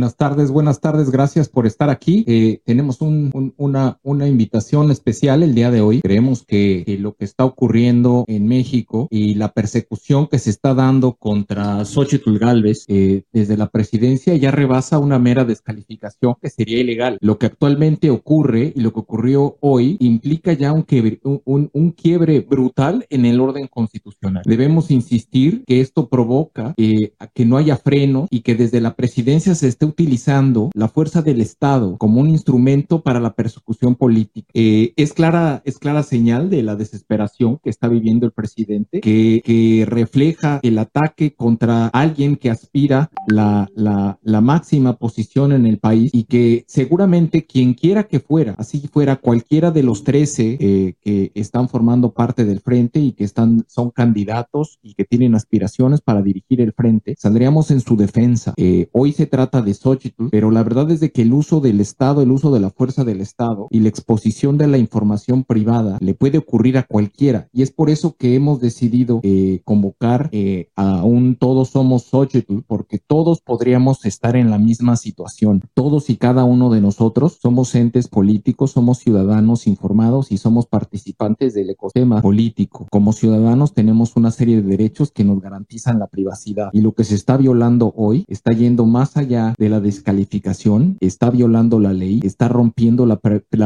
Buenas tardes, buenas tardes, gracias por estar aquí. Eh, tenemos una, una invitación especial el día de hoy. Creemos que, lo que está ocurriendo en México y la persecución que se está dando contra Xochitl Galvez eh, desde la presidencia ya rebasa una mera descalificación que sería ilegal. Lo que actualmente ocurre y lo que ocurrió hoy implica ya un quiebre, un, quiebre brutal en el orden constitucional. Debemos insistir que esto provoca eh, que no haya freno y que desde la presidencia se esté utilizando la fuerza del Estado como un instrumento para la persecución política. Eh, es, clara, es clara señal de la desesperación que está viviendo el presidente, que, que refleja el ataque contra alguien que aspira la, la, la máxima posición en el país y que seguramente quien quiera que fuera, así fuera cualquiera de los 13 eh, que están formando parte del frente y que están, son candidatos y que tienen aspiraciones para dirigir el frente, saldríamos en su defensa. Eh, hoy se trata de Xochitl, pero la verdad es de que el uso del Estado, el uso de la fuerza del Estado y la exposición de la información privada le puede ocurrir a cualquiera. Y es por eso que hemos decidido eh, convocar eh, a un Todos Somos Xochitl, porque todos podríamos estar en la misma situación. Todos y cada uno de nosotros somos entes políticos, somos ciudadanos informados y somos participantes del ecosistema político. Como ciudadanos tenemos una serie de derechos que nos garantizan la privacidad y lo que se está violando hoy está yendo más allá de la descalificación, está violando la ley, está rompiendo la,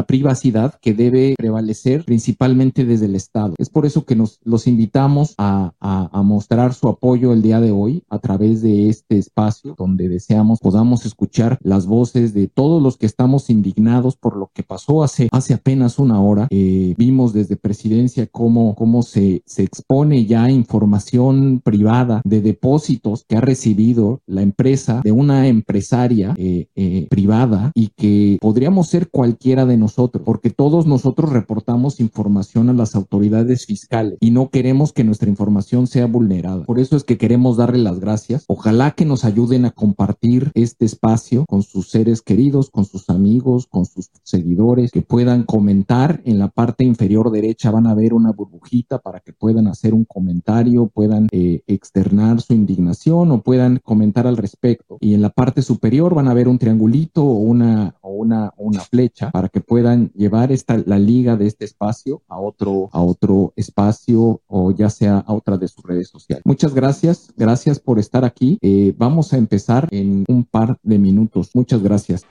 privacidad que debe prevalecer principalmente desde el Estado. Es por eso que nos los invitamos a, mostrar su apoyo el día de hoy a través de este espacio donde deseamos podamos escuchar las voces de todos los que estamos indignados por lo que pasó hace, hace apenas una hora. Eh, vimos desde presidencia cómo, cómo se, se expone ya información privada de depósitos que ha recibido la empresa de una empresa eh, eh, privada y que podríamos ser cualquiera de nosotros, porque todos nosotros reportamos información a las autoridades fiscales y no queremos que nuestra información sea vulnerada. Por eso es que queremos darle las gracias. Ojalá que nos ayuden a compartir este espacio con sus seres queridos, con sus amigos, con sus seguidores, que puedan comentar en la parte inferior derecha van a ver una burbujita para que puedan hacer un comentario, puedan eh, externar su indignación o puedan comentar al respecto. Y en la parte superior superior van a ver un triangulito o una, o una, una flecha para que puedan llevar esta, la liga de este espacio a otro, a otro espacio o ya sea a otra de sus redes sociales. Muchas gracias, gracias por estar aquí. Eh, vamos a empezar en un par de minutos. Muchas gracias.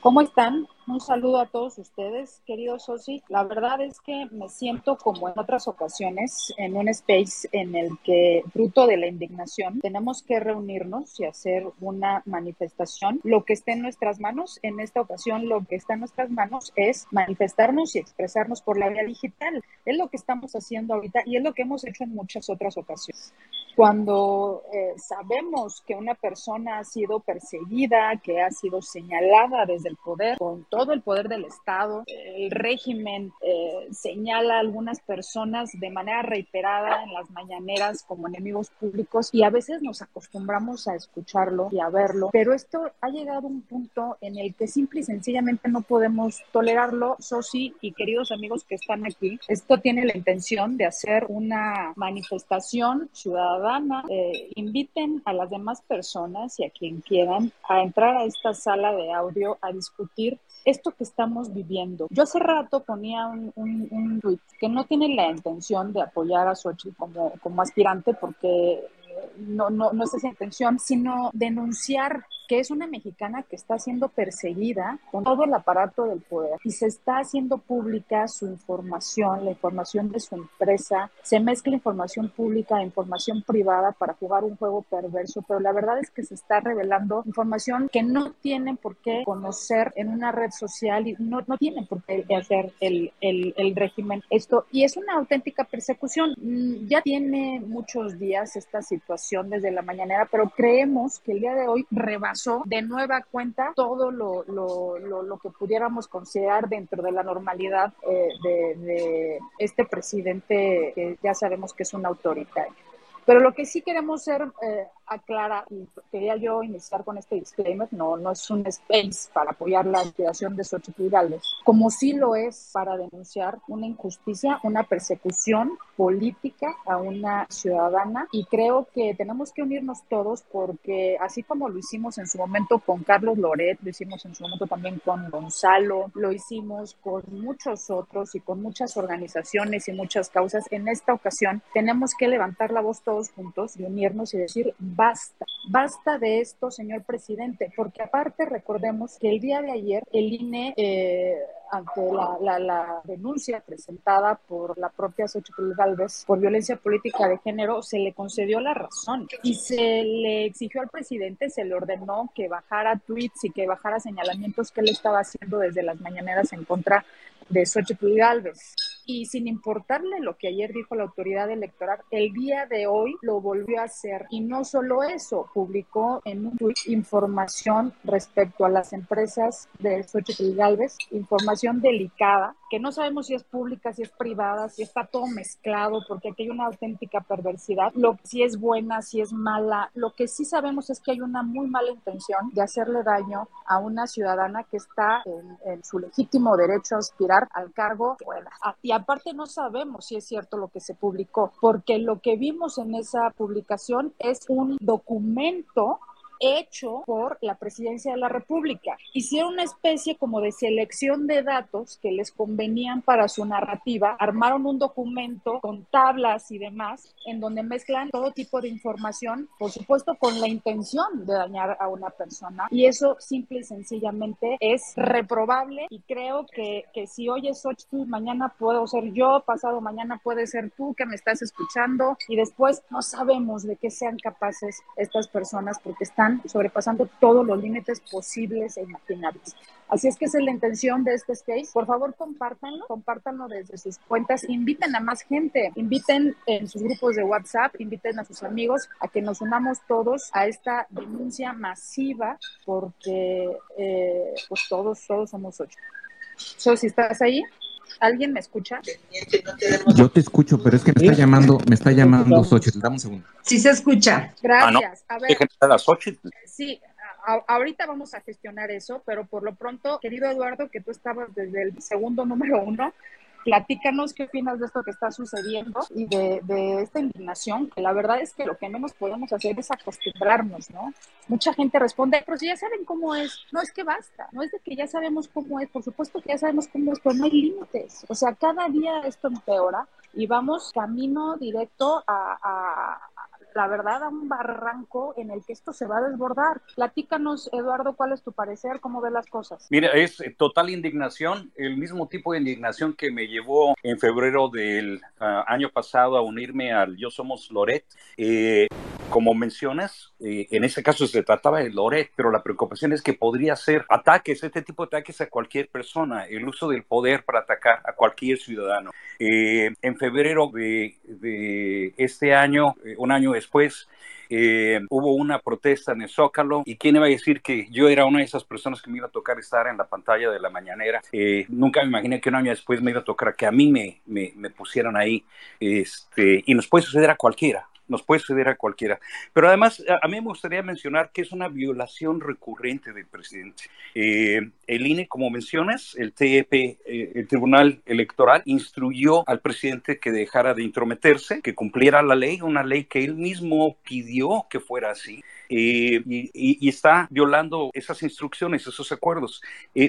¿Cómo están? Un saludo a todos ustedes, queridos Sosi. La verdad es que me siento como en otras ocasiones en un space en el que, fruto de la indignación, tenemos que reunirnos y hacer una manifestación. Lo que esté en nuestras manos, en esta ocasión lo que está en nuestras manos es manifestarnos y expresarnos por la vía digital. Es lo que estamos haciendo ahorita y es lo que hemos hecho en muchas otras ocasiones. Cuando eh, sabemos que una persona ha sido perseguida, que ha sido señalada desde el poder con todo el poder del Estado. El régimen eh, señala a algunas personas de manera reiterada en las mañaneras como enemigos públicos y a veces nos acostumbramos a escucharlo y a verlo, pero esto ha llegado a un punto en el que simple y sencillamente no podemos tolerarlo. Sosi y queridos amigos que están aquí, esto tiene la intención de hacer una manifestación ciudadana. Eh, inviten a las demás personas y a quien quieran a entrar a esta sala de audio a discutir esto que estamos viviendo. Yo hace rato ponía un, un, tweet que no tiene la intención de apoyar a Xochitl como, como aspirante porque no, no, no es esa intención, sino denunciar que es una mexicana que está siendo perseguida con todo el aparato del poder y se está haciendo pública su información, la información de su empresa, se mezcla información pública e información privada para jugar un juego perverso, pero la verdad es que se está revelando información que no tienen por qué conocer en una red social y no, no tienen por qué hacer el, el, el régimen esto y es una auténtica persecución. Mm, ya tiene muchos días esta situación desde la mañanera, pero creemos que el día de hoy de nueva cuenta todo lo, lo, lo, que pudiéramos considerar dentro de la normalidad eh, de, este presidente que ya sabemos que es un autoritario. Pero lo que sí queremos ser eh, aclara, quería yo iniciar con este disclaimer, no, no es un space para apoyar la creación de Xochitl Galvez, como sí lo es para denunciar una injusticia, una persecución política a una ciudadana y creo que tenemos que unirnos todos porque así como lo hicimos en su momento con Carlos Loret, lo hicimos en su momento también con Gonzalo, lo hicimos con muchos otros y con muchas organizaciones y muchas causas, en esta ocasión tenemos que levantar la voz todos juntos y unirnos y decir basta, basta de esto, señor presidente, porque aparte recordemos que el día de ayer el INE, eh, ante la, denuncia presentada por la propia Xochitl Galvez por violencia política de género, se le concedió la razón y se le exigió al presidente, se le ordenó que bajara tweets y que bajara señalamientos que él estaba haciendo desde las mañaneras en contra de Xochitl Galvez y sin importarle lo que ayer dijo la autoridad electoral, el día de hoy lo volvió a hacer. Y no solo eso, publicó en un tweet información respecto a las empresas de Xochitl Galvez, información delicada, que no sabemos si es pública, si es privada, si está todo mezclado, porque aquí hay una auténtica perversidad, lo si es buena, si es mala. Lo que sí sabemos es que hay una muy mala intención de hacerle daño a una ciudadana que está en, su legítimo derecho a aspirar al cargo. Y aparte no sabemos si es cierto lo que se publicó, porque lo que vimos en esa publicación es un documento hecho por la presidencia de la República. Hicieron una especie como de selección de datos que les convenían para su narrativa, armaron un documento con tablas y demás, en donde mezclan todo tipo de información, por supuesto con la intención de dañar a una persona. Y eso simple y sencillamente es reprobable y creo que, que si hoy es 8, mañana puedo ser yo, pasado mañana puede ser tú que me estás escuchando y después no sabemos de qué sean capaces estas personas porque están sobrepasando todos los límites posibles e imaginables. Así es que esa es la intención de este space. Por favor, compártanlo, compártanlo desde sus cuentas, inviten a más gente, inviten en sus grupos de WhatsApp, inviten a sus amigos a que nos unamos todos a esta denuncia masiva, porque eh, pues todos, todos somos ocho. So, si estás ahí, ¿Alguien me escucha? Yo te escucho, pero es que me está llamando, me está llamando Xochitl. Dame un segundo. Sí se escucha. Gracias. Ah, no. A ver. Sí, ahorita vamos a gestionar eso, pero por lo pronto, querido Eduardo, que tú estabas desde el segundo número uno, platícanos qué opinas de esto que está sucediendo y de, esta indignación, que la verdad es que lo que menos podemos hacer es acostumbrarnos, ¿no? Mucha gente responde, pero si ya saben cómo es, no es que basta, no es de que ya sabemos cómo es, por supuesto que ya sabemos cómo es, pero no hay límites, o sea, cada día esto empeora y vamos camino directo a, la verdad, a un barranco en el que esto se va a desbordar. Platícanos, Eduardo, cuál es tu parecer, cómo ves las cosas. Mira, es total indignación, el mismo tipo de indignación que me llevó en febrero del ah, año pasado a unirme al Yo Somos Loret. Eh, como mencionas, eh, en ese caso se trataba de Loret, pero la preocupación es que podría ser ataques, este tipo de ataques a cualquier persona, el uso del poder para atacar a cualquier ciudadano. Eh, en febrero de, este año, un año después, eh, hubo una protesta en el Zócalo y quién iba a decir que yo era una de esas personas que me iba a tocar estar en la pantalla de la mañanera. Eh, nunca me imaginé que un año después me iba a tocar que a mí me, me, me pusieran ahí. Este, y nos puede suceder a cualquiera nos puede suceder a cualquiera. Pero además, a, mí me gustaría mencionar que es una violación recurrente del presidente. Eh, el INE, como mencionas, el TEP, eh, el Tribunal Electoral, instruyó al presidente que dejara de intrometerse, que cumpliera la ley, una ley que él mismo pidió que fuera así. Eh, y, está violando esas instrucciones, esos acuerdos.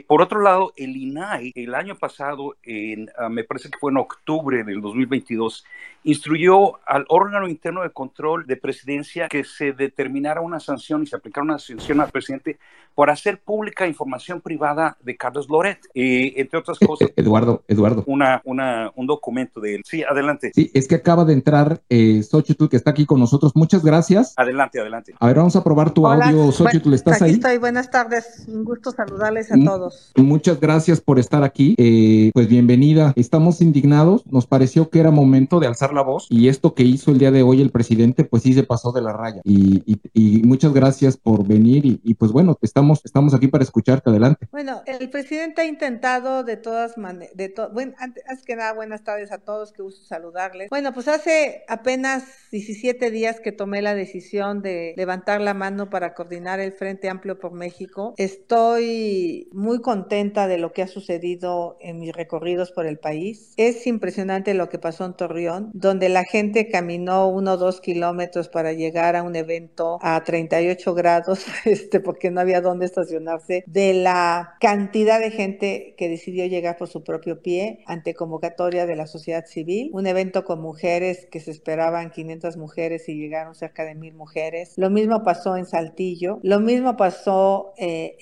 por otro lado, el INAI, el año pasado, en, ah, me parece que fue en octubre del 2022, instruyó al órgano interno de control de presidencia que se determinara una sanción y se aplicara una sanción al presidente por hacer pública información privada de Carlos Loret, entre otras cosas. Eduardo, Eduardo. Una, una, un documento de él. Sí, adelante. Sí, es que acaba de entrar eh, Xochitl, que está aquí con nosotros. Muchas gracias. Adelante, adelante. A ver, vamos a probar tu audio. Xochitl, ¿estás aquí ahí? estoy. Buenas tardes. Un gusto saludarles a todos. Muchas gracias por estar aquí. Eh, pues bienvenida. Estamos indignados. Nos pareció que era momento de alzar la voz y esto que hizo el día de hoy el presidente, pues sí se pasó de la raya. Y, muchas gracias por venir y, pues bueno, estamos, estamos aquí para escucharte. Adelante. Bueno, el presidente ha intentado de todas maneras, de bueno, antes, que nada, buenas tardes a todos, que gusto saludarles. Bueno, pues hace apenas 17 días que tomé la decisión de levantar la mano para coordinar el Frente Amplio por México. Estoy muy contenta de lo que ha sucedido en mis recorridos por el país. Es impresionante lo que pasó en Torreón, donde la gente caminó uno o dos kilómetros para llegar a un evento a 38 grados, este, porque no había dónde estacionarse, de la cantidad de gente que decidió llegar por su propio pie ante convocatoria de la sociedad civil, un evento con mujeres que se esperaban 500 mujeres y llegaron cerca de mil mujeres. Lo mismo pasó en Saltillo, lo mismo pasó eh,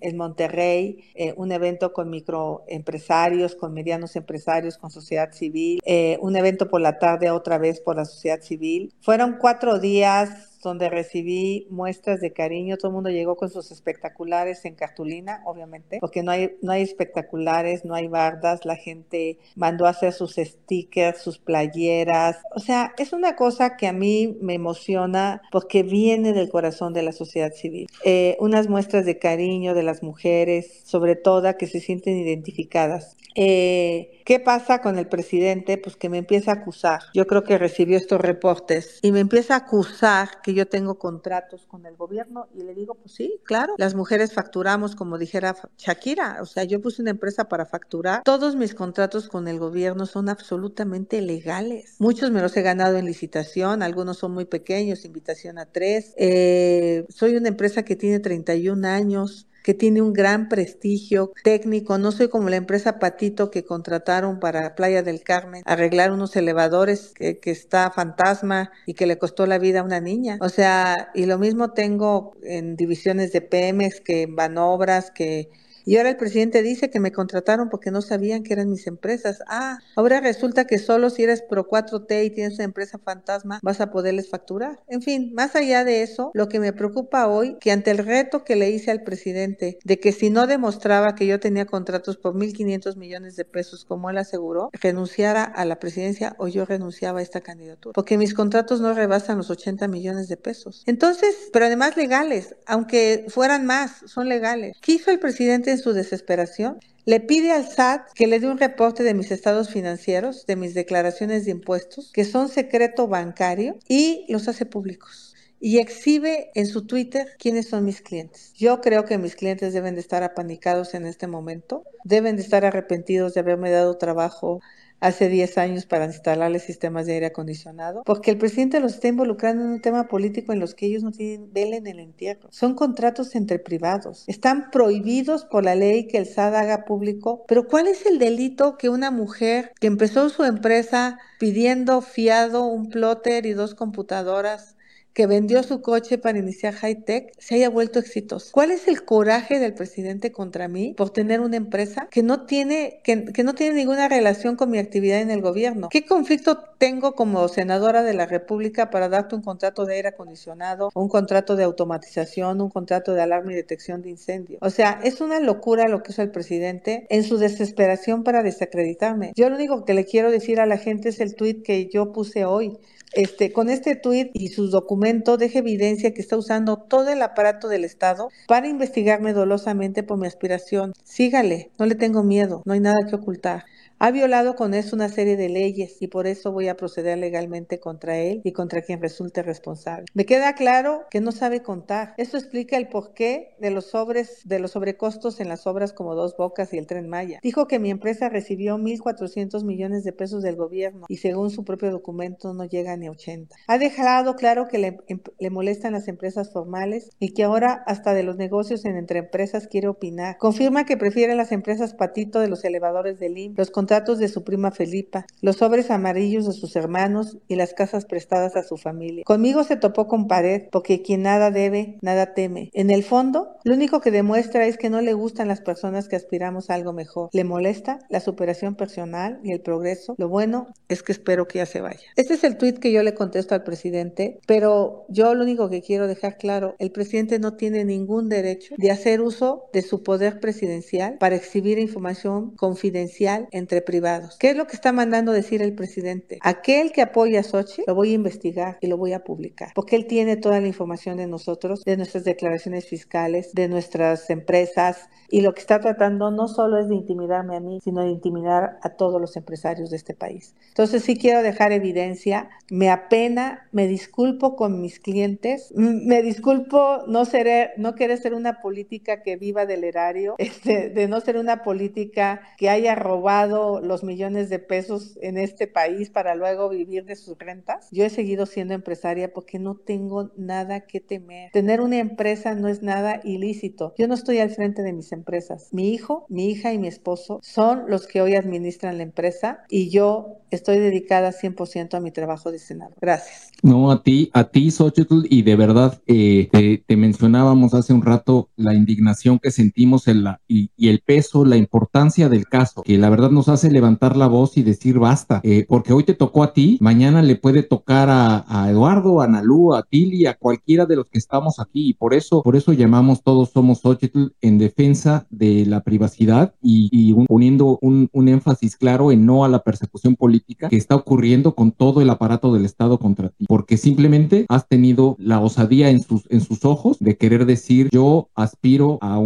en, Monterrey, eh, un evento con microempresarios, con medianos empresarios, con sociedad civil, eh, un evento por la tarde otra vez por la sociedad civil. Fueron cuatro días donde recibí muestras de cariño. Todo el mundo llegó con sus espectaculares en cartulina, obviamente, porque no hay, no hay espectaculares, no hay bardas. La gente mandó a hacer sus stickers, sus playeras. O sea, es una cosa que a mí me emociona porque viene del corazón de la sociedad civil. Eh, unas muestras de cariño de las mujeres, sobre todo que se sienten identificadas. Eh, ¿Qué pasa con el presidente? Pues que me empieza a acusar. Yo creo que recibió estos reportes y me empieza a acusar que yo tengo contratos con el gobierno y le digo, pues sí, claro, las mujeres facturamos como dijera Shakira, o sea, yo puse una empresa para facturar. Todos mis contratos con el gobierno son absolutamente legales. Muchos me los he ganado en licitación, algunos son muy pequeños, invitación a tres. Eh, soy una empresa que tiene 31 años que tiene un gran prestigio técnico. No soy como la empresa Patito que contrataron para Playa del Carmen arreglar unos elevadores que, que está fantasma y que le costó la vida a una niña. O sea, y lo mismo tengo en divisiones de Pemex que en Banobras, que y ahora el presidente dice que me contrataron porque no sabían que eran mis empresas. Ah, ahora resulta que solo si eres Pro 4T y tienes una empresa fantasma vas a poderles facturar. En fin, más allá de eso, lo que me preocupa hoy, que ante el reto que le hice al presidente de que si no demostraba que yo tenía contratos por 1.500 millones de pesos, como él aseguró, renunciara a la presidencia o yo renunciaba a esta candidatura. Porque mis contratos no rebasan los 80 millones de pesos. Entonces, pero además legales, aunque fueran más, son legales. ¿Qué hizo el presidente su desesperación, le pide al SAT que le dé un reporte de mis estados financieros, de mis declaraciones de impuestos, que son secreto bancario, y los hace públicos y exhibe en su Twitter quiénes son mis clientes. Yo creo que mis clientes deben de estar apanicados en este momento, deben de estar arrepentidos de haberme dado trabajo hace 10 años para instalarles sistemas de aire acondicionado, porque el presidente los está involucrando en un tema político en los que ellos no tienen vela en el entierro. Son contratos entre privados. Están prohibidos por la ley que el SAD haga público. Pero ¿cuál es el delito que una mujer que empezó su empresa pidiendo fiado, un plotter y dos computadoras que vendió su coche para iniciar high tech se haya vuelto exitoso. ¿Cuál es el coraje del presidente contra mí por tener una empresa que no tiene, que, no tiene ninguna relación con mi actividad en el gobierno? ¿Qué conflicto tengo como senadora de la República para darte un contrato de aire acondicionado, un contrato de automatización, un contrato de alarma y detección de incendio? O sea, es una locura lo que hizo el presidente en su desesperación para desacreditarme. Yo lo único que le quiero decir a la gente es el tweet que yo puse hoy. Este, con este tuit y sus documentos deja evidencia que está usando todo el aparato del Estado para investigarme dolosamente por mi aspiración. Sígale, no le tengo miedo, no hay nada que ocultar. Ha violado con eso una serie de leyes y por eso voy a proceder legalmente contra él y contra quien resulte responsable. Me queda claro que no sabe contar. Esto explica el porqué de los sobres, de los sobrecostos en las obras como Dos Bocas y el Tren Maya. Dijo que mi empresa recibió 1.400 millones de pesos del gobierno y según su propio documento no llega ni a 80. Ha dejado claro que le, em, le molestan las empresas formales y que ahora hasta de los negocios en entre empresas quiere opinar. Confirma que prefiere las empresas patito de los elevadores del IM, los contratos de su prima Felipa, los sobres amarillos de sus hermanos y las casas prestadas a su familia. Conmigo se topó con pared porque quien nada debe, nada teme. En el fondo, lo único que demuestra es que no le gustan las personas que aspiramos a algo mejor. Le molesta la superación personal y el progreso. Lo bueno es que espero que ya se vaya. Este es el tuit que yo le contesto al presidente, pero yo lo único que quiero dejar claro, el presidente no tiene ningún derecho de hacer uso de su poder presidencial para exhibir información confidencial entre privados. ¿Qué es lo que está mandando decir el presidente? Aquel que apoya a Sochi lo voy a investigar y lo voy a publicar, porque él tiene toda la información de nosotros, de nuestras declaraciones fiscales, de nuestras empresas, y lo que está tratando no solo es de intimidarme a mí, sino de intimidar a todos los empresarios de este país. Entonces sí quiero dejar evidencia, me apena, me disculpo con mis clientes, me disculpo no, seré, no querer ser una política que viva del erario, este, de no ser una política que haya robado los millones de pesos en este país para luego vivir de sus rentas. Yo he seguido siendo empresaria porque no tengo nada que temer. Tener una empresa no es nada ilícito. Yo no estoy al frente de mis empresas. Mi hijo, mi hija y mi esposo son los que hoy administran la empresa y yo estoy dedicada 100% a mi trabajo de senador. Gracias. No, a ti, a ti, Xochitl, y de verdad eh, te, mencionábamos hace un rato la indignación que sentimos en la, y, el peso, la importancia del caso, que la verdad nos hace levantar la voz y decir basta, eh, porque hoy te tocó a ti, mañana le puede tocar a, a Eduardo, a Nalú, a Tili, a cualquiera de los que estamos aquí, y por eso, por eso llamamos todos somos Xochitl en defensa de la privacidad y, poniendo un, un énfasis claro en no a la persecución política que está ocurriendo con todo el aparato del Estado contra ti, porque simplemente has tenido la osadía en sus, en sus ojos de querer decir yo aspiro a,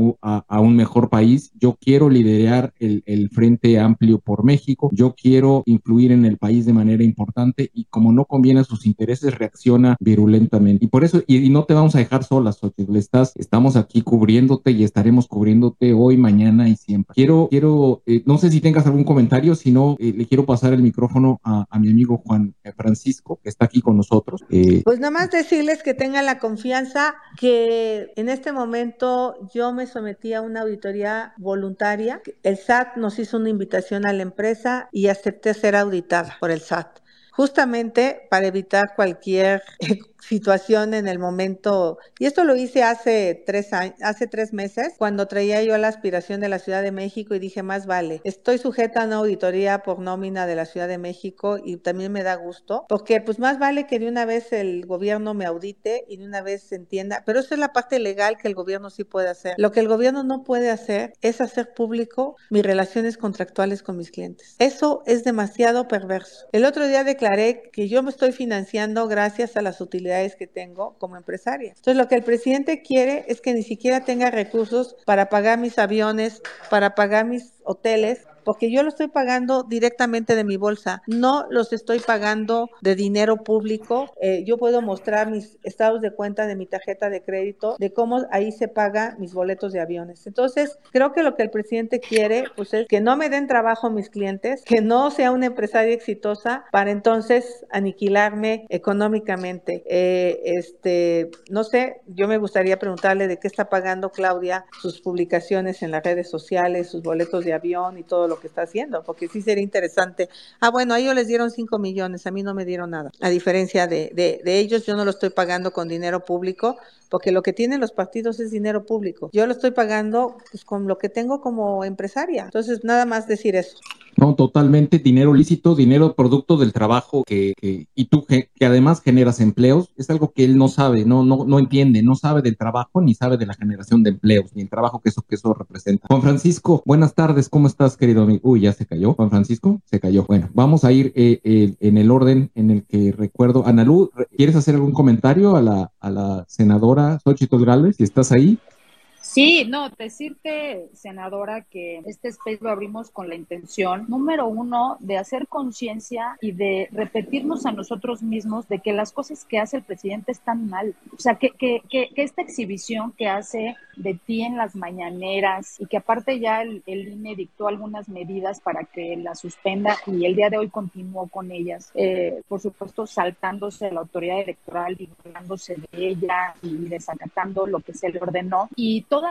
a, un mejor país, yo quiero liderar el, el, Frente Amplio por México, yo quiero influir en el país de manera importante y como no conviene a sus intereses reacciona virulentamente. Y por eso, y, no te vamos a dejar solas, le Estás, estamos aquí cubriéndote y estaremos cubriéndote hoy, mañana y siempre. Quiero, quiero, eh, no sé si tengas algún comentario, si no, eh, le quiero pasar el micrófono a, a mi amigo Juan Francisco, que está aquí con nosotros. Eh, pues nada más decirles que tengan la confianza que en este momento yo me sometí a una auditoría voluntaria. El SAT nos hizo una invitación a la empresa y acepté ser auditada por el SAT justamente para evitar cualquier situación en el momento, y esto lo hice hace tres, años, hace tres meses, cuando traía yo la aspiración de la Ciudad de México y dije, más vale, estoy sujeta a una auditoría por nómina de la Ciudad de México y también me da gusto, porque pues más vale que de una vez el gobierno me audite y de una vez se entienda, pero esa es la parte legal que el gobierno sí puede hacer. Lo que el gobierno no puede hacer es hacer público mis relaciones contractuales con mis clientes. Eso es demasiado perverso. El otro día declaré que yo me estoy financiando gracias a las utilidades que tengo como empresaria. Entonces, lo que el presidente quiere es que ni siquiera tenga recursos para pagar mis aviones, para pagar mis hoteles, porque yo lo estoy pagando directamente de mi bolsa, no los estoy pagando de dinero público. Eh, yo puedo mostrar mis estados de cuenta de mi tarjeta de crédito, de cómo ahí se paga mis boletos de aviones. Entonces, creo que lo que el presidente quiere, pues es que no me den trabajo mis clientes, que no sea una empresaria exitosa para entonces aniquilarme económicamente. Eh, este, no sé, yo me gustaría preguntarle de qué está pagando Claudia sus publicaciones en las redes sociales, sus boletos de avión y todo lo que está haciendo, porque sí sería interesante. Ah, bueno, a ellos les dieron 5 millones, a mí no me dieron nada. A diferencia de, de, de ellos, yo no lo estoy pagando con dinero público, porque lo que tienen los partidos es dinero público. Yo lo estoy pagando pues, con lo que tengo como empresaria. Entonces, nada más decir eso. No, totalmente dinero lícito, dinero producto del trabajo que, y tú que, además generas empleos, es algo que él no sabe, no, no, no entiende, no sabe del trabajo ni sabe de la generación de empleos, ni el trabajo que eso, que eso representa. Juan Francisco, buenas tardes, ¿cómo estás, querido amigo? Uy, ya se cayó. Juan Francisco, se cayó. Bueno, vamos a ir eh, eh, en el orden en el que recuerdo. Analú, ¿quieres hacer algún comentario a la, a la senadora Xochitl Gálvez? Si estás ahí. Sí, no, decirte, senadora, que este space lo abrimos con la intención, número uno, de hacer conciencia y de repetirnos a nosotros mismos de que las cosas que hace el presidente están mal. O sea, que, que, que, esta exhibición que hace de ti en las mañaneras y que aparte ya el, el, INE dictó algunas medidas para que la suspenda y el día de hoy continuó con ellas, eh, por supuesto saltándose la autoridad electoral y burlándose de ella y desacatando lo que se le ordenó. Y todo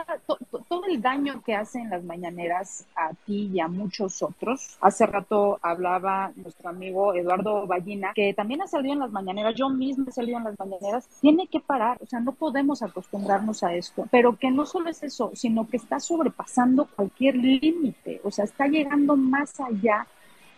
todo el daño que hacen las mañaneras a ti y a muchos otros. Hace rato hablaba nuestro amigo Eduardo Ballina, que también ha salido en las mañaneras, yo mismo he salido en las mañaneras, tiene que parar, o sea, no podemos acostumbrarnos a esto, pero que no solo es eso, sino que está sobrepasando cualquier límite, o sea, está llegando más allá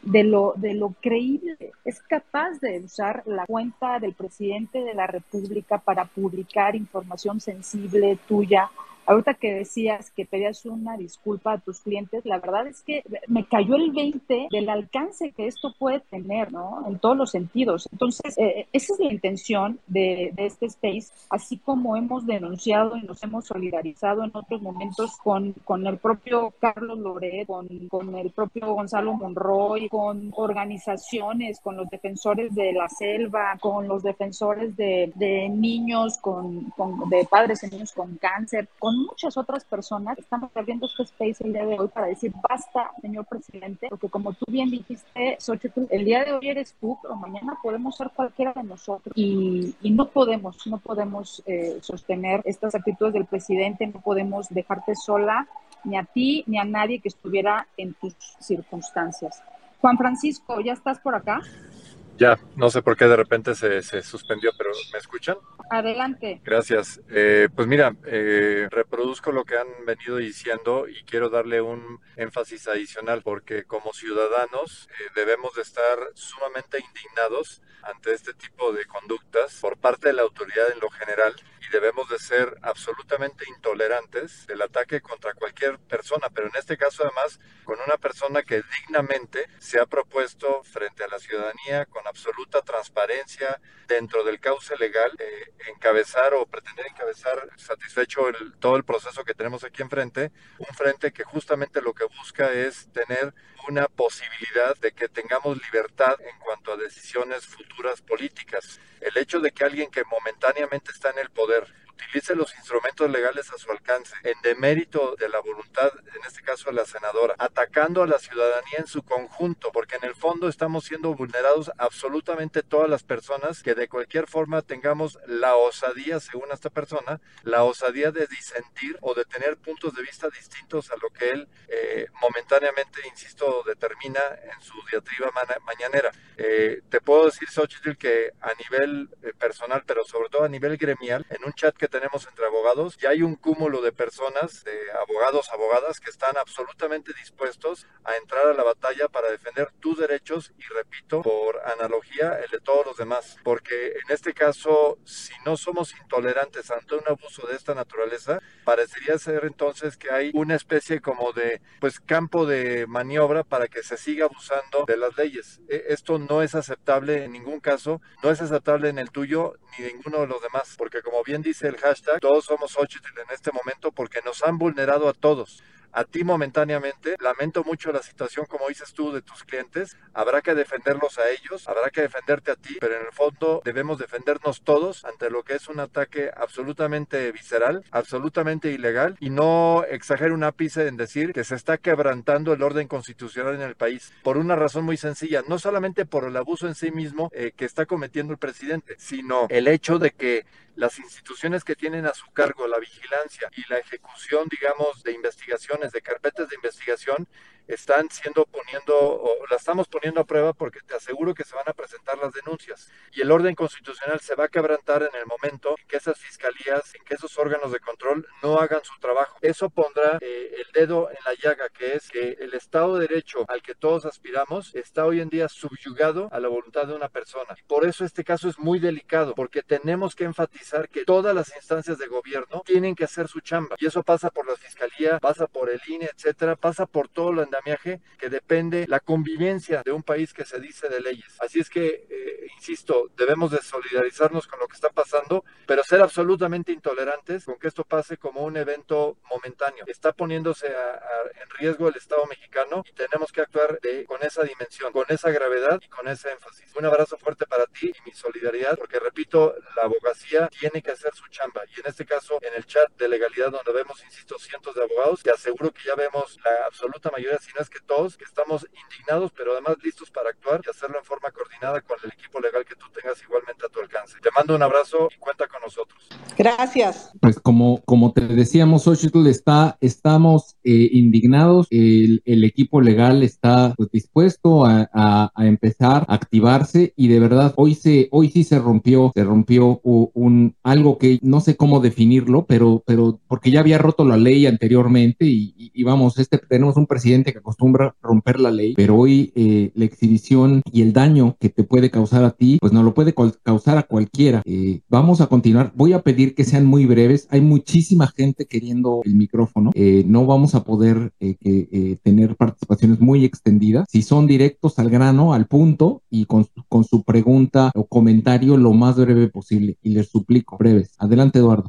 de lo, de lo creíble. Es capaz de usar la cuenta del presidente de la República para publicar información sensible tuya Ahorita que decías que pedías una disculpa a tus clientes, la verdad es que me cayó el 20 del alcance que esto puede tener, ¿no? En todos los sentidos. Entonces, eh, esa es la intención de, este space, así como hemos denunciado y nos hemos solidarizado en otros momentos con, con el propio Carlos Loret, con, con el propio Gonzalo Monroy, con organizaciones, con los defensores de la selva, con los defensores de, de niños, con, con, de padres y niños con cáncer, con muchas otras personas estamos abriendo este space el día de hoy para decir basta, señor presidente, porque como tú bien dijiste, el día de hoy eres tú, pero mañana podemos ser cualquiera de nosotros y, y no podemos, no podemos eh, sostener estas actitudes del presidente, no podemos dejarte sola ni a ti ni a nadie que estuviera en tus circunstancias. Juan Francisco, ¿ya estás por acá? Ya, no sé por qué de repente se, se suspendió, pero ¿me escuchan? Adelante. Gracias. Eh, pues mira, eh, reproduzco lo que han venido diciendo y quiero darle un énfasis adicional porque como ciudadanos eh, debemos de estar sumamente indignados ante este tipo de conductas por parte de la autoridad en lo general y debemos de ser absolutamente intolerantes del ataque contra cualquier persona, pero en este caso además con una persona que dignamente se ha propuesto frente a la ciudadanía con absoluta transparencia dentro del cauce legal eh, encabezar o pretender encabezar satisfecho todo el proceso que tenemos aquí enfrente, un frente que justamente lo que busca es tener una posibilidad de que tengamos libertad en cuanto a decisiones futuras políticas. El hecho de que alguien que momentáneamente está en el poder utilice los instrumentos legales a su alcance en demérito de la voluntad, en este caso de la senadora, atacando a la ciudadanía en su conjunto, porque en el fondo estamos siendo vulnerados absolutamente todas las personas que de cualquier forma tengamos la osadía, según esta persona, la osadía de disentir o de tener puntos de vista distintos a lo que él eh, momentáneamente, insisto, determina en su diatriba mañanera. Eh, te puedo decir, Xochitl, que a nivel eh, personal, pero sobre todo a nivel gremial, en un chat que tenemos entre abogados, y hay un cúmulo de personas, de abogados, abogadas, que están absolutamente dispuestos a entrar a la batalla para defender tus derechos y, repito, por analogía, el de todos los demás. Porque en este caso, si no somos intolerantes ante un abuso de esta naturaleza, parecería ser entonces que hay una especie como de, pues, campo de maniobra para que se siga abusando de las leyes. E, esto no es aceptable en ningún caso, no es aceptable en el tuyo ni ninguno de los demás, porque como bien dice hashtag, todos somos Xochitl en este momento porque nos han vulnerado a todos a ti momentáneamente. Lamento mucho la situación, como dices tú, de tus clientes. Habrá que defenderlos a ellos, habrá que defenderte a ti, pero en el fondo debemos defendernos todos ante lo que es un ataque absolutamente visceral, absolutamente ilegal y no exagero un ápice en decir que se está quebrantando el orden constitucional en el país por una razón muy sencilla, no solamente por el abuso en sí mismo eh, que está cometiendo el presidente, sino el hecho de que las instituciones que tienen a su cargo la vigilancia y la ejecución, digamos, de investigaciones de carpetas de investigación están siendo poniendo, o la estamos poniendo a prueba porque te aseguro que se van a presentar las denuncias. Y el orden constitucional se va a quebrantar en el momento en que esas fiscalías, en que esos órganos de control no hagan su trabajo. Eso pondrá eh, el dedo en la llaga, que es que el Estado de Derecho al que todos aspiramos está hoy en día subyugado a la voluntad de una persona. por eso este caso es muy delicado, porque tenemos que enfatizar que todas las instancias de gobierno tienen que hacer su chamba. Y eso pasa por la fiscalía, pasa por el INE, etcétera, pasa por todo lo que depende la convivencia de un país que se dice de leyes. Así es que, eh, insisto, debemos de solidarizarnos con lo que está pasando, pero ser absolutamente intolerantes con que esto pase como un evento momentáneo. Está poniéndose en riesgo el Estado mexicano y tenemos que actuar con esa dimensión, con esa gravedad y con ese énfasis. Un abrazo fuerte para ti y mi solidaridad, porque repito, la abogacía tiene que hacer su chamba y en este caso en el chat de legalidad donde vemos, insisto, cientos de abogados, te aseguro que ya vemos la absoluta mayoría sino es que todos que estamos indignados, pero además listos para actuar y hacerlo en forma coordinada con el equipo legal que tú tengas igualmente a tu alcance. Te mando un abrazo y cuenta con nosotros. Gracias. Pues como, como te decíamos, Xochitl, está, estamos eh, indignados, el, el, equipo legal está pues, dispuesto a, a, a, empezar a activarse y de verdad hoy se, hoy sí se rompió, se rompió un, algo que no sé cómo definirlo, pero, pero porque ya había roto la ley anteriormente y, y, y vamos, este, tenemos un presidente acostumbra romper la ley, pero hoy eh, la exhibición y el daño que te puede causar a ti, pues no lo puede causar a cualquiera. Eh, vamos a continuar. Voy a pedir que sean muy breves. Hay muchísima gente queriendo el micrófono. Eh, no vamos a poder eh, tener participaciones muy extendidas. Si son directos al grano, al punto y con, con su pregunta o comentario lo más breve posible. Y les suplico breves. Adelante, Eduardo.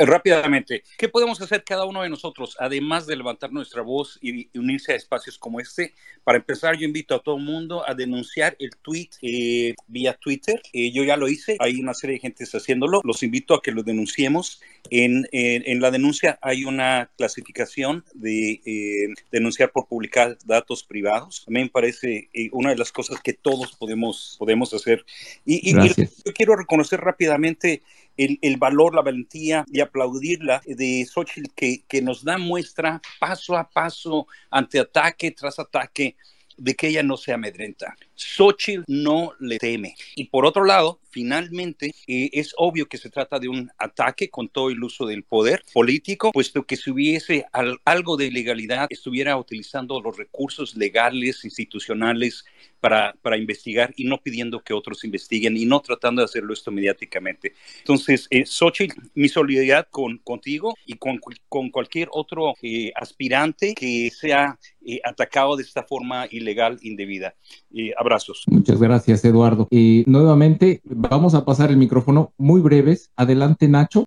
rápidamente, ¿qué podemos hacer cada uno de nosotros, además de levantar nuestra voz y unirse a espacios como este? Para empezar, yo invito a todo el mundo a denunciar el tweet eh, vía Twitter. Eh, yo ya lo hice, hay una serie de gente haciéndolo. Los invito a que lo denunciemos. En, en, en la denuncia hay una clasificación de eh, denunciar por publicar datos privados. A mí me parece eh, una de las cosas que todos podemos, podemos hacer. Y, y, y yo quiero reconocer rápidamente el, el, valor, la valentía y aplaudirla de Xochitl que, que nos da muestra paso a paso ante ataque tras ataque de que ella no se amedrenta. Xochitl no le teme. Y por otro lado, finalmente, eh, es obvio que se trata de un ataque con todo el uso del poder político, puesto que si hubiese al, algo de legalidad, estuviera utilizando los recursos legales, institucionales, para, para, investigar y no pidiendo que otros investiguen y no tratando de hacerlo esto mediáticamente. Entonces, eh, Xochitl, mi solidaridad con, contigo y con, con cualquier otro eh, aspirante que sea eh, atacado de esta forma ilegal, indebida. Eh, abrazos. Muchas gracias, Eduardo. Eh, nuevamente, vamos a pasar el micrófono muy breves. Adelante, Nacho.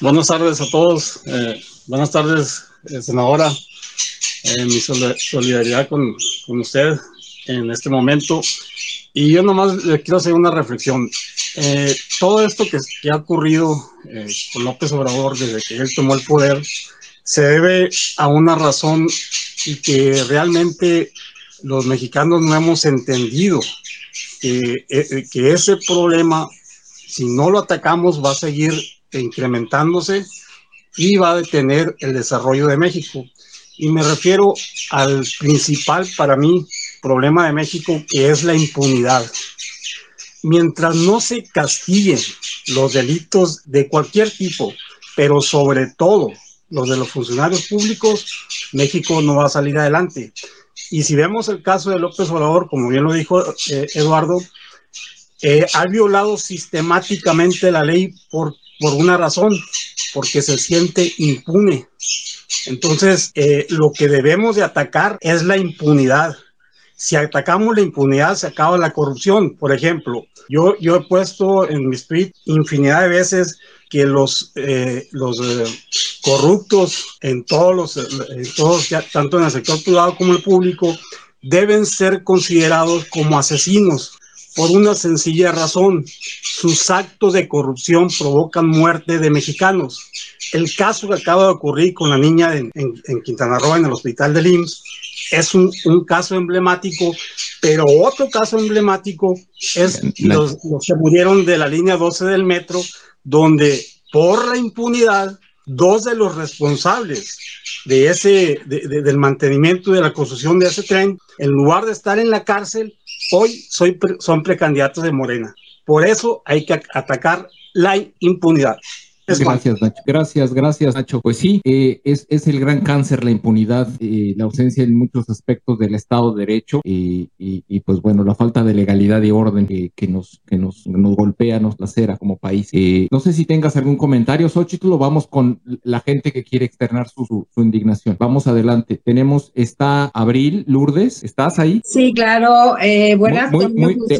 Buenas tardes a todos. Eh, buenas tardes, senadora. mi solidaridad con, con, usted en este momento. Y yo nomás le quiero hacer una reflexión. todo esto que, que ha ocurrido con López Obrador desde que él tomó el poder se debe a una razón y que realmente los mexicanos no hemos entendido que, que ese problema, si no lo atacamos, va a seguir incrementándose y va a detener el desarrollo de México. Y me refiero al principal para mí problema de México, que es la impunidad. Mientras no se castiguen los delitos de cualquier tipo, pero sobre todo los de los funcionarios públicos, México no va a salir adelante. Y si vemos el caso de López Obrador, como bien lo dijo eh, Eduardo, eh, ha violado sistemáticamente la ley por, por una razón, porque se siente impune. Entonces, eh, lo que debemos de atacar es la impunidad. Si atacamos la impunidad, se acaba la corrupción. Por ejemplo, yo, yo he puesto en mi tweet infinidad de veces que los, eh, los eh, corruptos en todos los, en todos, tanto en el sector privado como el público, deben ser considerados como asesinos por una sencilla razón. Sus actos de corrupción provocan muerte de mexicanos. El caso que acaba de ocurrir con la niña en, en, en Quintana Roo, en el hospital del IMSS, es un, un, caso emblemático, pero otro caso emblemático es los, los que murieron de la línea 12 del metro, donde por la impunidad, dos de los responsables de ese, de, de, del mantenimiento de la construcción de ese tren, en lugar de estar en la cárcel, hoy soy, son precandidatos de Morena. Por eso hay que atacar la impunidad. Gracias, Nacho. Gracias, gracias, Nacho. Pues sí, eh, es, es, el gran cáncer, la impunidad, eh, la ausencia en muchos aspectos del Estado de Derecho y, y, y pues bueno, la falta de legalidad y orden que, que nos, que nos, nos golpea, nos lacera como país. Eh, no sé si tengas algún comentario, Xochitl, o vamos con la gente que quiere externar su, su, su, indignación. Vamos adelante. Tenemos, está Abril Lourdes, ¿estás ahí? Sí, claro. Eh, buenas muy, muy, muy te,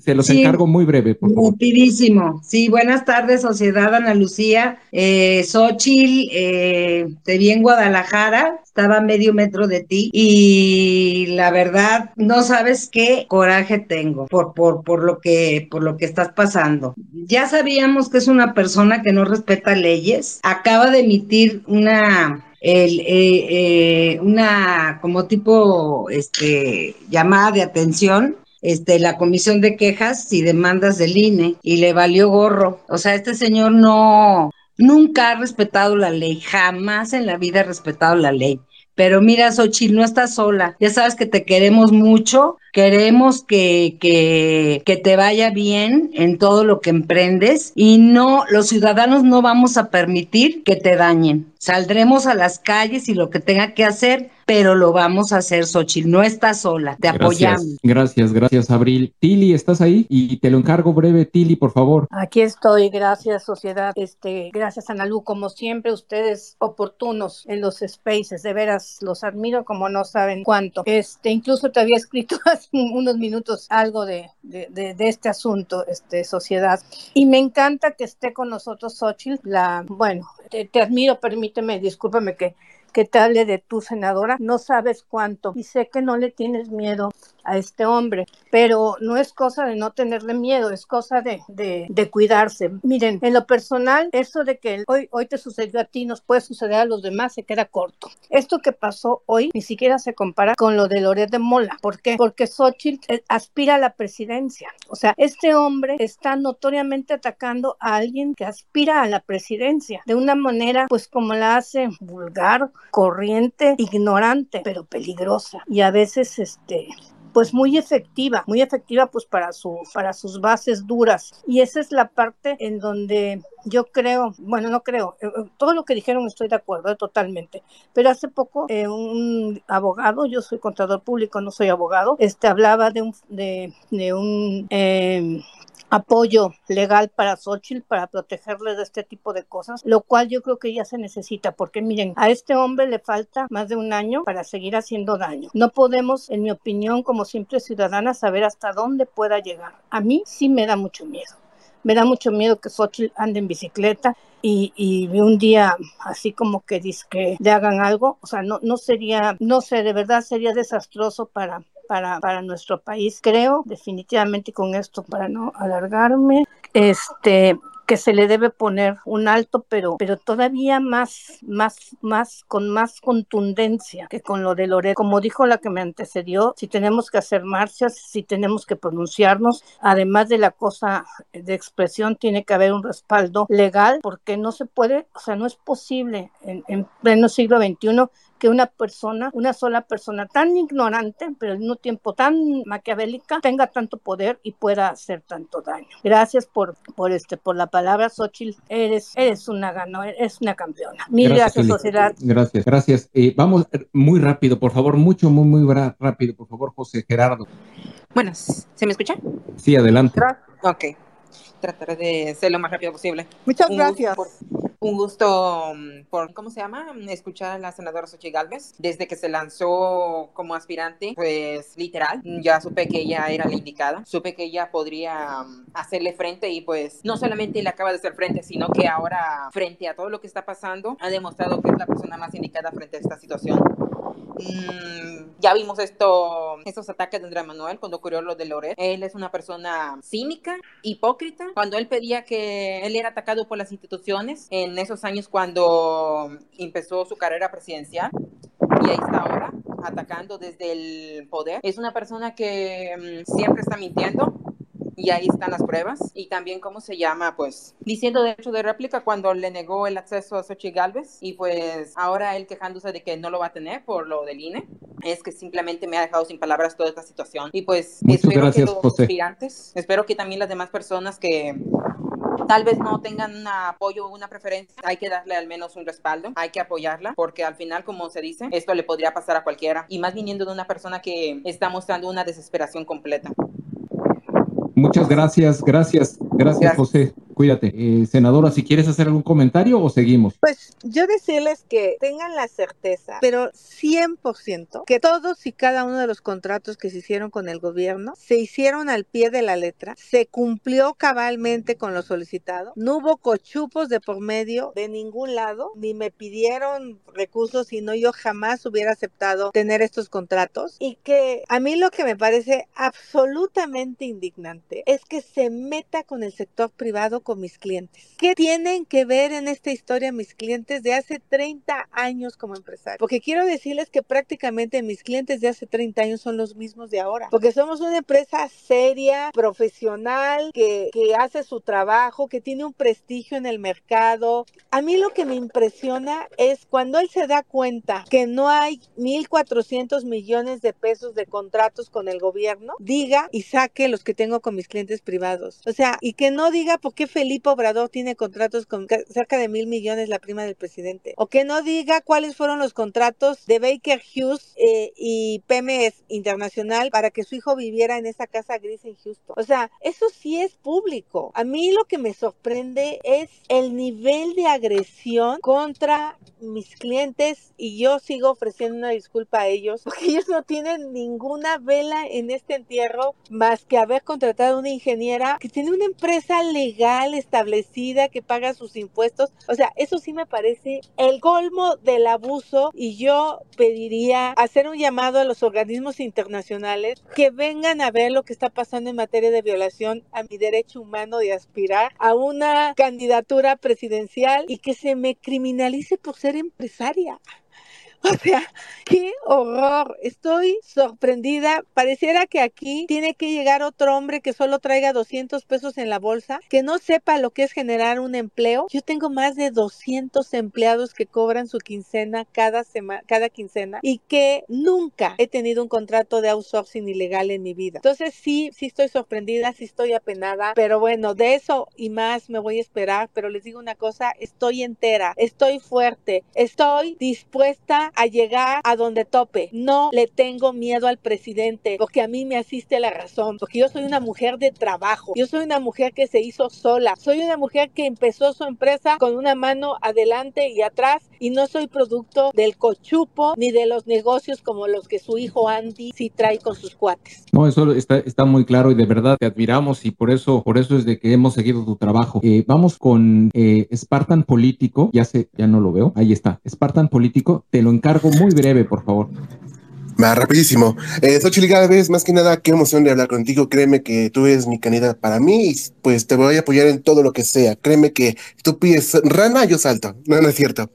se los sí, encargo muy breve, por favor. Rapidísimo. Sí, buenas tardes, Sociedad Ana Lucía eh, Xochitl, eh, te vi en Guadalajara, estaba a medio metro de ti y la verdad no sabes qué coraje tengo por, por, por, lo que, por lo que estás pasando. Ya sabíamos que es una persona que no respeta leyes, acaba de emitir una eh, eh, una como tipo este, llamada de atención este, la comisión de quejas y demandas del INE y le valió gorro. O sea, este señor no, nunca ha respetado la ley, jamás en la vida ha respetado la ley. Pero mira, Xochitl, no estás sola. Ya sabes que te queremos mucho, queremos que, que, que, te vaya bien en todo lo que emprendes y no, los ciudadanos no vamos a permitir que te dañen. Saldremos a las calles y lo que tenga que hacer, pero lo vamos a hacer, Xochitl. No estás sola, te apoyamos. Gracias, gracias, Abril. Tili, ¿estás ahí? Y te lo encargo breve, Tili, por favor. Aquí estoy, gracias, sociedad. Este, gracias, Analú. Como siempre, ustedes oportunos en los spaces, de veras, los admiro como no saben cuánto. Este, incluso te había escrito hace unos minutos algo de, de, de, de este asunto, este, sociedad. Y me encanta que esté con nosotros Xochitl, la, bueno, te, te admiro, permíteme, discúlpame que que te hable de tu senadora, no sabes cuánto. Y sé que no le tienes miedo a este hombre, pero no es cosa de no tenerle miedo, es cosa de, de, cuidarse. Miren, en lo personal, eso de que hoy, hoy te sucedió a ti, nos puede suceder a los demás, se queda corto. Esto que pasó hoy ni siquiera se compara con lo de Loret de Mola. ¿Por qué? Porque Xochitl eh, aspira a la presidencia. O sea, este hombre está notoriamente atacando a alguien que aspira a la presidencia de una manera, pues como la hace vulgar, corriente, ignorante, pero peligrosa. Y a veces, este, pues muy efectiva, muy efectiva pues para su para sus bases duras. Y esa es la parte en donde yo creo, bueno, no creo, eh, todo lo que dijeron estoy de acuerdo eh, totalmente, pero hace poco eh, un abogado, yo soy contador público, no soy abogado, este hablaba de un de, de un eh, apoyo legal para Xochitl para protegerle de este tipo de cosas, lo cual yo creo que ya se necesita, porque miren, a este hombre le falta más de un año para seguir haciendo daño. No podemos, en mi opinión, como simple ciudadana, saber hasta dónde pueda llegar. A mí sí me da mucho miedo. Me da mucho miedo que Xochitl ande en bicicleta y, y un día así como que dice que le hagan algo. O sea, no, no sería, no sé, de verdad sería desastroso para, para, para, nuestro país. Creo definitivamente con esto, para no alargarme, este que se le debe poner un alto, pero, pero todavía más, más, más, con más contundencia que con lo de Loret. Como dijo la que me antecedió, si tenemos que hacer marchas, si tenemos que pronunciarnos, además de la cosa de expresión, tiene que haber un respaldo legal, porque no se puede, o sea, no es posible en, en pleno siglo XXI que una persona, una sola persona tan ignorante, pero al mismo tiempo tan maquiavélica, tenga tanto poder y pueda hacer tanto daño. Gracias por, por este, por la palabra, Xochitl. Eres, eres una ganadora, eres una campeona. Mil gracias, gracias sociedad. Gracias, gracias. Eh, vamos muy rápido, por favor, mucho, muy, muy rápido, por favor, José Gerardo. Buenas, ¿se me escucha? Sí, adelante. Ok trataré de ser lo más rápido posible. Muchas un gracias. Por, un gusto por, ¿cómo se llama? Escuchar a la senadora Xochitl Galvez. Desde que se lanzó como aspirante, pues literal, ya supe que ella era la indicada. Supe que ella podría hacerle frente y pues no solamente le acaba de hacer frente, sino que ahora frente a todo lo que está pasando, ha demostrado que es la persona más indicada frente a esta situación. Mm, ya vimos esto, estos ataques de Andrés Manuel cuando ocurrió lo de Loret. Él es una persona cínica, hipócrita. Cuando él pedía que él era atacado por las instituciones en esos años cuando empezó su carrera presidencial y ahí está ahora atacando desde el poder. Es una persona que um, siempre está mintiendo, y ahí están las pruebas. Y también, ¿cómo se llama? Pues diciendo derecho de réplica cuando le negó el acceso a Xochitl Galvez y pues ahora él quejándose de que no lo va a tener por lo del INE. Es que simplemente me ha dejado sin palabras toda esta situación. Y pues Muchas espero gracias, que los aspirantes, espero que también las demás personas que tal vez no tengan un apoyo o una preferencia, hay que darle al menos un respaldo, hay que apoyarla, porque al final, como se dice, esto le podría pasar a cualquiera, y más viniendo de una persona que está mostrando una desesperación completa. Muchas gracias, gracias, gracias, Gracias. José. Cuídate. Eh, senadora, si quieres hacer algún comentario o seguimos. Pues yo decirles que tengan la certeza, pero 100%, que todos y cada uno de los contratos que se hicieron con el gobierno se hicieron al pie de la letra, se cumplió cabalmente con lo solicitado, no hubo cochupos de por medio de ningún lado, ni me pidieron recursos, sino yo jamás hubiera aceptado tener estos contratos y que a mí lo que me parece absolutamente indignante es que se meta con el sector privado con mis clientes. ¿Qué tienen que ver en esta historia mis clientes de hace 30 años como empresario? Porque quiero decirles que prácticamente mis clientes de hace 30 años son los mismos de ahora. Porque somos una empresa seria, profesional, que, que hace su trabajo, que tiene un prestigio en el mercado. A mí lo que me impresiona es cuando él se da cuenta que no hay 1.400 millones de pesos de contratos con el gobierno, diga y saque los que tengo con mis clientes privados. O sea, y que no diga por qué Felipe Obrador tiene contratos con cerca de mil millones la prima del presidente. O que no diga cuáles fueron los contratos de Baker Hughes eh, y PMS Internacional para que su hijo viviera en esa casa gris en Houston. O sea, eso sí es público. A mí lo que me sorprende es el nivel de agresión contra mis clientes y yo sigo ofreciendo una disculpa a ellos porque ellos no tienen ninguna vela en este entierro más que haber contratado una ingeniera que tiene una empresa legal establecida que paga sus impuestos. O sea, eso sí me parece el colmo del abuso y yo pediría hacer un llamado a los organismos internacionales que vengan a ver lo que está pasando en materia de violación a mi derecho humano de aspirar a una candidatura presidencial y que se me criminalice por ser empresaria. O sea, qué horror. Estoy sorprendida. Pareciera que aquí tiene que llegar otro hombre que solo traiga 200 pesos en la bolsa, que no sepa lo que es generar un empleo. Yo tengo más de 200 empleados que cobran su quincena cada semana, cada quincena y que nunca he tenido un contrato de outsourcing ilegal en mi vida. Entonces sí, sí estoy sorprendida, sí estoy apenada, pero bueno, de eso y más me voy a esperar, pero les digo una cosa, estoy entera, estoy fuerte, estoy dispuesta a llegar a donde tope. No le tengo miedo al presidente porque a mí me asiste la razón, porque yo soy una mujer de trabajo, yo soy una mujer que se hizo sola, soy una mujer que empezó su empresa con una mano adelante y atrás y no soy producto del cochupo ni de los negocios como los que su hijo Andy sí trae con sus cuates. No, eso está, muy claro y de verdad te admiramos y por eso, por eso es de que hemos seguido tu trabajo. Eh, vamos con eh, Spartan Político, ya sé, ya no lo veo, ahí está, Spartan Político, te lo encargo muy breve, por favor. Va, rapidísimo. Eh, Xochitl vez más que nada, qué emoción de hablar contigo. Créeme que tú eres mi candidata para mí y pues te voy a apoyar en todo lo que sea. Créeme que tú pides rana, yo salto. No, no es cierto.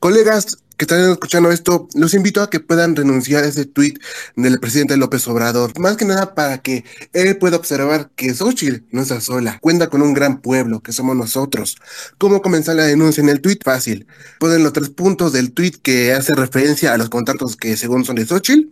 Colegas, que están escuchando esto, los invito a que puedan renunciar a ese tweet del presidente López Obrador. Más que nada para que él pueda observar que Xochitl no está sola, cuenta con un gran pueblo que somos nosotros. ¿Cómo comenzar la denuncia en el tweet? Fácil. Ponen los tres puntos del tweet que hace referencia a los contratos que según son de Xochitl.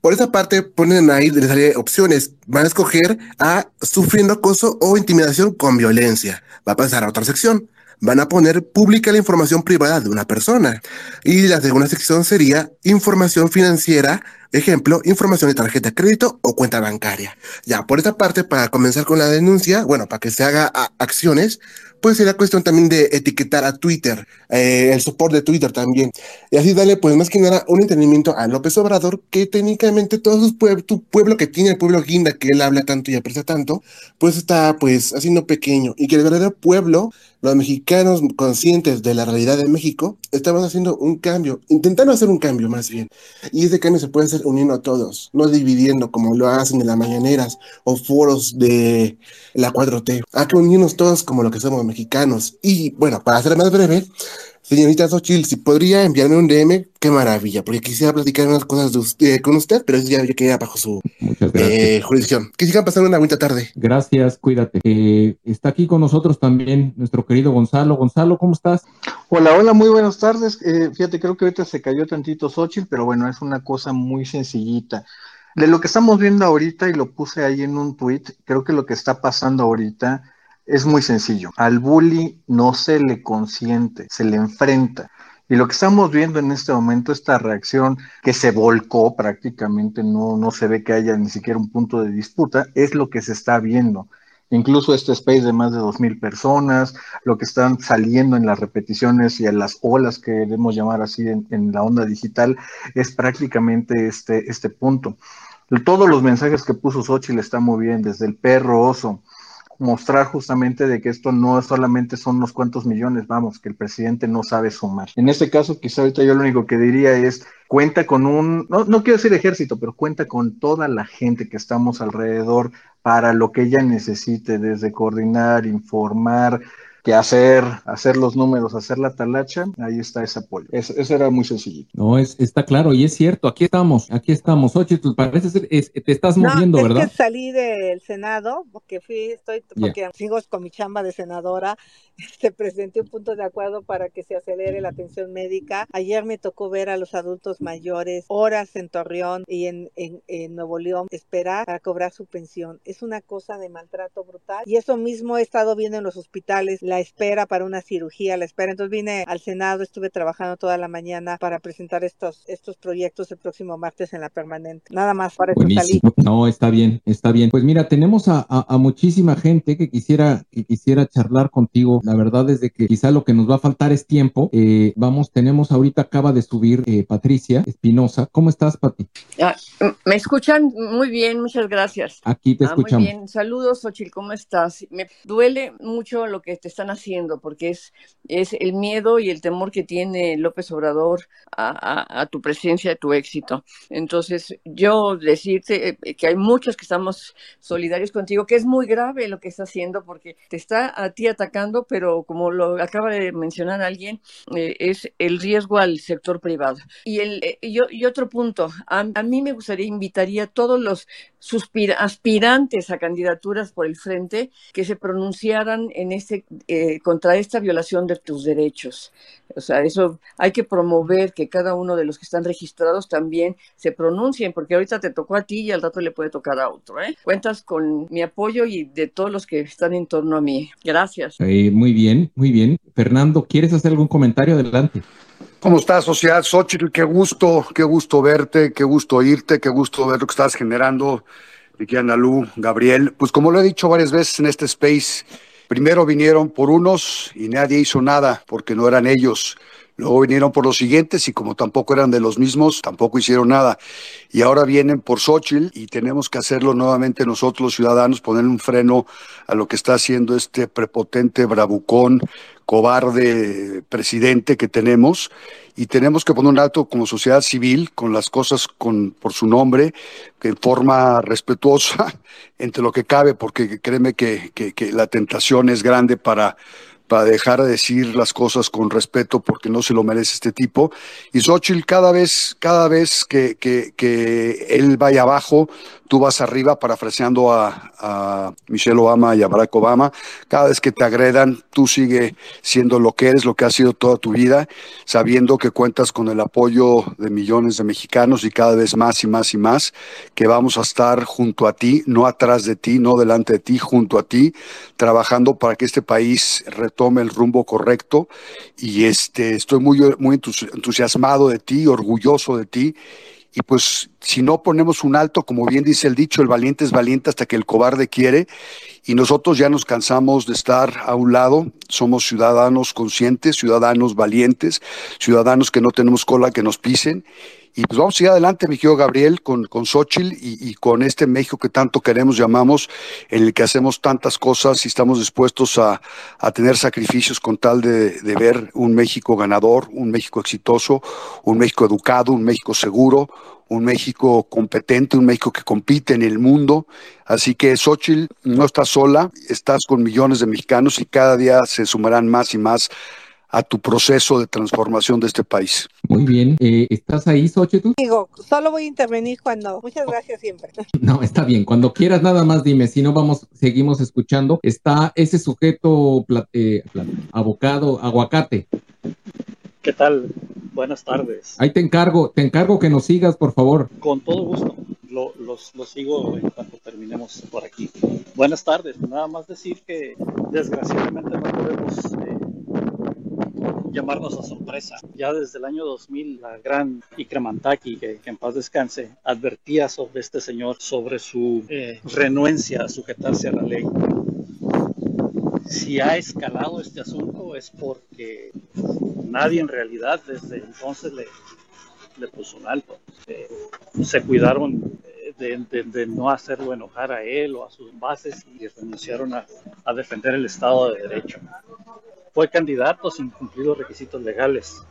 Por esa parte ponen ahí, les sale opciones. Van a escoger a sufriendo acoso o intimidación con violencia. Va a pasar a otra sección van a poner pública la información privada de una persona. Y la segunda sección sería información financiera, ejemplo, información de tarjeta de crédito o cuenta bancaria. Ya, por esta parte, para comenzar con la denuncia, bueno, para que se haga acciones, pues será cuestión también de etiquetar a Twitter, eh, el soporte de Twitter también. Y así darle, pues más que nada, un entendimiento a López Obrador, que técnicamente todo su pueblo, tu pueblo que tiene, el pueblo guinda, que él habla tanto y aprecia tanto, pues está pues haciendo pequeño. Y que el verdadero pueblo, los mexicanos conscientes de la realidad de México, estamos haciendo un cambio, intentando hacer un cambio más bien. Y ese cambio se puede hacer uniendo a todos, no dividiendo como lo hacen en las mañaneras o foros de la 4T. Hay que unirnos todos como lo que somos mexicanos. Y bueno, para ser más breve, señorita Xochitl, si podría enviarme un DM, qué maravilla, porque quisiera platicar unas cosas de con usted, pero eso ya, queda bajo su eh, jurisdicción. Que sigan pasando una buena tarde. Gracias, cuídate. Eh, está aquí con nosotros también nuestro querido Gonzalo. Gonzalo, ¿cómo estás? Hola, hola, muy buenas tardes. Eh, fíjate, creo que ahorita se cayó tantito Xochitl, pero bueno, es una cosa muy sencillita. De lo que estamos viendo ahorita, y lo puse ahí en un tweet, creo que lo que está pasando ahorita es muy sencillo. Al bully no se le consiente, se le enfrenta. Y lo que estamos viendo en este momento, esta reacción que se volcó prácticamente, no, no se ve que haya ni siquiera un punto de disputa, es lo que se está viendo. Incluso este space de más de 2.000 personas, lo que están saliendo en las repeticiones y en las olas que debemos llamar así en, en la onda digital, es prácticamente este, este punto. Todos los mensajes que puso Xochitl están muy bien, desde el perro oso, mostrar justamente de que esto no solamente son unos cuantos millones, vamos, que el presidente no sabe sumar. En este caso, quizá ahorita yo lo único que diría es cuenta con un, no, no quiero decir ejército, pero cuenta con toda la gente que estamos alrededor para lo que ella necesite, desde coordinar, informar, que hacer, hacer los números, hacer la talacha, ahí está ese apoyo. Eso, era muy sencillito. No, es, está claro y es cierto, aquí estamos, aquí estamos. Oye, tú pareces, te estás moviendo, es Que salí del Senado, porque fui, estoy, porque sigo con mi chamba de senadora, se presenté un punto de acuerdo para que se acelere la atención médica. Ayer me tocó ver a los adultos mayores horas en Torreón y en, en, en Nuevo León esperar para cobrar su pensión. Es una cosa de maltrato brutal y eso mismo he estado viendo en los hospitales. La espera para una cirugía, la espera. Entonces vine al Senado, estuve trabajando toda la mañana para presentar estos, estos proyectos el próximo martes en la permanente. Nada más para eso salí. No, está bien, está bien. Pues mira, tenemos a, a, muchísima gente que quisiera, que quisiera charlar contigo. La verdad es de que quizá lo que nos va a faltar es tiempo. Eh, vamos, tenemos ahorita, acaba de subir eh, Patricia Espinosa. ¿Cómo estás, Pati? Ah, me escuchan muy bien, muchas gracias. Aquí te escuchamos. Muy bien, saludos, Ochil, ¿cómo estás? Me duele mucho lo que te están haciendo, porque es, es el miedo y el temor que tiene López Obrador a, tu presencia, a tu éxito. Entonces, yo decirte eh, que hay muchos que estamos solidarios contigo, que es muy grave lo que está haciendo, porque te está a ti atacando, pero como lo acaba de mencionar alguien, eh, es el riesgo al sector privado. Y, el, eh, y, otro punto, a, mí me gustaría, invitaría a todos los aspirantes a candidaturas por el frente que se pronunciaran en este eh, contra esta violación de tus derechos. O sea, eso hay que promover que cada uno de los que están registrados también se pronuncien, porque ahorita te tocó a ti y al rato le puede tocar a otro. ¿eh? Cuentas con mi apoyo y de todos los que están en torno a mí. Gracias. Eh, muy bien, muy bien. Fernando, ¿quieres hacer algún comentario? Adelante. ¿Cómo estás, sociedad Xochitl? Qué gusto, qué gusto verte, qué gusto oírte, qué gusto ver lo que estás generando. Vicky Lu, Gabriel. Pues como lo he dicho varias veces en este space, Primero vinieron por unos y nadie hizo nada porque no eran ellos. Luego vinieron por los siguientes y como tampoco eran de los mismos, tampoco hicieron nada. Y ahora vienen por Xochitl y tenemos que hacerlo nuevamente nosotros los ciudadanos, poner un freno a lo que está haciendo este prepotente bravucón cobarde presidente que tenemos y tenemos que poner un alto como sociedad civil con las cosas con, por su nombre, que en forma respetuosa entre lo que cabe, porque créeme que, que, que la tentación es grande para para dejar de decir las cosas con respeto porque no se lo merece este tipo. Y Xochitl, cada vez, cada vez que, que, que él vaya abajo, tú vas arriba, parafraseando a, a, Michelle Obama y a Barack Obama, cada vez que te agredan, tú sigue siendo lo que eres, lo que has sido toda tu vida, sabiendo que cuentas con el apoyo de millones de mexicanos y cada vez más y más y más, que vamos a estar junto a ti, no atrás de ti, no delante de ti, junto a ti, trabajando para que este país retome el rumbo correcto. Y este, estoy muy, muy entusiasmado de ti, orgulloso de ti y pues si no ponemos un alto, como bien dice el dicho, el valiente es valiente hasta que el cobarde quiere, y nosotros ya nos cansamos de estar a un lado, somos ciudadanos conscientes, ciudadanos valientes, ciudadanos que no tenemos cola que nos pisen, y pues vamos a ir adelante, mi querido Gabriel, con, con Xochitl y, con este México que tanto queremos, llamamos, en el que hacemos tantas cosas y estamos dispuestos a, a tener sacrificios con tal de, de, ver un México ganador, un México exitoso, un México educado, un México seguro, un México competente, un México que compite en el mundo. Así que Xochitl no estás sola, estás con millones de mexicanos y cada día se sumarán más y más a tu proceso de transformación de este país. Muy bien. Eh, ¿Estás ahí, Xochitl? Digo, solo voy a intervenir cuando. Muchas gracias siempre. No, está bien. Cuando quieras, nada más dime. Si no, vamos, seguimos escuchando. Está ese sujeto eh, abocado, aguacate. ¿Qué tal? Buenas tardes. Ahí te encargo, te encargo que nos sigas, por favor. Con todo gusto. Lo, los, sigo en cuanto terminemos por aquí. Buenas tardes. Nada más decir que desgraciadamente no podemos eh, llamarnos a sorpresa. Ya desde el año 2000, la gran Ikramantaki, que, que en paz descanse, advertía sobre este señor, sobre su eh, renuencia a sujetarse a la ley. Si ha escalado este asunto es porque nadie en realidad desde entonces le, le puso un alto. Eh, se cuidaron de, de, no hacerlo enojar a él o a sus bases y renunciaron a, a defender el Estado de Derecho fue candidato sin cumplir los requisitos legales.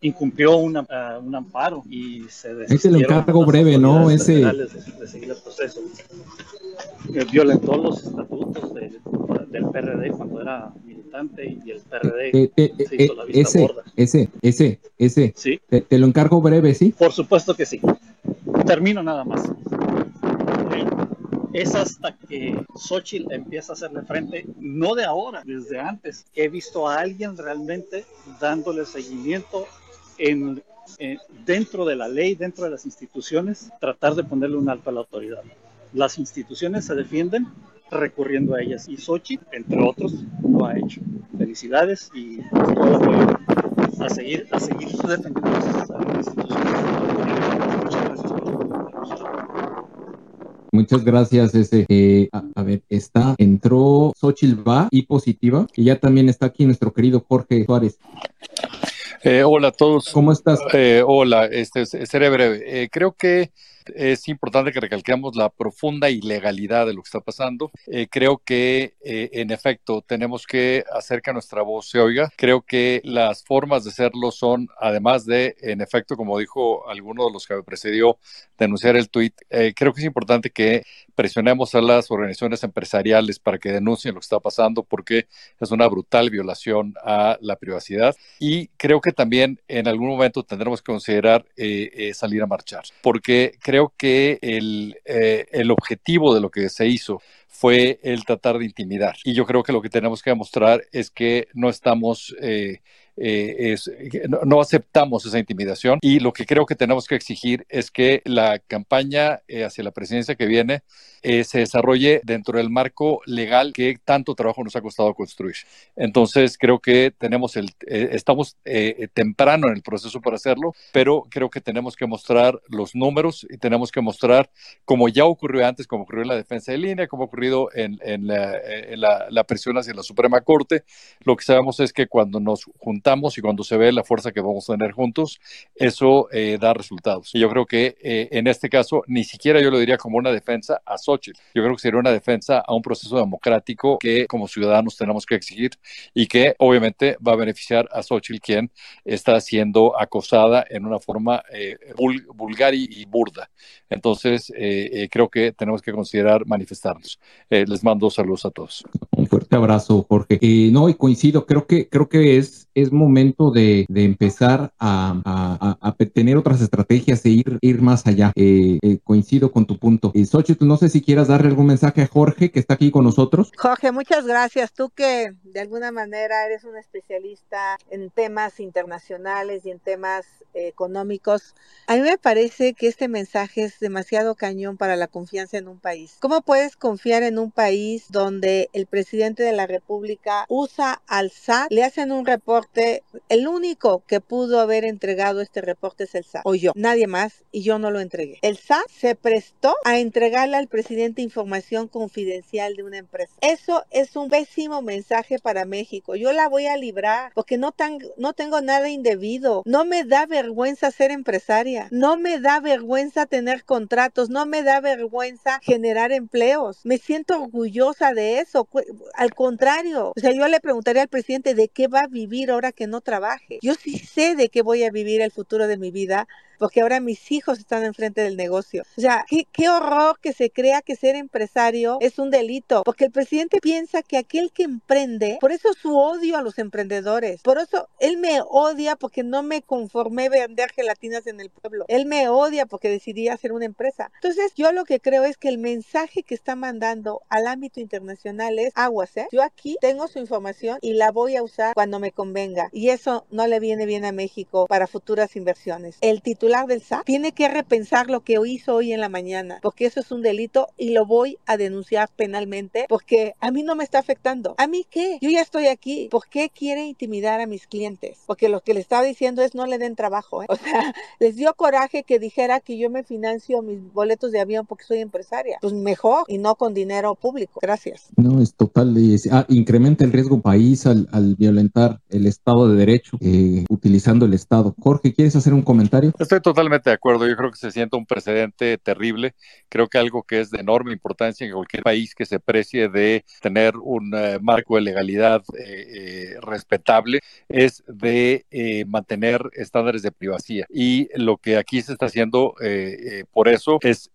incumplió una, uh, un amparo y se Ese lo encargo breve, ¿no? Ese... De, de, seguir el proceso. Eh, violentó los estatutos de, del PRD cuando era militante y el PRD eh, eh, se hizo la vista ese, gorda. ese, ese, ese. ¿Sí? Te, te, lo encargo breve, ¿sí? Por supuesto que sí. Termino nada más. Es hasta que Xochitl empieza a hacerle frente, no de ahora, desde antes. He visto a alguien realmente dándole seguimiento en, en, dentro de la ley, dentro de las instituciones, tratar de ponerle un alto a la autoridad. Las instituciones se defienden recurriendo a ellas y Xochitl, entre otros, lo ha hecho. Felicidades y todo el apoyo a seguir, a seguir defendiendo las instituciones. Muchas gracias por Muchas gracias, ese. Eh, a, a, ver, está, entró Xochitl va y positiva, y ya también está aquí nuestro querido Jorge Suárez. Eh, hola a todos. ¿Cómo estás? Eh, hola, este, seré breve. Eh, creo que es importante que recalquemos la profunda ilegalidad de lo que está pasando. Eh, creo que, eh, en efecto, tenemos que hacer que nuestra voz se oiga. Creo que las formas de hacerlo son, además de, en efecto, como dijo alguno de los que me precedió, denunciar el tuit, eh, creo que es importante que presionemos a las organizaciones empresariales para que denuncien lo que está pasando porque es una brutal violación a la privacidad. Y creo que también en algún momento tendremos que considerar salir a marchar porque creo que el, eh, el objetivo de lo que se hizo fue el tratar de intimidar. Y yo creo que lo que tenemos que demostrar es que no estamos... Eh, eh, es, no, no, aceptamos esa intimidación y lo que creo que tenemos que exigir es que la campaña eh, hacia la presidencia que viene eh, se desarrolle dentro del marco legal que tanto trabajo nos ha costado construir. Entonces creo que tenemos el, estamos temprano en el proceso para hacerlo, pero creo que tenemos que mostrar los números y tenemos que mostrar, como ya ocurrió antes, como ocurrió en la defensa de línea, como ha ocurrido en, en, la, en la, la presión hacia la Suprema Corte, lo que sabemos es que cuando nos juntamos y cuando se ve la fuerza que vamos a tener juntos, eso eh, da resultados. Y yo creo que eh, en este caso ni siquiera yo lo diría como una defensa a Xochitl. Yo creo que sería una defensa a un proceso democrático que como ciudadanos tenemos que exigir y que obviamente va a beneficiar a Xochitl, quien está siendo acosada en una forma eh, vul vulgar y, burda. Entonces, creo que tenemos que considerar manifestarnos. les mando saludos a todos. Un fuerte abrazo, Jorge. no, y coincido, creo que, creo que es, es momento de, de empezar a, a, a, tener otras estrategias e ir, ir más allá. Eh, eh, coincido con tu punto. Eh, Xochitl, no sé si quieras darle algún mensaje a Jorge, que está aquí con nosotros. Jorge, muchas gracias. Tú que de alguna manera eres un especialista en temas internacionales y en temas económicos, a mí me parece que este mensaje es demasiado cañón para la confianza en un país. ¿Cómo puedes confiar en un país donde el presidente de la República usa al SAT, le hacen un reporte, el único que pudo haber entregado este reporte es el SAT, o yo, nadie más, y yo no lo entregué. El SAT se prestó a entregarle al presidente información confidencial de una empresa. Eso es un pésimo mensaje para México. Yo la voy a librar porque no, tan, no tengo nada indebido. No me da vergüenza ser empresaria. No me da vergüenza tener contratos. No me da vergüenza generar empleos. Me siento orgullosa de eso. Al contrario, o sea, yo le preguntaría al presidente de qué va a vivir ahora que no trabaje. Yo sí sé de qué voy a vivir el futuro de mi vida porque ahora mis hijos están enfrente del negocio. O sea, qué, qué, horror que se crea que ser empresario es un delito, porque el presidente piensa que aquel que emprende, por eso su odio a los emprendedores, por eso él me odia porque no me conformé vender gelatinas en el pueblo, él me odia porque decidí hacer una empresa. Entonces, yo lo que creo es que el mensaje que está mandando al ámbito internacional es aguas, ¿eh? Yo aquí tengo su información y la voy a usar cuando me convenga, y eso no le viene bien a México para futuras inversiones. El titular del SAT tiene que repensar lo que hizo hoy en la mañana, porque eso es un delito y lo voy a denunciar penalmente porque a mí no me está afectando. ¿A mí qué? Yo ya estoy aquí. ¿Por qué quiere intimidar a mis clientes? Porque lo que le estaba diciendo es no le den trabajo. ¿eh? O sea, les dio coraje que dijera que yo me financio mis boletos de avión porque soy empresaria. Pues mejor y no con dinero público. Gracias. No, es total. Ah, incrementa el riesgo país al, al violentar el Estado de Derecho eh, utilizando el Estado. Jorge, ¿quieres hacer un comentario? Estoy Totalmente de acuerdo. Yo creo que se siente un precedente terrible. Creo que algo que es de enorme importancia en cualquier país que se precie de tener un eh, marco de legalidad eh, eh, respetable es de mantener estándares de privacidad. Y lo que aquí se está haciendo por eso es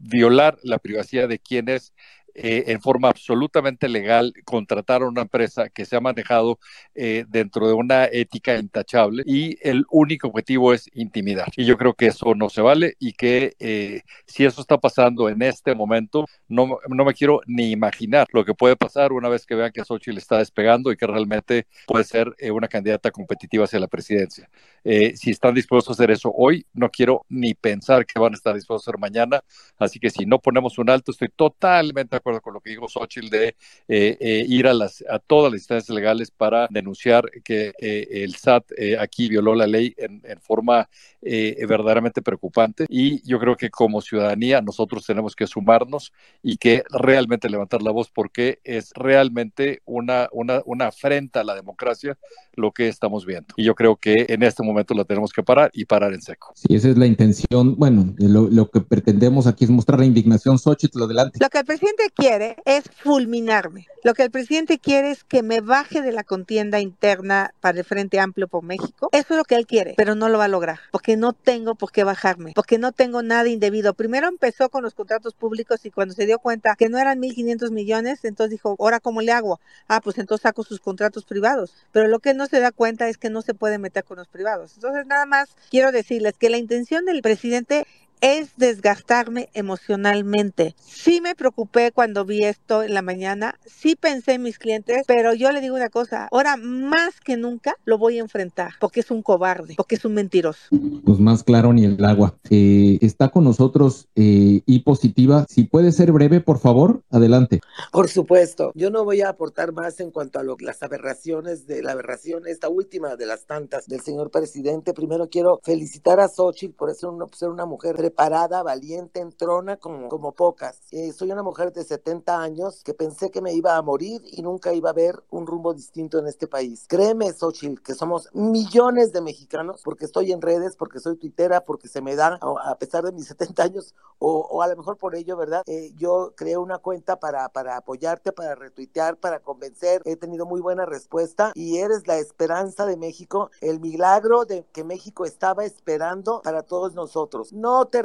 violar la privacidad de quienes eh, en forma absolutamente legal contratar a una empresa que se ha manejado eh, dentro de una ética intachable y el único objetivo es intimidar. Y yo creo que eso no se vale y que eh, si eso está pasando en este momento, no, no, me quiero ni imaginar lo que puede pasar una vez que vean que Xochitl está despegando y que realmente puede ser una candidata competitiva hacia la presidencia. si están dispuestos a hacer eso hoy, no quiero ni pensar que van a estar dispuestos a hacer mañana. Así que si no ponemos un alto, estoy totalmente de acuerdo con lo que dijo Xochitl de eh, eh, ir a, las, a todas las instancias legales para denunciar que eh, el SAT aquí violó la ley en, en forma verdaderamente preocupante. Y yo creo que como ciudadanía nosotros tenemos que sumarnos y que realmente levantar la voz porque es realmente una, una, una afrenta a la democracia lo que estamos viendo. Y yo creo que en este momento la tenemos que parar y parar en seco. Sí, esa es la intención. Bueno, lo, lo que pretendemos aquí es mostrar la indignación. Xochitl, adelante. Lo que el presidente quiere es fulminarme. Lo que el presidente quiere es que me baje de la contienda interna para el Frente Amplio por México. Eso es lo que él quiere, pero no lo va a lograr, porque no tengo por qué bajarme, porque no tengo nada indebido. Primero empezó con los contratos públicos y cuando se dio cuenta que no eran 1.500 millones, entonces dijo, ¿ahora cómo le hago? Ah, pues entonces saco sus contratos privados. Pero lo que no se da cuenta es que no se puede meter con los privados. Entonces, nada más quiero decirles que la intención del presidente es desgastarme emocionalmente. Sí me preocupé cuando vi esto en la mañana, sí pensé en mis clientes, pero yo le digo una cosa, ahora más que nunca lo voy a enfrentar, porque es un cobarde, porque es un mentiroso. Pues más claro ni el agua. Eh, está con nosotros eh, y positiva. Si puede ser breve, por favor, adelante. Por supuesto, yo no voy a aportar más en cuanto a lo, las aberraciones de la aberración, esta última de las tantas del señor presidente. Primero quiero felicitar a Xochitl por ser una, ser una mujer preparada, valiente, entrona como, como pocas. Eh, soy una mujer de 70 años que pensé que me iba a morir y nunca iba a ver un rumbo distinto en este país. Créeme, Xochitl, que somos millones de mexicanos, porque estoy en redes, porque soy tuitera, porque se me da, a pesar de mis 70 años, o, a lo mejor por ello, ¿verdad? Eh, yo creé una cuenta para, para apoyarte, para retuitear, para convencer. He tenido muy buena respuesta y eres la esperanza de México, el milagro de que México estaba esperando para todos nosotros. No te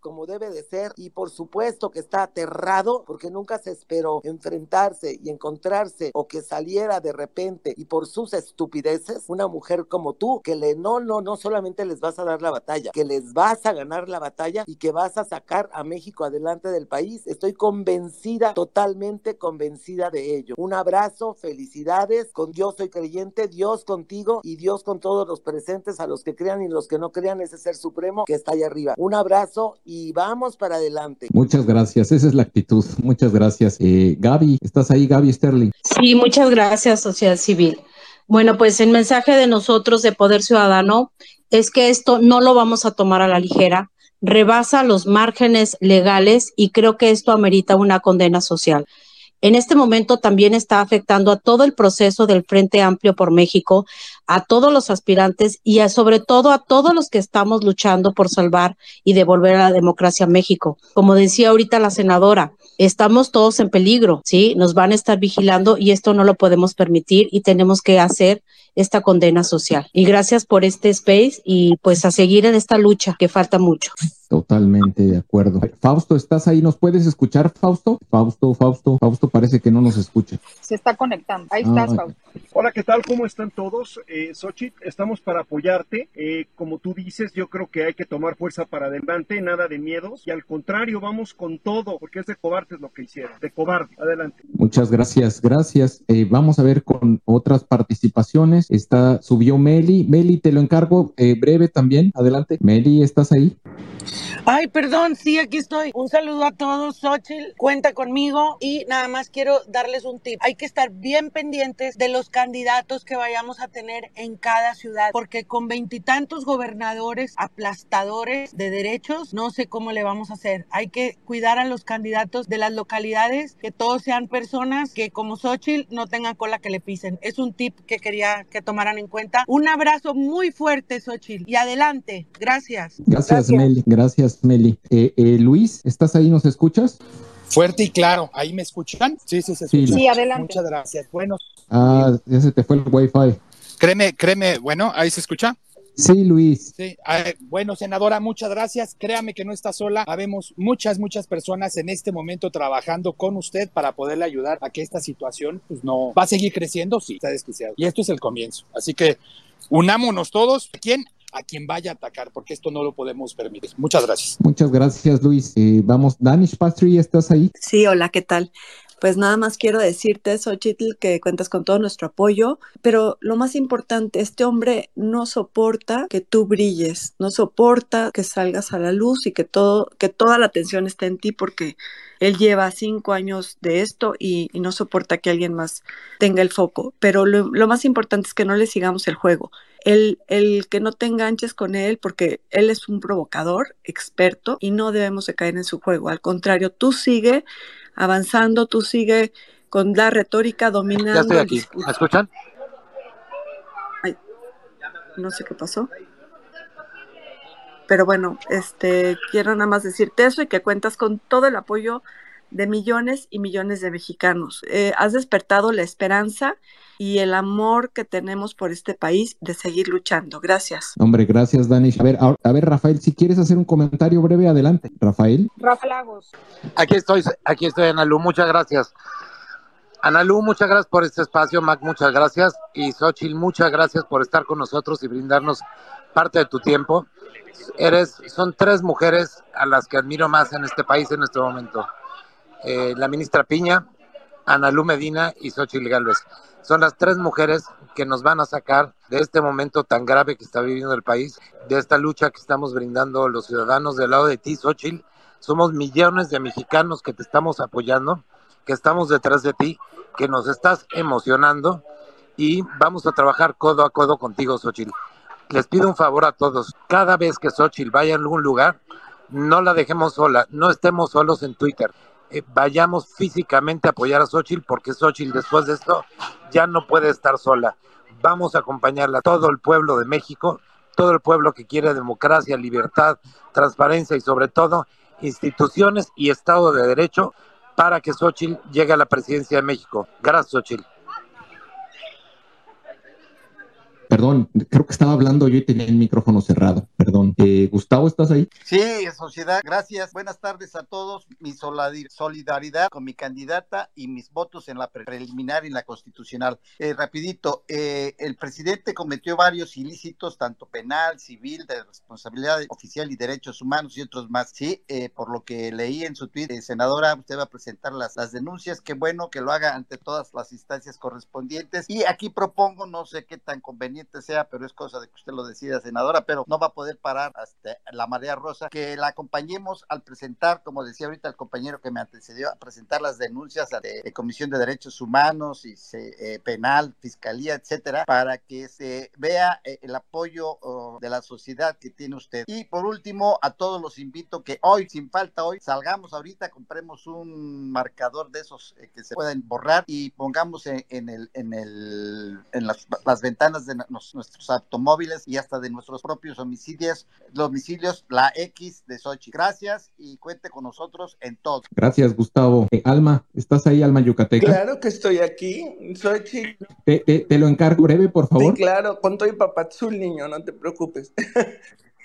como debe de ser y por supuesto que está aterrado porque nunca se esperó enfrentarse y encontrarse o que saliera de repente y por sus estupideces una mujer como tú que le no no no solamente les vas a dar la batalla, que les vas a ganar la batalla y que vas a sacar a México adelante del país. Estoy convencida, totalmente convencida de ello. Un abrazo, felicidades, con Dios soy creyente, Dios contigo y Dios con todos los presentes, a los que crean y los que no crean, ese ser supremo que está allá arriba. Un abrazo y vamos para adelante. Muchas gracias, esa es la actitud. Muchas gracias. Eh, Gaby, ¿estás ahí, Gaby Sterling? Sí, muchas gracias, sociedad civil. Bueno, pues el mensaje de nosotros de Poder Ciudadano es que esto no lo vamos a tomar a la ligera, rebasa los márgenes legales y creo que esto amerita una condena social en este momento también está afectando a todo el proceso del Frente Amplio por México, a todos los aspirantes y sobre todo a todos los que estamos luchando por salvar y devolver a la democracia a México. Como decía ahorita la senadora, estamos todos en peligro, ¿sí? Nos van a estar vigilando y esto no lo podemos permitir y tenemos que hacer esta condena social. Y gracias por este space y pues a seguir en esta lucha que falta mucho. Totalmente de acuerdo. Fausto, ¿estás ahí? ¿Nos puedes escuchar, Fausto? Fausto, Fausto, Fausto parece que no nos escucha. Se está conectando. Ahí estás, ah, Fausto. Hola, ¿qué tal? ¿Cómo están todos? Eh, Xochitl, estamos para apoyarte. Eh, como tú dices, yo creo que hay que tomar fuerza para adelante, nada de miedos. Y al contrario, vamos con todo, porque es de cobardes lo que hicieron. De cobarde. Adelante. Muchas gracias, gracias. Eh, vamos a ver con otras participaciones. Está, subió Meli. Meli, te lo encargo eh, breve también. Adelante. Meli, ¿estás ahí? Ay, perdón, sí, aquí estoy. Un saludo a todos, Xochitl, cuenta conmigo y nada más quiero darles un tip. Hay que estar bien pendientes de los candidatos que vayamos a tener en cada ciudad, porque con veintitantos gobernadores aplastadores de derechos, no sé cómo le vamos a hacer. Hay que cuidar a los candidatos de las localidades, que todos sean personas que como Xochitl no tengan cola que le pisen. Es un tip que quería que tomaran en cuenta. Un abrazo muy fuerte, Xochitl, y adelante. Gracias. Gracias, Meli. Gracias, Meli. Eh, eh, Luis, ¿estás ahí? ¿Nos escuchas? Fuerte y claro, ¿ahí me escuchan? Sí, sí, se Sí, escucha. Sí, adelante. Muchas gracias. Bueno, Ah, ya se te fue el wifi. créeme, créeme, bueno, ahí se escucha. Sí, Luis. Sí, bueno, senadora, muchas gracias. Créame que no está sola. Habemos muchas, muchas personas en este momento trabajando con usted para poderle ayudar a que esta situación pues, no va a seguir creciendo, sí, está desquiciado. Y esto es el comienzo. Así que unámonos todos. ¿Quién? A quien vaya a atacar, porque esto no lo podemos permitir. Muchas gracias. Muchas gracias, Luis. Eh, vamos, Danish Pastry, ¿estás ahí? Sí, hola, ¿qué tal? Pues nada más quiero decirte, Xochitl, que cuentas con todo nuestro apoyo, pero lo más importante, este hombre no soporta que tú brilles, no soporta que salgas a la luz y que todo, que toda la atención esté en ti porque él lleva cinco años de esto y, y no soporta que alguien más tenga el foco. Pero lo, lo más importante es que no le sigamos el juego. El, el que no te enganches con él porque él es un provocador experto y no debemos de caer en su juego. Al contrario, tú sigue avanzando, tú sigue con la retórica dominando. Ya estoy aquí. ¿Me escuchan? Ay, no sé qué pasó. Pero bueno, este quiero nada más decirte eso y que cuentas con todo el apoyo de millones y millones de mexicanos. Eh, has despertado la esperanza y el amor que tenemos por este país de seguir luchando. Gracias. Hombre, gracias, Danish. A ver, a, a ver, Rafael, si quieres hacer un comentario breve, adelante. Rafael. Rafa Lagos. Aquí estoy, aquí estoy, Analu, muchas gracias. Analu, muchas gracias por este espacio, Mac, muchas gracias. Y Xochitl, muchas gracias por estar con nosotros y brindarnos parte de tu tiempo. Eres, son tres mujeres a las que admiro más en este país en este momento. Eh, la ministra Piña, Analu Medina y Xochitl Gálvez. Son las tres mujeres que nos van a sacar de este momento tan grave que está viviendo el país, de esta lucha que estamos brindando los ciudadanos del lado de ti, Xochitl. Somos millones de mexicanos que te estamos apoyando, que estamos detrás de ti, que nos estás emocionando y vamos a trabajar codo a codo contigo, Xochitl. Les pido un favor a todos. Cada vez que Xochitl vaya a algún lugar, no la dejemos sola, no estemos solos en Twitter. Eh, vayamos físicamente a apoyar a Xochitl porque Xochitl después de esto ya no puede estar sola. Vamos a acompañarla, todo el pueblo de México, todo el pueblo que quiere democracia, libertad, transparencia y sobre todo instituciones y Estado de Derecho para que Xochitl llegue a la presidencia de México. Gracias, Xochitl. Perdón, creo que estaba hablando yo y tenía el micrófono cerrado. Perdón. Eh, Gustavo, ¿estás ahí? Sí, sociedad, gracias. Buenas tardes a todos. Mi solidaridad con mi candidata y mis votos en la pre- preliminar y en la constitucional. Eh, rapidito, eh, el presidente cometió varios ilícitos, tanto penal, civil, de responsabilidad oficial y derechos humanos y otros más. Sí, eh, por lo que leí en su tweet, senadora, usted va a presentar las, las denuncias. Qué bueno que lo haga ante todas las instancias correspondientes. Y aquí propongo, no sé qué tan conveniente sea, pero es cosa de que usted lo decida, senadora, pero no va a poder parar hasta la marea rosa, que la acompañemos al presentar, como decía ahorita el compañero que me antecedió, a presentar las denuncias de, de Comisión de Derechos Humanos y se- eh, penal, fiscalía, etcétera, para que se vea eh, el apoyo oh, de la sociedad que tiene usted. Y por último, a todos los invito que hoy, sin falta hoy, salgamos ahorita, compremos un marcador de esos eh, que se pueden borrar y pongamos en, en el, en el, en las, las ventanas de nos- nuestros automóviles y hasta de nuestros propios homicidios, domicilios, la X de Sochi. Gracias y cuente con nosotros en todo. Gracias, Gustavo. Eh, Alma, ¿estás ahí, Alma Yucateca? Claro que estoy aquí, soy chico. Te, te- te lo encargo breve, por favor. Sí, claro, con todo y papazul, niño, no te preocupes.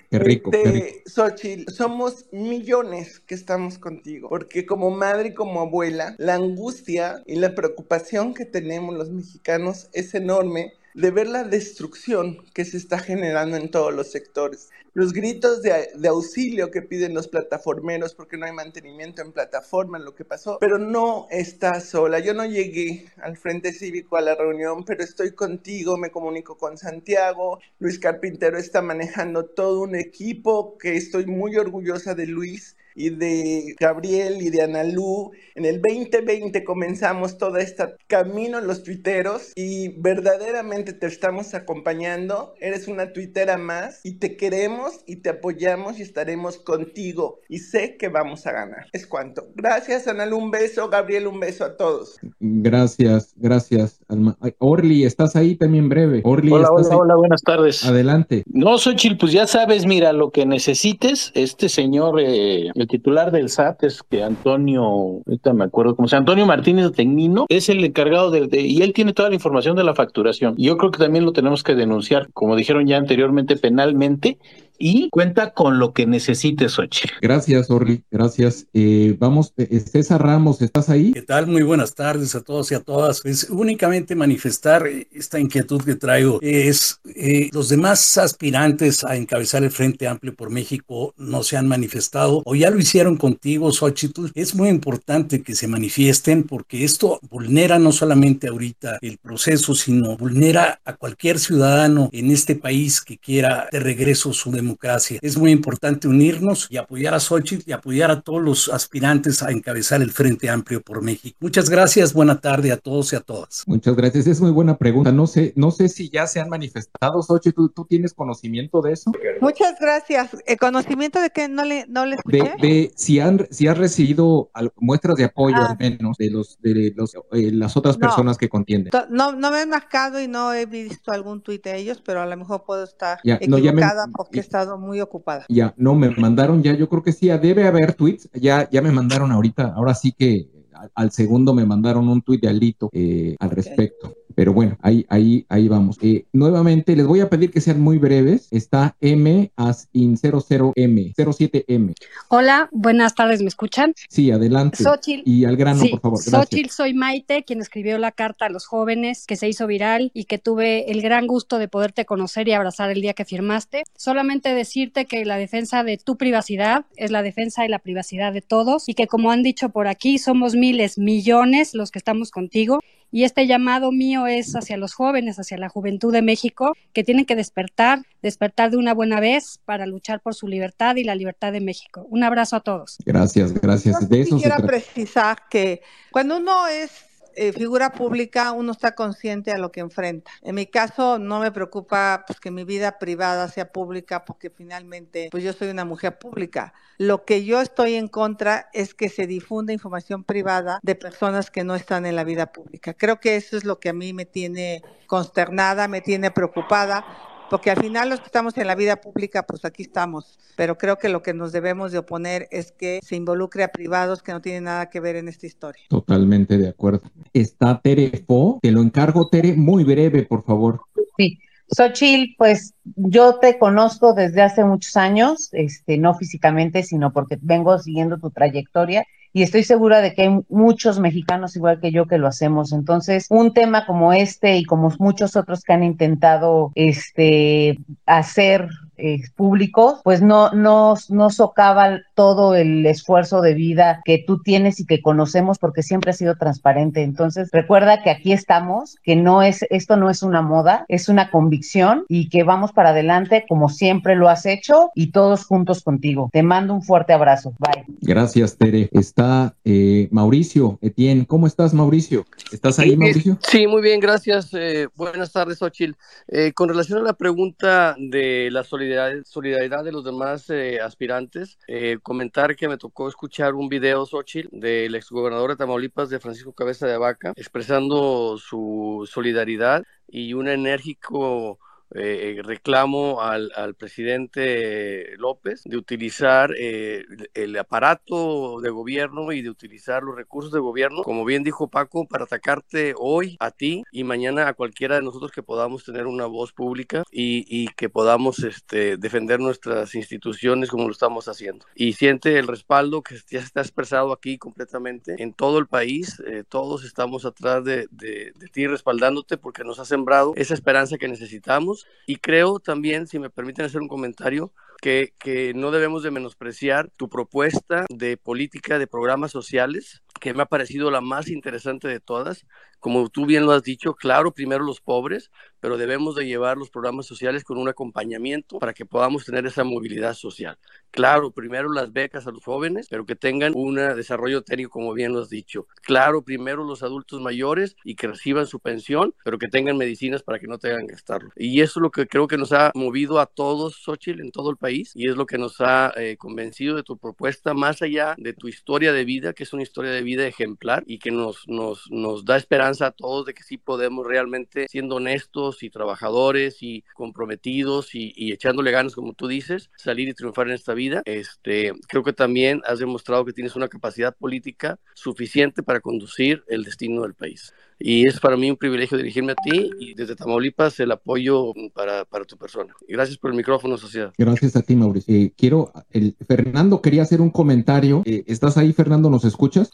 Qué rico, qué rico. Este, Xochitl, somos millones que estamos contigo, porque como madre y como abuela, la angustia y la preocupación que tenemos los mexicanos es enorme de ver la destrucción que se está generando en todos los sectores. Los gritos de, auxilio que piden los plataformeros porque no hay mantenimiento en plataforma, lo que pasó, pero no está sola. Yo no llegué al Frente Cívico a la reunión, pero estoy contigo, me comunico con Santiago. Luis Carpintero está manejando todo un equipo que estoy muy orgullosa de Luis y de Gabriel y de Analú. En el 2020 comenzamos todo este camino en los tuiteros y verdaderamente te estamos acompañando. Eres una tuitera más y te queremos y te apoyamos y estaremos contigo y sé que vamos a ganar. Es cuanto. Gracias Analú, un beso. Gabriel, un beso a todos. Gracias, gracias. Alma. Orly, estás ahí también breve. Orly, hola, ¿estás hola, ahí? hola, buenas tardes. Adelante. No, Xochitl, pues ya sabes, mira, lo que necesites, este señor, eh, el titular del SAT es que Antonio, ahorita me acuerdo cómo se Antonio Martínez Tecnino, es el encargado del, de, y él tiene toda la información de la facturación. Yo creo que también lo tenemos que denunciar, como dijeron ya anteriormente, penalmente, y cuenta con lo que necesites, Xochitl. Gracias, Orly, gracias. Eh, vamos, eh, César Ramos, ¿estás ahí? ¿Qué tal? Muy buenas tardes a todos y a todas. Pues únicamente manifestar esta inquietud que traigo es eh, los demás aspirantes a encabezar el Frente Amplio por México no se han manifestado o ya lo hicieron contigo, Xochitl. Es muy importante que se manifiesten porque esto vulnera no solamente ahorita el proceso, sino vulnera a cualquier ciudadano en este país que quiera de regreso su democracia democracia. Es muy importante unirnos y apoyar a Xochitl y apoyar a todos los aspirantes a encabezar el Frente Amplio por México. Muchas gracias, buena tarde a todos y a todas. Muchas gracias, es muy buena pregunta. No sé, no sé si ya se han manifestado, Xochitl, ¿tú, tú tienes conocimiento de eso? Muchas gracias. ¿El conocimiento de que no le, no le escuché? De, de si han si has recibido al, muestras de apoyo ah. al menos de los de los eh, las otras no, personas que contienden. No, no me he marcado y no he visto algún tuit de ellos, pero a lo mejor puedo estar ya, equivocada no, me, porque está estado muy ocupada. Ya, no, me mandaron ya, yo creo que sí, debe haber tweets, ya, ya me mandaron ahorita, ahora sí que al, al segundo me mandaron un tweet de Alito eh, al okay. respecto. Pero bueno, ahí, ahí, ahí vamos. Eh, nuevamente, les voy a pedir que sean muy breves. Está M as in 00M, 07M. Hola, buenas tardes, ¿me escuchan? Sí, adelante. Xochitl. Y al grano, sí, por favor. Gracias. Xochitl, soy Maite, quien escribió la carta a los jóvenes que se hizo viral y que tuve el gran gusto de poderte conocer y abrazar el día que firmaste. Solamente decirte que la defensa de tu privacidad es la defensa de la privacidad de todos y que como han dicho por aquí, somos miles, millones los que estamos contigo y este llamado mío es hacia los jóvenes, hacia la juventud de México, que tienen que despertar, despertar de una buena vez para luchar por su libertad y la libertad de México. Un abrazo a todos. Gracias, gracias. Yo de eso quisiera precisar que cuando uno es eh, figura pública, uno está consciente a lo que enfrenta. En mi caso, no me preocupa pues, que mi vida privada sea pública porque finalmente pues, yo soy una mujer pública. Lo que yo estoy en contra es que se difunda información privada de personas que no están en la vida pública. Creo que eso es lo que a mí me tiene consternada, me tiene preocupada, porque al final los que estamos en la vida pública, pues aquí estamos, pero creo que lo que nos debemos de oponer es que se involucre a privados que no tienen nada que ver en esta historia. Totalmente de acuerdo. Está Tere Fo, te lo encargo Tere, muy breve, por favor. Sí. Xochitl, pues yo te conozco desde hace muchos años, este, no físicamente, sino porque vengo siguiendo tu trayectoria y estoy segura de que hay muchos mexicanos igual que yo que lo hacemos. Entonces, un tema como este y como muchos otros que han intentado este, hacer eh, públicos, pues no, no, no socava todo el esfuerzo de vida que tú tienes y que conocemos porque siempre ha sido transparente. Entonces, recuerda que aquí estamos, que no es, esto no es una moda, es una convicción y que vamos para adelante como siempre lo has hecho y todos juntos contigo. Te mando un fuerte abrazo. Bye. Gracias, Tere. Está eh, Mauricio Etienne. ¿Cómo estás, Mauricio? ¿Estás ahí, Mauricio? Sí, muy bien, gracias. Eh, buenas tardes, Ochil. Eh, con relación a la pregunta de la solidaridad solidaridad de los demás eh, aspirantes. Eh, comentar que me tocó escuchar un video, Xochitl, del exgobernador de Tamaulipas, de Francisco Cabeza de Vaca, expresando su solidaridad y un enérgico eh, reclamo al, al, presidente López de utilizar eh, el aparato de gobierno y de utilizar los recursos de gobierno, como bien dijo Paco, para atacarte hoy a ti y mañana a cualquiera de nosotros que podamos tener una voz pública y, y que podamos este, defender nuestras instituciones como lo estamos haciendo. Y siente el respaldo que ya está expresado aquí completamente en todo el país. Eh, todos estamos atrás de, de, de ti respaldándote porque nos ha sembrado esa esperanza que necesitamos y creo también, si me permiten hacer un comentario, que, que, no debemos de menospreciar tu propuesta de política de programas sociales, que me ha parecido la más interesante de todas. Como tú bien lo has dicho, claro, primero los pobres, pero debemos de llevar los programas sociales con un acompañamiento para que podamos tener esa movilidad social. Claro, primero las becas a los jóvenes, pero que tengan un desarrollo técnico, como bien lo has dicho. Claro, primero los adultos mayores y que reciban su pensión, pero que tengan medicinas para que no tengan que gastarlo. Y eso es lo que creo que nos ha movido a todos, Xochitl, en todo el país, y es lo que nos ha eh, convencido de tu propuesta, más allá de tu historia de vida, que es una historia de vida ejemplar y que nos, nos, nos da esperanza a todos de que sí podemos realmente, siendo honestos y trabajadores y comprometidos y, y, echándole ganas, como tú dices, salir y triunfar en esta vida. Este, creo que también has demostrado que tienes una capacidad política suficiente para conducir el destino del país. Y es para mí un privilegio dirigirme a ti y desde Tamaulipas el apoyo para, para tu persona. Y gracias por el micrófono, sociedad. Gracias a ti, Mauricio. Eh, quiero, el, Fernando quería hacer un comentario. Eh, ¿Estás ahí, Fernando? ¿Nos escuchas?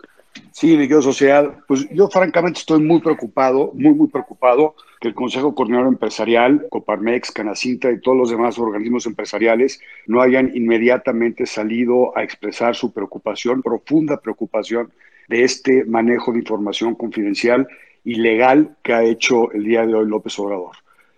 Sí, mi querido sociedad, pues yo francamente estoy muy preocupado, muy, muy preocupado que el Consejo Coordinador Empresarial, Coparmex, Canacinta y todos los demás organismos empresariales no hayan inmediatamente salido a expresar su preocupación, profunda preocupación de este manejo de información confidencial ilegal que ha hecho el día de hoy López Obrador.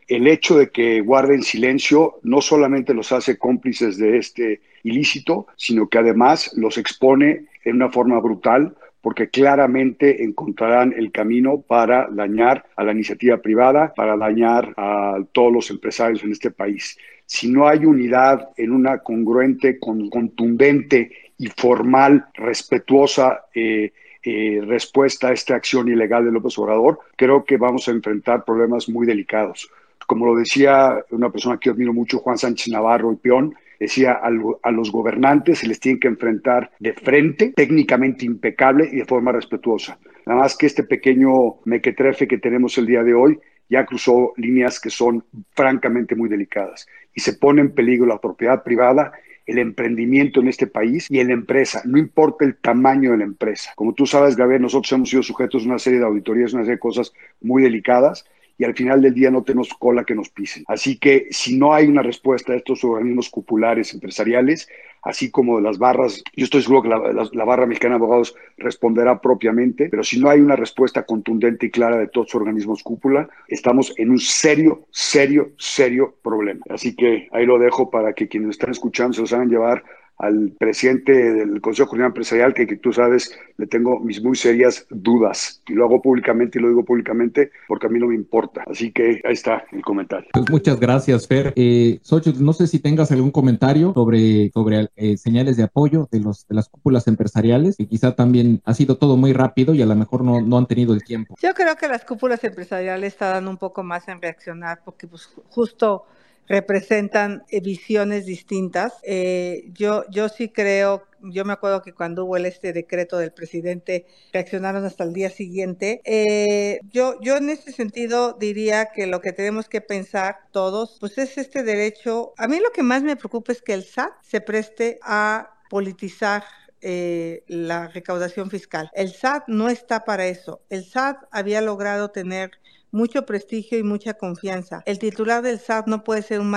El hecho de que guarden silencio no solamente los hace cómplices de este ilícito, sino que además los expone en una forma brutal porque claramente encontrarán el camino para dañar a la iniciativa privada, para dañar a todos los empresarios en este país. Si no hay unidad en una congruente, con, contundente y formal, respetuosa eh, eh, respuesta a esta acción ilegal de López Obrador, creo que vamos a enfrentar problemas muy delicados. Como lo decía una persona que admiro mucho, Juan Sánchez Navarro y Peón, decía a, los gobernantes se les tiene que enfrentar de frente, técnicamente impecable y de forma respetuosa. Nada más que este pequeño mequetrefe que tenemos el día de hoy ya cruzó líneas que son francamente muy delicadas y se pone en peligro la propiedad privada el emprendimiento en este país y en la empresa, no importa el tamaño de la empresa. Como tú sabes, Gabriel, nosotros hemos sido sujetos a una serie de auditorías, una serie de cosas muy delicadas y al final del día no tenemos cola que nos pisen. Así que si no hay una respuesta a estos organismos cupulares empresariales, así como de las barras, yo estoy seguro que la, la, barra mexicana de abogados responderá propiamente, pero si no hay una respuesta contundente y clara de todos los organismos cúpula, estamos en un serio, serio, serio problema. Así que ahí lo dejo para que quienes están escuchando se los hagan llevar al presidente del Consejo Coordinador Empresarial, que, que, tú sabes, le tengo mis muy serias dudas. Y lo hago públicamente y lo digo públicamente porque a mí no me importa. Así que ahí está el comentario. Pues muchas gracias, Fer. Eh, Xochitl, no sé si tengas algún comentario sobre, sobre eh, señales de apoyo de, los, de las cúpulas empresariales, que quizá también ha sido todo muy rápido y a lo mejor no, no han tenido el tiempo. Yo creo que las cúpulas empresariales tardan un poco más en reaccionar porque pues, justo representan visiones distintas. Eh, yo, yo sí creo, yo me acuerdo que cuando hubo este decreto del presidente reaccionaron hasta el día siguiente. Eh, yo, yo en este sentido diría que lo que tenemos que pensar todos, pues es este derecho. A mí lo que más me preocupa es que el SAT se preste a politizar eh, la recaudación fiscal. El SAT no está para eso. El SAT había logrado tener mucho prestigio y mucha confianza. El titular del SAT no puede ser un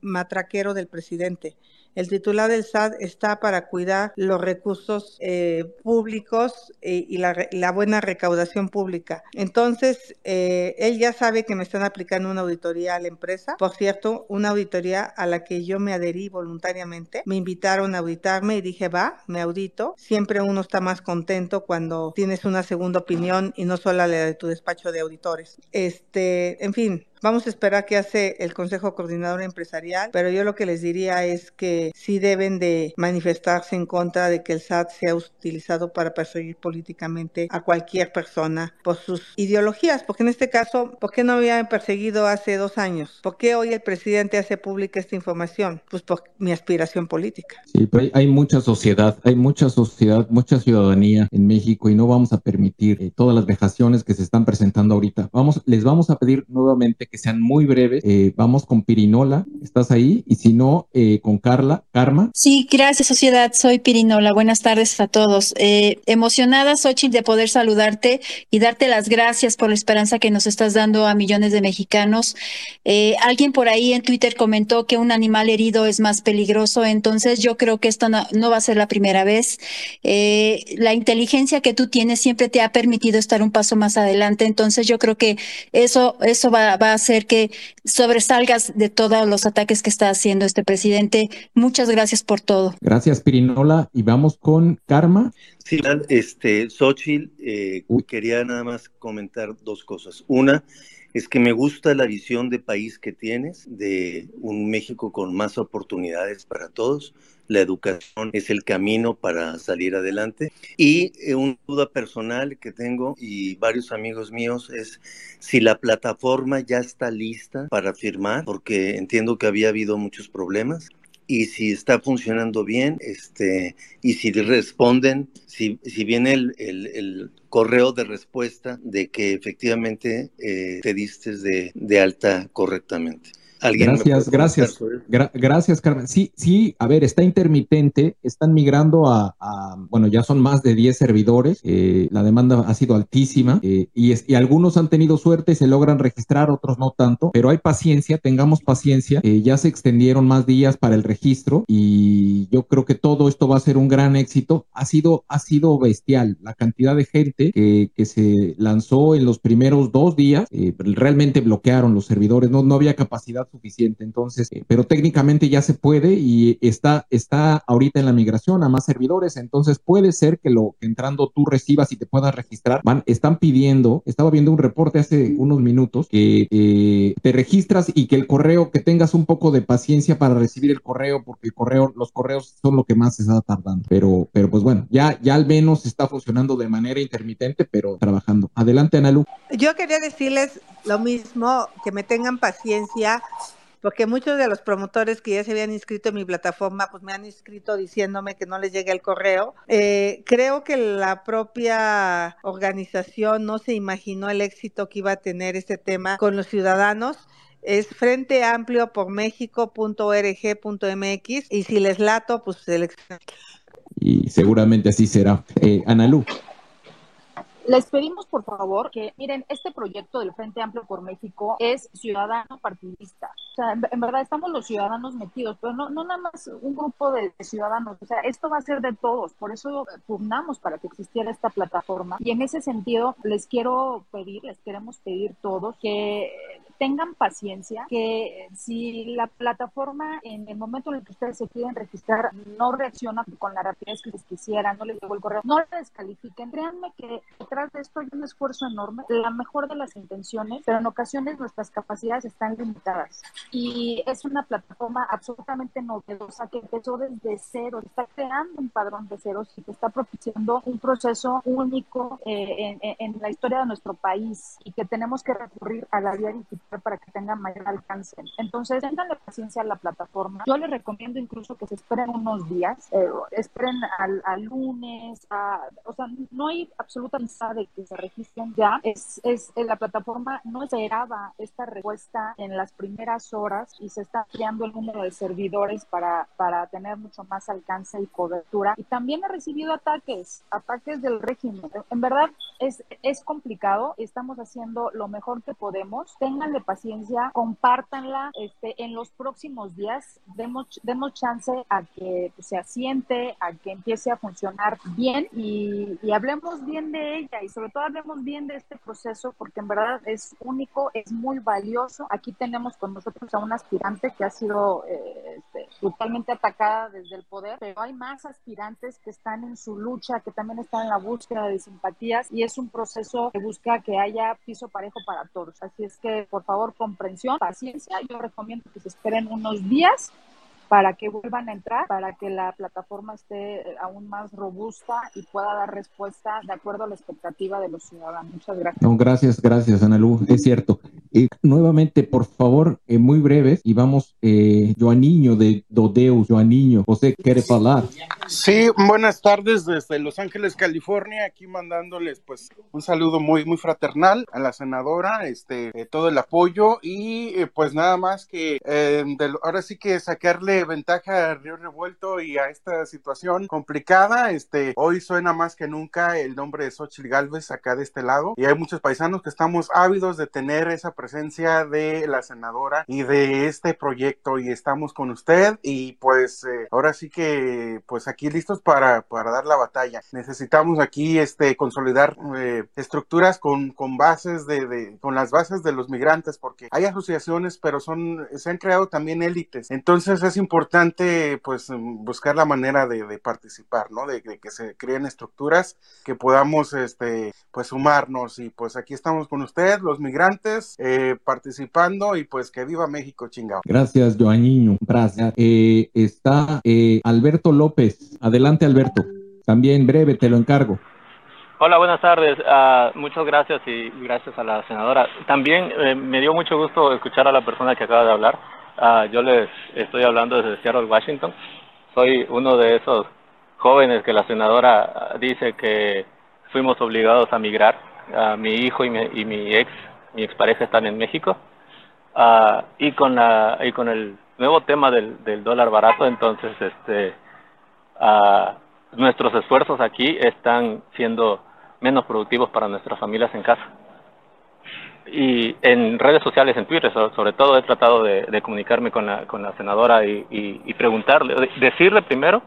matraquero del presidente. El titular del SAT está para cuidar los recursos eh, públicos eh, y la, la, buena recaudación pública. Entonces, eh, él ya sabe que me están aplicando una auditoría a la empresa. Por cierto, una auditoría a la que yo me adherí voluntariamente. Me invitaron a auditarme y dije, va, me audito. Siempre uno está más contento cuando tienes una segunda opinión y no solo la de tu despacho de auditores. Este, en fin, Vamos a esperar qué hace el Consejo Coordinador Empresarial, pero yo lo que les diría es que sí deben de manifestarse en contra de que el SAT sea utilizado para perseguir políticamente a cualquier persona por sus ideologías, porque en este caso, ¿por qué no habían perseguido hace dos años? ¿Por qué hoy el presidente hace pública esta información? Pues por mi aspiración política. Sí, pero hay, mucha sociedad, hay mucha sociedad, mucha ciudadanía en México y no vamos a permitir eh, todas las vejaciones que se están presentando ahorita. Vamos, les vamos a pedir nuevamente que sean muy breves. Eh, vamos con Pirinola, ¿estás ahí? Y si no, eh, con Carla, Karma. Sí, gracias sociedad, soy Pirinola. Buenas tardes a todos. Eh, emocionada, Xochitl, de poder saludarte y darte las gracias por la esperanza que nos estás dando a millones de mexicanos. Eh, alguien por ahí en Twitter comentó que un animal herido es más peligroso, entonces yo creo que esto no, no va a ser la primera vez. Eh, la inteligencia que tú tienes siempre te ha permitido estar un paso más adelante, entonces yo creo que eso, eso va, va a hacer que sobresalgas de todos los ataques que está haciendo este presidente. Muchas gracias por todo. Gracias, Pirinola. Y vamos con Karma. Sí, este, Xochitl, eh, quería nada más comentar dos cosas. Una es que me gusta la visión de país que tienes, de un México con más oportunidades para todos. La educación es el camino para salir adelante. Y eh, una duda personal que tengo y varios amigos míos es si la plataforma ya está lista para firmar, porque entiendo que había habido muchos problemas y si está funcionando bien, este, y si responden, si, si viene el, el, correo de respuesta de que efectivamente eh, te diste de, de alta correctamente. ¿Alguien me Gracias, gracias. Gra- gracias, Carmen. Sí, sí, a ver, está intermitente, están migrando a, a- bueno, ya son más de 10 servidores, eh, la demanda ha sido altísima eh, y, es- y algunos han tenido suerte y se logran registrar, otros no tanto, pero hay paciencia, tengamos paciencia, eh, ya se extendieron más días para el registro y yo creo que todo esto va a ser un gran éxito. Ha sido, ha sido bestial la cantidad de gente que, que se lanzó en los primeros dos días, realmente bloquearon los servidores, no, no había capacidad suficiente. Entonces, eh, pero técnicamente ya se puede y está, está ahorita en la migración a más servidores. Entonces puede ser que lo que entrando tú recibas y te puedas registrar. Van, están pidiendo, estaba viendo un reporte hace unos minutos que eh, te registras y que el correo, que tengas un poco de paciencia para recibir el correo, porque el correo, los correos son lo que más se está tardando. Pero, pero pues bueno, ya, ya al menos está funcionando de manera intermitente, pero trabajando. Adelante, Analu. Yo quería decirles lo mismo, que me tengan paciencia, porque muchos de los promotores que ya se habían inscrito en mi plataforma, pues me han inscrito diciéndome que no les llega el correo. Eh, creo que la propia organización no se imaginó el éxito que iba a tener este tema con los ciudadanos. Es Frente Amplio por México.org.mx y si les lato, pues seleccionen. Y seguramente así será. Eh, Analu. Les pedimos, por favor, que miren, este proyecto del Frente Amplio por México es ciudadano partidista. O sea, en, verdad estamos los ciudadanos metidos, pero no, no nada más un grupo de, de ciudadanos. O sea, esto va a ser de todos. Por eso pugnamos para que existiera esta plataforma. Y en ese sentido, les quiero pedir, les queremos pedir todos que tengan paciencia, que si la plataforma en el momento en el que ustedes se quieren registrar no reacciona con la rapidez que les quisieran, no les llegó el correo, no la descalifiquen. Créanme que detrás de esto hay un esfuerzo enorme, la mejor de las intenciones, pero en ocasiones nuestras capacidades están limitadas. Y es una plataforma absolutamente novedosa que empezó desde cero, está creando un padrón de ceros y que está propiciando un proceso único eh, en- en la historia de nuestro país y que tenemos que recurrir a la vía digital para que tenga mayor alcance. Entonces, tenganle paciencia a la plataforma. Yo les recomiendo incluso que se esperen unos días, eh, esperen al, al lunes, a- o sea, no hay absoluta necesidad de que se registren ya. Es, es, eh, la plataforma no esperaba esta respuesta en las primeras horas y se está ampliando el número de servidores para, para tener mucho más alcance y cobertura. Y también ha recibido ataques, ataques del régimen. En verdad es, es complicado, estamos haciendo lo mejor que podemos. Ténganle paciencia, compártanla. Este, en los próximos días demos, demos chance a que se asiente, a que empiece a funcionar bien y, y hablemos bien de ella y sobre todo hablemos bien de este proceso porque en verdad es único, es muy valioso. Aquí tenemos con nosotros a una aspirante que ha sido eh, este, brutalmente atacada desde el poder, pero hay más aspirantes que están en su lucha, que también están en la búsqueda de simpatías y es un proceso que busca que haya piso parejo para todos. Así es que, por favor, favor comprensión, paciencia. Yo recomiendo que se esperen unos días para que vuelvan a entrar, para que la plataforma esté aún más robusta y pueda dar respuesta de acuerdo a la expectativa de los ciudadanos. Muchas gracias. No, gracias, gracias, Ana Lu. Es cierto. Eh, nuevamente, por favor, eh, muy breves, y vamos, eh, Joaniño de Dodeus, Joaniño, José, ¿quiere hablar? Sí, buenas tardes desde Los Ángeles, California, aquí mandándoles pues un saludo muy, muy fraternal a la senadora, este, eh, todo el apoyo y eh, pues nada más que eh, de ahora sí que sacarle ventaja a Río Revuelto y a esta situación complicada, este, hoy suena más que nunca el nombre de Xochitl Galvez acá de este lado y hay muchos paisanos que estamos ávidos de tener esa presencia de la senadora y de este proyecto y estamos con usted y pues eh, ahora sí que pues aquí listos para, para dar la batalla. Necesitamos aquí este consolidar eh, estructuras con, con bases de, de- con las bases de los migrantes porque hay asociaciones pero son se han creado también élites. Entonces es importante pues mm, buscar la manera de, de participar, ¿no? De, de que se creen estructuras que podamos este pues sumarnos y pues aquí estamos con usted los migrantes eh, participando y pues que viva México chingado. Gracias, Joaniño. Gracias. Eh, está eh, Alberto López. Adelante, Alberto. También breve, te lo encargo. Hola, buenas tardes. Ah, muchas gracias y gracias a la senadora. También eh, me dio mucho gusto escuchar a la persona que acaba de hablar. Ah, yo les estoy hablando desde Seattle, Washington. Soy uno de esos jóvenes que la senadora dice que fuimos obligados a migrar. Ah, mi hijo y mi, y mi ex, mi expareja están en México. Ah, y con la y con el nuevo tema del, del dólar barato, entonces este ah, nuestros esfuerzos aquí están siendo menos productivos para nuestras familias en casa. Y en redes sociales, en Twitter, so- sobre todo, he tratado de, de comunicarme con la, con la senadora y, y- y preguntarle, de- decirle primero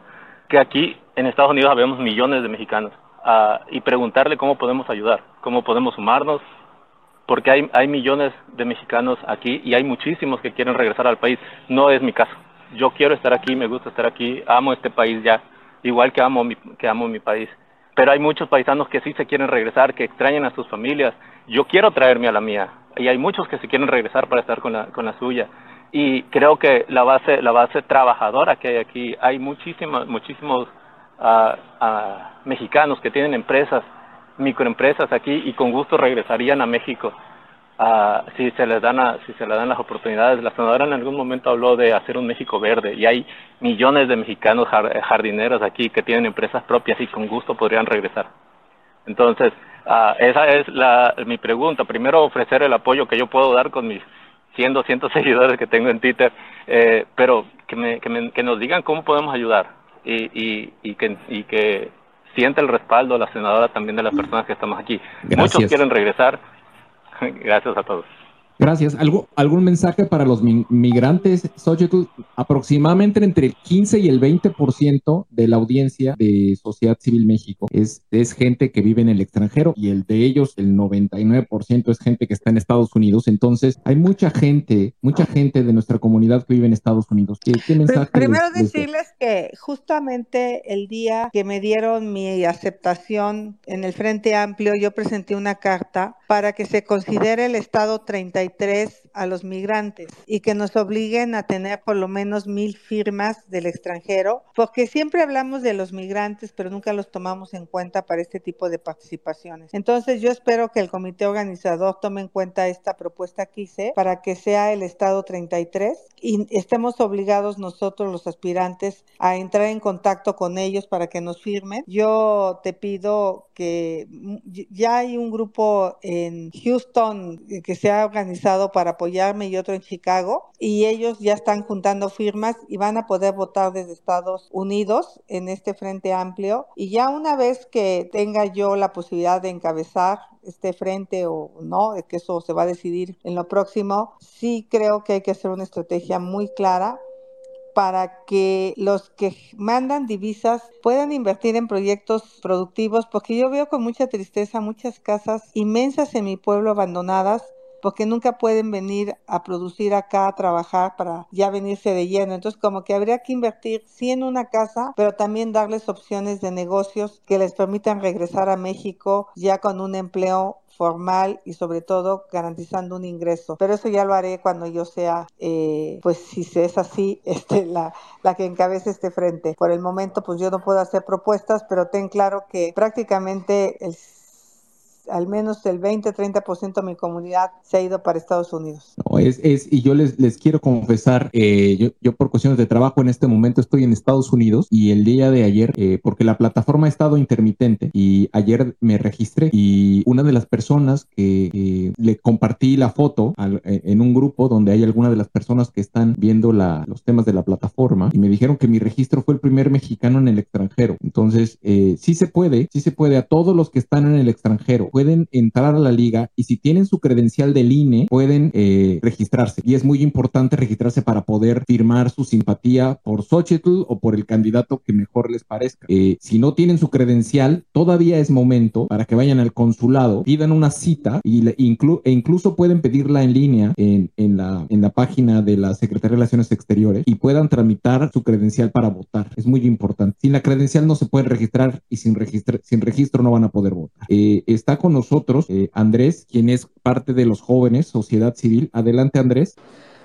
que aquí en Estados Unidos habemos millones de mexicanos ah, y preguntarle cómo podemos ayudar, cómo podemos sumarnos, porque hay, hay millones de mexicanos aquí y hay muchísimos que quieren regresar al país. No es mi caso. Yo quiero estar aquí, me gusta estar aquí, amo este país ya, igual que amo mi, que amo mi país. Pero hay muchos paisanos que sí se quieren regresar, que extrañan a sus familias. Yo quiero traerme a la mía. Y hay muchos que se quieren regresar para estar con la, con la suya. Y creo que la base, la base trabajadora que hay aquí, hay muchísimos, muchísimos ah, ah, mexicanos que tienen empresas, microempresas aquí y con gusto regresarían a México ah, si se les dan a- si se les dan las oportunidades. La senadora en algún momento habló de hacer un México verde y hay millones de mexicanos jar- jardineros aquí que tienen empresas propias y con gusto podrían regresar. Entonces, ah, esa es la, mi pregunta. Primero, ofrecer el apoyo que yo puedo dar con mis 100, 200 seguidores que tengo en Twitter, eh, pero que, me, que, me- que nos digan cómo podemos ayudar y, y, y, que, y que sienta el respaldo la senadora también de las personas que estamos aquí. Gracias. Muchos quieren regresar. Gracias a todos. Gracias. ¿Algo, ¿Algún mensaje para los mi- migrantes? Xochitl, aproximadamente entre el 15 y el 20% de la audiencia de Sociedad Civil México es, es gente que vive en el extranjero y el de ellos, el 99% es gente que está en Estados Unidos. Entonces, hay mucha gente, mucha gente de nuestra comunidad que vive en Estados Unidos. ¿Qué, qué mensaje Prim- Primero les- les- decirles que justamente el día que me dieron mi aceptación en el Frente Amplio, yo presenté una carta para que se considere el Estado 33 a los migrantes y que nos obliguen a tener por lo menos mil firmas del extranjero, porque siempre hablamos de los migrantes, pero nunca los tomamos en cuenta para este tipo de participaciones. Entonces yo espero que el comité organizador tome en cuenta esta propuesta que hice para que sea el Estado 33 y estemos obligados nosotros los aspirantes a entrar en contacto con ellos para que nos firmen. Yo te pido que ya hay un grupo en Houston que se ha organizado para apoyarme y otro en Chicago y ellos ya están juntando firmas y van a poder votar desde Estados Unidos en este frente amplio. Y ya una vez que tenga yo la posibilidad de encabezar este frente o no, que eso se va a decidir en lo próximo, sí creo que hay que hacer una estrategia muy clara para que los que mandan divisas puedan invertir en proyectos productivos, porque yo veo con mucha tristeza muchas casas inmensas en mi pueblo abandonadas porque nunca pueden venir a producir acá, a trabajar para ya venirse de lleno. Entonces, como que habría que invertir sí en una casa, pero también darles opciones de negocios que les permitan regresar a México ya con un empleo formal y sobre todo garantizando un ingreso. Pero eso ya lo haré cuando yo sea, eh, pues si es así, este, la, la que encabece este frente. Por el momento, pues yo no puedo hacer propuestas, pero ten claro que prácticamente el al menos el 20-30% de mi comunidad se ha ido para Estados Unidos. No, es, es, y yo les, les quiero confesar, eh, yo, yo, por cuestiones de trabajo en este momento estoy en Estados Unidos y el día de ayer, eh, porque la plataforma ha estado intermitente y ayer me registré y una de las personas que eh, le compartí la foto eh, en un grupo donde hay algunas de las personas que están viendo la, los temas de la plataforma y me dijeron que mi registro fue el primer mexicano en el extranjero. Entonces, eh, sí se puede, sí se puede a todos los que están en el extranjero pueden entrar a la liga y si tienen su credencial del INE pueden eh, registrarse. Y es muy importante registrarse para poder firmar su simpatía por Xochitl o por el candidato que mejor les parezca. Eh, si no tienen su credencial, todavía es momento para que vayan al consulado, pidan una cita y e incluso pueden pedirla en línea en, en, la, en la página de la Secretaría de Relaciones Exteriores y puedan tramitar su credencial para votar. Es muy importante. Sin la credencial no se pueden registrar y sin, registro, sin registro no van a poder votar. Eh, está con nosotros eh, Andrés, quien es parte de los jóvenes, sociedad civil. Adelante, Andrés.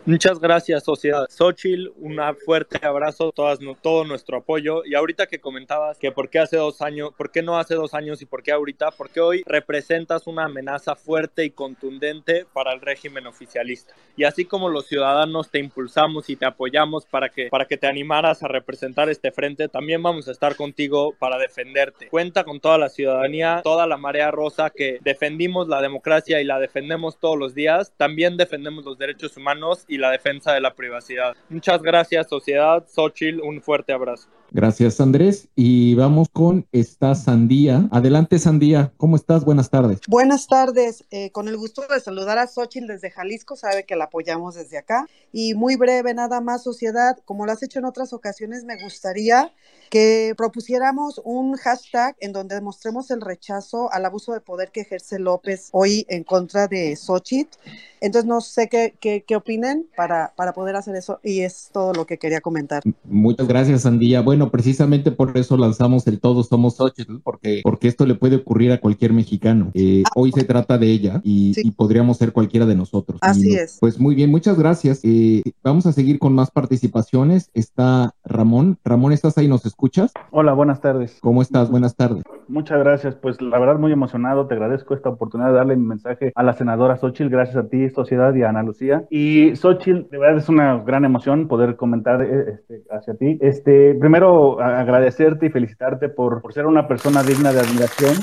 Muchas gracias, sociedad. Xochitl, un fuerte abrazo, todas, todo nuestro apoyo. Y ahorita que comentabas que por qué hace dos años, por qué no hace dos años y por qué ahorita, porque hoy representas una amenaza fuerte y contundente para el régimen oficialista. Y así como los ciudadanos te impulsamos y te apoyamos para que, para que te animaras a representar este frente, también vamos a estar contigo para defenderte. Cuenta con toda la ciudadanía, toda la marea rosa que defendimos la democracia y la defendemos todos los días. También defendemos los derechos humanos y la defensa de la privacidad. Muchas gracias, sociedad. Xochitl, un fuerte abrazo. Gracias, Andrés. Y vamos con esta Sandía. Adelante, Sandía. ¿Cómo estás? Buenas tardes. Buenas tardes. Eh, con el gusto de saludar a Xochitl desde Jalisco. Sabe que la apoyamos desde acá. Y muy breve, nada más, sociedad. Como lo has hecho en otras ocasiones, me gustaría que propusiéramos un hashtag en donde demostremos el rechazo al abuso de poder que ejerce López hoy en contra de Xochitl. Entonces, no sé qué, qué, qué opinen para, para poder hacer eso. Y es todo lo que quería comentar. Muchas gracias, Sandía. Bueno, precisamente por eso lanzamos el Todos Somos Xochitl, porque, porque esto le puede ocurrir a cualquier mexicano. Eh, ah, hoy se trata de ella y, sí. y, podríamos ser cualquiera de nosotros. Así y, es. Pues muy bien, muchas gracias. Eh, vamos a seguir con más participaciones. Está Ramón. Ramón, ¿estás ahí? ¿Nos escuchas? Hola, buenas tardes. ¿Cómo estás? Buenas tardes. Muchas gracias. Pues la verdad, muy emocionado. Te agradezco esta oportunidad de darle mi mensaje a la senadora Xochitl. Gracias a ti, Sociedad y a Ana Lucía. Y Xochitl, de verdad es una gran emoción poder comentar este, hacia ti. Este, primero, agradecerte y felicitarte por, por ser una persona digna de admiración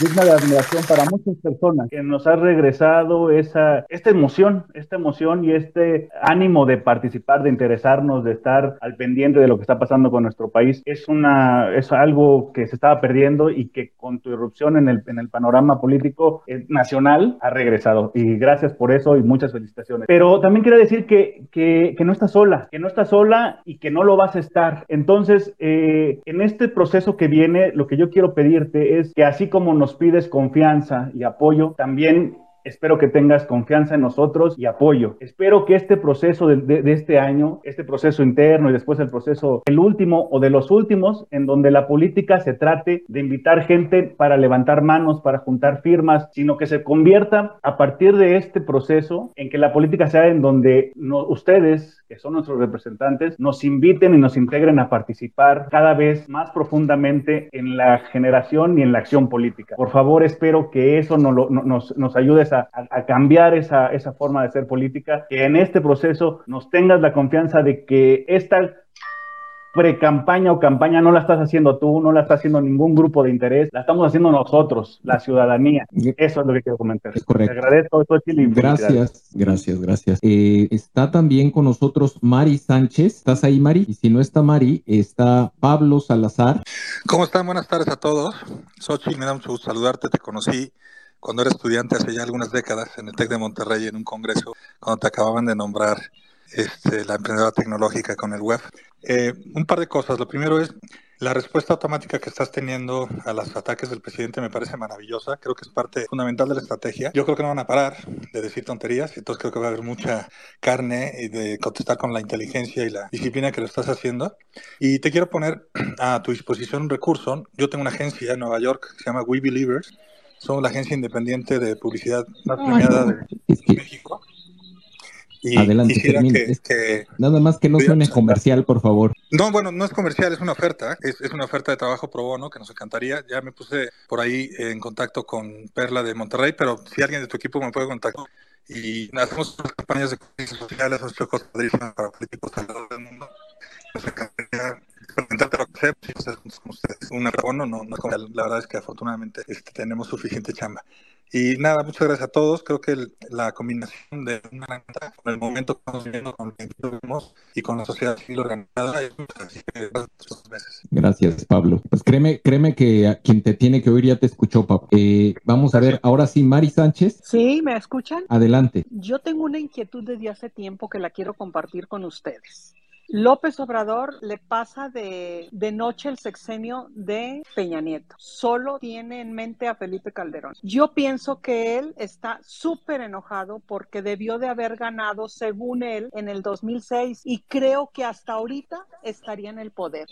digna de admiración para muchas personas, que nos ha regresado esa, esta emoción, esta emoción y este ánimo de participar, de interesarnos, de estar al pendiente de lo que está pasando con nuestro país. Es, una, es algo que se estaba perdiendo y que con tu irrupción en el, en el panorama político eh, nacional ha regresado. Y gracias por eso y muchas felicitaciones. Pero también quiero decir que, que, que no estás sola, que no estás sola y que no lo vas a estar. Entonces, eh, en este proceso que viene, lo que yo quiero pedirte es que así como nos pides confianza y apoyo, también espero que tengas confianza en nosotros y apoyo. Espero que este proceso de, de, de, este año, este proceso interno y después el proceso, el último o de los últimos, en donde la política se trate de invitar gente para levantar manos, para juntar firmas, sino que se convierta a partir de este proceso en que la política sea en donde no, ustedes que son nuestros representantes, nos inviten y nos integren a participar cada vez más profundamente en la generación y en la acción política. Por favor, espero que eso nos, lo, nos, nos ayudes a, a, cambiar esa, esa forma de ser política, que en este proceso nos tengas la confianza de que esta pre-campaña o campaña no la estás haciendo tú, no la está haciendo ningún grupo de interés, la estamos haciendo nosotros, la ciudadanía. Eso es lo que quiero comentar. Es correcto. Te agradezco, Xochitl, y Gracias, gracias, gracias. Eh, está también con nosotros Mari Sánchez. ¿Estás ahí, Mari? Y si no está Mari, está Pablo Salazar. ¿Cómo están? Buenas tardes a todos. Xochitl, me da mucho gusto saludarte. Te conocí cuando era estudiante hace ya algunas décadas en el TEC de Monterrey en un congreso, cuando te acababan de nombrar este, la emprendedora tecnológica con el web. Eh, un par de cosas. Lo primero es, La respuesta automática que estás teniendo a los ataques del presidente me parece maravillosa. Creo que es parte fundamental de la estrategia. Yo creo que no van a parar de decir tonterías, entonces creo que va a haber mucha carne y de contestar con la inteligencia y la disciplina que lo estás haciendo. Y te quiero poner a tu disposición un recurso. Yo tengo una agencia en Nueva York que se llama We Believers. Somos la agencia independiente de publicidad más premiada de México. Y Adelante, termine. Que, Nada más que no suene comercial, por favor. No, bueno, no es comercial, es una oferta. Es, es, una oferta de trabajo pro bono que nos encantaría. Ya me puse por ahí en contacto con Perla de Monterrey, pero si alguien de tu equipo me puede contactar. Y hacemos campañas de cosas sociales, hacemos cosas para políticos alrededor del mundo. Nos encantaría sea, pues, con ustedes. Un bono, no, no, la verdad es que afortunadamente este, tenemos suficiente chamba. Y nada, muchas gracias a todos. Creo que la combinación de una con el momento que estamos viviendo, con el que vivimos y con la sociedad civil organizada, es así que meses. Gracias, Pablo. Pues créeme, créeme que quien te tiene que oír ya te escuchó, Pablo. Eh, vamos a ver, ahora sí, Mari Sánchez. Sí, ¿me escuchan? Adelante. Yo tengo una inquietud desde hace tiempo que la quiero compartir con ustedes. López Obrador le pasa de, de, noche el sexenio de Peña Nieto. Solo tiene en mente a Felipe Calderón. Yo pienso que él está súper enojado porque debió de haber ganado, según él, en el 2006 y creo que hasta ahorita estaría en el poder.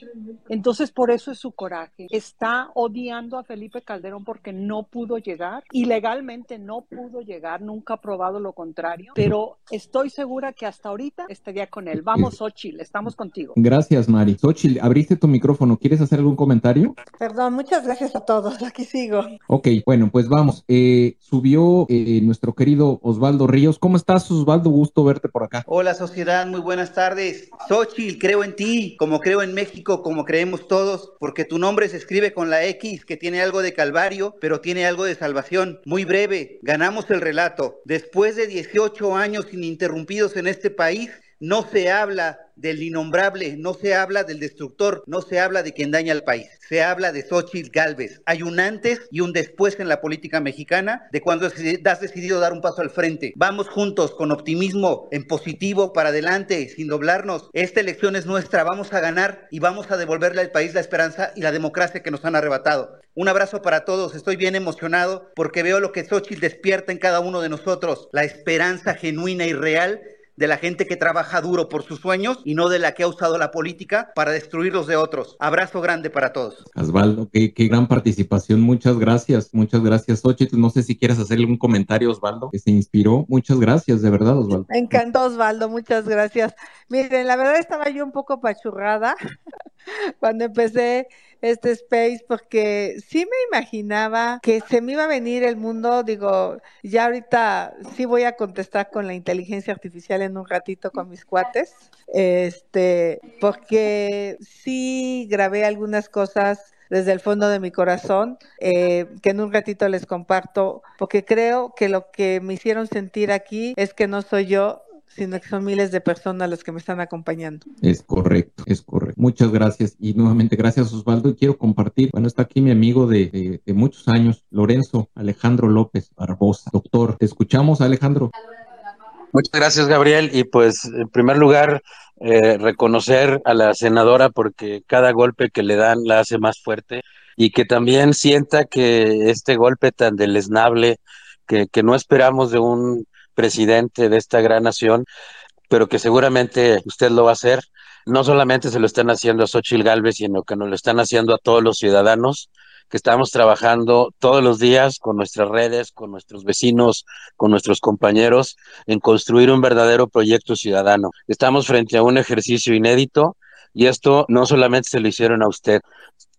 Entonces, por eso es su coraje. Está odiando a Felipe Calderón porque no pudo llegar y legalmente no pudo llegar, nunca ha probado lo contrario, pero estoy segura que hasta ahorita estaría con él. Vamos, Ochil estamos contigo. Gracias, Mari. Xochitl, abriste tu micrófono. ¿Quieres hacer algún comentario? Perdón, muchas gracias a todos. Aquí sigo. Ok, bueno, pues vamos. Eh, subió eh, nuestro querido Osvaldo Ríos. ¿Cómo estás, Osvaldo? Gusto verte por acá. Hola, sociedad. Muy buenas tardes. Xochitl, creo en ti, como creo en México, como creemos todos, porque tu nombre se escribe con la X, que tiene algo de calvario, pero tiene algo de salvación. Muy breve, ganamos el relato. Después de 18 años ininterrumpidos en este país, no se habla del innombrable, no se habla del destructor, no se habla de quien daña al país. Se habla de Xochitl Galvez. Hay un antes y un después en la política mexicana de cuando has decidido dar un paso al frente. Vamos juntos con optimismo, en positivo, para adelante, sin doblarnos. Esta elección es nuestra, vamos a ganar y vamos a devolverle al país la esperanza y la democracia que nos han arrebatado. Un abrazo para todos, estoy bien emocionado porque veo lo que Xochitl despierta en cada uno de nosotros, la esperanza genuina y real de la gente que trabaja duro por sus sueños y no de la que ha usado la política para destruir los de otros. Abrazo grande para todos. Osvaldo, qué, gran participación. Muchas gracias. Muchas gracias, Xochitl. No sé si quieres hacerle un comentario, Osvaldo, que se inspiró. Muchas gracias, de verdad, Osvaldo. Me encantó, Osvaldo. Muchas gracias. Miren, la verdad estaba yo un poco pachurrada cuando empecé este space porque sí me imaginaba que se me iba a venir el mundo, digo, ya ahorita sí voy a contestar con la inteligencia artificial en un ratito con mis cuates, este, porque sí grabé algunas cosas desde el fondo de mi corazón, eh, que en un ratito les comparto, porque creo que lo que me hicieron sentir aquí es que no soy yo, sino que son miles de personas las que me están acompañando. Es correcto, es correcto. Muchas gracias y nuevamente gracias Osvaldo y quiero compartir, bueno, está aquí mi amigo de, muchos años, Lorenzo Alejandro López Barbosa. Doctor, te escuchamos Alejandro. Muchas gracias Gabriel y pues en primer lugar eh, reconocer a la senadora porque cada golpe que le dan la hace más fuerte y que también sienta que este golpe tan deleznable que, que no esperamos de un presidente de esta gran nación, pero que seguramente usted lo va a hacer. No solamente se lo están haciendo a Xochitl Galvez, sino que nos lo están haciendo a todos los ciudadanos que estamos trabajando todos los días con nuestras redes, con nuestros vecinos, con nuestros compañeros, en construir un verdadero proyecto ciudadano. Estamos frente a un ejercicio inédito y esto no solamente se lo hicieron a usted,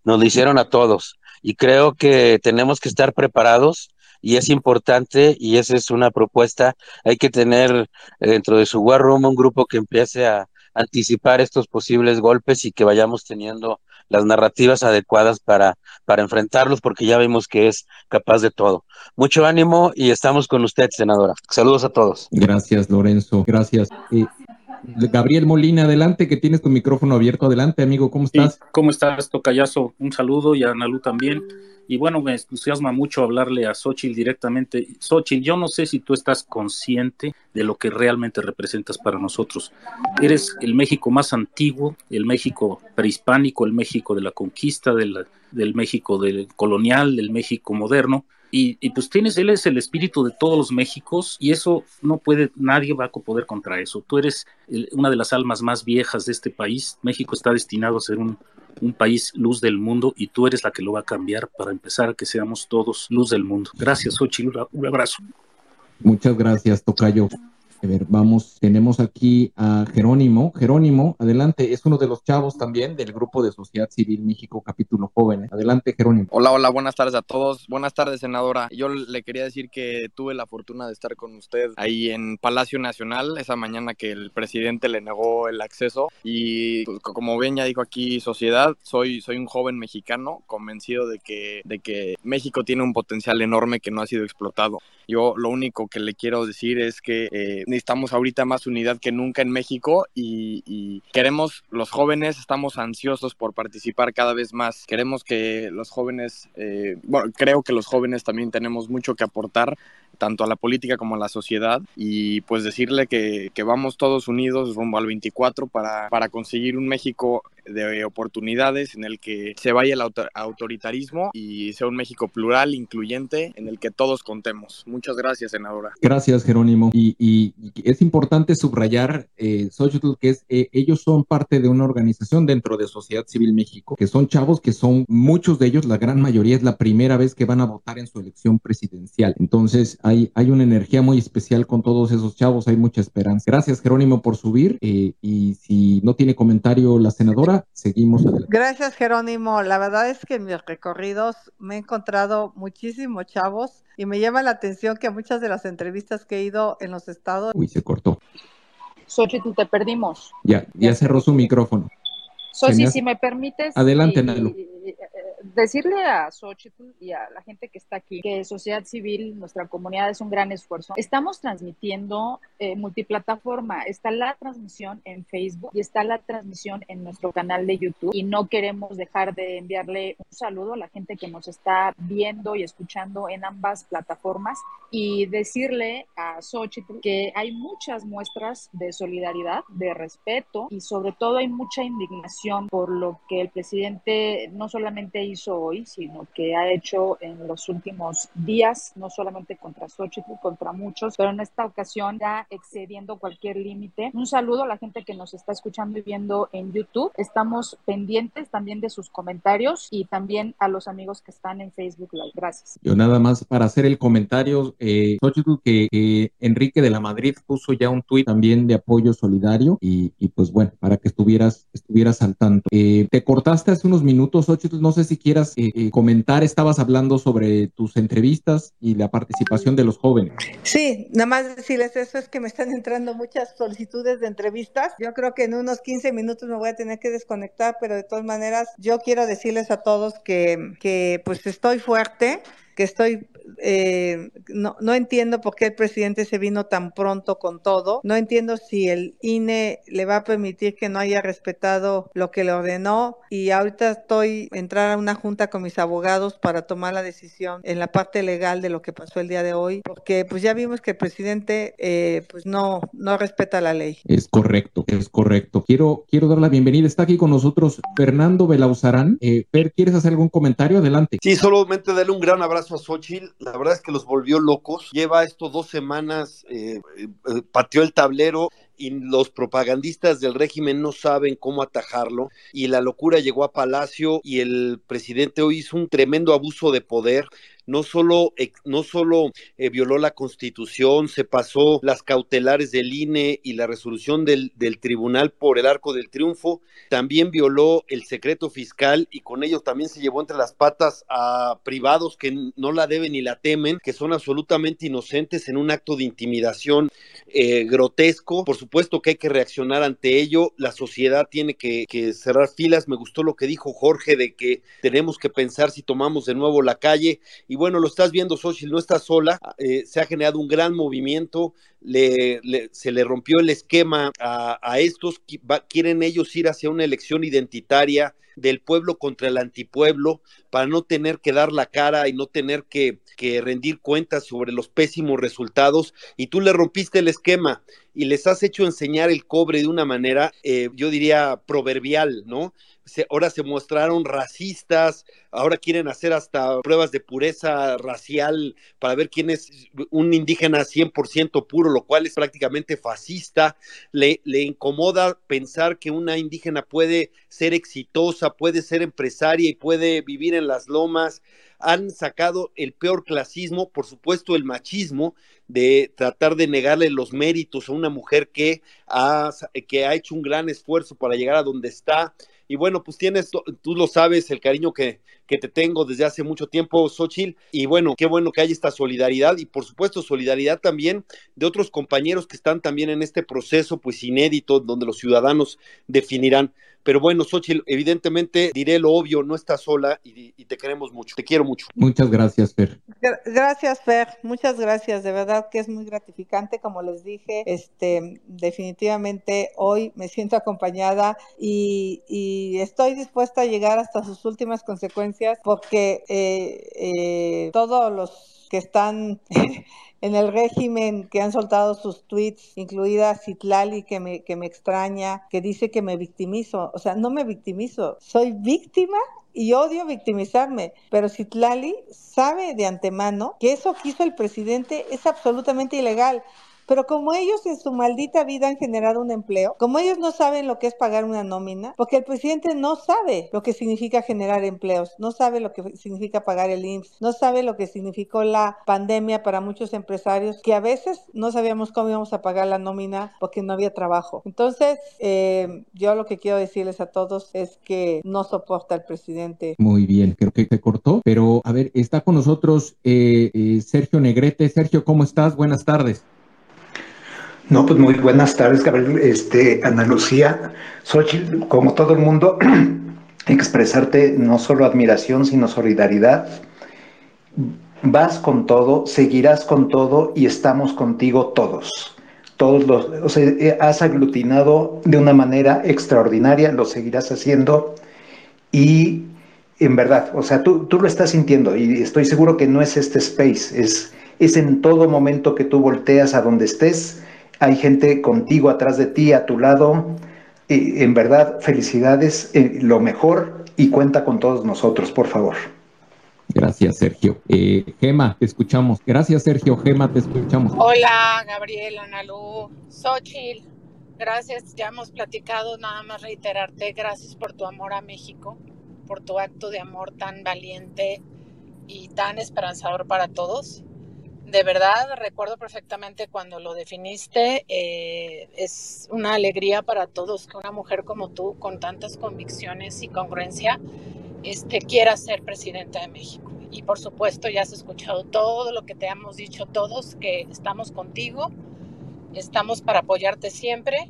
nos lo hicieron a todos. Y creo que tenemos que estar preparados y es importante y esa es una propuesta. Hay que tener dentro de su War Room un grupo que empiece a anticipar estos posibles golpes y que vayamos teniendo las narrativas adecuadas para, para enfrentarlos porque ya vimos que es capaz de todo. Mucho ánimo y estamos con usted, senadora. Saludos a todos. Gracias, Lorenzo. Gracias. Gabriel Molina, adelante, que tienes tu micrófono abierto. Adelante, amigo, ¿cómo estás? ¿Cómo estás, Tocayazo? Un saludo y a Analu también. Y bueno, me entusiasma mucho hablarle a Xochitl directamente. Xochitl, yo no sé si tú estás consciente de lo que realmente representas para nosotros. Eres el México más antiguo, el México prehispánico, el México de la conquista, del, del México del colonial, del México moderno. Y, y, pues tienes, él es el espíritu de todos los Méxicos y eso no puede, nadie va a poder contra eso. Tú eres una de las almas más viejas de este país. México está destinado a ser un, un país luz del mundo y tú eres la que lo va a cambiar para empezar a que seamos todos luz del mundo. Gracias, Ochi, un abrazo. Muchas gracias, Tocayo. A ver, vamos, tenemos aquí a Jerónimo. Jerónimo, adelante, es uno de los chavos también del grupo de Sociedad Civil México, capítulo jóvenes. Adelante, Jerónimo. Hola, hola, buenas tardes a todos. Buenas tardes, senadora. Yo le quería decir que tuve la fortuna de estar con usted ahí en Palacio Nacional esa mañana que el presidente le negó el acceso. Y pues, como ven, ya dijo aquí Sociedad, soy, soy un joven mexicano convencido de que, de que México tiene un potencial enorme que no ha sido explotado. Yo lo único que le quiero decir es que eh, necesitamos ahorita más unidad que nunca en México y, y, queremos, los jóvenes estamos ansiosos por participar cada vez más. Queremos que los jóvenes, eh, bueno, creo que los jóvenes también tenemos mucho que aportar tanto a la política como a la sociedad y pues decirle que, que vamos todos unidos rumbo al 24 para, para conseguir un México de oportunidades en el que se vaya el autor autoritarismo y sea un México plural, incluyente, en el que todos contemos. Muchas gracias, senadora. Gracias, Jerónimo. Y, y, y es importante subrayar, eh, Xochitl, que es, eh, ellos son parte de una organización dentro de Sociedad Civil México, que son chavos que son, muchos de ellos, la gran mayoría es la primera vez que van a votar en su elección presidencial. Entonces, hay, hay una energía muy especial con todos esos chavos, hay mucha esperanza. Gracias, Jerónimo, por subir. Eh, y si no tiene comentario la senadora, seguimos adelante. Gracias, Jerónimo. La verdad es que en mis recorridos me he encontrado muchísimos chavos y me llama la atención que muchas de las entrevistas que he ido en los estados. Uy, se cortó. Xochitl, te perdimos. Ya, ya, cerró su micrófono. Sosi, si me permites. Adelante, Nalu. Decirle a Xochitl y a la gente que está aquí que sociedad civil, nuestra comunidad es un gran esfuerzo. Estamos transmitiendo eh, multiplataforma. Está la transmisión en Facebook y está la transmisión en nuestro canal de YouTube. Y no queremos dejar de enviarle un saludo a la gente que nos está viendo y escuchando en ambas plataformas y decirle a Xochitl que hay muchas muestras de solidaridad, de respeto y sobre todo hay mucha indignación por lo que el presidente no solamente hizo hoy, sino que ha hecho en los últimos días, no solamente contra Xochitl, contra muchos, pero en esta ocasión ya excediendo cualquier límite. Un saludo a la gente que nos está escuchando y viendo en YouTube. Estamos pendientes también de sus comentarios y también a los amigos que están en Facebook Live. Gracias. Yo nada más para hacer el comentario, eh, Xochitl, que Enrique de la Madrid puso ya un tuit también de apoyo solidario y, y pues bueno, para que estuvieras, estuvieras al tanto. Eh, te cortaste hace unos minutos, Xochitl, no sé si quieras eh, eh, comentar, estabas hablando sobre tus entrevistas y la participación de los jóvenes. Sí, nada más decirles eso, es que me están entrando muchas solicitudes de entrevistas. Yo creo que en unos 15 minutos me voy a tener que desconectar, pero de todas maneras, yo quiero decirles a todos que, que pues estoy fuerte que estoy, eh, no, no entiendo por qué el presidente se vino tan pronto con todo, no entiendo si el INE le va a permitir que no haya respetado lo que le ordenó y ahorita estoy entrar a una junta con mis abogados para tomar la decisión en la parte legal de lo que pasó el día de hoy, porque pues ya vimos que el presidente eh, pues no, no respeta la ley. Es correcto, es correcto. Quiero, quiero dar la bienvenida, está aquí con nosotros Fernando Belauzarán. Eh, Fer, ¿quieres hacer algún comentario? Adelante. Sí, solamente darle un gran abrazo a Xochitl, la verdad es que los volvió locos. Lleva esto dos semanas, eh, eh, pateó el tablero y los propagandistas del régimen no saben cómo atajarlo y la locura llegó a Palacio y el presidente hoy hizo un tremendo abuso de poder no solo, no solo eh, violó la constitución, se pasó las cautelares del INE y la resolución del, del, tribunal por el arco del triunfo, también violó el secreto fiscal y con ello también se llevó entre las patas a privados que no la deben ni la temen, que son absolutamente inocentes en un acto de intimidación eh, grotesco. Por supuesto que hay que reaccionar ante ello, la sociedad tiene que, que cerrar filas. Me gustó lo que dijo Jorge de que tenemos que pensar si tomamos de nuevo la calle bueno, lo estás viendo, Xochitl, no está sola, eh, se ha generado un gran movimiento, le, se le rompió el esquema a, estos, quieren ellos ir hacia una elección identitaria del pueblo contra el antipueblo para no tener que dar la cara y no tener que, que rendir cuentas sobre los pésimos resultados y tú le rompiste el esquema y les has hecho enseñar el cobre de una manera, eh, yo diría, proverbial, ¿no? Ahora se mostraron racistas, ahora quieren hacer hasta pruebas de pureza racial para ver quién es un indígena 100% puro, lo cual es prácticamente fascista. Le, le incomoda pensar que una indígena puede ser exitosa, puede ser empresaria y puede vivir en las lomas. Han sacado el peor clasismo, por supuesto el machismo, de tratar de negarle los méritos a una mujer que ha, que ha hecho un gran esfuerzo para llegar a donde está. Y bueno, pues tienes, tú lo sabes, el cariño que, que te tengo desde hace mucho tiempo, Xochitl. Y bueno, qué bueno que hay esta solidaridad y por supuesto solidaridad también de otros compañeros que están también en este proceso, pues inédito, donde los ciudadanos definirán. Pero bueno, Xochitl, evidentemente diré lo obvio, no estás sola y, te queremos mucho, te quiero mucho. Muchas gracias, Fer. Gracias, Fer, muchas gracias, de verdad que es muy gratificante, como les dije, este, definitivamente hoy me siento acompañada y, y estoy dispuesta a llegar hasta sus últimas consecuencias porque eh, eh, todos los que están en el régimen que han soltado sus tweets, incluida Citlali, que me, que me extraña, que dice que me victimizo. O sea, no me victimizo, soy víctima y odio victimizarme, pero Citlali sabe de antemano que eso que hizo el presidente es absolutamente ilegal. Pero como ellos en su maldita vida han generado un empleo, como ellos no saben lo que es pagar una nómina, porque el presidente no sabe lo que significa generar empleos, no sabe lo que significa pagar el IMSS, no sabe lo que significó la pandemia para muchos empresarios, que a veces no sabíamos cómo íbamos a pagar la nómina porque no había trabajo. Entonces, eh, yo lo que quiero decirles a todos es que no soporta al presidente. Muy bien, creo que se cortó, pero a ver, está con nosotros eh, eh, Sergio Negrete. Sergio, ¿cómo estás? Buenas tardes. No, pues muy buenas tardes, Gabriel, este, Ana Lucía, Xochitl, como todo el mundo, expresarte no solo admiración, sino solidaridad. Vas con todo, seguirás con todo y estamos contigo todos. Todos los, o sea, eh, has aglutinado de una manera extraordinaria, lo seguirás haciendo y en verdad, o sea, tú, tú lo estás sintiendo y estoy seguro que no es este space, es, es en todo momento que tú volteas a donde estés hay gente contigo, atrás de ti, a tu lado. en verdad, felicidades, eh, lo mejor y cuenta con todos nosotros, por favor. Gracias, Sergio. Eh, Gema, te escuchamos. Gracias, Sergio. Gema, te escuchamos. Hola, Gabriel, Analú, Xochitl. Gracias, ya hemos platicado, nada más reiterarte, gracias por tu amor a México, por tu acto de amor tan valiente y tan esperanzador para todos de verdad recuerdo perfectamente cuando lo definiste. Eh, es una alegría para todos que una mujer como tú, con tantas convicciones y congruencia, este, quiera ser presidenta de México. Y por supuesto ya has escuchado todo lo que te hemos dicho todos, que estamos contigo, estamos para apoyarte siempre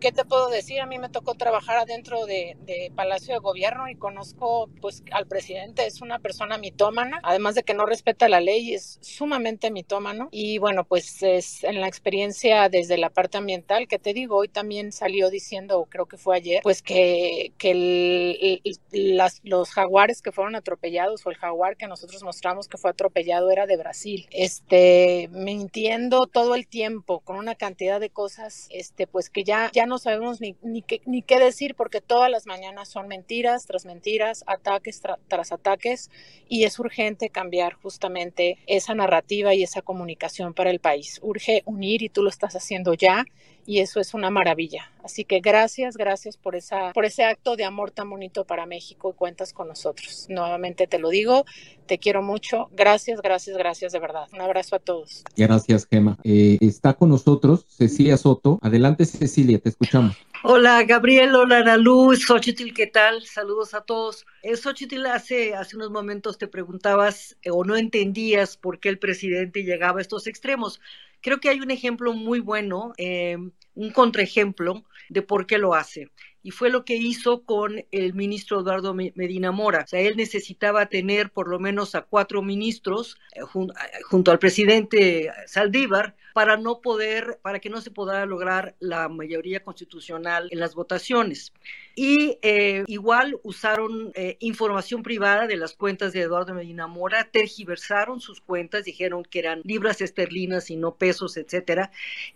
¿qué te puedo decir? A mí me tocó trabajar adentro de, Palacio de Gobierno y conozco pues al presidente, es una persona mitómana, además de que no respeta la ley, es sumamente mitómano. Y bueno, pues es en la experiencia desde la parte ambiental, que te digo, hoy también salió diciendo, creo que fue ayer, pues que, que las, los jaguares que fueron atropellados o el jaguar que nosotros mostramos que fue atropellado era de Brasil, este, mintiendo todo el tiempo con una cantidad de cosas, este, pues que ya ya no sabemos ni, qué decir porque todas las mañanas son mentiras tras mentiras, ataques tras ataques y es urgente cambiar justamente esa narrativa y esa comunicación para el país. Urge unir y tú lo estás haciendo ya y eso es una maravilla. Así que gracias, gracias por, esa, por ese acto de amor tan bonito para México y cuentas con nosotros. Nuevamente te lo digo, te quiero mucho. Gracias, gracias, gracias de verdad. Un abrazo a todos. Gracias, Gema. Eh, está con nosotros Cecilia Soto. Adelante, Cecilia, te escuchamos. Hola Gabriel, hola Ana Luz, Xochitl, ¿qué tal? Saludos a todos. Eh, Xochitl, hace, hace unos momentos te preguntabas eh, o no entendías por qué el presidente llegaba a estos extremos. Creo que hay un ejemplo muy bueno, eh, un contraejemplo de por qué lo hace. Y fue lo que hizo con el ministro Eduardo Medina Mora. O sea, él necesitaba tener por lo menos a cuatro ministros eh, junto al presidente Saldívar para no poder, para que no se pueda lograr la mayoría constitucional en las votaciones. Y eh, igual usaron eh, información privada de las cuentas de Eduardo Medina Mora, tergiversaron sus cuentas, dijeron que eran libras esterlinas y no pesos, etcétera,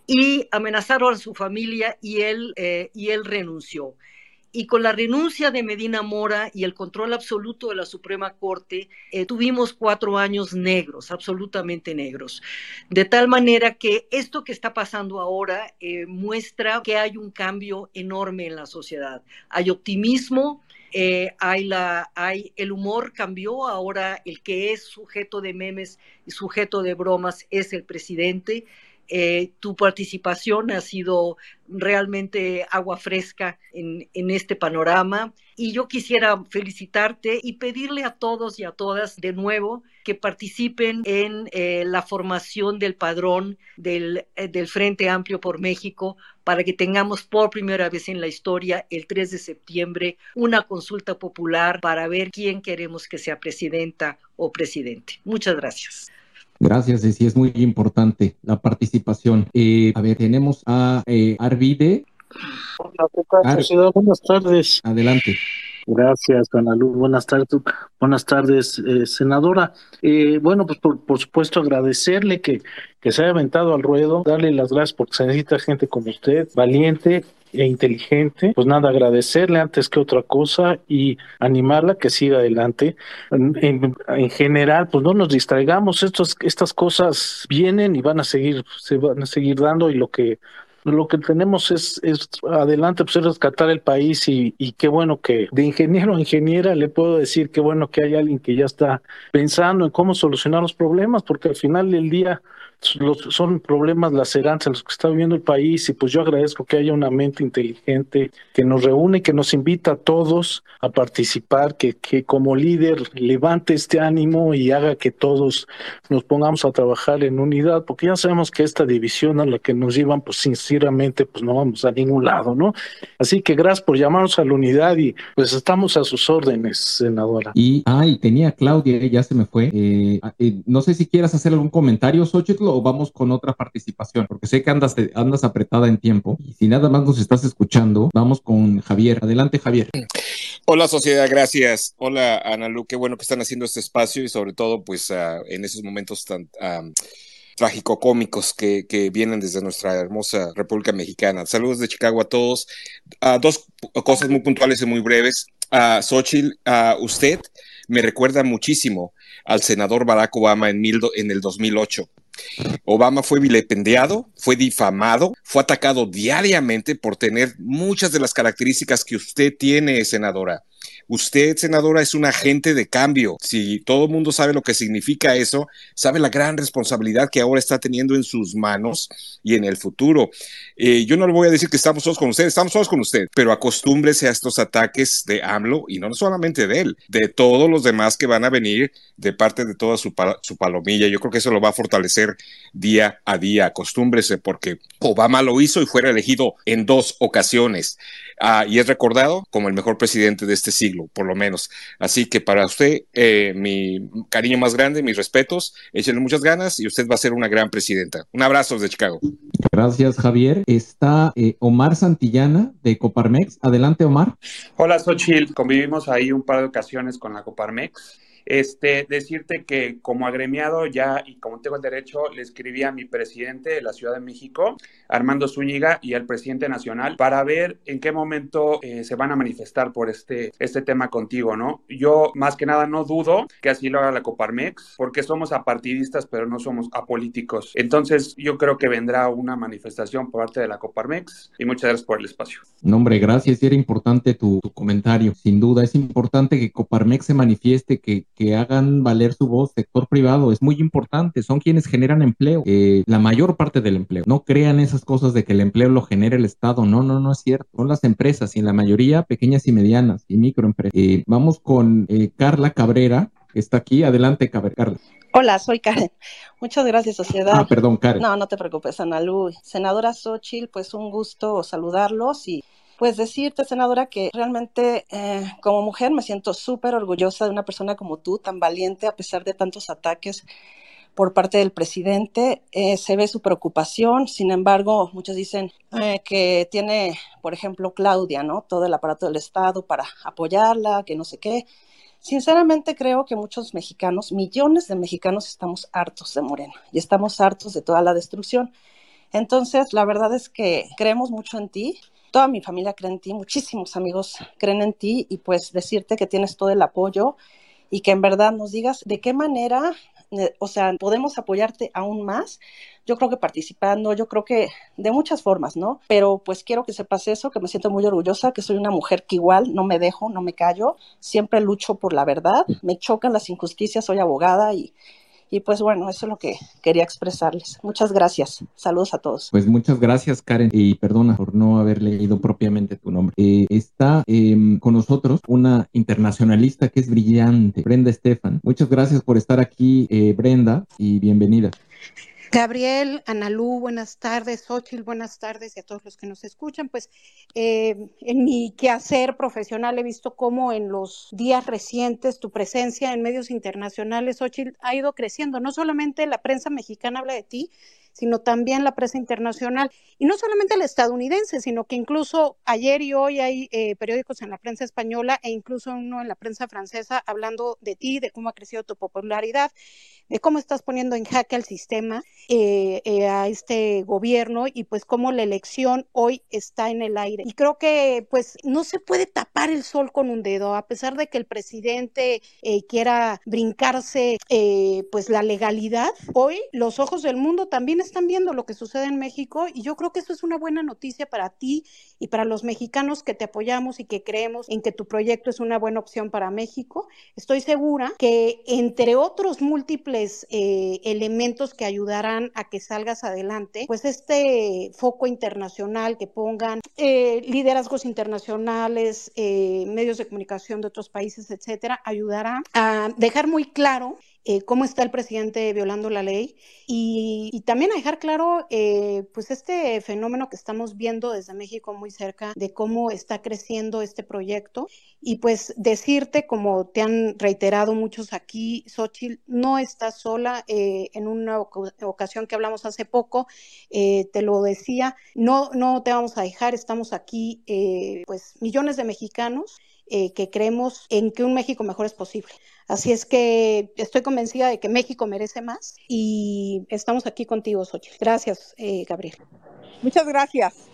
y amenazaron a su familia y él, eh, y él renunció y con la renuncia de Medina Mora y el control absoluto de la Suprema Corte, eh, tuvimos cuatro años negros, absolutamente negros. De tal manera que esto que está pasando ahora eh, muestra que hay un cambio enorme en la sociedad. Hay optimismo, eh, hay, la, hay el humor cambió, ahora el que es sujeto de memes y sujeto de bromas es el presidente. Eh, tu participación ha sido realmente agua fresca en, este panorama y yo quisiera felicitarte y pedirle a todos y a todas de nuevo que participen en eh, la formación del padrón eh, del Frente Amplio por México para que tengamos por primera vez en la historia el 3 de septiembre una consulta popular para ver quién queremos que sea presidenta o presidente. Muchas gracias. Gracias, sí, es muy importante la participación. Eh, a ver, tenemos a eh, Arvide. Hola, Buenas tardes. Adelante. Gracias, Ana Luz. Buenas tardes, buenas tardes, eh, senadora. Eh, bueno, pues por, por, supuesto agradecerle que, que se haya aventado al ruedo, darle las gracias porque se necesita gente como usted, valiente e inteligente, pues nada, agradecerle antes que otra cosa y animarla que siga adelante. En, general, pues no nos distraigamos, estos, estas cosas vienen y van a seguir, se van a seguir dando y lo que lo que tenemos es, es adelante, pues es rescatar el país y, y, qué bueno que de ingeniero a ingeniera le puedo decir qué bueno que hay alguien que ya está pensando en cómo solucionar los problemas, porque al final del día son problemas lacerantes los que está viviendo el país y pues yo agradezco que haya una mente inteligente que nos reúne, que nos invita a todos a participar, que, que como líder levante este ánimo y haga que todos nos pongamos a trabajar en unidad, porque ya sabemos que esta división a la que nos llevan, pues sinceramente, pues no vamos a ningún lado, ¿no? Así que gracias por llamarnos a la unidad y pues estamos a sus órdenes, senadora. Y, ay, tenía Claudia, ya se me fue. Eh, eh, no sé si quieras hacer algún comentario, Xochitl, o vamos con otra participación? Porque sé que andas, andas apretada en tiempo y si nada más nos estás escuchando, vamos con Javier. Adelante, Javier. Hola, sociedad, gracias. Hola, Ana Lu, qué bueno que están haciendo este espacio y sobre todo, pues, uh, en esos momentos tan... Um, trágico-cómicos que, vienen desde nuestra hermosa República Mexicana. Saludos de Chicago a todos. Uh, dos cosas muy puntuales y muy breves. Uh, Xochitl, uh, usted me recuerda muchísimo al senador Barack Obama en, mil, en el 2008. Obama fue vilipendiado, fue difamado, fue atacado diariamente por tener muchas de las características que usted tiene, senadora. Usted, senadora, es un agente de cambio. Si todo el mundo sabe lo que significa eso, sabe la gran responsabilidad que ahora está teniendo en sus manos y en el futuro. Eh, yo no le voy a decir que estamos todos con usted, estamos todos con usted, pero acostúmbrese a estos ataques de AMLO y no solamente de él, de todos los demás que van a venir de parte de toda su, su palomilla. Yo creo que eso lo va a fortalecer día a día. Acostúmbrese porque Obama lo hizo y fue elegido en dos ocasiones. Ah, y es recordado como el mejor presidente de este siglo, por lo menos. Así que para usted, eh, mi cariño más grande, mis respetos, échenle muchas ganas y usted va a ser una gran presidenta. Un abrazo desde Chicago. Gracias, Javier. Está eh, Omar Santillana de Coparmex. Adelante, Omar. Hola, Xochil. Convivimos ahí un par de ocasiones con la Coparmex. Este, decirte que como agremiado ya y como tengo el derecho, le escribí a mi presidente de la Ciudad de México, Armando Zúñiga, y al presidente nacional para ver en qué momento eh, se van a manifestar por este, este tema contigo, ¿no? Yo más que nada no dudo que así lo haga la Coparmex, porque somos apartidistas, pero no somos apolíticos. Entonces yo creo que vendrá una manifestación por parte de la Coparmex y muchas gracias por el espacio. No, gracias. Era importante tu comentario. Sin duda, es importante que Coparmex se manifieste, que que hagan valer su voz, sector privado, es muy importante, son quienes generan empleo, eh, la mayor parte del empleo. No crean esas cosas de que el empleo lo genera el Estado, no, no, no es cierto, son las empresas y en la mayoría pequeñas y medianas y microempresas. Eh, vamos con eh, Carla Cabrera, que está aquí, adelante Carla. Hola, soy Karen. Muchas gracias, sociedad. Ah, perdón, Karen. No, no te preocupes, Ana Lu. Senadora Xochitl, pues un gusto saludarlos y pues decirte, senadora, que realmente eh, como mujer me siento súper orgullosa de una persona como tú, tan valiente a pesar de tantos ataques por parte del presidente. Eh, se ve su preocupación, sin embargo, muchos dicen eh, que tiene, por ejemplo, Claudia, ¿no? Todo el aparato del Estado para apoyarla, que no sé qué. Sinceramente creo que muchos mexicanos, millones de mexicanos, estamos hartos de Moreno y estamos hartos de toda la destrucción. Entonces, la verdad es que creemos mucho en ti. Toda mi familia cree en ti, muchísimos amigos creen en ti y pues decirte que tienes todo el apoyo y que en verdad nos digas de qué manera, eh, o sea, podemos apoyarte aún más. Yo creo que participando, yo creo que de muchas formas, ¿no? Pero pues quiero que sepas eso, que me siento muy orgullosa, que soy una mujer que igual no me dejo, no me callo, siempre lucho por la verdad, me chocan las injusticias, soy abogada y, y pues bueno, eso es lo que quería expresarles. Muchas gracias. Saludos a todos. Pues muchas gracias, Karen. Y perdona por no haber leído propiamente tu nombre. Eh, está em, con nosotros una internacionalista que es brillante, Brenda Estefan. Muchas gracias por estar aquí, eh, Brenda, y bienvenida. Gabriel, Analú, buenas tardes. Xochitl, buenas tardes y a todos los que nos escuchan. Pues eh, en mi quehacer profesional he visto cómo en los días recientes tu presencia en medios internacionales, Xochitl, ha ido creciendo. No solamente la prensa mexicana habla de ti, sino también la prensa internacional. Y no solamente la estadounidense, sino que incluso ayer y hoy hay eh, periódicos en la prensa española e incluso uno en la prensa francesa hablando de ti, de cómo ha crecido tu popularidad, de cómo estás poniendo en jaque al sistema, eh, eh, a este gobierno y pues cómo la elección hoy está en el aire. Y creo que pues no se puede tapar el sol con un dedo, a pesar de que el presidente quiera brincarse pues la legalidad, hoy los ojos del mundo también están viendo lo que sucede en México y yo creo que eso es una buena noticia para ti y para los mexicanos que te apoyamos y que creemos en que tu proyecto es una buena opción para México. Estoy segura que entre otros múltiples eh, elementos que ayudarán a que salgas adelante, pues este foco internacional que pongan eh, liderazgos internacionales, eh, medios de comunicación de otros países, etcétera, ayudará a dejar muy claro eh, cómo está el presidente violando la ley y, también a dejar claro eh, pues este fenómeno que estamos viendo desde México muy cerca de cómo está creciendo este proyecto. Y pues decirte como te han reiterado muchos aquí, Xochitl, no estás sola eh, en una ocasión que hablamos hace poco, te lo decía, no, no te vamos a dejar, estamos aquí pues millones de mexicanos que creemos en que un México mejor es posible. Así es que estoy convencida de que México merece más y estamos aquí contigo, Xochitl. Gracias, eh, Gabriel. Muchas gracias.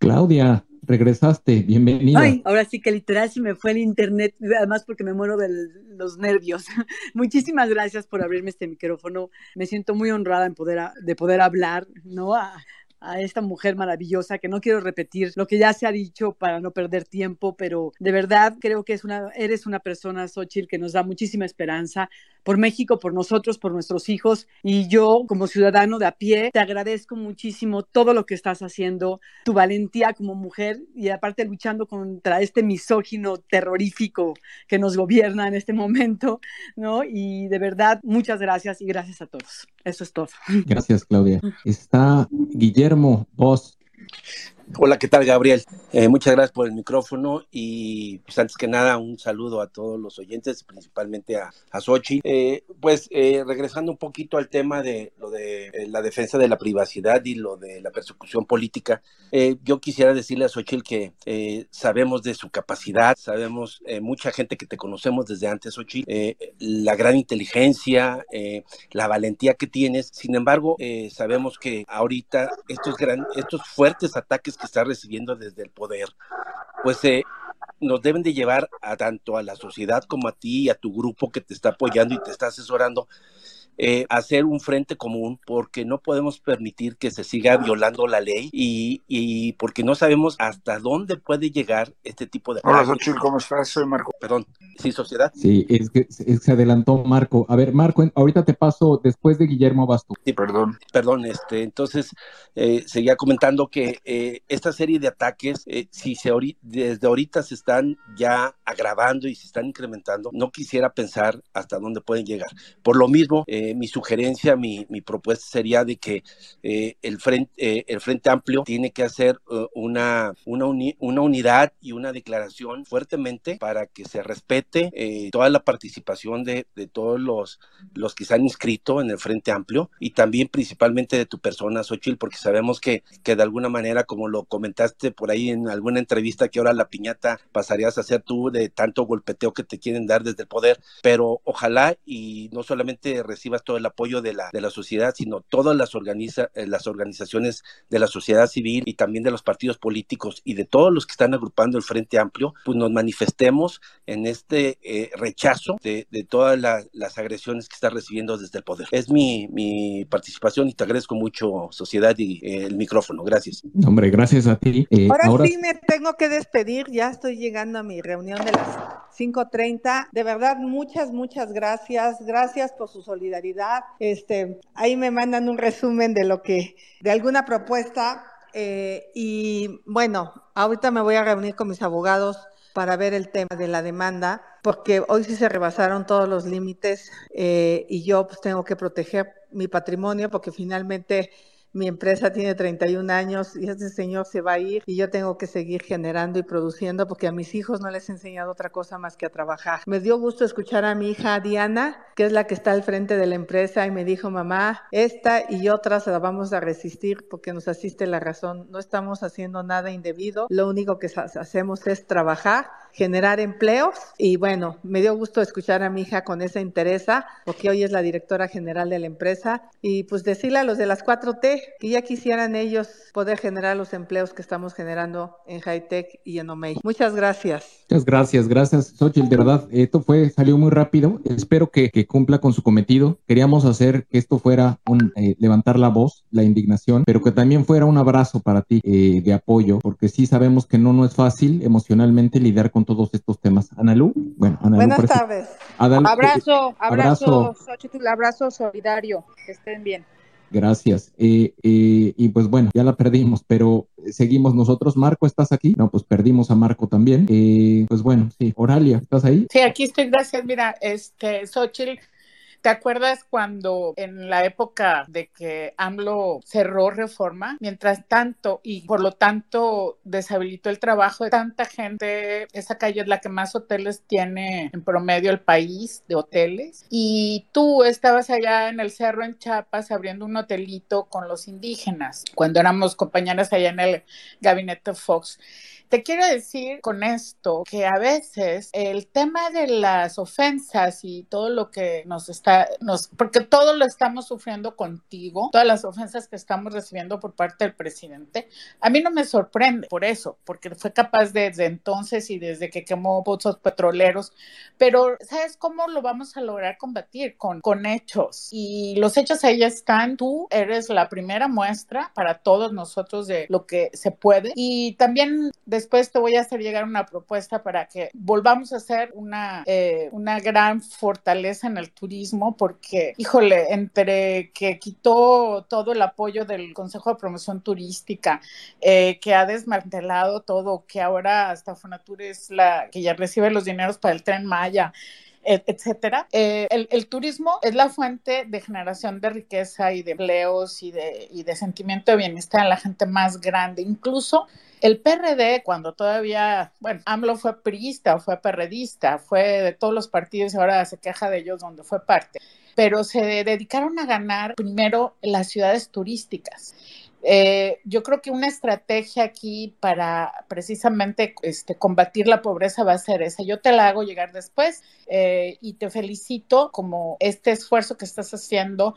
Claudia, regresaste, bienvenida. Ay, ahora sí que literal se me fue el internet, además porque me muero de los nervios. Muchísimas gracias por abrirme este micrófono. Me siento muy honrada en poder, de poder hablar, ¿no? a esta mujer maravillosa, que no quiero repetir lo que ya se ha dicho para no perder tiempo, pero de verdad creo que eres una persona, Xochitl, que nos da muchísima esperanza por México, por nosotros, por nuestros hijos. Y yo, como ciudadano de a pie, te agradezco muchísimo todo lo que estás haciendo, tu valentía como mujer y aparte luchando contra este misógino terrorífico que nos gobierna en este momento, ¿no? Y de verdad, muchas gracias y gracias a todos. Eso es todo. Gracias, Claudia. Está Guillermo Vos. Hola, ¿qué tal, Gabriel? Eh, muchas gracias por el micrófono y pues antes que nada un saludo a todos los oyentes, principalmente a, a Sochi. Eh, pues eh, regresando un poquito al tema de lo de la defensa de la privacidad y lo de la persecución política, yo quisiera decirle a Xochitl que sabemos de su capacidad, sabemos mucha gente que te conocemos desde antes, Xochitl, la gran inteligencia, la valentía que tienes. Sin embargo, sabemos que ahorita estos, gran, estos fuertes ataques que está recibiendo desde el poder, pues eh, nos deben de llevar a tanto a la sociedad como a ti y a tu grupo que te está apoyando y te está asesorando eh, hacer un frente común porque no podemos permitir que se siga violando la ley y, y porque no sabemos hasta dónde puede llegar este tipo de... Hola, Xochitl, ¿cómo estás? Soy Marco. Perdón, ¿sí, sociedad? Sí, es que, se adelantó Marco. A ver, Marco, ahorita te paso, después de Guillermo Basto. Sí, perdón. Perdón, este, entonces, eh, seguía comentando que eh, esta serie de ataques, eh, si se desde ahorita se están ya agravando y se están incrementando, no quisiera pensar hasta dónde pueden llegar. Por lo mismo, eh, eh, mi sugerencia, mi, mi, propuesta sería de que eh, el, frente, eh, el Frente Amplio tiene que hacer una, una, una, unidad y una declaración fuertemente para que se respete toda la participación de, de, todos los, los que se han inscrito en el Frente Amplio y también principalmente de tu persona, Xochitl, porque sabemos que, que de alguna manera, como lo comentaste por ahí en alguna entrevista, que ahora la piñata pasarías a ser tú de tanto golpeteo que te quieren dar desde el poder, pero ojalá y no solamente recibas todo el apoyo de la, de la sociedad, sino todas las, organiza, eh, las organizaciones de la sociedad civil y también de los partidos políticos y de todos los que están agrupando el Frente Amplio, pues nos manifestemos en este eh, rechazo de, de todas las agresiones que está recibiendo desde el poder. Es mi, mi participación y te agradezco mucho, sociedad, y eh, el micrófono. Gracias. Hombre, gracias a ti. ahora, ahora sí me tengo que despedir, ya estoy llegando a mi reunión de las 5.30. De verdad, muchas, muchas gracias. Gracias por su solidaridad. Este, ahí me mandan un resumen de lo que, de alguna propuesta. Eh, y bueno, ahorita me voy a reunir con mis abogados para ver el tema de la demanda, porque hoy sí se rebasaron todos los límites eh, y yo pues tengo que proteger mi patrimonio porque finalmente mi empresa tiene 31 años y ese señor se va a ir y yo tengo que seguir generando y produciendo porque a mis hijos no les he enseñado otra cosa más que a trabajar. Me dio gusto escuchar a mi hija Diana, que es la que está al frente de la empresa y me dijo, mamá, esta y otras la vamos a resistir porque nos asiste la razón. No estamos haciendo nada indebido, lo único que hacemos es trabajar, generar empleos y bueno, me dio gusto escuchar a mi hija con esa interés porque hoy es la directora general de la empresa y pues decirle a los de las 4T que ya quisieran ellos poder generar los empleos que estamos generando en Hightech y en Omei. Muchas gracias. Muchas gracias, gracias, Xochitl. De verdad, esto fue, salió muy rápido. Espero que, cumpla con su cometido. Queríamos hacer que esto fuera un eh, levantar la voz, la indignación, pero que también fuera un abrazo para ti eh, de apoyo, porque sí sabemos que no, no es fácil emocionalmente lidiar con todos estos temas. Analú, bueno, Analú, Buenas tardes. abrazo, abrazo, abrazo, Xochitl, abrazo solidario. Que estén bien. Gracias. Eh, eh, y pues bueno, ya la perdimos, pero seguimos nosotros. Marco, ¿estás aquí? No, pues perdimos a Marco también. Eh, pues bueno, sí. Oralia, ¿estás ahí? Sí, aquí estoy. Gracias. Mira, este, Xochitl ¿Te acuerdas cuando en la época de que AMLO cerró reforma? Mientras tanto, y por lo tanto deshabilitó el trabajo de tanta gente, esa calle es la que más hoteles tiene en promedio el país de hoteles. Y tú estabas allá en el cerro en Chiapas abriendo un hotelito con los indígenas, cuando éramos compañeras allá en el gabinete Fox. Te quiero decir con esto que a veces el tema de las ofensas y todo lo que nos está, nos, porque todo lo estamos sufriendo contigo, todas las ofensas que estamos recibiendo por parte del presidente, a mí no me sorprende por eso, porque fue capaz desde entonces y desde que quemó pozos petroleros, pero ¿sabes cómo lo vamos a lograr combatir? Con, con hechos. Y los hechos ahí están, tú eres la primera muestra para todos nosotros de lo que se puede. Y también Después te voy a hacer llegar una propuesta para que volvamos a hacer una, eh, una gran fortaleza en el turismo, porque, híjole, entre que quitó todo el apoyo del Consejo de Promoción Turística, eh, que ha desmantelado todo, que ahora hasta Fonatur es la que ya recibe los dineros para el tren Maya, etcétera. Eh, el, turismo es la fuente de generación de riqueza y de empleos y de, y de sentimiento de bienestar en la gente más grande. Incluso el PRD, cuando todavía, bueno, AMLO fue priista, fue perredista, fue de todos los partidos y ahora se queja de ellos donde fue parte, pero se dedicaron a ganar primero las ciudades turísticas. Eh, yo creo que una estrategia aquí para precisamente este, combatir la pobreza va a ser esa. Yo te la hago llegar después eh, y te felicito como este esfuerzo que estás haciendo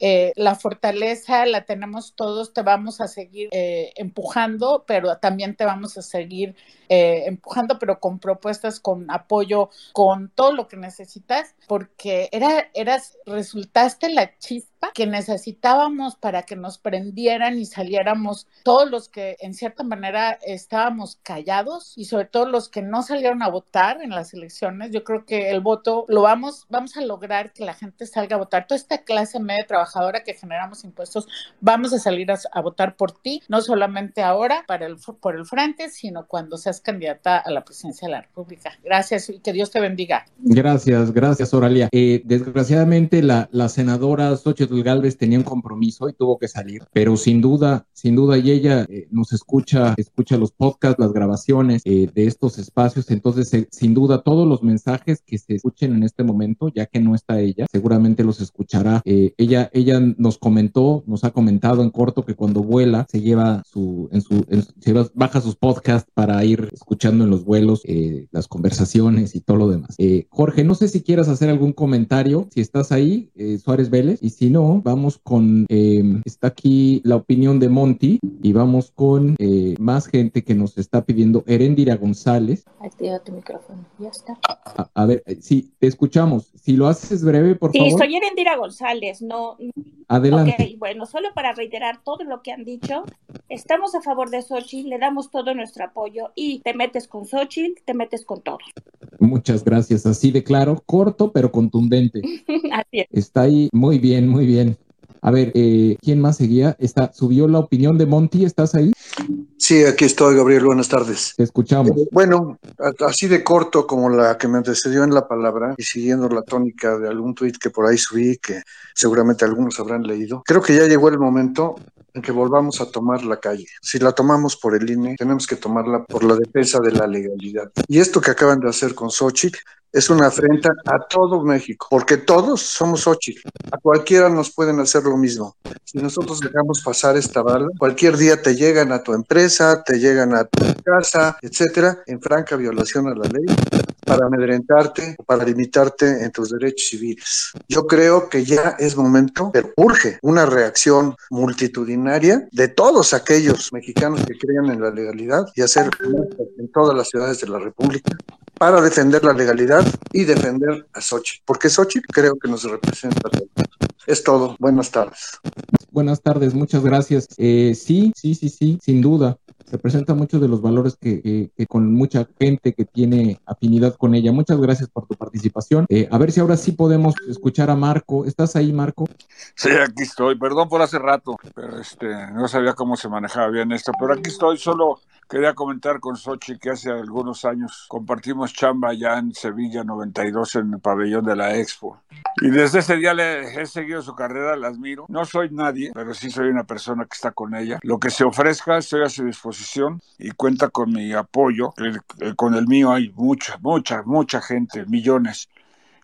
eh, la fortaleza la tenemos todos, te vamos a seguir empujando, pero también te vamos a seguir empujando, pero con propuestas, con apoyo, con todo lo que necesitas, porque era, eras, resultaste la chispa que necesitábamos para que nos prendieran y saliéramos todos los que en cierta manera estábamos callados y sobre todo los que no salieron a votar en las elecciones. Yo creo que el voto lo vamos, vamos a lograr que la gente salga a votar. Toda esta clase media trabajadora que generamos impuestos, vamos a salir a, a votar por ti, no solamente ahora para el, por el frente, sino cuando seas candidata a la presidencia de la República. Gracias y que Dios te bendiga. Gracias, gracias, Oralia. Eh, desgraciadamente, la, la senadora Xochitl Galvez tenía un compromiso y tuvo que salir, pero sin duda, sin duda, y ella eh, nos escucha, escucha los podcasts, las grabaciones eh, de estos espacios, entonces, eh, sin duda, todos los mensajes que se escuchen en este momento, ya que no está ella, seguramente los escuchará. Eh, ella, ella nos comentó, nos ha comentado en corto que cuando vuela se lleva su, en su, en, se baja sus podcasts para ir escuchando en los vuelos eh, las conversaciones y todo lo demás. Eh, Jorge, no sé si quieras hacer algún comentario, si estás ahí, Suárez Vélez, y si no, vamos con, eh, está aquí la opinión de Monty y vamos con eh, más gente que nos está pidiendo, Erendira González. Activa tu micrófono, ya está. A, a ver, eh, sí, te escuchamos. Si lo haces breve, por Sí, favor. soy Erendira González, no. Adelante. Bueno, solo para reiterar todo lo que han dicho, estamos a favor de Xochitl, le damos todo nuestro apoyo y te metes con Xochitl, te metes con todo. Muchas gracias. Así de claro, corto pero contundente. Así es. Está ahí muy bien, muy bien. A ver, eh, ¿quién más seguía? Está, subió la opinión de Monty, ¿estás ahí? Sí, aquí estoy, Gabriel. Buenas tardes. Te escuchamos. Bueno, a- así de corto como la que me antecedió en la palabra y siguiendo la tónica de algún tuit que por ahí subí, que seguramente algunos habrán leído, creo que ya llegó el momento en que volvamos a tomar la calle. Si la tomamos por el INE, tenemos que tomarla por la defensa de la legalidad. Y esto que acaban de hacer con Xochitl es una afrenta a todo México, porque todos somos Xochitl. A cualquiera nos pueden hacer lo mismo. Si nosotros dejamos pasar esta bala, cualquier día te llegan a tu empresa, te llegan a tu casa, etcétera, en franca violación a la ley, para amedrentarte o para limitarte en tus derechos civiles. Yo creo que ya es momento, pero urge una reacción multitudinaria de todos aquellos mexicanos que crean en la legalidad y hacer en todas las ciudades de la República para defender la legalidad y defender a Xochitl, porque Xochitl creo que nos representa. Es todo. Buenas tardes. Buenas tardes, muchas gracias. Eh, sí, sí, sí, sí, sin duda. Representa muchos de los valores que, que- que con mucha gente que tiene afinidad con ella. Muchas gracias por tu participación. Eh, a ver si ahora sí podemos escuchar a Marco. ¿Estás ahí, Marco? Sí, aquí estoy. Perdón por hace rato, pero este, no sabía cómo se manejaba bien esto. Pero aquí estoy. Solo quería comentar con Sochi que hace algunos años compartimos chamba ya en Sevilla 92 en el pabellón de la Expo. Y desde ese día le he seguido su carrera, la admiro. No soy nadie, pero sí soy una persona que está con ella. Lo que se ofrezca, estoy a su disposición y cuenta con mi apoyo. El- el- con el mío hay mucha, mucha, mucha gente, millones.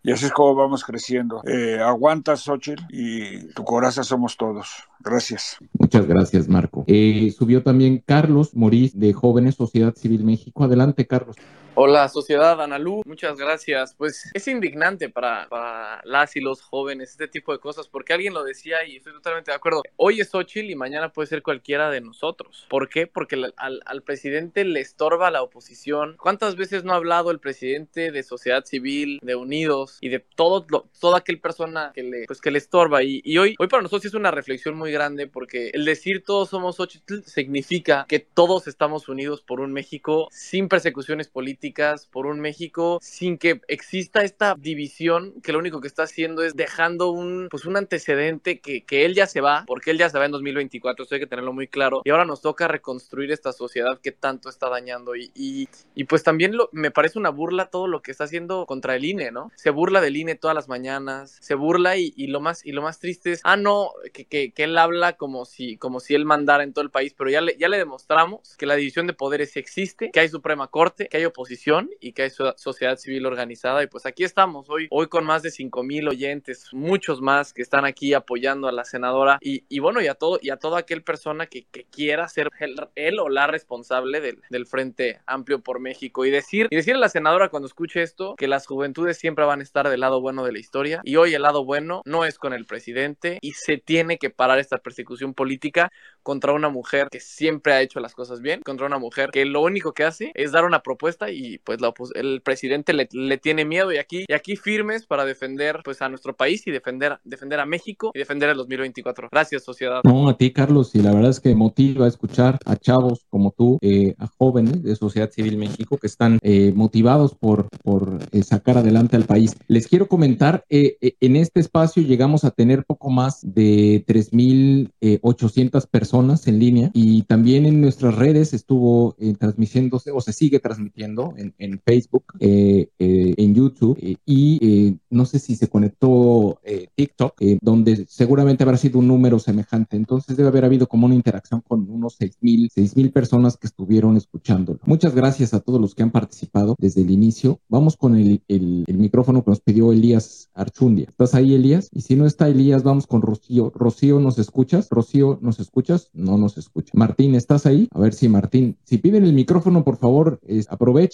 Y así es como vamos creciendo. Eh, aguanta, Xochitl, y tu coraza somos todos. Gracias. Muchas gracias, Marco. Eh, subió también Carlos Morís de Jóvenes Sociedad Civil México. Adelante, Carlos. Hola, sociedad Analú, muchas gracias. Pues es indignante para, para las y los jóvenes este tipo de cosas, porque alguien lo decía y estoy totalmente de acuerdo. Hoy es Xochitl y mañana puede ser cualquiera de nosotros. ¿Por qué? Porque al, al- presidente le estorba la oposición. ¿Cuántas veces no ha hablado el presidente de sociedad civil, de Unidos y de todo, lo- toda aquel persona que le, pues, que le estorba? Y, y hoy, hoy para nosotros es una reflexión muy grande, porque el decir todos somos Xochitl significa que todos estamos unidos por un México sin persecuciones políticas por un México sin que exista esta división que lo único que está haciendo es dejando un, pues un antecedente que, que él ya se va, porque él ya se va en 2024, esto hay que tenerlo muy claro, y ahora nos toca reconstruir esta sociedad que tanto está dañando y, y, y pues también lo, me parece una burla todo lo que está haciendo contra el INE, ¿no? Se burla del INE todas las mañanas, se burla y, y lo, más, y lo más triste es, ah, no, que, que, que él habla como si, como si él mandara en todo el país, pero ya le, ya le demostramos que la división de poderes existe, que hay Suprema Corte, que hay oposición y que hay so- sociedad civil organizada y pues aquí estamos hoy, hoy con más de 5 mil oyentes, muchos más que están aquí apoyando a la senadora y, y bueno, y a todo, y a toda aquel persona que, que quiera ser él, él o la responsable del, del Frente Amplio por México y decir, y decir a la senadora cuando escuche esto que las juventudes siempre van a estar del lado bueno de la historia y hoy el lado bueno no es con el presidente y se tiene que parar esta persecución política contra una mujer que siempre ha hecho las cosas bien, contra una mujer que lo único que hace es dar una propuesta y y pues la el presidente le, tiene miedo y aquí, firmes para defender pues a nuestro país y defender, defender a México y defender el 2024. Gracias, sociedad. No, a ti, Carlos, y la verdad es que motiva escuchar a chavos como tú, eh, a jóvenes de Sociedad Civil México que están eh, motivados por, por eh, sacar adelante al país. Les quiero comentar, en este espacio llegamos a tener poco más de 3.800 personas en línea y también en nuestras redes estuvo transmitiéndose o se sigue transmitiendo en, Facebook, en YouTube y no sé si se conectó TikTok, donde seguramente habrá sido un número semejante. Entonces debe haber habido como una interacción con unos 6.000 mil personas que estuvieron escuchándolo. Muchas gracias a todos los que han participado desde el inicio. Vamos con el, el, micrófono que nos pidió Elías Archundia. ¿Estás ahí, Elías? Y si no está Elías, vamos con Rocío. Rocío, ¿nos escuchas? Rocío, ¿nos escuchas? No nos escucha. Martín, ¿estás ahí? A ver si Martín, si piden el micrófono, por favor,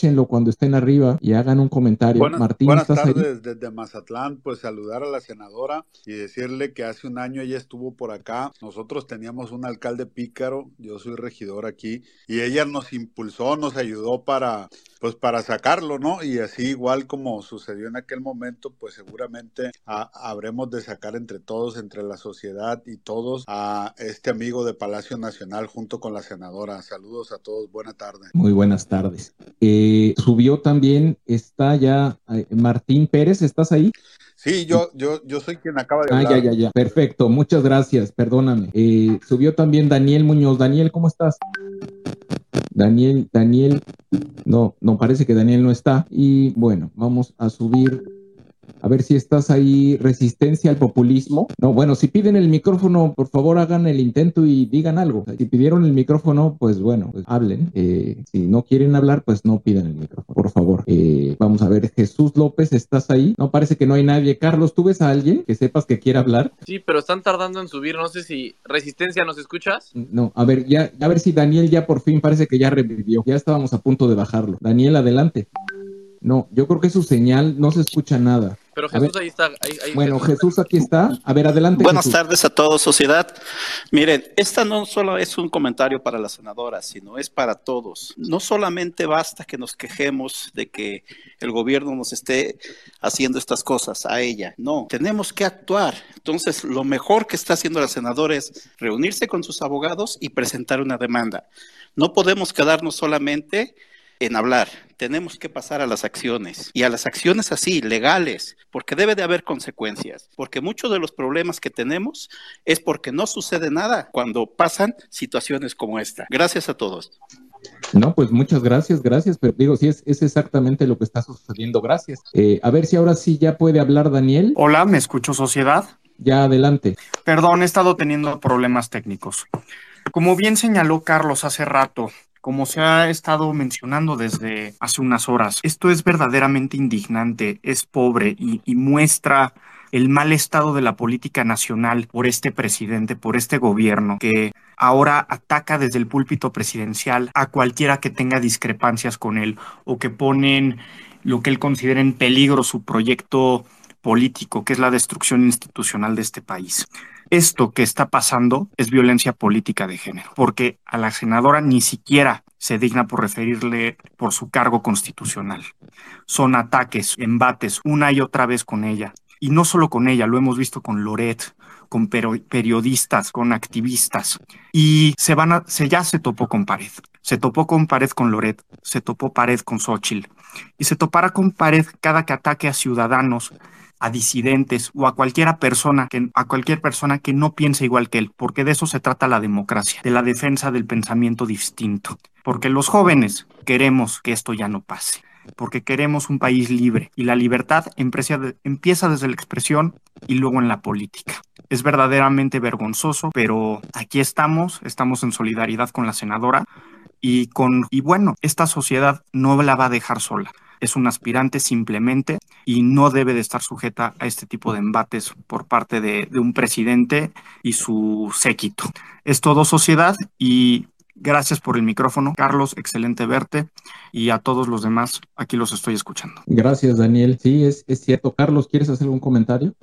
aprovechenlo cuando estén arriba y hagan un comentario. Buenas, Martín, buenas ¿estás tardes desde Mazatlán, pues saludar a la senadora y decirle que hace un año ella estuvo por acá. Nosotros teníamos un alcalde pícaro, yo soy regidor aquí, y ella nos impulsó, nos ayudó para, pues para sacarlo, ¿no? Y así igual como sucedió en aquel momento, pues seguramente habremos de sacar entre todos, entre la sociedad y todos, a este amigo de Palacio Nacional junto con la senadora. Saludos a todos, buena tarde. Muy buenas tardes. Eh, subió también, está ya eh, Martín Pérez, ¿estás ahí? Sí, yo, yo, yo soy quien acaba de ah, ya, ya, ya. Perfecto, muchas gracias, perdóname. Eh, subió también Daniel Muñoz. Daniel, ¿cómo estás? Daniel, Daniel, no, no parece que Daniel no está. Y bueno, vamos a subir a ver si estás ahí, resistencia al populismo. No, bueno, si piden el micrófono, por favor hagan el intento y digan algo. Si pidieron el micrófono, pues bueno, pues hablen. Eh, si no quieren hablar, pues no pidan el micrófono, por favor. Eh, vamos a ver, Jesús López, ¿estás ahí? No parece que no hay nadie. Carlos, ¿tú ves a alguien que sepas que quiera hablar? Sí, pero están tardando en subir. No sé si Resistencia nos escuchas. No, a ver, ya, a ver si Daniel ya por fin parece que ya revivió. Ya estábamos a punto de bajarlo. Daniel, adelante. No, yo creo que su señal no se escucha nada. Pero Jesús ahí está. bueno, Jesús. aquí está. A ver, adelante. Buenas tardes a todos, sociedad. Miren, esta no solo es un comentario para la senadora, sino es para todos. No solamente basta que nos quejemos de que el gobierno nos esté haciendo estas cosas a ella. No, tenemos que actuar. Entonces, lo mejor que está haciendo la senadora es reunirse con sus abogados y presentar una demanda. No podemos quedarnos solamente en hablar, tenemos que pasar a las acciones y a las acciones así, legales, porque debe de haber consecuencias, porque muchos de los problemas que tenemos es porque no sucede nada cuando pasan situaciones como esta. Gracias a todos. No, pues muchas gracias, gracias, pero digo, sí, es, es exactamente lo que está sucediendo, gracias. Eh, a ver si ahora sí ya puede hablar Daniel. Hola, ¿me escucho sociedad? Ya adelante. Perdón, he estado teniendo problemas técnicos. Como bien señaló Carlos hace rato, como se ha estado mencionando desde hace unas horas, esto es verdaderamente indignante, es pobre y, muestra el mal estado de la política nacional por este presidente, por este gobierno, que ahora ataca desde el púlpito presidencial a cualquiera que tenga discrepancias con él o que ponen lo que él considera en peligro su proyecto político, que es la destrucción institucional de este país. Esto que está pasando es violencia política de género, porque a la senadora ni siquiera se digna por referirle por su cargo constitucional. Son ataques, embates una y otra vez con ella. Y no solo con ella, lo hemos visto con Loret, con periodistas, con activistas. Y se van se ya se topó con pared. Se topó con pared con Loret, se topó pared con Xochitl. Y se topará con pared cada que ataque a ciudadanos a disidentes o a cualquiera persona que a cualquier persona que no piense igual que él, porque de eso se trata la democracia, de la defensa del pensamiento distinto, porque los jóvenes queremos que esto ya no pase, porque queremos un país libre y la libertad empieza desde la expresión y luego en la política. Es verdaderamente vergonzoso, pero aquí estamos, estamos en solidaridad con la senadora y con y bueno, esta sociedad no la va a dejar sola es un aspirante simplemente y no debe de estar sujeta a este tipo de embates por parte de, un presidente y su séquito. Es todo sociedad y Gracias por el micrófono, Carlos, excelente verte y a todos los demás, aquí los estoy escuchando. Gracias, Daniel. Sí, es, es cierto. Carlos, ¿quieres hacer un comentario?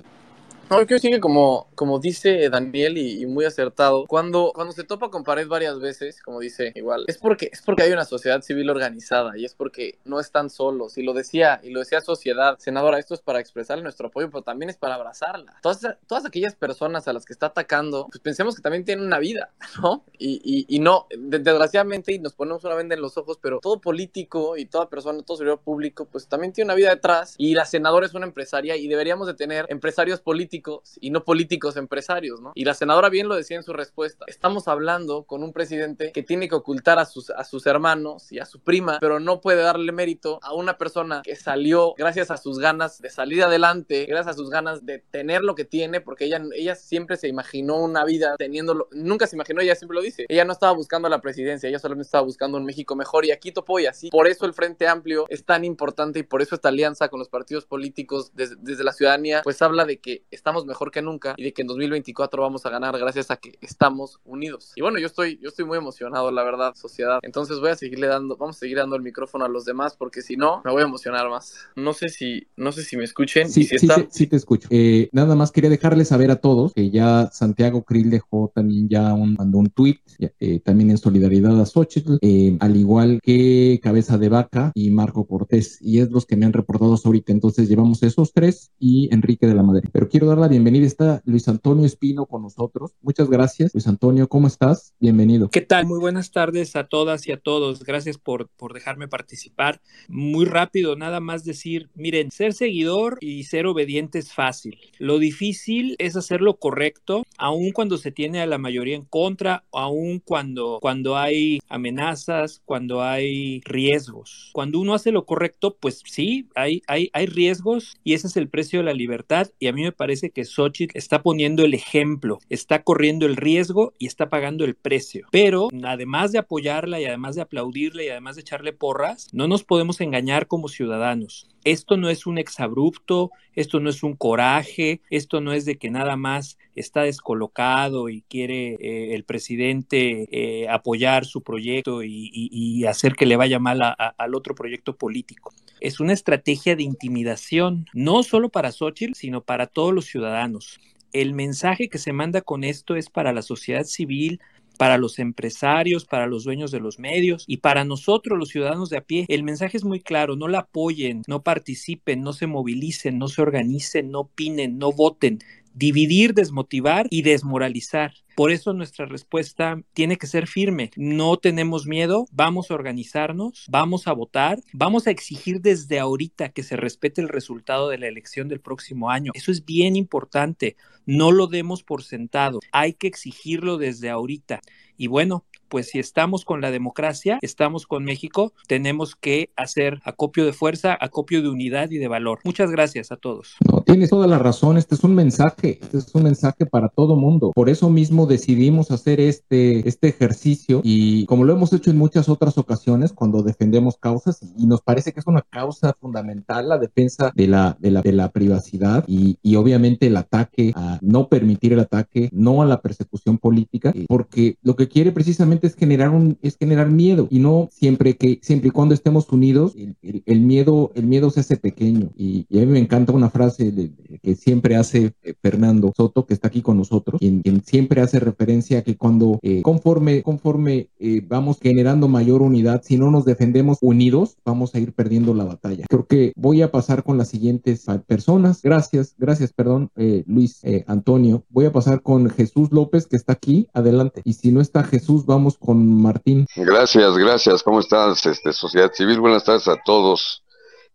No, creo que como, como dice Daniel y, y, muy acertado. Cuando, cuando se topa con pared varias veces, como dice igual, es porque, es porque hay una sociedad civil organizada y es porque no están solos. Y lo decía, y lo decía sociedad, senadora, esto es para expresarle nuestro apoyo, pero también es para abrazarla. Todas, todas aquellas personas a las que está atacando, pues pensemos que también tienen una vida, ¿no? Y, y, y no, desgraciadamente, y nos ponemos una venda en los ojos, pero todo político y toda persona, todo servidor público, pues también tiene una vida detrás. Y la senadora es una empresaria y deberíamos de tener empresarios políticos y no políticos empresarios, ¿no? Y la senadora bien lo decía en su respuesta. Estamos hablando con un presidente que tiene que ocultar a sus, a sus hermanos y a su prima, pero no puede darle mérito a una persona que salió gracias a sus ganas de salir adelante, gracias a sus ganas de tener lo que tiene, porque ella, ella siempre se imaginó una vida teniéndolo, nunca se imaginó, ella siempre lo dice, ella no estaba buscando la presidencia, ella solamente estaba buscando un México mejor y aquí topó y así. Por eso el Frente Amplio es tan importante y por eso esta alianza con los partidos políticos desde, desde la ciudadanía, pues habla de que está estamos mejor que nunca y de que en 2024 vamos a ganar gracias a que estamos unidos. Y bueno, yo estoy, yo estoy muy emocionado, la verdad, sociedad. Entonces voy a seguirle dando, vamos a seguir dando el micrófono a los demás porque si no, me voy a emocionar más. No sé si, no sé si me escuchen. Sí, si sí, te, sí te escucho. Eh, nada más quería dejarles saber a todos que ya Santiago Krill dejó también ya un, mandó un tweet, eh, también en solidaridad a Xochitl, eh, al igual que Cabeza de Vaca y Marco Cortés. Y es los que me han reportado ahorita. Entonces llevamos esos tres y Enrique de la Madre. Pero quiero dar la bienvenida. Está Luis Antonio Espino con nosotros. Muchas gracias. Luis Antonio, ¿cómo estás? Bienvenido. ¿Qué tal? Muy buenas tardes a todas y a todos. Gracias por, por dejarme participar. Muy rápido, nada más decir, miren, ser seguidor y ser obediente es fácil. Lo difícil es hacer lo correcto, aun cuando se tiene a la mayoría en contra, aun cuando, cuando hay amenazas, cuando hay riesgos. Cuando uno hace lo correcto, pues sí, hay, hay, hay riesgos y ese es el precio de la libertad y a mí me parece que Xochitl está poniendo el ejemplo, está corriendo el riesgo y está pagando el precio. Pero además de apoyarla y además de aplaudirla y además de echarle porras, no nos podemos engañar como ciudadanos. Esto no es un exabrupto, esto no es un coraje, esto no es de que nada más está descolocado y quiere eh, el presidente eh, apoyar su proyecto y, hacer que le vaya mal al otro proyecto político. Es una estrategia de intimidación, no solo para Xochitl, sino para todos los ciudadanos. El mensaje que se manda con esto es para la sociedad civil, para los empresarios, para los dueños de los medios y para nosotros, los ciudadanos de a pie. El mensaje es muy claro, no la apoyen, no participen, no se movilicen, no se organicen, no opinen, no voten. Dividir, desmotivar y desmoralizar. Por eso nuestra respuesta tiene que ser firme. No tenemos miedo, vamos a organizarnos, vamos a votar, vamos a exigir desde ahorita que se respete el resultado de la elección del próximo año. Eso es bien importante. No lo demos por sentado. Hay que exigirlo desde ahorita. Y bueno, pues si estamos con la democracia, estamos con México, tenemos que hacer acopio de fuerza, acopio de unidad y de valor. Muchas gracias a todos. No, tienes toda la razón, este es un mensaje, este es un mensaje para todo mundo. Por eso mismo decidimos hacer este, este ejercicio y como lo hemos hecho en muchas otras ocasiones cuando defendemos causas y nos parece que es una causa fundamental la defensa de la, de la, de la privacidad y, y obviamente el ataque a no permitir el ataque, no a la persecución política, porque lo que quiere precisamente es generar un, es generar miedo y no siempre que, siempre y cuando estemos unidos, el, el, el miedo, el miedo se hace pequeño. Y, y, a mí me encanta una frase de, de, que siempre hace eh, Fernando Soto, que está aquí con nosotros, quien, quien siempre hace referencia que cuando eh, conforme, conforme eh, vamos generando mayor unidad, si no nos defendemos unidos, vamos a ir perdiendo la batalla. Creo que voy a pasar con las siguientes personas. Gracias, gracias, perdón, eh, Luis Antonio. Voy a pasar con Jesús López, que está aquí. Adelante. Y si no está Jesús, vamos con Martín. Gracias, gracias. ¿Cómo estás, este, sociedad civil? Buenas tardes a todos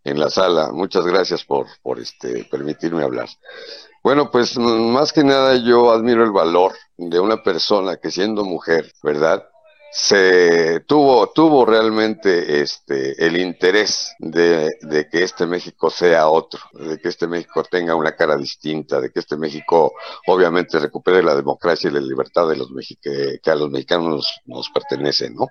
en la sala. Muchas gracias por, por este, permitirme hablar. Bueno, pues más que nada yo admiro el valor de una persona que siendo mujer, ¿verdad? Se tuvo, tuvo realmente este, el interés de, de, que este México sea otro, de que este México tenga una cara distinta, de que este México obviamente recupere la democracia y la libertad de los que, que a los mexicanos nos, pertenece, ¿no?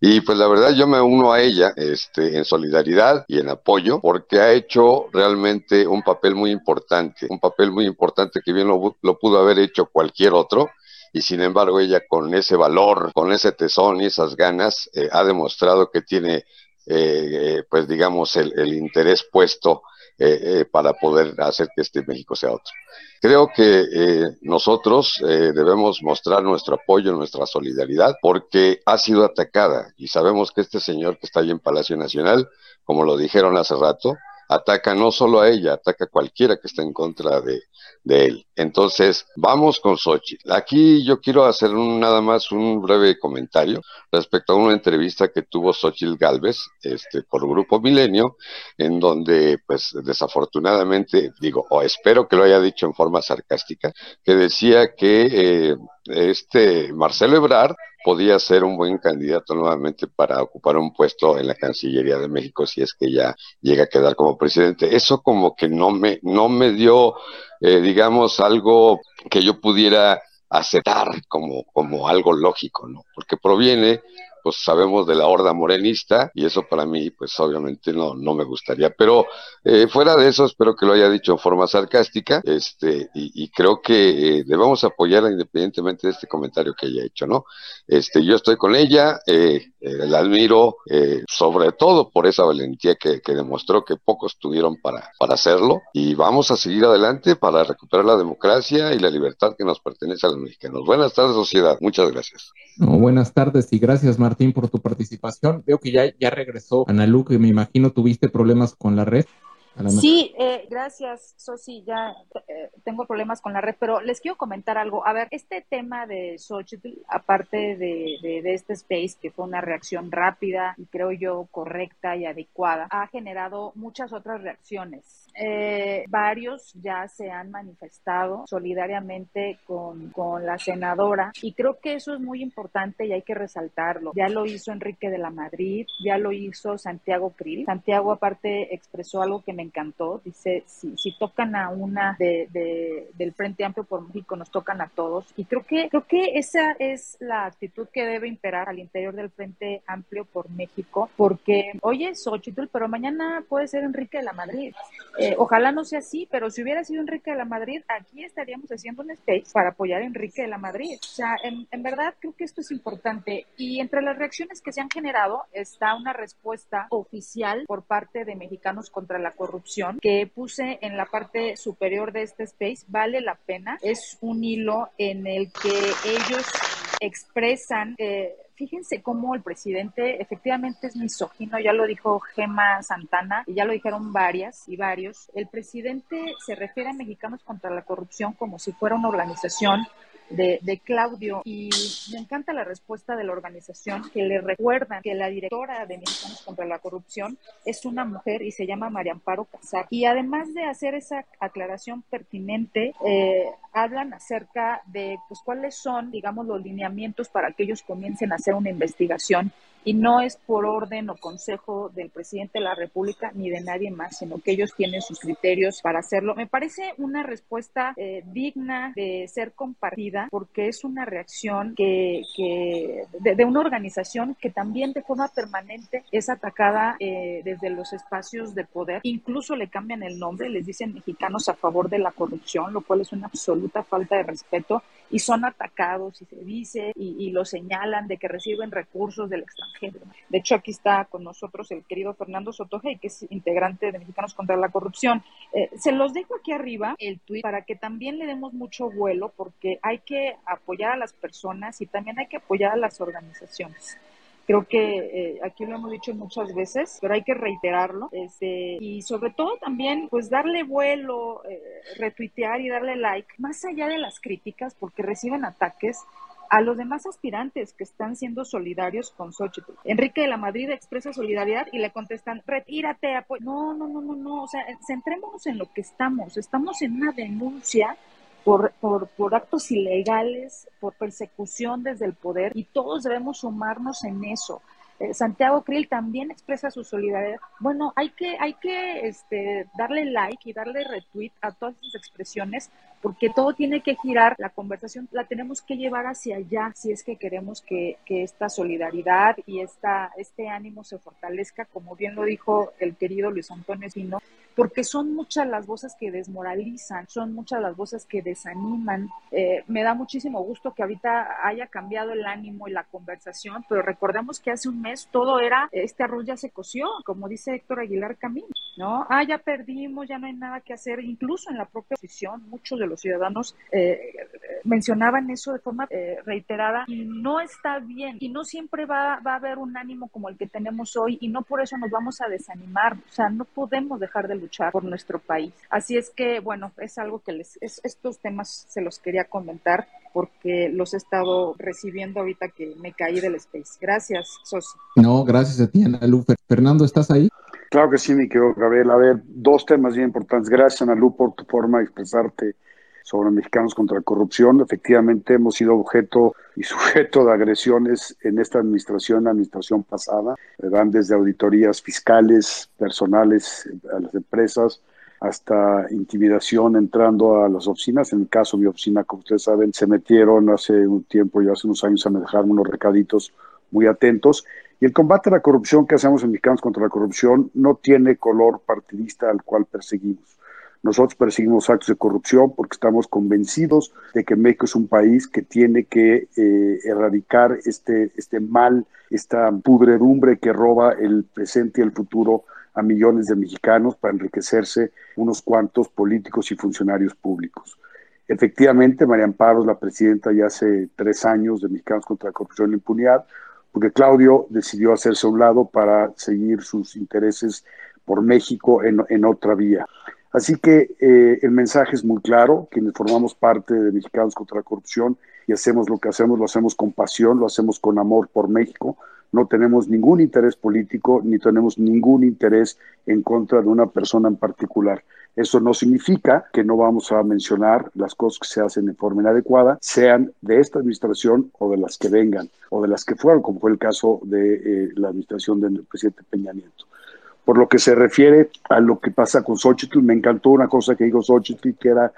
Y pues la verdad yo me uno a ella este, en solidaridad y en apoyo porque ha hecho realmente un papel muy importante, un papel muy importante que bien lo pudo haber hecho cualquier otro y sin embargo ella con ese valor, con ese tesón y esas ganas eh, ha demostrado que tiene, eh, pues digamos, el, el, interés puesto para poder hacer que este México sea otro. Creo que nosotros debemos mostrar nuestro apoyo, nuestra solidaridad, porque ha sido atacada y sabemos que este señor que está ahí en Palacio Nacional, como lo dijeron hace rato, ataca no solo a ella, ataca a cualquiera que esté en contra de, él. Entonces, vamos con Xochitl. Aquí yo quiero hacer nada más un breve comentario respecto a una entrevista que tuvo Xochitl Galvez este, por Grupo Milenio, en donde, pues, desafortunadamente, digo, o espero que lo haya dicho en forma sarcástica, que decía que eh, este Marcelo Ebrard podía ser un buen candidato nuevamente para ocupar un puesto en la Cancillería de México si es que ya llega a quedar como presidente. Eso como que no me, no me dio, eh, digamos, algo que yo pudiera aceptar como, como algo lógico, ¿no? Porque proviene pues sabemos de la horda morenista y eso para mí pues obviamente no, no me gustaría. Pero eh, fuera de eso espero que lo haya dicho en forma sarcástica este, y, creo que eh, debemos apoyarla independientemente de este comentario que haya hecho, ¿no? Este, yo estoy con ella, eh, la admiro sobre todo por esa valentía que, que, demostró que pocos tuvieron para, para hacerlo y vamos a seguir adelante para recuperar la democracia y la libertad que nos pertenece a los mexicanos. Buenas tardes, sociedad. Muchas gracias. buenas tardes y gracias, Martín Martín, por tu participación. Veo que ya, ya regresó Ana Lu, que me imagino tuviste problemas con la red. Sí, eh, gracias, Sosi. Ya eh, tengo problemas con la red, pero les quiero comentar algo. A ver, este tema de Xochitl, aparte de, de, este space, que fue una reacción rápida y creo yo correcta y adecuada, ha generado muchas otras reacciones. Eh, varios ya se han manifestado solidariamente con, con la senadora y creo que eso es muy importante y hay que resaltarlo. Ya lo hizo Enrique de la Madrid, ya lo hizo Santiago Krill. Santiago aparte expresó algo que me encantó. Dice, si, si tocan a una de, del Frente Amplio por México, nos tocan a todos. Y creo que, creo que esa es la actitud que debe imperar al interior del Frente Amplio por México, porque hoy es Xochitl, pero mañana puede ser Enrique de la Madrid. Ojalá no sea así, pero si hubiera sido Enrique de la Madrid, aquí estaríamos haciendo un space para apoyar a Enrique de la Madrid. O sea, en, en verdad creo que esto es importante. Y entre las reacciones que se han generado está una respuesta oficial por parte de Mexicanos contra la Corrupción que puse en la parte superior de este space, vale la pena. Es un hilo en el que ellos expresan eh, fíjense cómo el presidente efectivamente es misógino, ya lo dijo Gema Santana y ya lo dijeron varias y varios. El presidente se refiere a Mexicanos contra la Corrupción como si fuera una organización de, Claudio y me encanta la respuesta de la organización que le recuerdan que la directora de Mexicanos contra la Corrupción es una mujer y se llama María Amparo Casar. Y además de hacer esa aclaración pertinente, eh, hablan acerca de pues cuáles son, digamos, los lineamientos para que ellos comiencen a hacer una investigación y no es por orden o consejo del presidente de la República ni de nadie más, sino que ellos tienen sus criterios para hacerlo. Me parece una respuesta eh, digna de ser compartida porque es una reacción que, que de, una organización que también de forma permanente es atacada eh, desde los espacios de poder. Incluso le cambian el nombre, les dicen mexicanos a favor de la corrupción, lo cual es una absoluta falta de respeto y son atacados y se dice y, lo señalan de que reciben recursos del extranjero. De hecho, aquí está con nosotros el querido Fernando Sotoje, que es integrante de Mexicanos contra la Corrupción. Eh, se los dejo aquí arriba el tweet para que también le demos mucho vuelo porque hay que apoyar a las personas y también hay que apoyar a las organizaciones. Creo que eh, aquí lo hemos dicho muchas veces, pero hay que reiterarlo. Este, y sobre todo también, pues darle vuelo, eh, retuitear y darle like, más allá de las críticas, porque reciben ataques a los demás aspirantes que están siendo solidarios con Xochitl. Enrique de la Madrid expresa solidaridad y le contestan, retírate, No, no, no, no, no, o sea, centrémonos en lo que estamos. Estamos en una denuncia por, por, por, actos ilegales, por persecución desde el poder, y todos debemos sumarnos en eso. Eh, Santiago Krill también expresa su solidaridad. Bueno, hay que, hay que este, darle like y darle retweet a todas esas expresiones porque todo tiene que girar, la conversación la tenemos que llevar hacia allá si es que queremos que, que esta solidaridad y esta, este ánimo se fortalezca, como bien lo dijo el querido Luis Antonio Espino, porque son muchas las voces que desmoralizan, son muchas las voces que desaniman. Eh, me da muchísimo gusto que ahorita haya cambiado el ánimo y la conversación, pero recordemos que hace un mes todo era, este arroz ya se coció, como dice Héctor Aguilar Camín, ¿no? Ah, ya perdimos, ya no hay nada que hacer, incluso en la propia oposición, muchos de los ciudadanos eh, mencionaban eso de forma eh, reiterada y no está bien y no siempre va, va a haber un ánimo como el que tenemos hoy y no por eso nos vamos a desanimar, o sea, no podemos dejar de luchar por nuestro país. Así es que, bueno, es algo que les, estos temas se los quería comentar porque los he estado recibiendo ahorita que me caí del space. Gracias, Sosi. No, gracias a ti, Ana Lu. Fernando, ¿estás ahí? Claro que sí, mi querido Gabriel. A ver, dos temas bien importantes. Gracias, Ana Lu, por tu forma de expresarte sobre mexicanos contra la corrupción. Efectivamente, hemos sido objeto y sujeto de agresiones en esta administración, la administración pasada. Van desde auditorías fiscales, personales a las empresas, hasta intimidación entrando a las oficinas. En el caso de mi oficina, como ustedes saben, se metieron hace un tiempo, y hace unos años, a dejarme unos recaditos muy atentos. Y el combate a la corrupción que hacemos en Mexicanos contra la Corrupción no tiene color partidista al cual perseguimos. Nosotros perseguimos actos de corrupción porque estamos convencidos de que México es un país que tiene que eh, erradicar este, este mal, esta pudredumbre que roba el presente y el futuro a millones de mexicanos para enriquecerse unos cuantos políticos y funcionarios públicos. Efectivamente, María Amparo es la presidenta ya hace tres años de Mexicanos contra la Corrupción y la Impunidad, porque Claudio decidió hacerse a un lado para seguir sus intereses por México en, en otra vía. Así que eh, el mensaje es muy claro, quienes formamos parte de Mexicanos contra la Corrupción y hacemos lo que hacemos, lo hacemos con pasión, lo hacemos con amor por México, no tenemos ningún interés político ni tenemos ningún interés en contra de una persona en particular. Eso no significa que no vamos a mencionar las cosas que se hacen de forma inadecuada, sean de esta administración o de las que vengan, o de las que fueron, como fue el caso de eh, la administración del presidente Peña Nieto. Por lo que se refiere a lo que pasa con Xochitl, me encantó una cosa que dijo Xochitl, que era,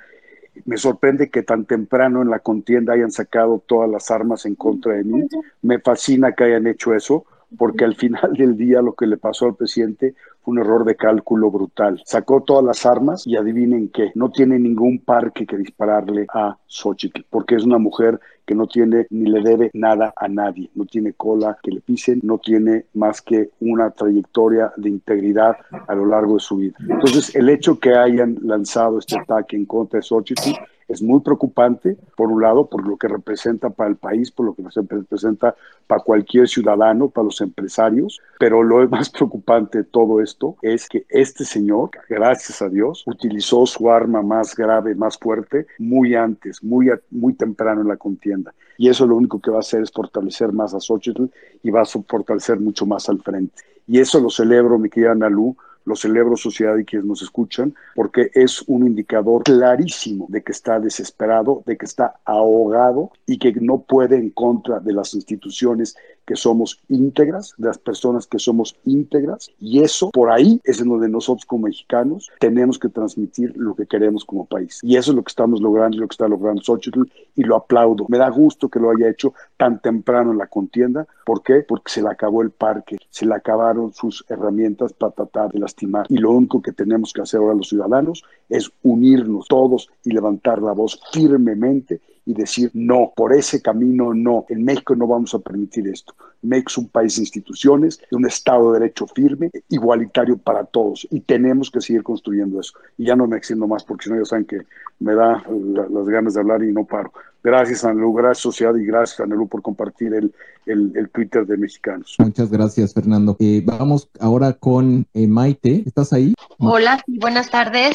me sorprende que tan temprano en la contienda hayan sacado todas las armas en contra de mí. Me fascina que hayan hecho eso, porque al final del día lo que le pasó al presidente un error de cálculo brutal. Sacó todas las armas y adivinen qué, no tiene ningún parque que dispararle a Xochitl, porque es una mujer que no tiene ni le debe nada a nadie, no tiene cola que le pisen, no tiene más que una trayectoria de integridad a lo largo de su vida. Entonces, el hecho que hayan lanzado este ataque en contra de Xochitl es muy preocupante, por un lado, por lo que representa para el país, por lo que representa para cualquier ciudadano, para los empresarios, pero lo más preocupante de todo esto es que este señor, gracias a Dios, utilizó su arma más grave, más fuerte, muy antes, muy, muy temprano en la contienda. Y eso lo único que va a hacer es fortalecer más a Xochitl y va a fortalecer mucho más al frente. Y eso lo celebro, mi querida Nalu, lo celebro sociedad y quienes nos escuchan, porque es un indicador clarísimo de que está desesperado, de que está ahogado y que no puede en contra de las instituciones que somos íntegras, de las personas que somos íntegras, y eso por ahí es en donde nosotros como mexicanos tenemos que transmitir lo que queremos como país. Y eso es lo que estamos logrando y lo que está logrando Xochitl, y lo aplaudo. Me da gusto que lo haya hecho tan temprano en la contienda. ¿Por qué? Porque se le acabó el parque, se le acabaron sus herramientas para tratar de lastimar. Y lo único que tenemos que hacer ahora los ciudadanos es unirnos todos y levantar la voz firmemente y decir no, por ese camino no. En México no vamos a permitir esto. México es un país de instituciones, de un Estado de Derecho firme, igualitario para todos y tenemos que seguir construyendo eso. Y ya no me extiendo más porque si no ya saben que me da las ganas de hablar y no paro. Gracias, Anelu, gracias, Sociedad, y gracias, Anelu, por compartir el, el, Twitter de Mexicanos. Muchas gracias, Fernando. Eh, vamos ahora con eh, Maite. ¿Estás ahí? Hola, buenas tardes.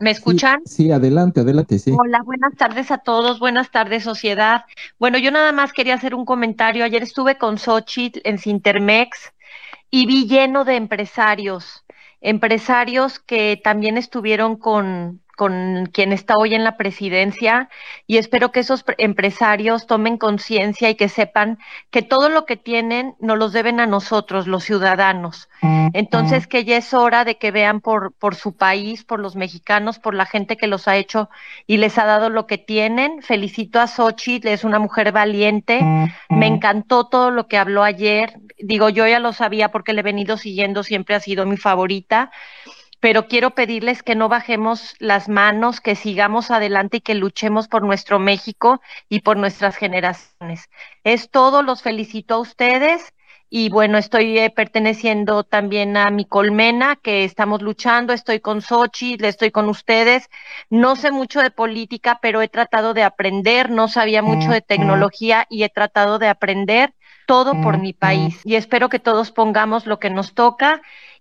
¿Me escuchan? Sí, adelante, adelante, sí. Hola, buenas tardes a todos, buenas tardes, sociedad. Bueno, yo nada más quería hacer un comentario. Ayer estuve con Xochitl en Sintermex y vi lleno de empresarios, empresarios que también estuvieron con, con quien está hoy en la presidencia y espero que esos empresarios tomen conciencia y que sepan que todo lo que tienen nos los deben a nosotros, los ciudadanos. Entonces, que ya es hora de que vean por, por su país, por los mexicanos, por la gente que los ha hecho y les ha dado lo que tienen. Felicito a Xochitl, es una mujer valiente. Me encantó todo lo que habló ayer. Digo, yo ya lo sabía porque le he venido siguiendo, siempre ha sido mi favorita pero quiero pedirles que no bajemos las manos, que sigamos adelante y que luchemos por nuestro México y por nuestras generaciones. Es todo, los felicito a ustedes y bueno, estoy eh, perteneciendo también a mi colmena, que estamos luchando, estoy con Sochi, estoy con ustedes. No sé mucho de política, pero he tratado de aprender, no sabía mucho de tecnología y he tratado de aprender todo por mi país. Y espero que todos pongamos lo que nos toca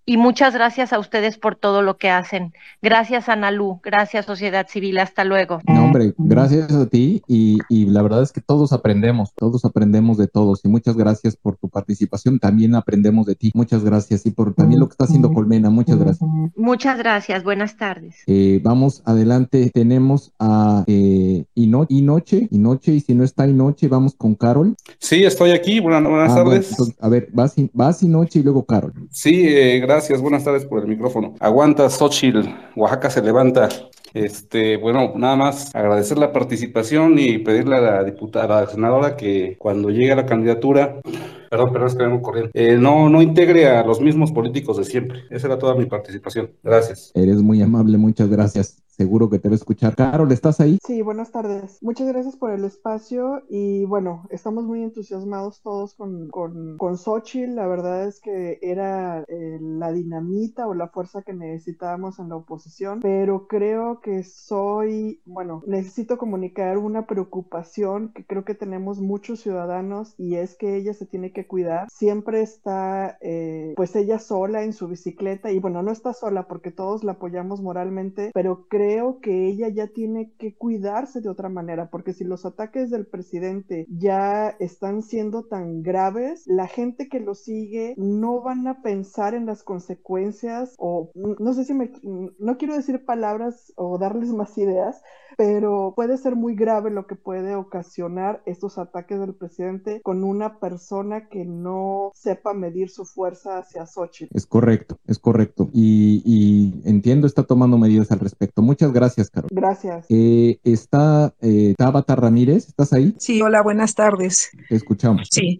y muchas gracias a ustedes por todo lo que hacen. Gracias, Analú. Gracias, Sociedad Civil. Hasta luego. No, hombre, gracias a ti y, y, la verdad es que todos aprendemos, todos aprendemos de todos y muchas gracias por tu participación. También aprendemos de ti. Muchas gracias y por también lo que está haciendo Colmena. Muchas gracias. Muchas gracias. Buenas tardes. Eh, vamos adelante. Tenemos a eh, Ino Inoche, Inoche y si no está Inoche, vamos con Carol. Sí, estoy aquí. Buenas, buenas ah, tardes. Bueno, a ver, vas, vas Inoche y luego Carol. Sí, eh, gracias Gracias, buenas tardes por el micrófono. Aguanta Xochitl, Oaxaca se levanta. Este, bueno, nada más agradecer la participación y pedirle a la diputada, a la senadora que cuando llegue la candidatura, perdón, perdón, es que vengo corriendo, eh, no, no integre a los mismos políticos de siempre. Esa era toda mi participación. Gracias. Eres muy amable, muchas gracias seguro que te va a escuchar. Carol, ¿estás ahí? Sí, buenas tardes. Muchas gracias por el espacio y bueno, estamos muy entusiasmados todos con, con, con Xochitl. La verdad es que era eh, la dinamita o la fuerza que necesitábamos en la oposición, pero creo que soy, bueno, necesito comunicar una preocupación que creo que tenemos muchos ciudadanos y es que ella se tiene que cuidar. Siempre está, eh, pues ella sola en su bicicleta y bueno, no está sola porque todos la apoyamos moralmente, pero creo creo que ella ya tiene que cuidarse de otra manera, porque si los ataques del presidente ya están siendo tan graves, la gente que lo sigue no van a pensar en las consecuencias o no sé si me, no quiero decir palabras o darles más ideas, pero puede ser muy grave lo que puede ocasionar estos ataques del presidente con una persona que no sepa medir su fuerza hacia Xochitl. Es correcto, es correcto. Y, y entiendo, está tomando medidas al respecto. Muchas gracias, Carol. Gracias. Eh, está eh, Tabata Ramírez, ¿estás ahí? Sí, hola, buenas tardes. Te escuchamos. Sí,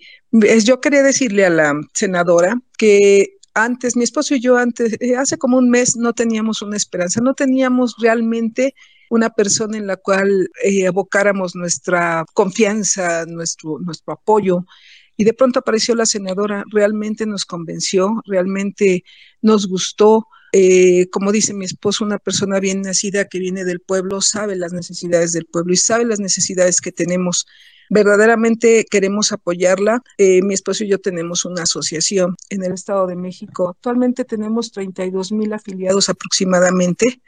yo quería decirle a la senadora que antes, mi esposo y yo antes, eh, hace como un mes no teníamos una esperanza, no teníamos realmente una persona en la cual eh, abocáramos nuestra confianza, nuestro, nuestro apoyo. Y de pronto apareció la senadora, realmente nos convenció, realmente nos gustó. Eh, como dice mi esposo, una persona bien nacida que viene del pueblo, sabe las necesidades del pueblo y sabe las necesidades que tenemos. Verdaderamente queremos apoyarla. Eh, mi esposo y yo tenemos una asociación en el Estado de México. Actualmente tenemos 32 mil afiliados aproximadamente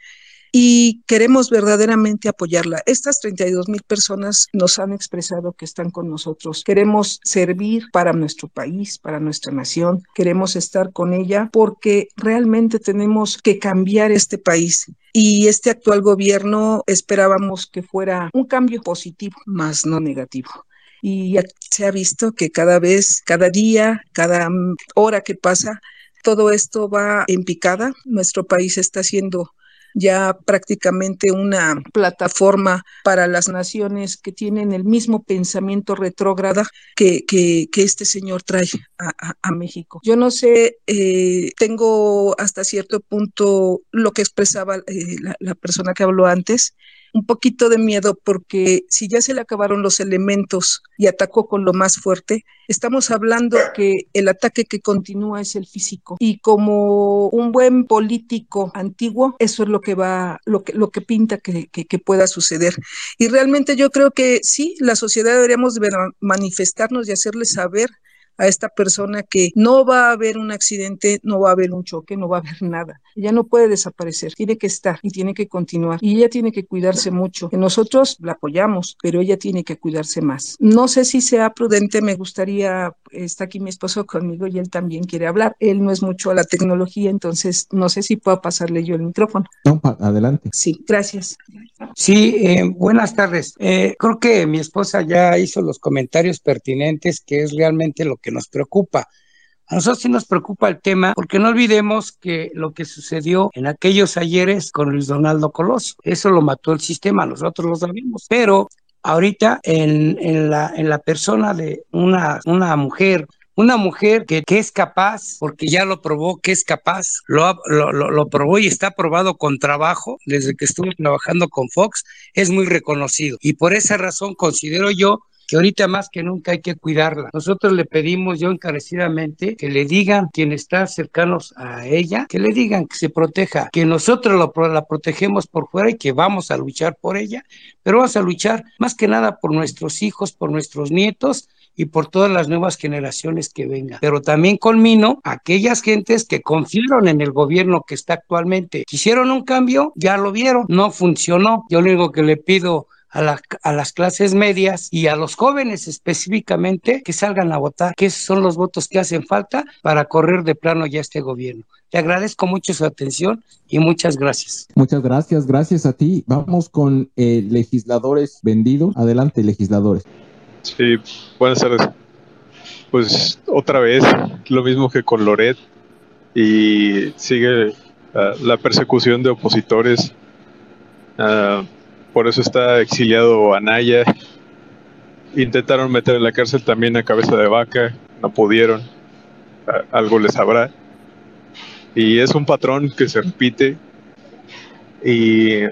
y queremos verdaderamente apoyarla. Estas 32 mil personas nos han expresado que están con nosotros. Queremos servir para nuestro país, para nuestra nación. Queremos estar con ella porque realmente tenemos que cambiar este país. Y este actual gobierno esperábamos que fuera un cambio positivo, más no negativo y se ha visto que cada vez, cada día, cada hora que pasa, todo esto va en picada. Nuestro país está siendo ya prácticamente una plataforma para las naciones que tienen el mismo pensamiento retrógrada que, que, este señor trae a, México. Yo no sé, eh, tengo hasta cierto punto lo que expresaba eh, la persona que habló antes, un poquito de miedo porque si ya se le acabaron los elementos y atacó con lo más fuerte, estamos hablando que el ataque que continúa es el físico y como un buen político antiguo, eso es lo que va, lo que, lo que pinta que, que, pueda suceder. Y realmente yo creo que sí, la sociedad deberíamos manifestarnos y hacerle saber a esta persona que no va a haber un accidente, no va a haber un choque, no va a haber nada. Ella no puede desaparecer, tiene que estar y tiene que continuar. Y ella tiene que cuidarse mucho. Nosotros la apoyamos, pero ella tiene que cuidarse más. No sé si sea prudente, me gustaría está aquí mi esposo conmigo y él también quiere hablar. Él no es mucho a la tecnología, entonces no sé si puedo pasarle yo el micrófono. No, adelante. Sí, gracias. Sí, eh, buenas tardes. Eh, creo que mi esposa ya hizo los comentarios pertinentes, que es realmente lo que nos preocupa. A nosotros sí nos preocupa el tema porque no olvidemos que lo que sucedió en aquellos ayeres con Luis Donaldo Coloso, eso lo mató el sistema, nosotros lo sabemos, pero ahorita en, en, la, en la persona de una, una mujer una mujer que, que, es capaz, porque ya lo probó, que es capaz, lo, lo, lo, probó y está probado con trabajo desde que estuvo trabajando con Fox, es muy reconocido. Y por esa razón considero yo que ahorita más que nunca hay que cuidarla. Nosotros le pedimos yo encarecidamente que le digan quienes están cercanos a ella, que le digan que se proteja, que nosotros la protegemos por fuera y que vamos a luchar por ella, pero vamos a luchar más que nada por nuestros hijos, por nuestros nietos y por todas las nuevas generaciones que vengan. Pero también culmino aquellas gentes que confiaron en el gobierno que está actualmente. Quisieron un cambio, ya lo vieron, no funcionó. Yo lo único que le pido a, a, las clases medias y a los jóvenes específicamente que salgan a votar, que esos son los votos que hacen falta para correr de plano ya este gobierno. Le agradezco mucho su atención y muchas gracias. Muchas gracias, gracias a ti. Vamos con eh, legisladores vendidos. Adelante, legisladores. Sí, buenas tardes. Pues otra vez, lo mismo que con Loret, y sigue uh, la persecución de opositores. Uh, por eso está exiliado Anaya. Intentaron meter en la cárcel también a Cabeza de Vaca, no pudieron, algo les habrá. Y es un patrón que se repite y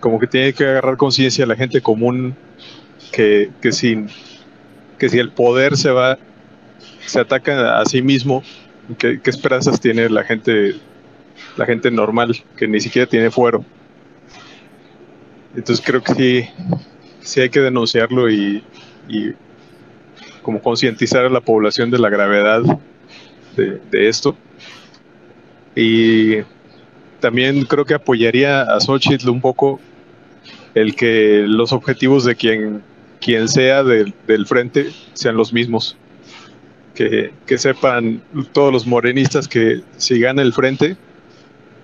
como que tiene que agarrar conciencia la gente común que, que, sin, que si el poder se va, se ataca a sí mismo, ¿qué, esperanzas tiene la gente, la gente normal que ni siquiera tiene fuero? Entonces creo que sí, sí hay que denunciarlo y, como concientizar a la población de la gravedad de, esto. Y también creo que apoyaría a Xochitl un poco el que los objetivos de quien, quien sea del, frente sean los mismos. Que, que, sepan todos los morenistas que si gana el frente,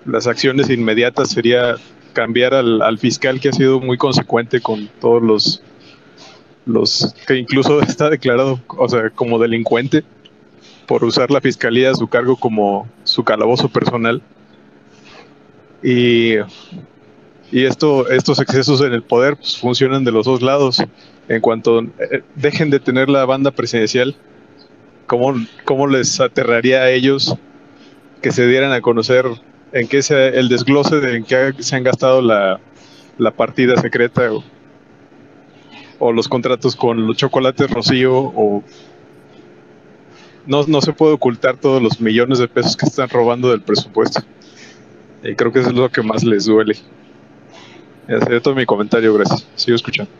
las acciones inmediatas sería cambiar al, fiscal que ha sido muy consecuente con todos los los que incluso está declarado, o sea, como delincuente por usar la fiscalía a su cargo como su calabozo personal. Y, y esto, estos excesos en el poder pues, funcionan de los dos lados. En cuanto eh, dejen de tener la banda presidencial, ¿cómo, ¿cómo les aterraría a ellos que se dieran a conocer en qué sea el desglose de en qué se han gastado la, partida secreta o, los contratos con los chocolates Rocío o no, no se puede ocultar todos los millones de pesos que están robando del presupuesto. Y creo que eso es lo que más les duele. Ese es todo mi comentario, gracias. Sigo escuchando.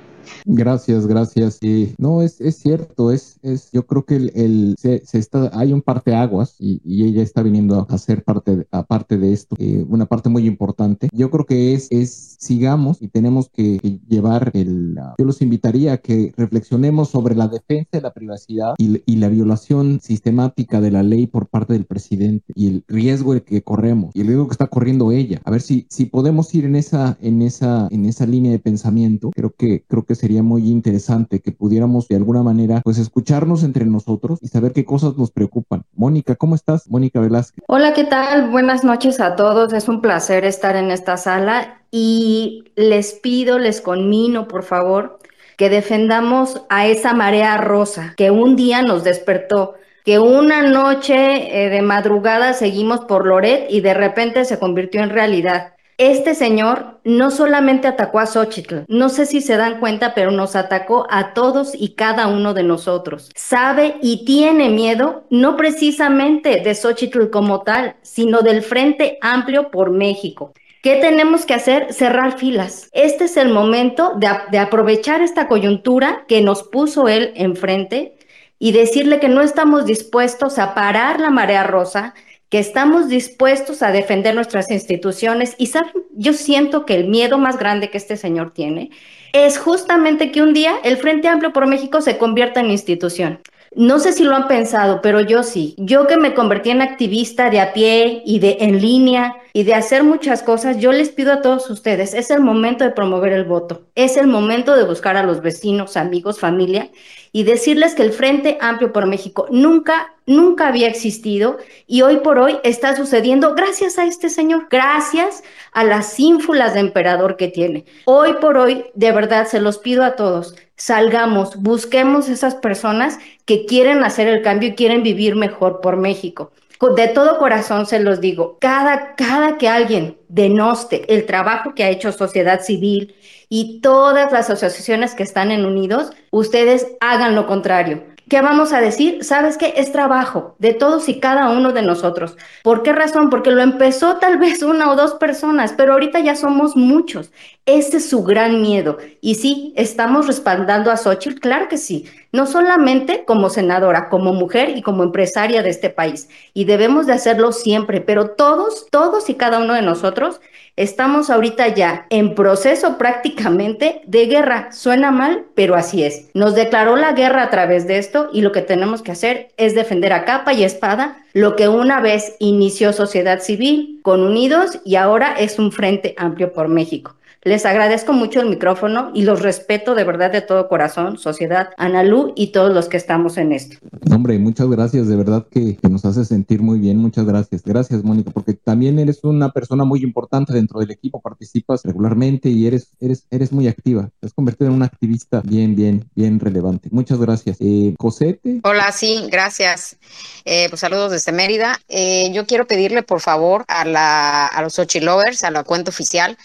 Gracias, gracias. no, es, es cierto, es, es, yo creo que el, se, se, está, hay un parteaguas y, y ella está viniendo a hacer parte, aparte de esto, eh, una parte muy importante. Yo creo que es, es sigamos y tenemos que, llevar el, yo los invitaría a que reflexionemos sobre la defensa de la privacidad y, y, la violación sistemática de la ley por parte del presidente y el riesgo que corremos y el riesgo que está corriendo ella. A ver si, si podemos ir en esa, en esa, en esa línea de pensamiento. Creo que, creo que sería muy interesante que pudiéramos de alguna manera pues escucharnos entre nosotros y saber qué cosas nos preocupan. Mónica, ¿cómo estás? Mónica Velázquez. Hola, ¿qué tal? Buenas noches a todos. Es un placer estar en esta sala y les pido, les conmino, por favor, que defendamos a esa marea rosa que un día nos despertó que una noche eh, de madrugada seguimos por Loret y de repente se convirtió en realidad. Este señor no solamente atacó a Xochitl, no sé si se dan cuenta, pero nos atacó a todos y cada uno de nosotros. Sabe y tiene miedo no precisamente de Xochitl como tal, sino del Frente Amplio por México. ¿Qué tenemos que hacer? Cerrar filas. Este es el momento de, de, aprovechar esta coyuntura que nos puso él enfrente y decirle que no estamos dispuestos a parar la marea rosa, que estamos dispuestos a defender nuestras instituciones y saben, yo siento que el miedo más grande que este señor tiene es justamente que un día el Frente Amplio por México se convierta en institución. No sé si lo han pensado, pero yo sí. Yo que me convertí en activista de a pie y de en línea y de hacer muchas cosas, yo les pido a todos ustedes, es el momento de promover el voto, es el momento de buscar a los vecinos, amigos, familia y decirles que el Frente Amplio por México nunca, nunca había existido y hoy por hoy está sucediendo gracias a este señor, gracias a las ínfulas de emperador que tiene. Hoy por hoy, de verdad, se los pido a todos, salgamos, busquemos esas personas que quieren hacer el cambio y quieren vivir mejor por México. De todo corazón se los digo, cada, cada que alguien denoste el trabajo que ha hecho sociedad civil y todas las asociaciones que están en Unidos, ustedes hagan lo contrario. ¿Qué vamos a decir? ¿Sabes qué? Es trabajo de todos y cada uno de nosotros. ¿Por qué razón? Porque lo empezó tal vez una o dos personas, pero ahorita ya somos muchos. Ese es su gran miedo. Y sí, estamos respaldando a Xochitl, claro que sí. No solamente como senadora, como mujer y como empresaria de este país. Y debemos de hacerlo siempre, pero todos, todos y cada uno de nosotros Estamos ahorita ya en proceso prácticamente de guerra. Suena mal, pero así es. Nos declaró la guerra a través de esto y lo que tenemos que hacer es defender a capa y espada lo que una vez inició sociedad civil con Unidos y ahora es un frente amplio por México. Les agradezco mucho el micrófono y los respeto de verdad de todo corazón, sociedad, Analú y todos los que estamos en esto. Hombre, muchas gracias, de verdad que, nos hace sentir muy bien, muchas gracias. Gracias, Mónica, porque también eres una persona muy importante dentro del equipo, participas regularmente y eres, eres, eres muy activa. Te has convertido en una activista bien, bien, bien relevante. Muchas gracias. Eh, Cosete. Hola, sí, gracias. Eh, pues saludos desde Mérida. Eh, yo quiero pedirle, por favor, a, la, a los Ochi Lovers, a la cuenta oficial,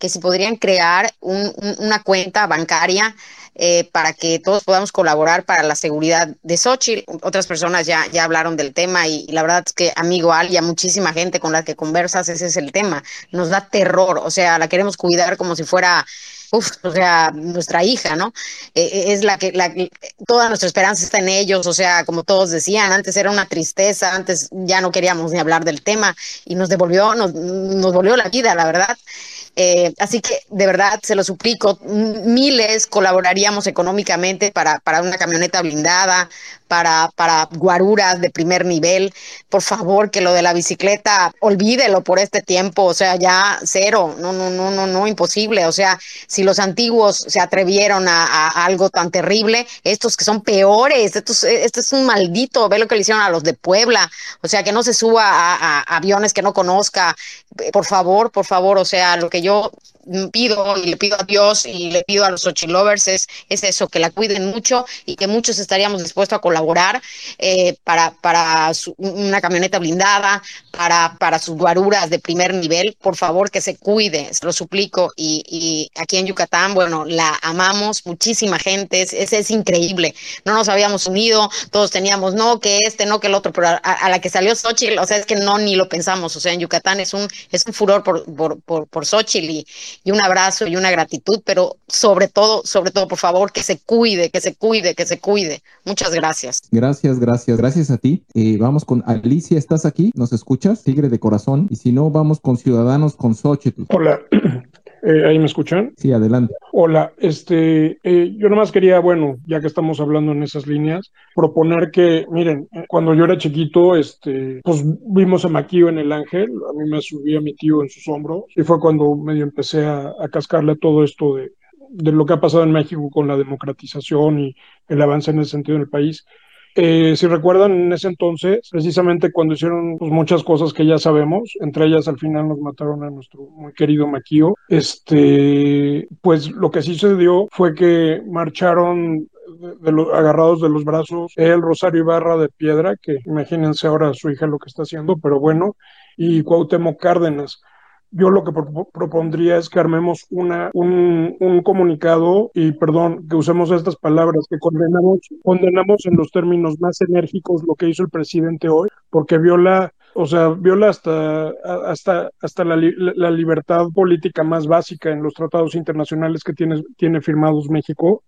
que se podrían crear una cuenta bancaria eh, para que todos podamos colaborar para la seguridad de Xochitl. Otras personas ya, ya hablaron del tema y, la verdad es que, amigo Al, y muchísima gente con la que conversas, ese es el tema. Nos da terror, o sea, la queremos cuidar como si fuera uf, o sea, nuestra hija, ¿no? Eh, eh, es la que, la, toda nuestra esperanza está en ellos, o sea, como todos decían, antes era una tristeza, antes ya no queríamos ni hablar del tema y nos devolvió, nos, nos volvió la vida, la verdad. Eh, así que de verdad se lo suplico, miles colaboraríamos económicamente para, para una camioneta blindada, para, para guaruras de primer nivel. Por favor, que lo de la bicicleta, olvídelo por este tiempo, o sea, ya cero, no, no, no, no, no, imposible. O sea, si los antiguos se atrevieron a, algo tan terrible, estos que son peores, estos, este es un maldito, ve lo que le hicieron a los de Puebla, o sea, que no se suba a aviones que no conozca, por favor, por favor, o sea, lo que yo pido y le pido a Dios y le pido a los Ochilovers es, es eso, que la cuiden mucho y que muchos estaríamos dispuestos a colaborar eh, para, para una camioneta blindada, para, para sus guaruras de primer nivel. Por favor, que se cuide, se lo suplico. Y, y aquí en Yucatán, bueno, la amamos, muchísima gente, es, es, increíble. No nos habíamos unido, todos teníamos, no, que este, no, que el otro, pero a, la que salió Xochitl, o sea, es que no, ni lo pensamos. O sea, en Yucatán es un, es un furor por, por, por, por y, y un abrazo y una gratitud, pero sobre todo, sobre todo, por favor, que se cuide, que se cuide, que se cuide. Muchas gracias. Gracias, gracias, gracias a ti. Eh, vamos con Alicia, ¿estás aquí? ¿Nos escuchas? Tigre de corazón. Y si no, vamos con Ciudadanos con Xochitl. Hola. Eh, ¿Ahí me escuchan? Sí, adelante. Hola, este, eh, yo nomás quería, bueno, ya que estamos hablando en esas líneas, proponer que, miren, eh, cuando yo era chiquito, este, pues vimos a Maquillo en El Ángel, a mí me subía mi tío en sus hombros, y fue cuando medio empecé a, a cascarle todo esto de, de lo que ha pasado en México con la democratización y el avance en ese sentido en el país. Eh, si recuerdan, en ese entonces, precisamente cuando hicieron pues, muchas cosas que ya sabemos, entre ellas al final nos mataron a nuestro muy querido Maquío, este, pues lo que sí sucedió fue que marcharon de, agarrados de los brazos el Rosario Ibarra de Piedra, que imagínense ahora su hija lo que está haciendo, pero bueno, y Cuauhtémoc Cárdenas yo lo que propondría es que armemos una, un, un, comunicado y, perdón, que usemos estas palabras, que condenamos, condenamos en los términos más enérgicos lo que hizo el presidente hoy, porque viola, o sea, viola hasta, hasta, hasta la, la libertad política más básica en los tratados internacionales que tiene, tiene firmados México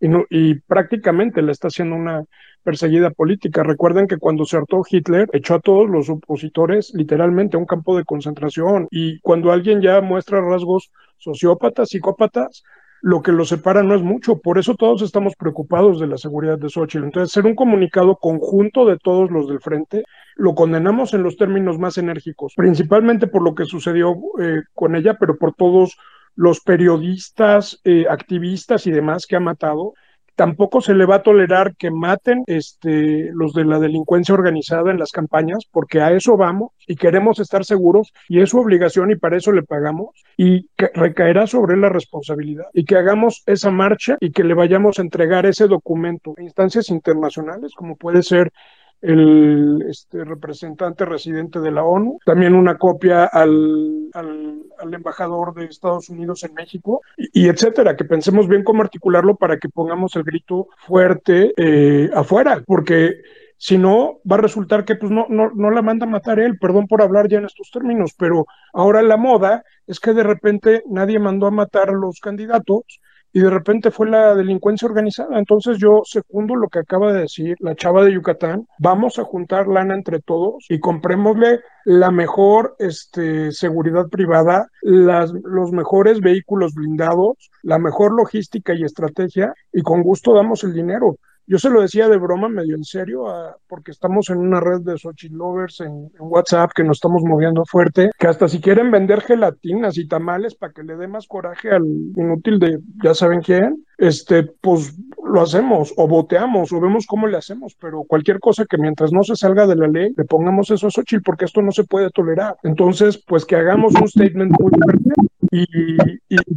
y, no, y prácticamente le está haciendo una perseguida política. Recuerden que cuando se hartó Hitler, echó a todos los opositores literalmente a un campo de concentración y cuando alguien ya muestra rasgos sociópatas, psicópatas, lo que los separa no es mucho, por eso todos estamos preocupados de la seguridad de Xochitl. Entonces, ser un comunicado conjunto de todos los del frente, lo condenamos en los términos más enérgicos, principalmente por lo que sucedió eh, con ella, pero por todos los periodistas, eh, activistas y demás que ha matado Tampoco se le va a tolerar que maten este, los de la delincuencia organizada en las campañas, porque a eso vamos y queremos estar seguros y es su obligación y para eso le pagamos y que recaerá sobre la responsabilidad y que hagamos esa marcha y que le vayamos a entregar ese documento a instancias internacionales como puede ser el este, representante residente de la ONU, también una copia al, al, embajador de Estados Unidos en México, y, etcétera, que pensemos bien cómo articularlo para que pongamos el grito fuerte eh, afuera, porque si no, va a resultar que pues no, no, no la manda a matar él, perdón por hablar ya en estos términos, pero ahora la moda es que de repente nadie mandó a matar a los candidatos y de repente fue la delincuencia organizada. Entonces yo secundo lo que acaba de decir la chava de Yucatán, vamos a juntar lana entre todos y comprémosle la mejor este, seguridad privada, las, los mejores vehículos blindados, la mejor logística y estrategia y con gusto damos el dinero. Yo se lo decía de broma, medio en serio, porque estamos en una red de Sochi Lovers en, WhatsApp que nos estamos moviendo fuerte, que hasta si quieren vender gelatinas y tamales para que le dé más coraje al inútil de ya saben quién, este, pues lo hacemos o boteamos o vemos cómo le hacemos, pero cualquier cosa que mientras no se salga de la ley, le pongamos eso a Xochitl porque esto no se puede tolerar. Entonces, pues que hagamos un statement muy fuerte y,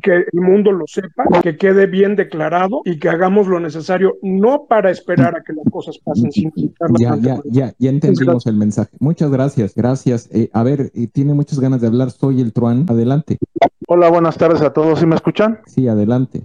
que el mundo lo sepa, que quede bien declarado y que hagamos lo necesario, no para esperar a que las cosas pasen, sino ya, ya, ya, ya entendimos el mensaje. Muchas gracias, gracias. Eh, a ver, eh, tiene muchas ganas de hablar, soy el Truán, adelante. Hola, buenas tardes a todos, ¿sí me escuchan? Sí, adelante.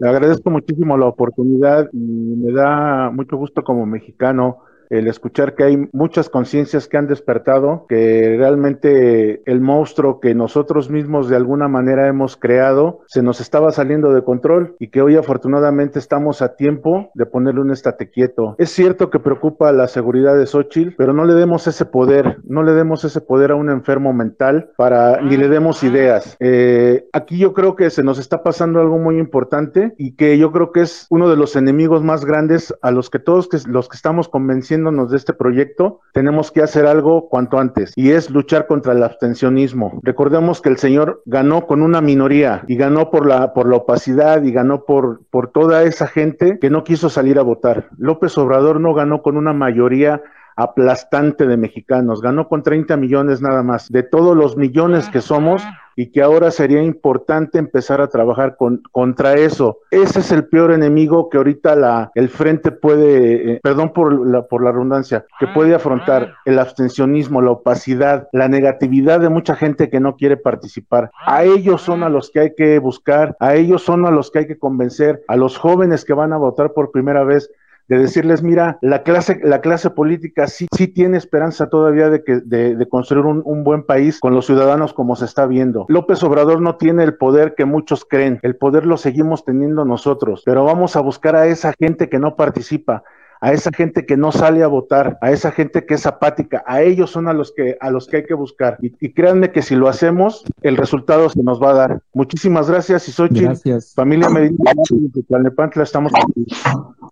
Le agradezco muchísimo la oportunidad y me da mucho gusto como mexicano el escuchar que hay muchas conciencias que han despertado, que realmente el monstruo que nosotros mismos de alguna manera hemos creado se nos estaba saliendo de control y que hoy afortunadamente estamos a tiempo de ponerle un estate quieto. Es cierto que preocupa la seguridad de Xochitl, pero no le demos ese poder, no le demos ese poder a un enfermo mental para ni le demos ideas. Eh, aquí yo creo que se nos está pasando algo muy importante y que yo creo que es uno de los enemigos más grandes a los que todos los que estamos convenciendo de este proyecto, tenemos que hacer algo cuanto antes y es luchar contra el abstencionismo. Recordemos que el señor ganó con una minoría y ganó por la, por la opacidad y ganó por, por toda esa gente que no quiso salir a votar. López Obrador no ganó con una mayoría aplastante de mexicanos, ganó con 30 millones nada más. De todos los millones que somos, y que ahora sería importante empezar a trabajar con, contra eso. Ese es el peor enemigo que ahorita la, el frente puede, eh, perdón por la, por la redundancia, que puede afrontar el abstencionismo, la opacidad, la negatividad de mucha gente que no quiere participar. A ellos son a los que hay que buscar, a ellos son a los que hay que convencer, a los jóvenes que van a votar por primera vez de decirles, mira, la clase, la clase política sí, sí tiene esperanza todavía de, que, de, construir un, un, buen país con los ciudadanos como se está viendo. López Obrador no tiene el poder que muchos creen, el poder lo seguimos teniendo nosotros, pero vamos a buscar a esa gente que no participa, a esa gente que no sale a votar, a esa gente que es apática, a ellos son a los que, a los que hay que buscar. Y, créanme que si lo hacemos, el resultado se nos va a dar. Muchísimas gracias y soy gracias. familia Medina de Tlalnepantla, estamos aquí.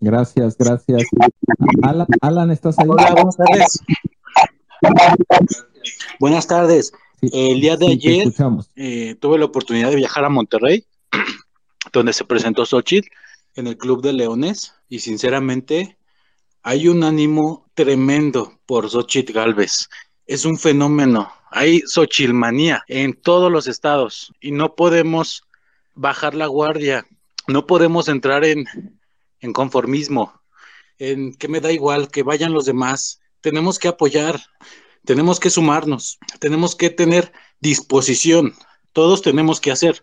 Gracias, gracias. Alan, Alan, ¿estás ahí? Hola, buenas tardes. Buenas tardes. el día de ayer eh, tuve la oportunidad de viajar a Monterrey, donde se presentó Xochitl en el Club de Leones, y sinceramente hay un ánimo tremendo por Xochitl Galvez. Es un fenómeno. Hay Xochilmanía en todos los estados y no podemos bajar la guardia. No podemos entrar en, en conformismo, en que me da igual que vayan los demás. Tenemos que apoyar, tenemos que sumarnos, tenemos que tener disposición. Todos tenemos que hacer,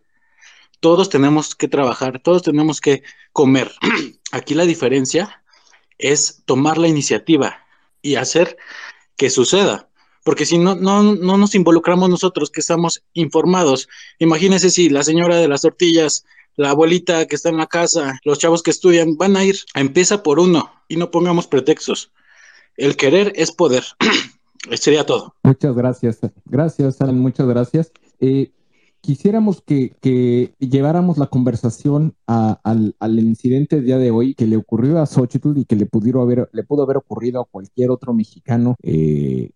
todos tenemos que trabajar, todos tenemos que comer. Aquí la diferencia es tomar la iniciativa y hacer que suceda. Porque si no, no, no nos involucramos nosotros que estamos informados, imagínense si la señora de las tortillas, la abuelita que está en la casa, los chavos que estudian, van a ir, empieza por uno y no pongamos pretextos. El querer es poder. Sería todo. Muchas gracias. Gracias, Alan, muchas gracias. Eh, quisiéramos que, lleváramos la conversación al, incidente del día de hoy que le ocurrió a Xochitl y que le, pudieron haber, le pudo haber ocurrido a cualquier otro mexicano eh,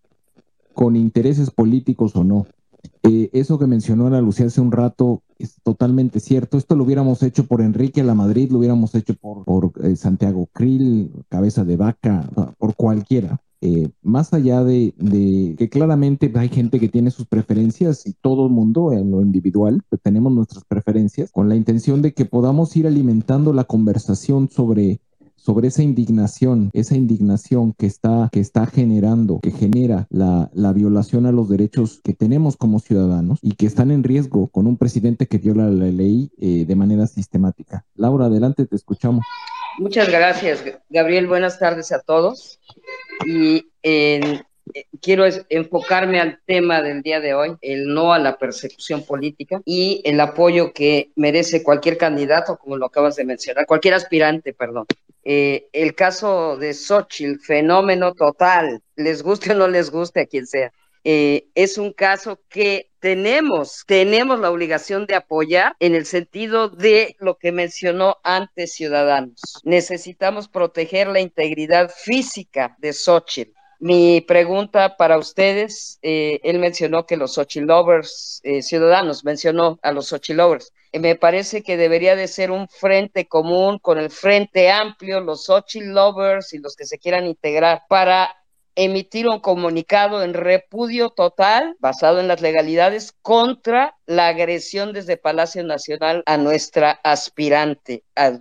con intereses políticos o no. Eh, eso que mencionó Ana Lucía hace un rato es totalmente cierto. Esto lo hubiéramos hecho por Enrique La Madrid, lo hubiéramos hecho por, por eh, Santiago Krill, Cabeza de Vaca, por cualquiera. Eh, más allá de, que claramente hay gente que tiene sus preferencias y todo el mundo en lo individual pues, tenemos nuestras preferencias con la intención de que podamos ir alimentando la conversación sobre sobre esa indignación, esa indignación que está, que está generando, que genera la, la, violación a los derechos que tenemos como ciudadanos y que están en riesgo con un presidente que viola la ley eh, de manera sistemática. Laura, adelante, te escuchamos. Muchas gracias, Gabriel. Buenas tardes a todos. Y eh, quiero enfocarme al tema del día de hoy, el no a la persecución política y el apoyo que merece cualquier candidato, como lo acabas de mencionar, cualquier aspirante, perdón. Eh, el caso de Xochitl, fenómeno total, les guste o no les guste a quien sea. Eh, es un caso que tenemos, tenemos la obligación de apoyar en el sentido de lo que mencionó antes Ciudadanos. Necesitamos proteger la integridad física de Xochitl. Mi pregunta para ustedes, eh, él mencionó que los Xochitl lovers, eh, Ciudadanos mencionó a los Xochitl lovers. me parece que debería de ser un frente común con el frente amplio, los Xochitl lovers y los que se quieran integrar para emitir un comunicado en repudio total, basado en las legalidades, contra la agresión desde Palacio Nacional a nuestra aspirante, a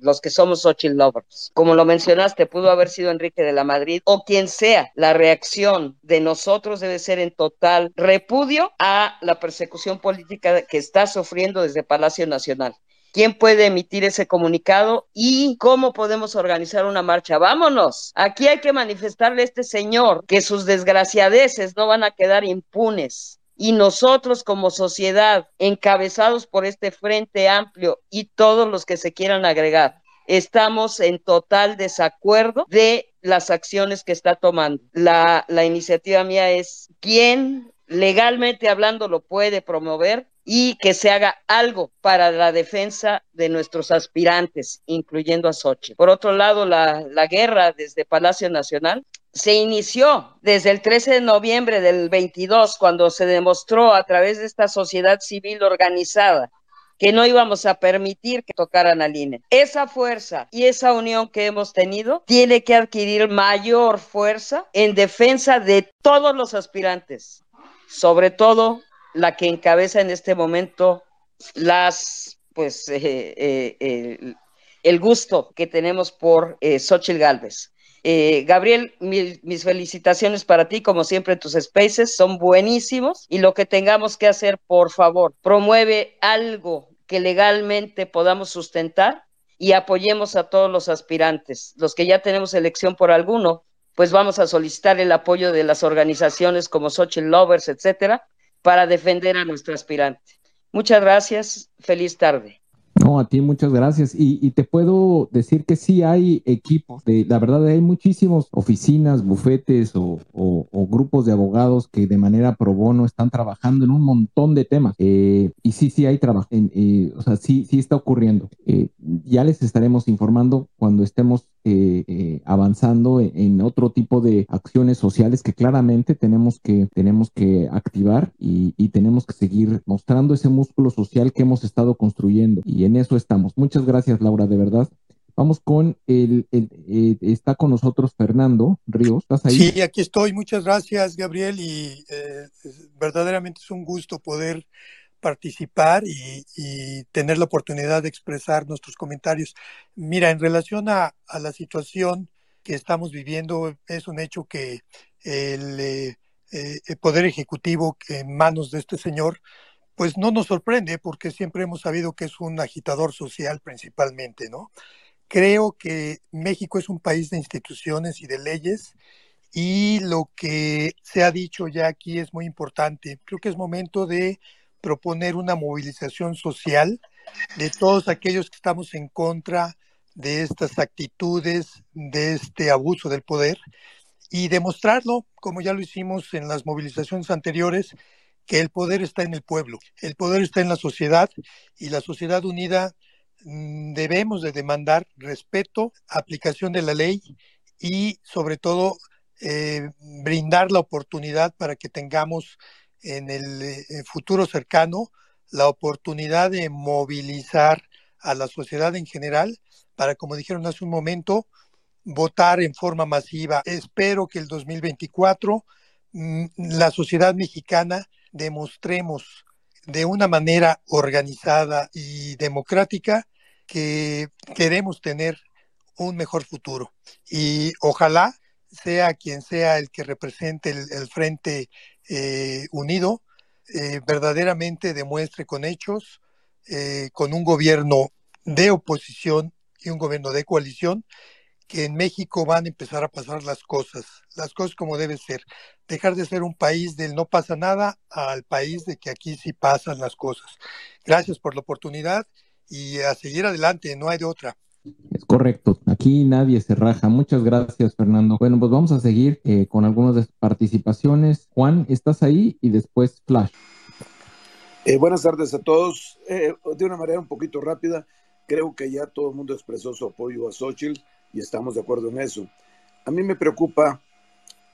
los que somos Xochitl lovers. Como lo mencionaste, pudo haber sido Enrique de la Madrid o quien sea. La reacción de nosotros debe ser en total repudio a la persecución política que está sufriendo desde Palacio Nacional quién puede emitir ese comunicado y cómo podemos organizar una marcha. Vámonos. Aquí hay que manifestarle a este señor que sus desgraciadeces no van a quedar impunes. Y nosotros como sociedad, encabezados por este frente amplio y todos los que se quieran agregar, estamos en total desacuerdo de las acciones que está tomando. La, la iniciativa mía es quién legalmente hablando lo puede promover y que se haga algo para la defensa de nuestros aspirantes, incluyendo a Sochi. Por otro lado, la, la guerra desde Palacio Nacional se inició desde el 13 de noviembre del 22, cuando se demostró a través de esta sociedad civil organizada que no íbamos a permitir que tocaran al INE. Esa fuerza y esa unión que hemos tenido tiene que adquirir mayor fuerza en defensa de todos los aspirantes, sobre todo la que encabeza en este momento las, pues, eh, eh, eh, el gusto que tenemos por Xochitl Galvez. Gabriel, mis felicitaciones para ti, como siempre, tus spaces son buenísimos y lo que tengamos que hacer, por favor, promueve algo que legalmente podamos sustentar y apoyemos a todos los aspirantes. Los que ya tenemos elección por alguno, pues vamos a solicitar el apoyo de las organizaciones como Xochitl Lovers, etcétera, para defender a nuestro aspirante. Muchas gracias, feliz tarde. No, a ti muchas gracias. Y, te puedo decir que sí hay equipos, de, la verdad hay muchísimas oficinas, bufetes o, grupos de abogados que de manera pro bono están trabajando en un montón de temas. Eh, y sí, sí hay trabajo, eh, o sea, sí, sí está ocurriendo. Eh, ya les estaremos informando cuando estemos avanzando en, otro tipo de acciones sociales que claramente tenemos que, tenemos que activar y, y tenemos que seguir mostrando ese músculo social que hemos estado construyendo. Y en eso estamos. Muchas gracias, Laura, de verdad. Vamos con el, eh, está con nosotros Fernando Ríos. ¿Estás ahí? Sí, aquí estoy. Muchas gracias, Gabriel. Y eh, verdaderamente es un gusto poder participar y, tener la oportunidad de expresar nuestros comentarios. Mira, en relación a, la situación que estamos viviendo, es un hecho que el, eh, el Poder Ejecutivo en manos de este señor pues no nos sorprende porque siempre hemos sabido que es un agitador social principalmente, ¿no? Creo que México es un país de instituciones y de leyes y lo que se ha dicho ya aquí es muy importante. Creo que es momento de proponer una movilización social de todos aquellos que estamos en contra de estas actitudes, de este abuso del poder y demostrarlo, como ya lo hicimos en las movilizaciones anteriores, que el poder está en el pueblo, el poder está en la sociedad y la sociedad unida mm, debemos de demandar respeto, aplicación de la ley y sobre todo eh, brindar la oportunidad para que tengamos en el eh, futuro cercano la oportunidad de movilizar a la sociedad en general para, como dijeron hace un momento, votar en forma masiva. Espero que el 2024 mm, la sociedad mexicana demostremos de una manera organizada y democrática que queremos tener un mejor futuro. Y ojalá sea quien sea el que represente el, Frente eh, Unido, eh, verdaderamente demuestre con hechos, eh, con un gobierno de oposición y un gobierno de coalición, que en México van a empezar a pasar las cosas, las cosas como debe ser. Dejar de ser un país del no pasa nada al país de que aquí sí pasan las cosas. Gracias por la oportunidad y a seguir adelante, no hay de otra. Es correcto, aquí nadie se raja. Muchas gracias, Fernando. Bueno, pues vamos a seguir eh, con algunas de participaciones. Juan, ¿estás ahí? Y después Flash. Eh, buenas tardes a todos. Eh, de una manera un poquito rápida, creo que ya todo el mundo expresó su apoyo a Xochitl y estamos de acuerdo en eso. A mí me preocupa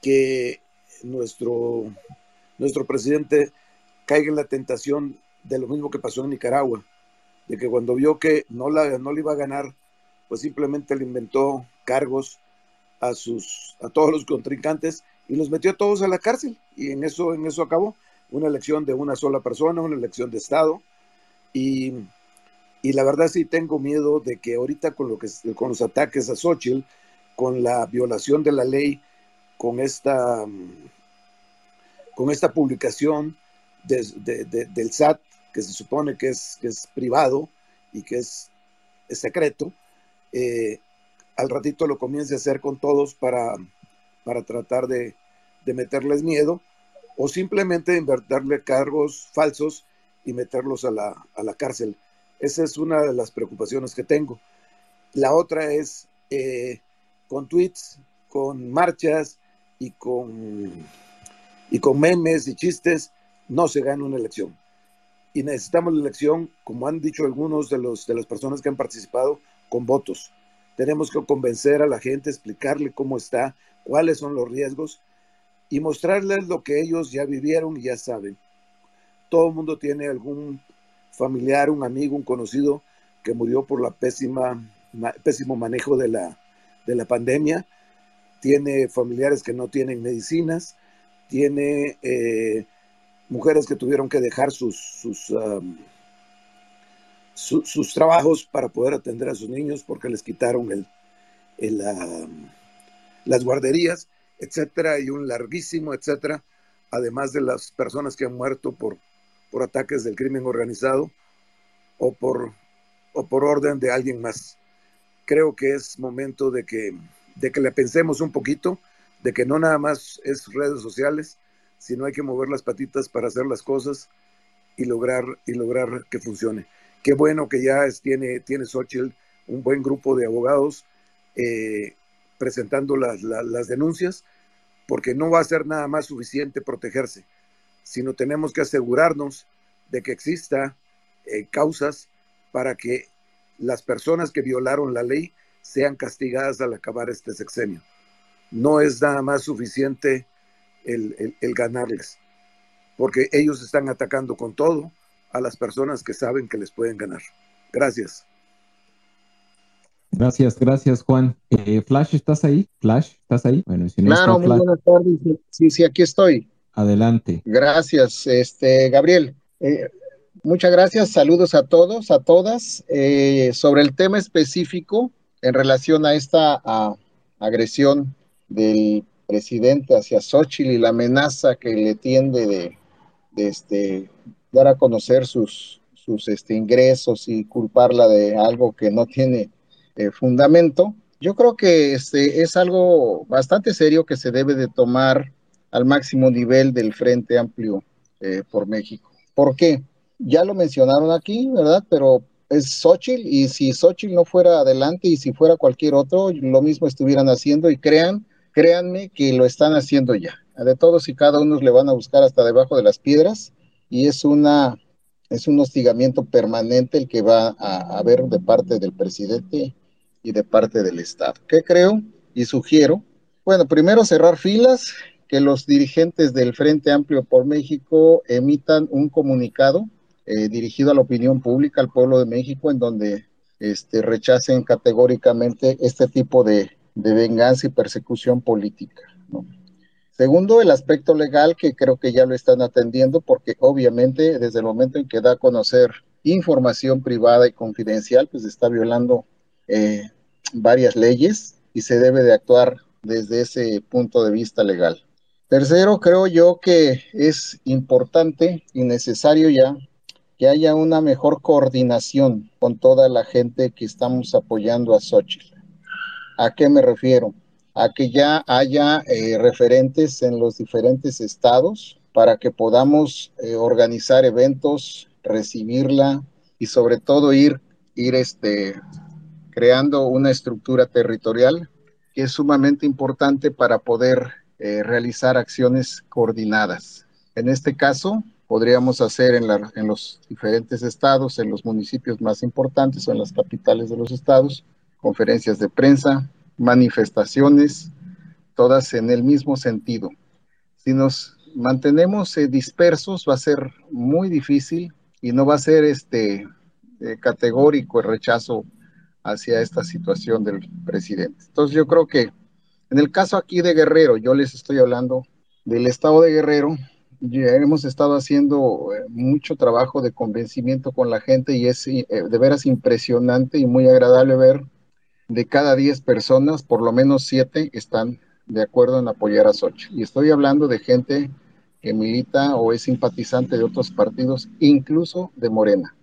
que nuestro, nuestro presidente caiga en la tentación de lo mismo que pasó en Nicaragua, de que cuando vio que no, la, no le iba a ganar, pues simplemente le inventó cargos a sus a todos los contrincantes y los metió a todos a la cárcel. Y en eso en eso acabó. Una elección de una sola persona una elección de estado. Y, y la verdad sí tengo miedo de que ahorita con lo que con los ataques a Xochitl con la violación de la ley con esta con esta publicación del SAT que se supone que es, que es privado y que es, es secreto eh, al ratito lo comience a hacer con todos para, para tratar de, meterles miedo o simplemente invertirle cargos falsos y meterlos a la, a la, cárcel. Esa es una de las preocupaciones que tengo. La otra es eh, con tweets, con marchas y con, y con memes y chistes, no se gana una elección. Y necesitamos la elección, como han dicho algunos de, los, de las personas que han participado, con votos. Tenemos que convencer a la gente, explicarle cómo está, cuáles son los riesgos y mostrarles lo que ellos ya vivieron y ya saben. Todo el mundo tiene algún familiar, un amigo, un conocido que murió por la pésima, pésimo manejo de la, de la pandemia. Tiene familiares que no tienen medicinas. Tiene eh, mujeres que tuvieron que dejar sus, sus sus trabajos para poder atender a sus niños porque les quitaron el, las guarderías, etcétera, y un larguísimo, etcétera, además de las personas que han muerto por, por ataques del crimen organizado o por, o por orden de alguien más. Creo que es momento de que, de que le pensemos un poquito, de que no nada más es redes sociales, sino hay que mover las patitas para hacer las cosas y lograr, y lograr que funcione. Qué bueno que ya tiene, tiene Xochitl un buen grupo de abogados eh, presentando las, las, denuncias, porque no va a ser nada más suficiente protegerse, sino tenemos que asegurarnos de que exista eh, causas para que las personas que violaron la ley sean castigadas al acabar este sexenio. No es nada más suficiente el, el ganarles, porque ellos están atacando con todo, a las personas que saben que les pueden ganar. Gracias. Gracias, gracias Juan. Eh, Flash, ¿estás ahí? Flash, ¿estás ahí? Bueno, si no claro, muy buenas tardes. Sí, sí, aquí estoy. Adelante. Gracias, este, Gabriel. Eh, muchas gracias, saludos a todos, a todas. Eh, sobre el tema específico en relación a esta agresión del presidente hacia Xochitl y la amenaza que le tiende de, de este, dar a conocer sus, sus este, ingresos y culparla de algo que no tiene eh, fundamento. Yo creo que este es algo bastante serio que se debe de tomar al máximo nivel del Frente Amplio eh, por México. ¿Por qué? Ya lo mencionaron aquí, ¿verdad? Pero es Xochitl y si Xochitl no fuera adelante y si fuera cualquier otro, lo mismo estuvieran haciendo y crean, créanme que lo están haciendo ya. De todos y cada uno le van a buscar hasta debajo de las piedras y es una es un hostigamiento permanente el que va a haber de parte del presidente y de parte del Estado. ¿Qué creo y sugiero? Bueno, primero cerrar filas, que los dirigentes del Frente Amplio por México emitan un comunicado eh, dirigido a la opinión pública, al pueblo de México, en donde este, rechacen categóricamente este tipo de, de venganza y persecución política. ¿no? Segundo, el aspecto legal, que creo que ya lo están atendiendo, porque obviamente desde el momento en que da a conocer información privada y confidencial, pues está violando eh, varias leyes y se debe de actuar desde ese punto de vista legal. Tercero, creo yo que es importante y necesario ya que haya una mejor coordinación con toda la gente que estamos apoyando a Xochitl. ¿A qué me refiero? A que ya haya eh, referentes en los diferentes estados para que podamos eh, organizar eventos, recibirla y sobre todo ir, ir este, creando una estructura territorial que es sumamente importante para poder eh, realizar acciones coordinadas. En este caso, podríamos hacer en, en los diferentes estados, en los municipios más importantes o en las capitales de los estados, conferencias de prensa, manifestaciones, todas en el mismo sentido. Si nos mantenemos eh, dispersos va a ser muy difícil y no va a ser este eh, categórico el rechazo hacia esta situación del presidente. Entonces yo creo que en el caso aquí de Guerrero, yo les estoy hablando del estado de Guerrero, ya hemos estado haciendo eh, mucho trabajo de convencimiento con la gente y es de veras impresionante y muy agradable ver de cada 10 personas, por lo menos 7 están de acuerdo en apoyar a Xochitl. Y estoy hablando de gente que milita o es simpatizante de otros partidos, incluso de Morena.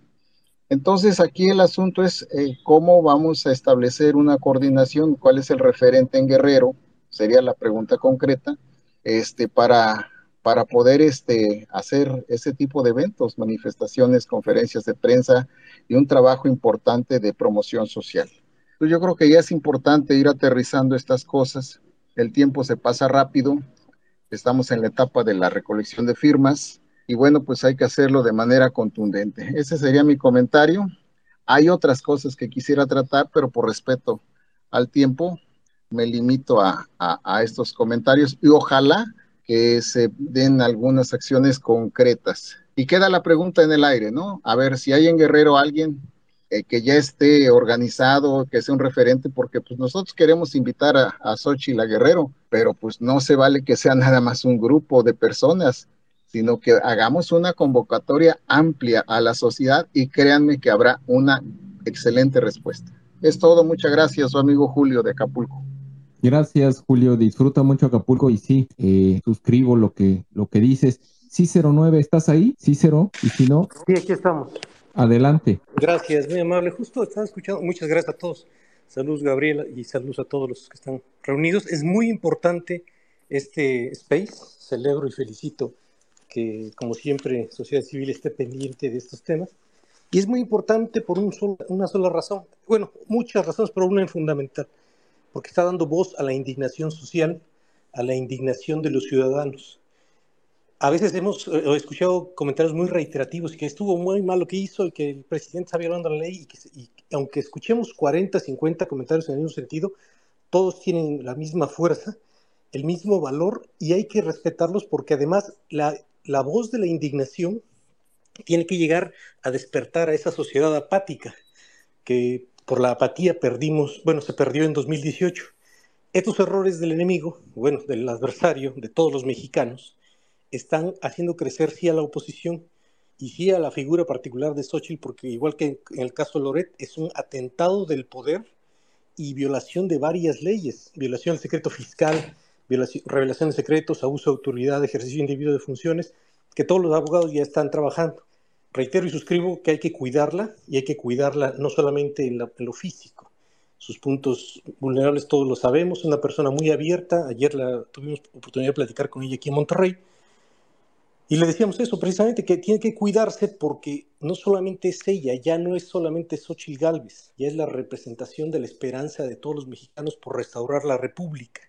Entonces aquí el asunto es eh, cómo vamos a establecer una coordinación, cuál es el referente en Guerrero, sería la pregunta concreta, este, para, para poder este, hacer ese tipo de eventos, manifestaciones, conferencias de prensa y un trabajo importante de promoción social. Entonces yo creo que ya es importante ir aterrizando estas cosas. El tiempo se pasa rápido. Estamos en la etapa de la recolección de firmas y bueno, pues hay que hacerlo de manera contundente. Ese sería mi comentario. Hay otras cosas que quisiera tratar, pero por respeto al tiempo me limito a, a estos comentarios y ojalá que se den algunas acciones concretas. Y queda la pregunta en el aire, ¿no? A ver si hay en Guerrero alguien eh, que ya esté organizado, que sea un referente, porque pues nosotros queremos invitar a, a Xochitl a Guerrero, pero pues no se vale que sea nada más un grupo de personas, sino que hagamos una convocatoria amplia a la sociedad y créanme que habrá una excelente respuesta. Es todo, muchas gracias, su amigo Julio de Acapulco. Gracias, Julio. Disfruta mucho Acapulco y sí, eh, suscribo lo que, lo que dices. Cícero 9, ¿estás ahí? Cícero, y si no. Sí, aquí estamos. Adelante. Gracias, muy amable. Justo estaba escuchando. Muchas gracias a todos. Saludos, Gabriela, y saludos a todos los que están reunidos. Es muy importante este space. Celebro y felicito que, como siempre, sociedad civil esté pendiente de estos temas. Y es muy importante por un una sola razón. Bueno, muchas razones, pero una en fundamental. Porque está dando voz a la indignación social, a la indignación de los ciudadanos a veces hemos eh, escuchado comentarios muy reiterativos y que estuvo muy mal lo que hizo y que el presidente está violando la ley y que aunque escuchemos 40, 50 comentarios en el mismo sentido, todos tienen la misma fuerza, el mismo valor y hay que respetarlos porque además la, la voz de la indignación tiene que llegar a despertar a esa sociedad apática que por la apatía perdimos, bueno, se perdió en 2018. Estos errores del enemigo, bueno, del adversario, de todos los mexicanos, están haciendo crecer sí a la oposición y sí a la figura particular de Xochitl, porque igual que en el caso Loret, es un atentado del poder y violación de varias leyes, violación del secreto fiscal, revelación de secretos, abuso de autoridad, ejercicio indebido de funciones, que todos los abogados ya están trabajando. Reitero y suscribo que hay que cuidarla y hay que cuidarla no solamente en, en lo físico, sus puntos vulnerables todos lo sabemos, una persona muy abierta, ayer la, tuvimos oportunidad de platicar con ella aquí en Monterrey, y le decíamos eso, precisamente, que tiene que cuidarse porque no solamente es ella, ya no es solamente Xochitl Galvez, ya es la representación de la esperanza de todos los mexicanos por restaurar la República,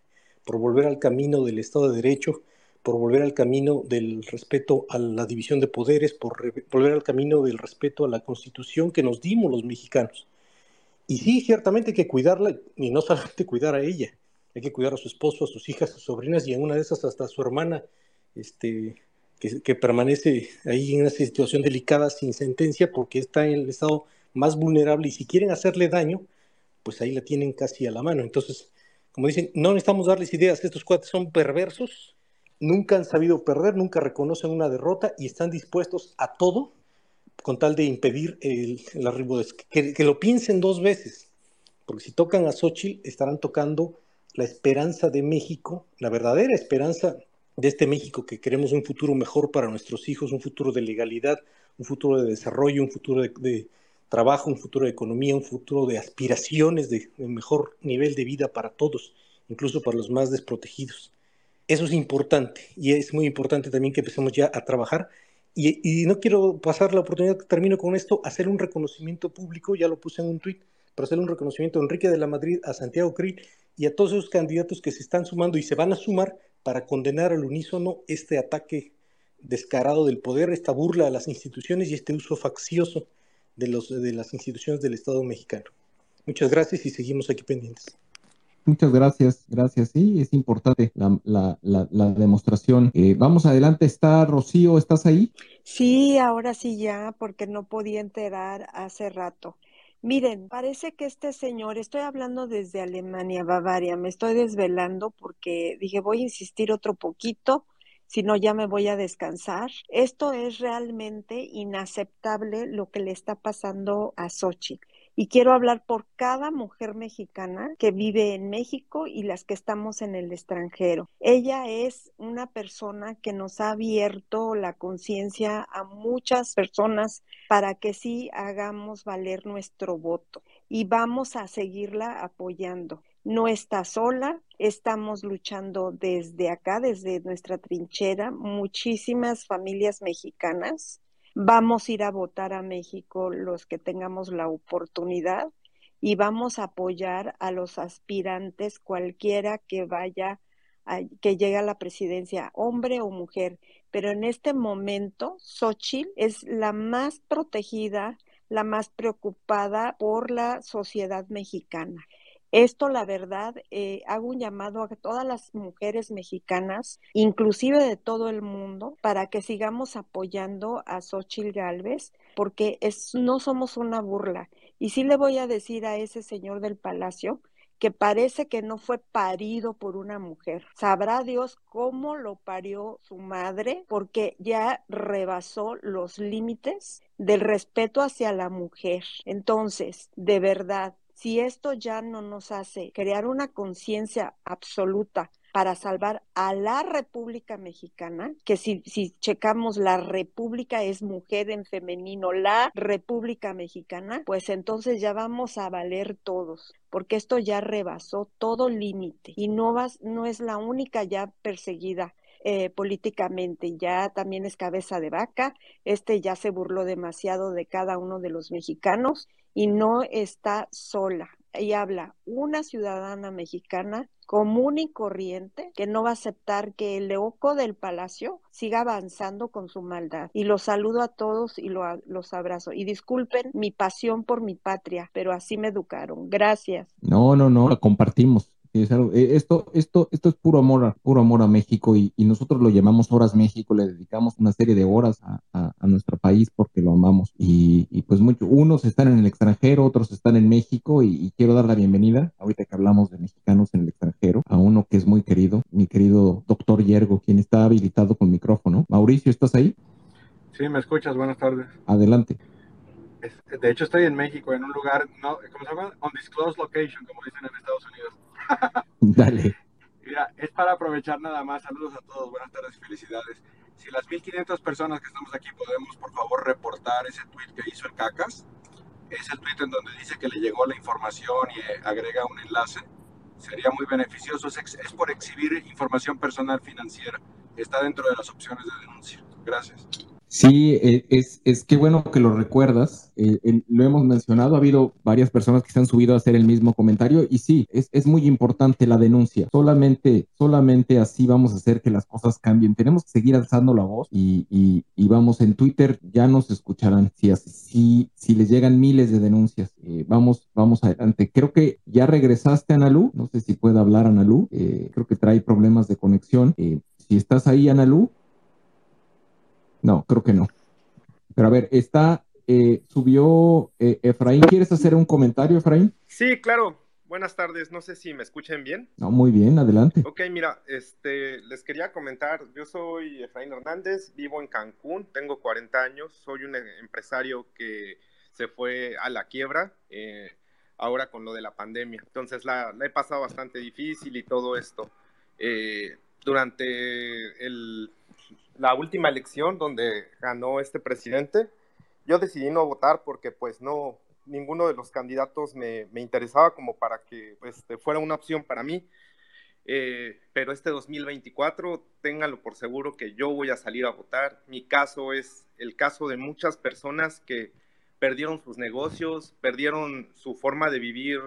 por volver al camino del Estado de Derecho, por volver al camino del respeto a la división de poderes, por volver al camino del respeto a la constitución que nos dimos los mexicanos. Y sí, ciertamente hay que cuidarla, y no solamente cuidar a ella, hay que cuidar a su esposo, a sus hijas, a sus sobrinas, y en una de esas hasta a su hermana, este, que, permanece ahí en una situación delicada sin sentencia porque está en el estado más vulnerable y si quieren hacerle daño, pues ahí la tienen casi a la mano. Entonces, como dicen, no necesitamos darles ideas, estos cuates son perversos, nunca han sabido perder, nunca reconocen una derrota y están dispuestos a todo con tal de impedir el, arribo de... Que, que, lo piensen dos veces, porque si tocan a Xochitl estarán tocando la esperanza de México, la verdadera esperanza de este México que queremos un futuro mejor para nuestros hijos, un futuro de legalidad, un futuro de desarrollo, un futuro de, trabajo, un futuro de economía, un futuro de aspiraciones de mejor nivel de vida para todos, incluso para los más desprotegidos. Eso es importante y es muy importante también que empecemos ya a trabajar. Y, no quiero pasar la oportunidad, termino con esto, hacer un reconocimiento público, ya lo puse en un tuit, pero hacer un reconocimiento a Enrique de la Madrid, a Santiago Krill y a todos esos candidatos que se están sumando y se van a sumar para condenar al unísono este ataque descarado del poder, esta burla a las instituciones y este uso faccioso de, los, de las instituciones del Estado mexicano. Muchas gracias y seguimos aquí pendientes. Muchas gracias, gracias. Sí, es importante la, demostración. Eh, vamos adelante, está Rocío, ¿estás ahí? Sí, ahora sí ya, porque no podía enterar hace rato. Miren, parece que este señor, estoy hablando desde Alemania, Bavaria, me estoy desvelando porque dije voy a insistir otro poquito, si no ya me voy a descansar. Esto es realmente inaceptable lo que le está pasando a Sochi y quiero hablar por cada mujer mexicana que vive en México y las que estamos en el extranjero. Ella es una persona que nos ha abierto la conciencia a muchas personas para que sí hagamos valer nuestro voto y vamos a seguirla apoyando. No está sola, estamos luchando desde acá, desde nuestra trinchera, muchísimas familias mexicanas Vamos a ir a votar a México los que tengamos la oportunidad y vamos a apoyar a los aspirantes, cualquiera que vaya, que llegue a la presidencia, hombre o mujer. Pero en este momento, Xochitl es la más protegida, la más preocupada por la sociedad mexicana. Esto, la verdad, eh, hago un llamado a todas las mujeres mexicanas, inclusive de todo el mundo, para que sigamos apoyando a Xochitl Galvez, porque es, no somos una burla. Y sí le voy a decir a ese señor del palacio que parece que no fue parido por una mujer. Sabrá Dios cómo lo parió su madre, porque ya rebasó los límites del respeto hacia la mujer. Entonces, de verdad, si esto ya no nos hace crear una conciencia absoluta para salvar a la República Mexicana, que si, checamos la República es mujer en femenino, la República Mexicana, pues entonces ya vamos a valer todos, porque esto ya rebasó todo límite y no, vas, no es la única ya perseguida. Eh, políticamente, ya también es cabeza de vaca, este ya se burló demasiado de cada uno de los mexicanos y no está sola. Y habla una ciudadana mexicana común y corriente que no va a aceptar que el leoco del palacio siga avanzando con su maldad. Y los saludo a todos y los abrazo. Y disculpen mi pasión por mi patria, pero así me educaron. Gracias. No, no, no, la compartimos. Eh, esto, esto, esto es puro amor, puro amor a México y, nosotros lo llamamos Horas México, le dedicamos una serie de horas a, nuestro país porque lo amamos. Y, pues muchos, unos están en el extranjero, otros están en México y, quiero dar la bienvenida, ahorita que hablamos de mexicanos en el extranjero, a uno que es muy querido, mi querido doctor Yergo, quien está habilitado con micrófono. Mauricio, ¿estás ahí? Sí, me escuchas, buenas tardes. Adelante. De hecho, estoy en México, en un lugar, no, ¿cómo se llama? Undisclosed location, como dicen en Estados Unidos. Dale. Mira, es para aprovechar nada más. Saludos a todos, buenas tardes felicidades. Si las 1500 personas que estamos aquí podemos, por favor, reportar ese tweet que hizo el Cacas, es el tweet en donde dice que le llegó la información y eh, agrega un enlace, sería muy beneficioso. Es, es por exhibir información personal financiera. Está dentro de las opciones de denuncia. Gracias. Sí, eh, es, es que bueno que lo recuerdas. Eh, lo hemos mencionado, ha habido varias personas que se han subido a hacer el mismo comentario y sí, es, es, muy importante la denuncia. Solamente, solamente así vamos a hacer que las cosas cambien. Tenemos que seguir alzando la voz y, y, y vamos en Twitter, ya nos escucharán si, si, si les llegan miles de denuncias. Eh, vamos, vamos adelante. Creo que ya regresaste, Analú. No sé si puede hablar, Analú. creo que trae problemas de conexión. si estás ahí, Analú. No, creo que no. Pero a ver, está, eh, subió eh, Efraín. ¿Quieres hacer un comentario, Efraín? Sí, claro. Buenas tardes. No sé si me escuchen bien. No, muy bien, adelante. Ok, mira, este, les quería comentar. Yo soy Efraín Hernández, vivo en Cancún, tengo 40 años, soy un empresario que se fue a la quiebra. Eh, ahora con lo de la pandemia. Entonces la, la he pasado bastante difícil y todo esto. durante el, la última elección donde ganó este presidente, yo decidí no votar porque pues no, ninguno de los candidatos me, interesaba como para que pues, fuera una opción para mí. Eh, pero este 2024, ténganlo por seguro que yo voy a salir a votar. Mi caso es el caso de muchas personas que perdieron sus negocios, perdieron su forma de vivir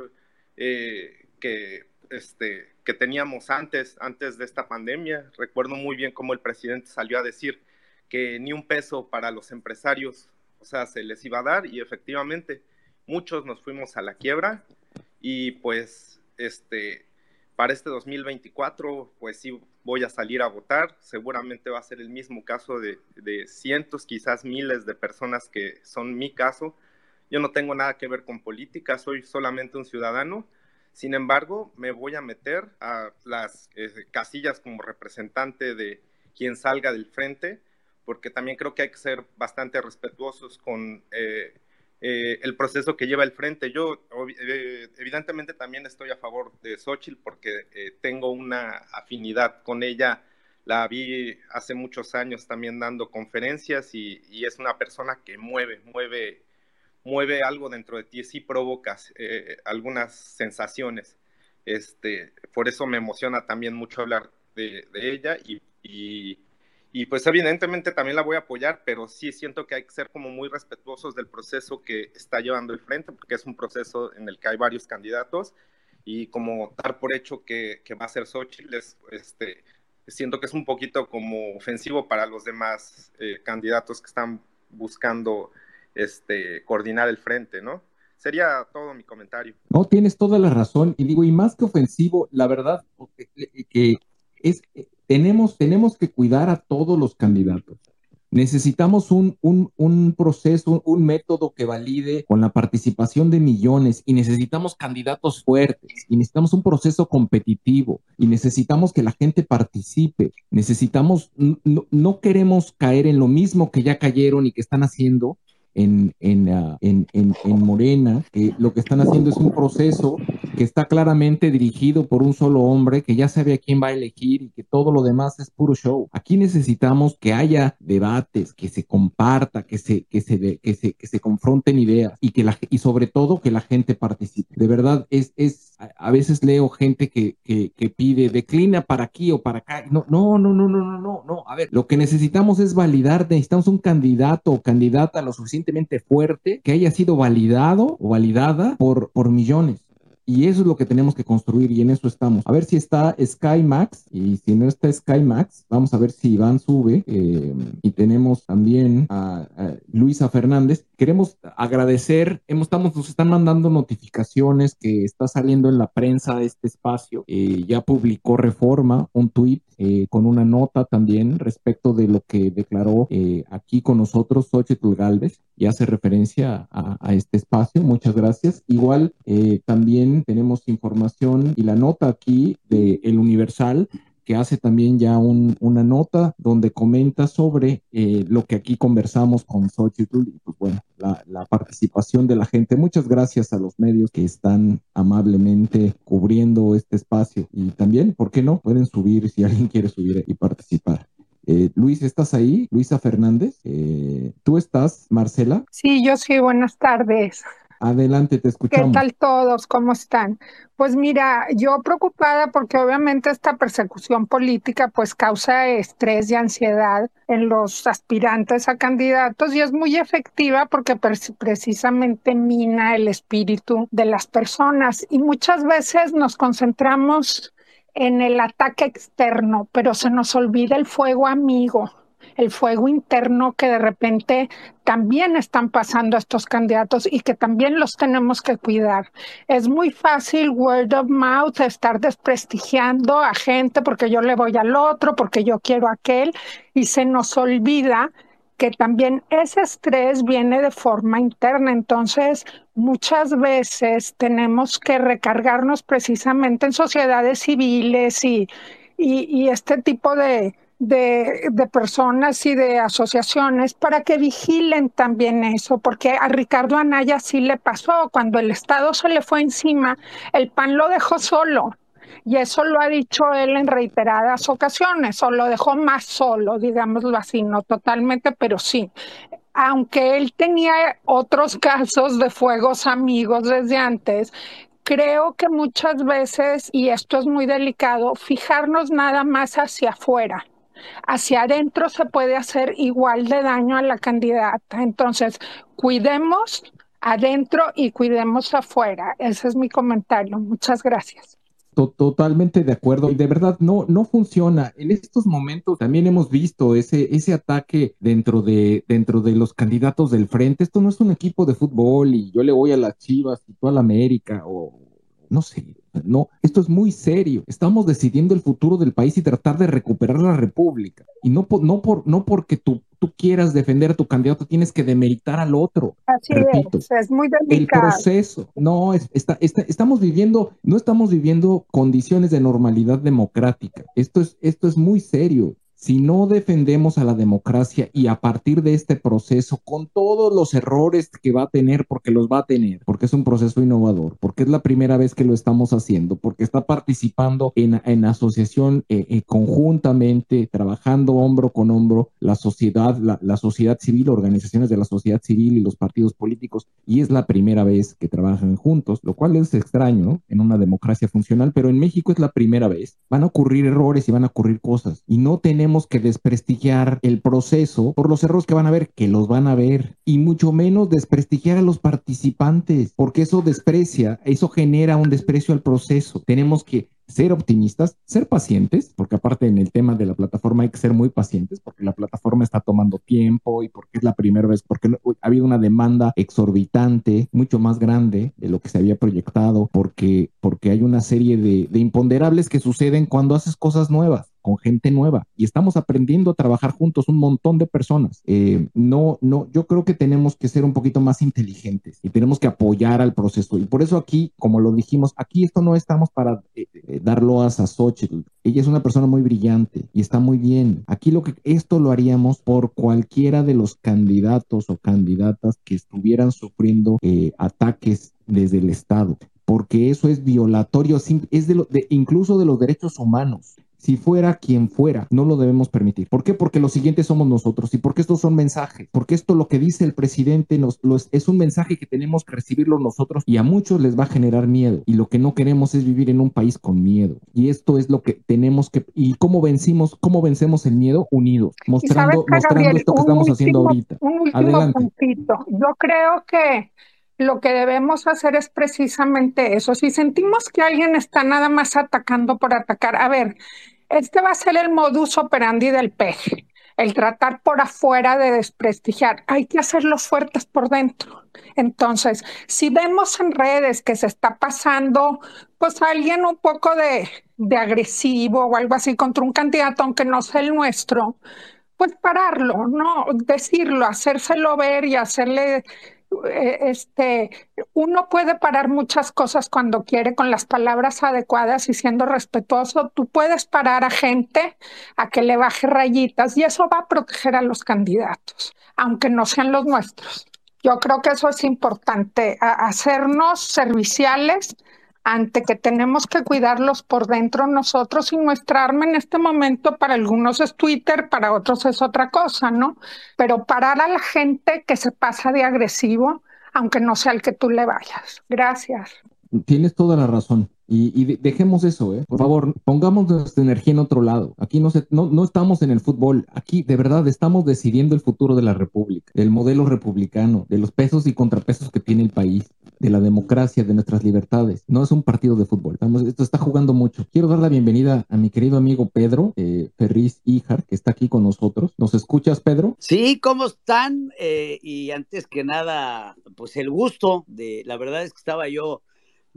eh, que este, que teníamos antes, antes de esta pandemia. Recuerdo muy bien cómo el presidente salió a decir que ni un peso para los empresarios, o sea, se les iba a dar y efectivamente muchos nos fuimos a la quiebra y pues este para este 2024 pues sí voy a salir a votar, seguramente va a ser el mismo caso de, de cientos, quizás miles de personas que son mi caso. Yo no tengo nada que ver con política, soy solamente un ciudadano sin embargo, me voy a meter a las eh, casillas como representante de quien salga del frente, porque también creo que hay que ser bastante respetuosos con eh, eh, el proceso que lleva el frente. Yo evidentemente también estoy a favor de Xochitl porque tengo una afinidad con ella. La vi hace muchos años también dando conferencias y, y es una persona que mueve, mueve mueve algo dentro de ti, sí provocas eh, algunas sensaciones. Este, por eso me emociona también mucho hablar de, ella y, y, pues evidentemente también la voy a apoyar, pero sí siento que hay que ser como muy respetuosos del proceso que está llevando el frente, porque es un proceso en el que hay varios candidatos y como dar por hecho que, que va a ser Xochitl, este, siento que es un poquito como ofensivo para los demás eh, candidatos que están buscando este, coordinar el frente, ¿no? Sería todo mi comentario. No, tienes toda la razón. Y digo, y más que ofensivo, la verdad que es, tenemos, tenemos que cuidar a todos los candidatos. Necesitamos un, un, un, proceso, un método que valide con la participación de millones y necesitamos candidatos fuertes y necesitamos un proceso competitivo y necesitamos que la gente participe. Necesitamos, no, no queremos caer en lo mismo que ya cayeron y que están haciendo en, en, ah, en, en, Morena, que lo que están haciendo es un proceso que está claramente dirigido por un solo hombre, que ya sabe a quién va a elegir y que todo lo demás es puro show. Aquí necesitamos que haya debates, que se comparta, que se, que se, que se, que se confronten ideas y, que la, y sobre todo que la gente participe. De verdad, es, es a veces leo gente que, que, que pide declina para aquí o para acá. No, no, no, no, no, no, no. A ver, lo que necesitamos es validar, necesitamos un candidato o candidata lo fuerte que haya sido validado o validada por, por millones. Y eso es lo que tenemos que construir y en eso estamos. A ver si está Sky Max y si no está Sky Max, vamos a ver si Iván sube. Eh, y tenemos también a, Luisa Fernández. Queremos agradecer, hemos, estamos, nos están mandando notificaciones que está saliendo en la prensa este espacio. Eh, ya publicó Reforma un tuit eh, con una nota también respecto de lo que declaró aquí con nosotros Xochitl Galvez y hace referencia a, a este espacio. Muchas gracias. Igual también tenemos información y la nota aquí de El Universal que hace también ya una nota donde comenta sobre eh, lo que aquí conversamos con Xochitl y pues bueno, la, participación de la gente. Muchas gracias a los medios que están amablemente cubriendo este espacio y también, ¿por qué no? Pueden subir si alguien quiere subir y participar. Eh, Luis, ¿estás ahí? Luisa Fernández. Eh, ¿Tú estás, Marcela? Sí, yo sí, buenas tardes. Adelante, te escuchamos. ¿Qué tal todos? ¿Cómo están? Pues mira, yo preocupada porque obviamente esta persecución política pues causa estrés y ansiedad en los aspirantes a candidatos y es muy efectiva porque precisamente mina el espíritu de las personas y muchas veces nos concentramos en el ataque externo, pero se nos olvida el fuego amigo el fuego interno que de repente también están pasando estos candidatos y que también los tenemos que cuidar. Es muy fácil word of mouth estar desprestigiando a gente porque yo le voy al otro, porque yo quiero aquel y se nos olvida que también ese estrés viene de forma interna. Entonces, muchas veces tenemos que recargarnos precisamente en sociedades civiles y, y este tipo de, de, personas y de asociaciones para que vigilen también eso, porque a Ricardo Anaya sí le pasó, cuando el Estado se le fue encima, el PAN lo dejó solo. Y eso lo ha dicho él en reiteradas ocasiones, o lo dejó más solo, digámoslo así, no totalmente, pero sí. Aunque él tenía otros casos de fuegos amigos desde antes, creo que muchas veces, y esto es muy delicado, fijarnos nada más hacia afuera hacia adentro se puede hacer igual de daño a la candidata. Entonces, cuidemos adentro y cuidemos afuera. Ese es mi comentario. Muchas gracias. Totalmente de acuerdo de verdad no, no funciona. En estos momentos también hemos visto ese, ese ataque dentro de, dentro de los candidatos del frente. Esto no es un equipo de fútbol y yo le voy a las Chivas y toda la América o no sé, no, esto es muy serio. Estamos decidiendo el futuro del país y tratar de recuperar la república. Y no, por, no, por, no porque tú, tú quieras defender a tu candidato, tienes que demeritar al otro. Así Repito, es, es muy delicado. El proceso, no, está, estamos viviendo, no estamos viviendo condiciones de normalidad democrática. Esto es, esto es muy serio si no defendemos a la democracia y a partir de este proceso, con todos los errores que va a tener, porque los va a tener, porque es un proceso innovador, porque es la primera vez que lo estamos haciendo, porque está participando en, en asociación eh, eh, conjuntamente, trabajando hombro con hombro, la sociedad, la, la sociedad civil, organizaciones de la sociedad civil y los partidos políticos, y es la primera vez que trabajan juntos, lo cual es extraño en una democracia funcional, pero en México es la primera vez. Van a ocurrir errores y van a ocurrir cosas, y no tenemos que desprestigiar el proceso por los errores que van a ver, que los van a ver, y mucho menos desprestigiar a los participantes, porque eso desprecia, eso genera un desprecio al proceso. Tenemos que ser optimistas, ser pacientes, porque aparte en el tema de la plataforma hay que ser muy pacientes, porque la plataforma está tomando tiempo y porque es la primera vez, porque ha habido una demanda exorbitante, mucho más grande de lo que se había proyectado, porque, porque hay una serie de, de imponderables que suceden cuando haces cosas nuevas con gente nueva y estamos aprendiendo a trabajar juntos un montón de personas. Eh, no, no, yo creo que tenemos que ser un poquito más inteligentes y tenemos que apoyar al proceso. Y por eso aquí, como lo dijimos, aquí esto no estamos para eh, eh, darlo a Xochitl. Ella es una persona muy brillante y está muy bien. Aquí lo que esto lo haríamos por cualquiera de los candidatos o candidatas que estuvieran sufriendo ataques desde el Estado porque eso es violatorio, es de, de incluso de los derechos humanos si fuera quien fuera, no lo debemos permitir. ¿Por qué? Porque los siguientes somos nosotros y porque estos son mensajes, porque esto lo que dice el presidente nos, es, un mensaje que tenemos que recibirlo nosotros y a muchos les va a generar miedo y lo que no queremos es vivir en un país con miedo y esto es lo que tenemos que y cómo vencimos, cómo vencemos el miedo unidos, mostrando, mostrando esto que estamos haciendo ahorita. Un último puntito. Yo creo que lo que debemos hacer es precisamente eso. Si sentimos que alguien está nada más atacando por atacar, a ver, este va a ser el modus operandi del peje, el tratar por afuera de desprestigiar. Hay que hacerlos fuertes por dentro. Entonces, si vemos en redes que se está pasando, pues alguien un poco de, de agresivo o algo así contra un candidato, aunque no sea el nuestro, pues pararlo, ¿no? Decirlo, hacérselo ver y hacerle este, uno puede parar muchas cosas cuando quiere con las palabras adecuadas y siendo respetuoso. Tú puedes parar a gente a que le baje rayitas y eso va a proteger a los candidatos, aunque no sean los nuestros. Yo creo que eso es importante, hacernos serviciales ante que tenemos que cuidarlos por dentro nosotros y nuestra arma en este momento para algunos es Twitter, para otros es otra cosa, ¿no? Pero parar a la gente que se pasa de agresivo, aunque no sea el que tú le vayas. Gracias. Tienes toda la razón. Y, dejemos eso, ¿eh? Por favor, pongamos nuestra energía en otro lado. Aquí no, se, no, no estamos en el fútbol. Aquí, de verdad, estamos decidiendo el futuro de la República, del modelo republicano, de los pesos y contrapesos que tiene el país, de la democracia, de nuestras libertades. No es un partido de fútbol. Estamos, esto está jugando mucho. Quiero dar la bienvenida a mi querido amigo Pedro eh, Ferriz Ijar, que está aquí con nosotros. ¿Nos escuchas, Pedro? Sí, ¿cómo están? Eh, y antes que nada, pues el gusto de, la verdad es que estaba yo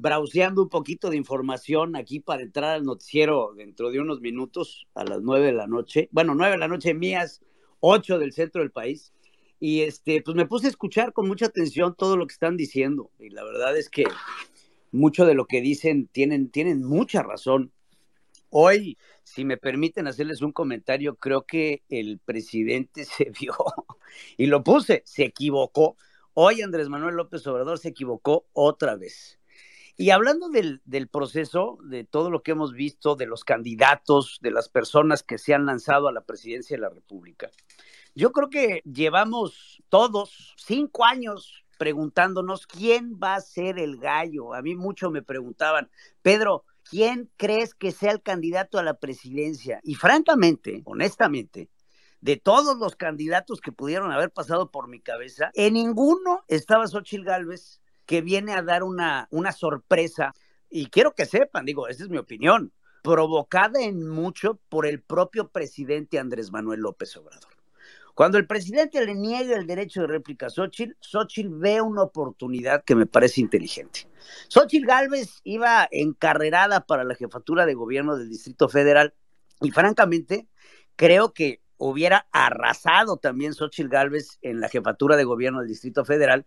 browseando un poquito de información aquí para entrar al noticiero dentro de unos minutos a las nueve de la noche. Bueno, nueve de la noche mías, ocho del centro del país. Y este, pues me puse a escuchar con mucha atención todo lo que están diciendo. Y la verdad es que mucho de lo que dicen tienen, tienen mucha razón. Hoy, si me permiten hacerles un comentario, creo que el presidente se vio y lo puse, se equivocó. Hoy Andrés Manuel López Obrador se equivocó otra vez. Y hablando del, proceso, de todo lo que hemos visto, de los candidatos, de las personas que se han lanzado a la presidencia de la República, yo creo que llevamos todos cinco años preguntándonos quién va a ser el gallo. A mí mucho me preguntaban, Pedro, ¿quién crees que sea el candidato a la presidencia? Y francamente, honestamente, de todos los candidatos que pudieron haber pasado por mi cabeza, en ninguno estaba Xochitl Gálvez, que viene a dar una, una sorpresa. Y quiero que sepan, digo, esa es mi opinión, provocada en mucho por el propio presidente Andrés Manuel López Obrador. Cuando el presidente le niega el derecho de réplica a Xochitl, Xochitl ve una oportunidad que me parece inteligente. Xochitl Gálvez iba encarrerada para la jefatura de gobierno del Distrito Federal y francamente creo que hubiera arrasado también Xochitl Gálvez en la jefatura de gobierno del Distrito Federal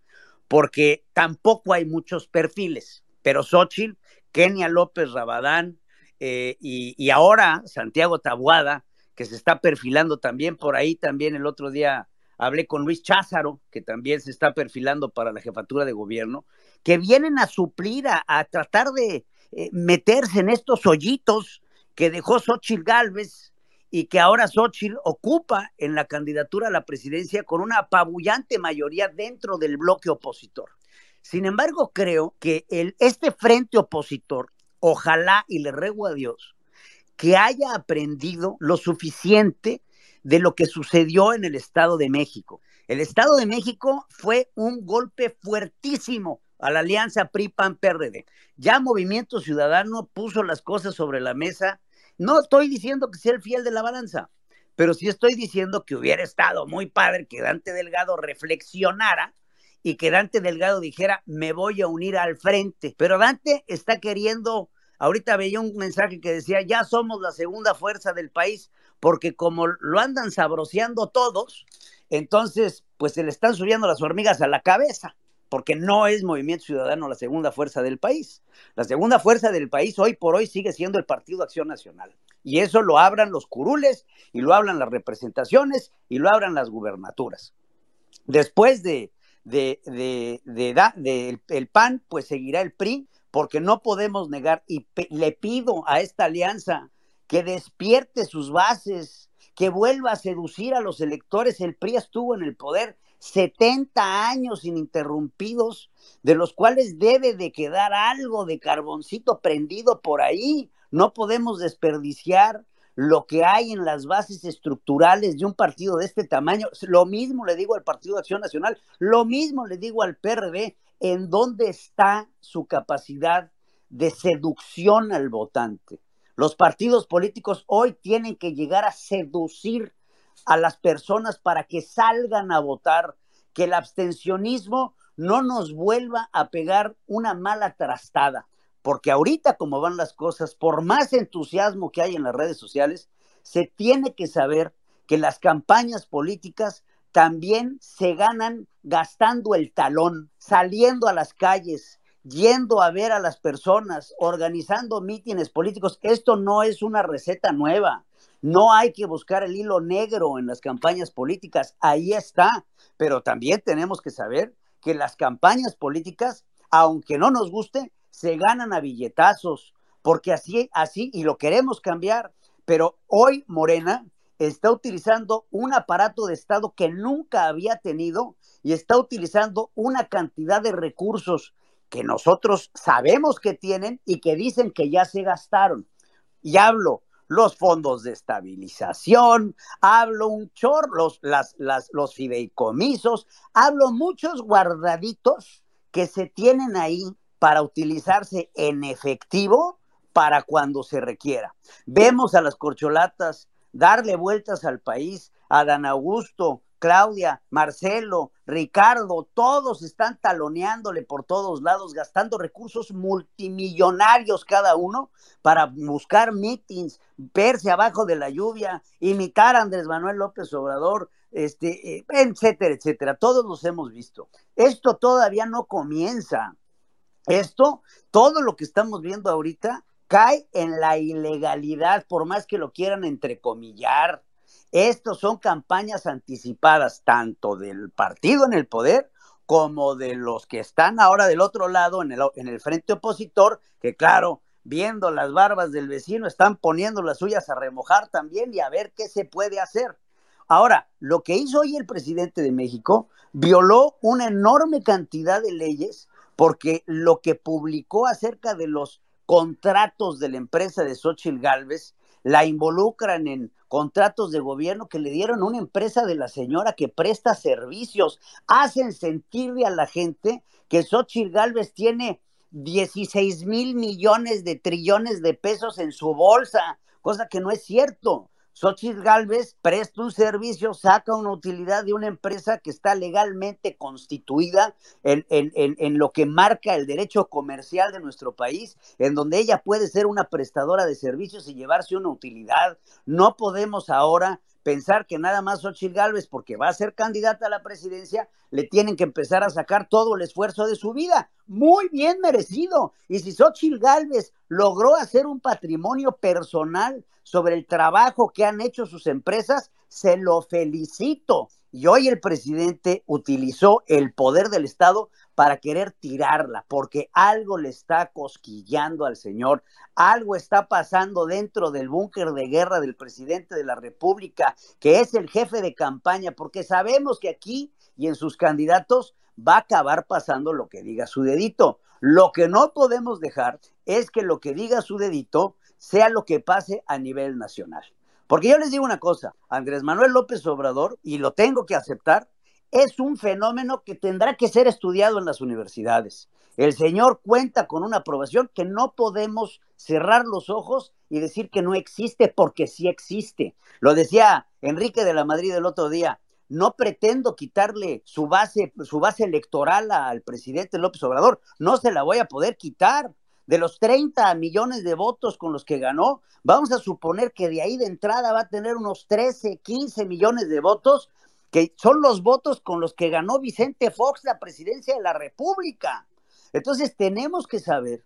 porque tampoco hay muchos perfiles, pero Xochitl, Kenia López Rabadán eh, y, ahora Santiago Tabuada, que se está perfilando también por ahí, también el otro día hablé con Luis Cházaro, que también se está perfilando para la jefatura de gobierno, que vienen a suplir, a, tratar de eh, meterse en estos hoyitos que dejó Xochitl Gálvez y que ahora Xochitl ocupa en la candidatura a la presidencia con una apabullante mayoría dentro del bloque opositor. Sin embargo, creo que este frente opositor, ojalá y le ruego a Dios, que haya aprendido lo suficiente de lo que sucedió en el Estado de México. El Estado de México fue un golpe fuertísimo a la alianza PRI-PAN-PRD. Ya Movimiento Ciudadano puso las cosas sobre la mesa no estoy diciendo que sea el fiel de la balanza, pero sí estoy diciendo que hubiera estado muy padre que Dante Delgado reflexionara y que Dante Delgado dijera, me voy a unir al frente. Pero Dante está queriendo, ahorita veía un mensaje que decía, ya somos la segunda fuerza del país, porque como lo andan sabroseando todos, entonces pues se le están subiendo las hormigas a la cabeza porque no es Movimiento Ciudadano la segunda fuerza del país. La segunda fuerza del país hoy por hoy sigue siendo el Partido Acción Nacional. Y eso lo abran los curules, y lo hablan las representaciones, y lo abran las gubernaturas. Después de, el PAN, pues seguirá el PRI, porque no podemos negar, y le pido a esta alianza que despierte sus bases, que vuelva a seducir a los electores. El PRI estuvo en el poder 70 años ininterrumpidos, de los cuales debe de quedar algo de carboncito prendido por ahí. No podemos desperdiciar lo que hay en las bases estructurales de un partido de este tamaño. Lo mismo le digo al Partido de Acción Nacional, lo mismo le digo al PRD, en dónde está su capacidad de seducción al votante. Los partidos políticos hoy tienen que llegar a seducir a las personas para que salgan a votar, que el abstencionismo no nos vuelva a pegar una mala trastada, porque ahorita como van las cosas, por más entusiasmo que hay en las redes sociales, se tiene que saber que las campañas políticas también se ganan gastando el talón, saliendo a las calles, yendo a ver a las personas, organizando mítines políticos. Esto no es una receta nueva. No hay que buscar el hilo negro en las campañas políticas, ahí está, pero también tenemos que saber que las campañas políticas, aunque no nos guste, se ganan a billetazos, porque así, así, y lo queremos cambiar, pero hoy Morena está utilizando un aparato de Estado que nunca había tenido y está utilizando una cantidad de recursos que nosotros sabemos que tienen y que dicen que ya se gastaron. Y hablo los fondos de estabilización, hablo un chorro, los, las, las, los fideicomisos, hablo muchos guardaditos que se tienen ahí para utilizarse en efectivo para cuando se requiera. Vemos a las corcholatas darle vueltas al país, a Dan Augusto, Claudia, Marcelo, Ricardo, todos están taloneándole por todos lados, gastando recursos multimillonarios cada uno para buscar meetings, verse abajo de la lluvia, imitar a Andrés Manuel López Obrador, este, eh, etcétera, etcétera. Todos los hemos visto. Esto todavía no comienza. Esto, todo lo que estamos viendo ahorita, cae en la ilegalidad, por más que lo quieran entrecomillar. Estos son campañas anticipadas tanto del partido en el poder como de los que están ahora del otro lado en el, en el frente opositor, que claro, viendo las barbas del vecino, están poniendo las suyas a remojar también y a ver qué se puede hacer. Ahora, lo que hizo hoy el presidente de México violó una enorme cantidad de leyes porque lo que publicó acerca de los contratos de la empresa de Xochitl Galvez la involucran en contratos de gobierno que le dieron a una empresa de la señora que presta servicios, hacen sentirle a la gente que Xochitl Galvez tiene 16 mil millones de trillones de pesos en su bolsa, cosa que no es cierto. Xochitl Galvez presta un servicio, saca una utilidad de una empresa que está legalmente constituida en, en, en, lo que marca el derecho comercial de nuestro país, en donde ella puede ser una prestadora de servicios y llevarse una utilidad. No podemos ahora pensar que nada más Xochitl Galvez, porque va a ser candidata a la presidencia, le tienen que empezar a sacar todo el esfuerzo de su vida. Muy bien merecido. Y si Xochitl Galvez logró hacer un patrimonio personal sobre el trabajo que han hecho sus empresas, se lo felicito. Y hoy el presidente utilizó el poder del Estado para querer tirarla, porque algo le está cosquillando al señor, algo está pasando dentro del búnker de guerra del presidente de la República, que es el jefe de campaña, porque sabemos que aquí y en sus candidatos va a acabar pasando lo que diga su dedito. Lo que no podemos dejar es que lo que diga su dedito sea lo que pase a nivel nacional. Porque yo les digo una cosa, Andrés Manuel López Obrador, y lo tengo que aceptar, es un fenómeno que tendrá que ser estudiado en las universidades. El señor cuenta con una aprobación que no podemos cerrar los ojos y decir que no existe porque sí existe. Lo decía Enrique de la Madrid el otro día, no pretendo quitarle su base, su base electoral al presidente López Obrador, no se la voy a poder quitar de los 30 millones de votos con los que ganó, vamos a suponer que de ahí de entrada va a tener unos 13, 15 millones de votos, que son los votos con los que ganó Vicente Fox la presidencia de la República. Entonces tenemos que saber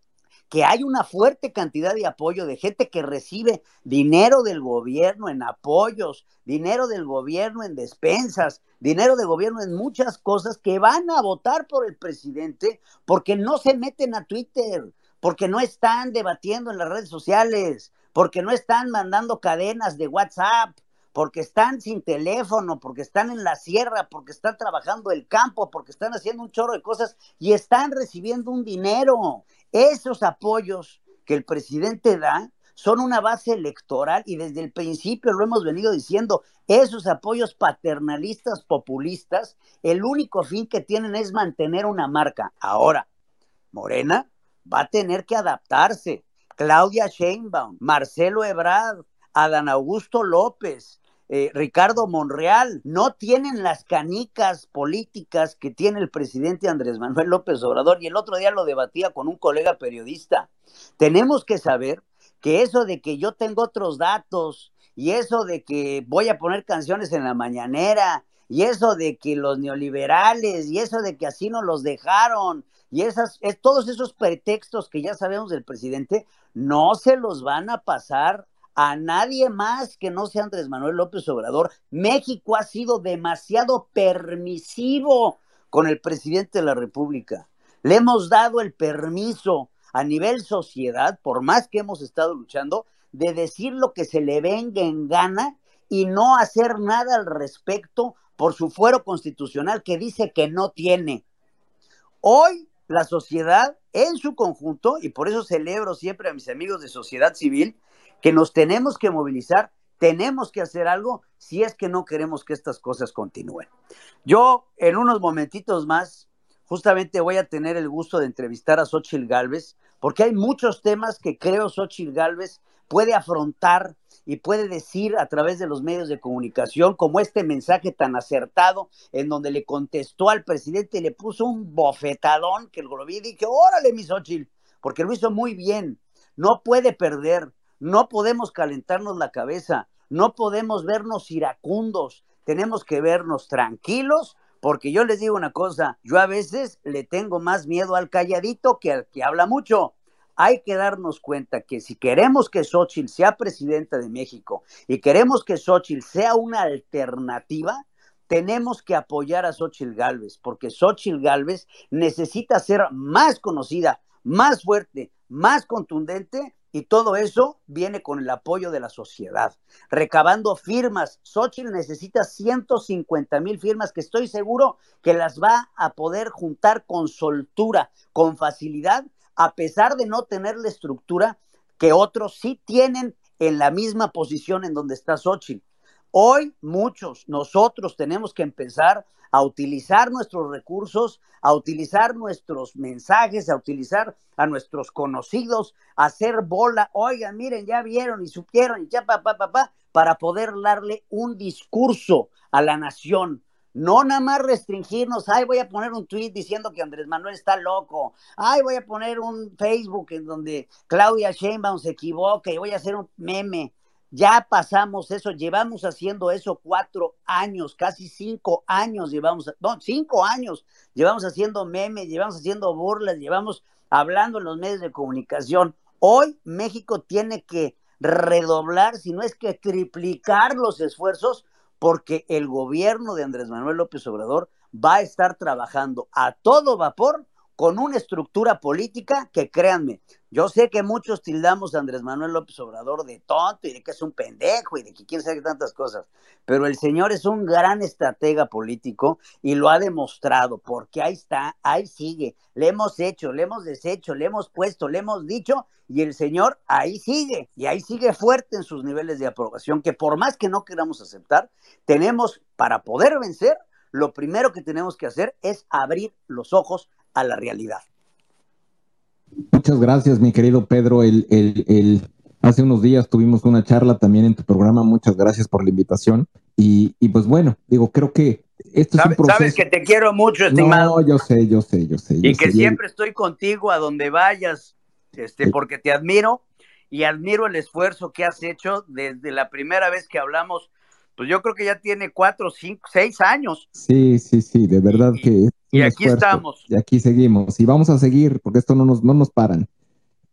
que hay una fuerte cantidad de apoyo de gente que recibe dinero del gobierno en apoyos, dinero del gobierno en despensas, dinero del gobierno en muchas cosas que van a votar por el presidente porque no se meten a Twitter, porque no están debatiendo en las redes sociales, porque no están mandando cadenas de WhatsApp, porque están sin teléfono, porque están en la sierra, porque están trabajando el campo, porque están haciendo un chorro de cosas y están recibiendo un dinero. Esos apoyos que el presidente da son una base electoral y desde el principio lo hemos venido diciendo, esos apoyos paternalistas, populistas, el único fin que tienen es mantener una marca. Ahora, Morena va a tener que adaptarse. Claudia Sheinbaum, Marcelo Ebrard, Adán Augusto López, eh, Ricardo Monreal, no tienen las canicas políticas que tiene el presidente Andrés Manuel López Obrador. Y el otro día lo debatía con un colega periodista. Tenemos que saber que eso de que yo tengo otros datos y eso de que voy a poner canciones en la mañanera y eso de que los neoliberales y eso de que así nos los dejaron y esas, es, todos esos pretextos que ya sabemos del presidente, no se los van a pasar a nadie más que no sea Andrés Manuel López Obrador. México ha sido demasiado permisivo con el presidente de la República. Le hemos dado el permiso a nivel sociedad, por más que hemos estado luchando, de decir lo que se le venga en gana y no hacer nada al respecto por su fuero constitucional que dice que no tiene. Hoy la sociedad en su conjunto, y por eso celebro siempre a mis amigos de sociedad civil, que nos tenemos que movilizar, tenemos que hacer algo si es que no queremos que estas cosas continúen. Yo en unos momentitos más, justamente voy a tener el gusto de entrevistar a Xochitl Galvez, porque hay muchos temas que creo Xochitl Galvez puede afrontar y puede decir a través de los medios de comunicación, como este mensaje tan acertado, en donde le contestó al presidente y le puso un bofetadón que lo vi y dije, órale, mi Xochitl, porque lo hizo muy bien. No puede perder, no podemos calentarnos la cabeza, no podemos vernos iracundos, tenemos que vernos tranquilos, porque yo les digo una cosa, yo a veces le tengo más miedo al calladito que al que habla mucho hay que darnos cuenta que si queremos que Xochitl sea presidenta de México y queremos que Xochitl sea una alternativa, tenemos que apoyar a Xochitl Galvez, porque Xochitl Galvez necesita ser más conocida, más fuerte, más contundente y todo eso viene con el apoyo de la sociedad. Recabando firmas, Xochitl necesita 150 mil firmas que estoy seguro que las va a poder juntar con soltura, con facilidad a pesar de no tener la estructura que otros sí tienen en la misma posición en donde está Xochitl. Hoy muchos, nosotros tenemos que empezar a utilizar nuestros recursos, a utilizar nuestros mensajes, a utilizar a nuestros conocidos, a hacer bola. Oigan, miren, ya vieron y supieron y ya pa, pa, pa, pa, para poder darle un discurso a la nación. No nada más restringirnos, ay, voy a poner un tweet diciendo que Andrés Manuel está loco, ay, voy a poner un Facebook en donde Claudia Sheinbaum se equivoca y voy a hacer un meme. Ya pasamos eso, llevamos haciendo eso cuatro años, casi cinco años llevamos, no, cinco años, llevamos haciendo memes, llevamos haciendo burlas, llevamos hablando en los medios de comunicación. Hoy México tiene que redoblar, si no es que triplicar los esfuerzos porque el gobierno de Andrés Manuel López Obrador va a estar trabajando a todo vapor con una estructura política que créanme, yo sé que muchos tildamos a Andrés Manuel López Obrador de tonto y de que es un pendejo y de que quiere saber tantas cosas, pero el señor es un gran estratega político y lo ha demostrado, porque ahí está, ahí sigue, le hemos hecho, le hemos deshecho, le hemos puesto, le hemos dicho y el señor ahí sigue y ahí sigue fuerte en sus niveles de aprobación, que por más que no queramos aceptar, tenemos para poder vencer, lo primero que tenemos que hacer es abrir los ojos a la realidad. Muchas gracias, mi querido Pedro. El, el, el, hace unos días tuvimos una charla también en tu programa. Muchas gracias por la invitación. Y, y pues bueno, digo, creo que esto es un proceso. Sabes que te quiero mucho, estimado. No, yo sé, yo sé, yo sé. y que siempre estoy contigo a donde vayas, este, porque te admiro y admiro el esfuerzo que has hecho desde la primera vez que hablamos pues yo creo que ya tiene cuatro, cinco, seis años. Sí, sí, sí, de verdad que Y aquí estamos. Y aquí seguimos. Y vamos a seguir, porque esto no nos, no nos paran.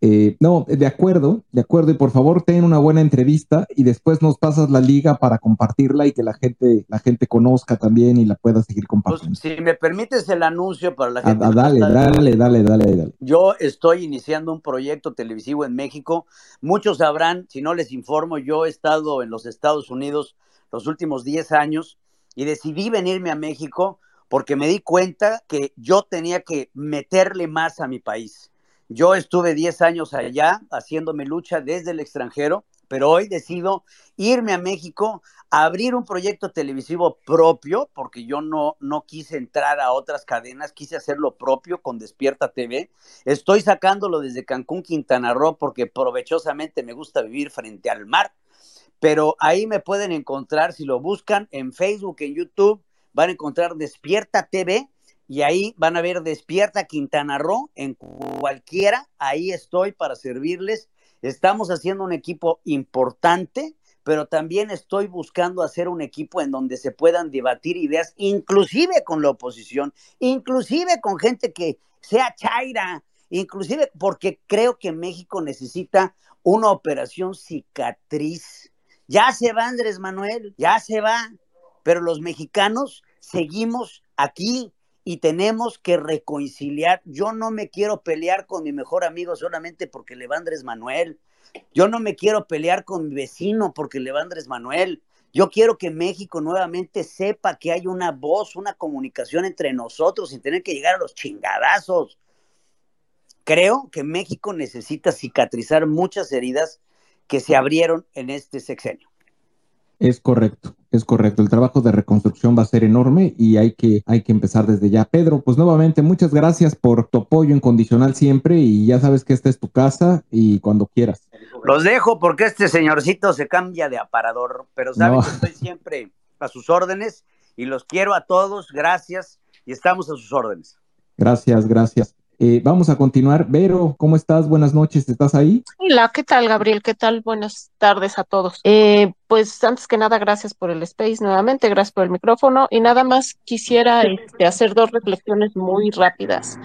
Eh, no, de acuerdo, de acuerdo. Y por favor, ten una buena entrevista y después nos pasas la liga para compartirla y que la gente, la gente conozca también y la pueda seguir Pues, compartiendo. si me permites el anuncio para la Ah, gente. ah, dale, dale, dale, dale, dale. Yo estoy iniciando un proyecto televisivo en México. Muchos sabrán, si no les informo, yo he estado en los Estados Unidos los últimos 10 años y decidí venirme a México porque me di cuenta que yo tenía que meterle más a mi país. Yo estuve 10 años allá haciéndome lucha desde el extranjero, pero hoy decido irme a México, a abrir un proyecto televisivo propio, porque yo no, no quise entrar a otras cadenas, quise hacer lo propio con Despierta TV. Estoy sacándolo desde Cancún, Quintana Roo, porque provechosamente me gusta vivir frente al mar pero ahí me pueden encontrar, si lo buscan en Facebook, en YouTube, van a encontrar Despierta TV y ahí van a ver Despierta Quintana Roo en cualquiera, ahí estoy para servirles. Estamos haciendo un equipo importante, pero también estoy buscando hacer un equipo en donde se puedan debatir ideas, inclusive con la oposición, inclusive con gente que sea chaira, inclusive porque creo que México necesita una operación cicatriz. Ya se va Andrés Manuel, ya se va, pero los mexicanos seguimos aquí y tenemos que reconciliar. Yo no me quiero pelear con mi mejor amigo solamente porque le va Manuel. Yo no me quiero pelear con mi vecino porque le va Manuel. Yo quiero que México nuevamente sepa que hay una voz, una comunicación entre nosotros sin tener que llegar a los chingadazos. Creo que México necesita cicatrizar muchas heridas que se abrieron en este sexenio. Es correcto, es correcto. El trabajo de reconstrucción va a ser enorme y hay que, hay que empezar desde ya. Pedro, pues nuevamente muchas gracias por tu apoyo incondicional siempre y ya sabes que esta es tu casa y cuando quieras. Los dejo porque este señorcito se cambia de aparador, pero saben que estoy siempre a sus órdenes y los quiero a todos. Gracias y estamos a sus órdenes. Gracias, gracias. Eh, vamos a continuar. Vero, ¿cómo estás? Buenas noches, ¿estás ahí? Hola, ¿qué tal, Gabriel? ¿Qué tal? Buenas tardes a todos. Eh, pues antes que nada, gracias por el space nuevamente, gracias por el micrófono y nada más quisiera este, hacer dos reflexiones muy rápidas.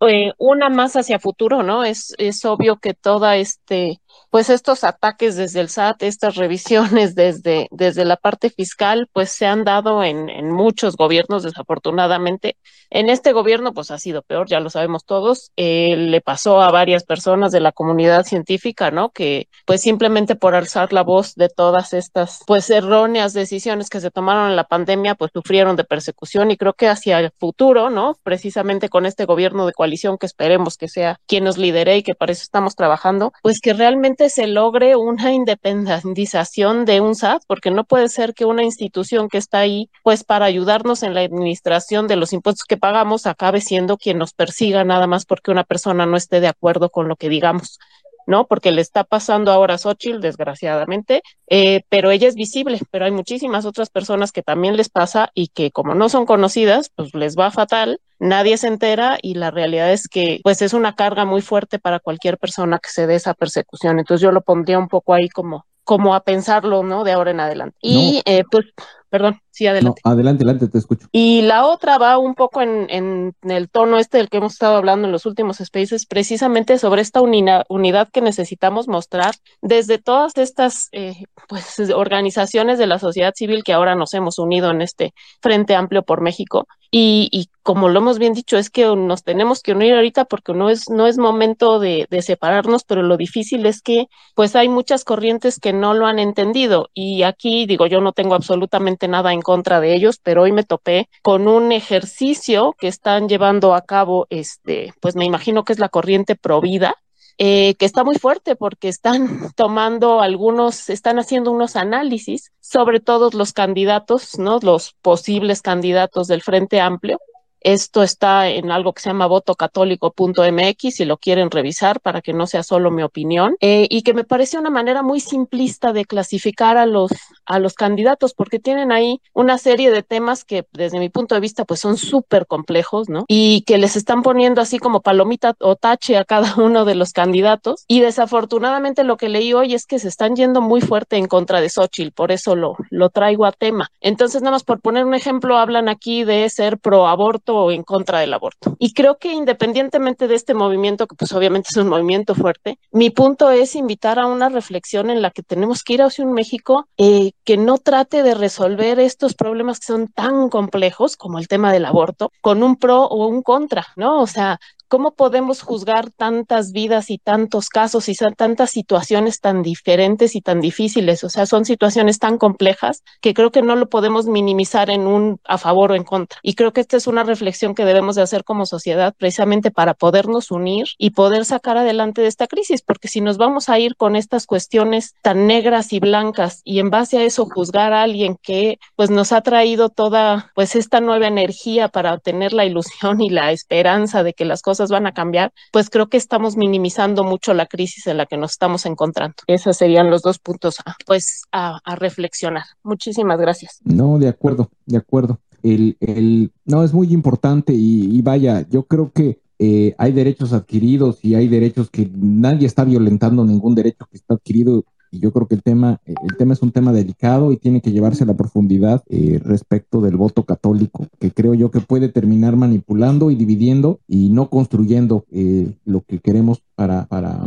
Eh, una más hacia futuro, ¿no? Es, es obvio que toda este pues estos ataques desde el SAT, estas revisiones desde, desde la parte fiscal, pues se han dado en, en, muchos gobiernos, desafortunadamente. En este gobierno, pues ha sido peor, ya lo sabemos todos. Eh, le pasó a varias personas de la comunidad científica, ¿no? Que pues simplemente por alzar la voz de todas estas, pues erróneas decisiones que se tomaron en la pandemia, pues sufrieron de persecución y creo que hacia el futuro, ¿no? Precisamente con este gobierno de coalición que esperemos que sea quien nos lidere y que para eso estamos trabajando, pues que realmente se logre una independización de un SAT, porque no puede ser que una institución que está ahí, pues para ayudarnos en la administración de los impuestos que pagamos, acabe siendo quien nos persiga nada más porque una persona no esté de acuerdo con lo que digamos. ¿No? Porque le está pasando ahora a Xochitl, desgraciadamente, eh, pero ella es visible, pero hay muchísimas otras personas que también les pasa y que como no son conocidas, pues les va fatal, nadie se entera y la realidad es que pues es una carga muy fuerte para cualquier persona que se dé esa persecución. Entonces yo lo pondría un poco ahí como como a pensarlo, ¿no? De ahora en adelante. Y eh, pues Perdón, sí, adelante. adelante, adelante, te escucho. Y la otra va un poco en, en, el tono este del que hemos estado hablando en los últimos spaces, precisamente sobre esta unidad que necesitamos mostrar desde todas estas eh, pues, organizaciones de la sociedad civil que ahora nos hemos unido en este Frente Amplio por México. Y, y, como lo hemos bien dicho, es que nos tenemos que unir ahorita porque no es, no es momento de, separarnos, pero lo difícil es que pues hay muchas corrientes que no lo han entendido. Y aquí digo, yo no tengo absolutamente nada en contra de ellos, pero hoy me topé con un ejercicio que están llevando a cabo, este, pues me imagino que es la corriente Provida, eh, que está muy fuerte porque están tomando algunos, están haciendo unos análisis sobre todos los candidatos, ¿no? Los posibles candidatos del Frente Amplio esto está en algo que se llama votocatólico.mx, si lo quieren revisar para que no sea solo mi opinión, eh, y que me parece una manera muy simplista de clasificar a los, a los candidatos, porque tienen ahí una serie de temas que desde mi punto de vista pues son súper complejos, ¿no? Y que les están poniendo así como palomita o tache a cada uno de los candidatos. Y desafortunadamente lo que leí hoy es que se están yendo muy fuerte en contra de Xochitl, por eso lo, lo traigo a tema. Entonces, nada más por poner un ejemplo, hablan aquí de ser pro aborto o en contra del aborto. Y creo que independientemente de este movimiento, que pues obviamente es un movimiento fuerte, mi punto es invitar a una reflexión en la que tenemos que ir hacia un México eh, que no trate de resolver estos problemas que son tan complejos como el tema del aborto con un pro o un contra, ¿no? O sea, ¿Cómo podemos juzgar tantas vidas y tantos casos y tantas situaciones tan diferentes y tan difíciles? O sea, son situaciones tan complejas que creo que no lo podemos minimizar en un a favor o en contra. Y creo que esta es una reflexión que debemos de hacer como sociedad precisamente para podernos unir y poder sacar adelante de esta crisis, porque si nos vamos a ir con estas cuestiones tan negras y blancas y en base a eso juzgar a alguien que pues nos ha traído toda pues esta nueva energía para tener la ilusión y la esperanza de que las cosas van a cambiar, pues creo que estamos minimizando mucho la crisis en la que nos estamos encontrando. Esos serían los dos puntos a, pues a, reflexionar. Muchísimas gracias. No, de acuerdo, de acuerdo. El, el, no, es muy importante y, vaya, yo creo que eh, hay derechos adquiridos y hay derechos que nadie está violentando ningún derecho que está adquirido y yo creo que el tema, el tema es un tema delicado y tiene que llevarse a la profundidad eh, respecto del voto católico, que creo yo que puede terminar manipulando y dividiendo y no construyendo eh, lo que queremos para, para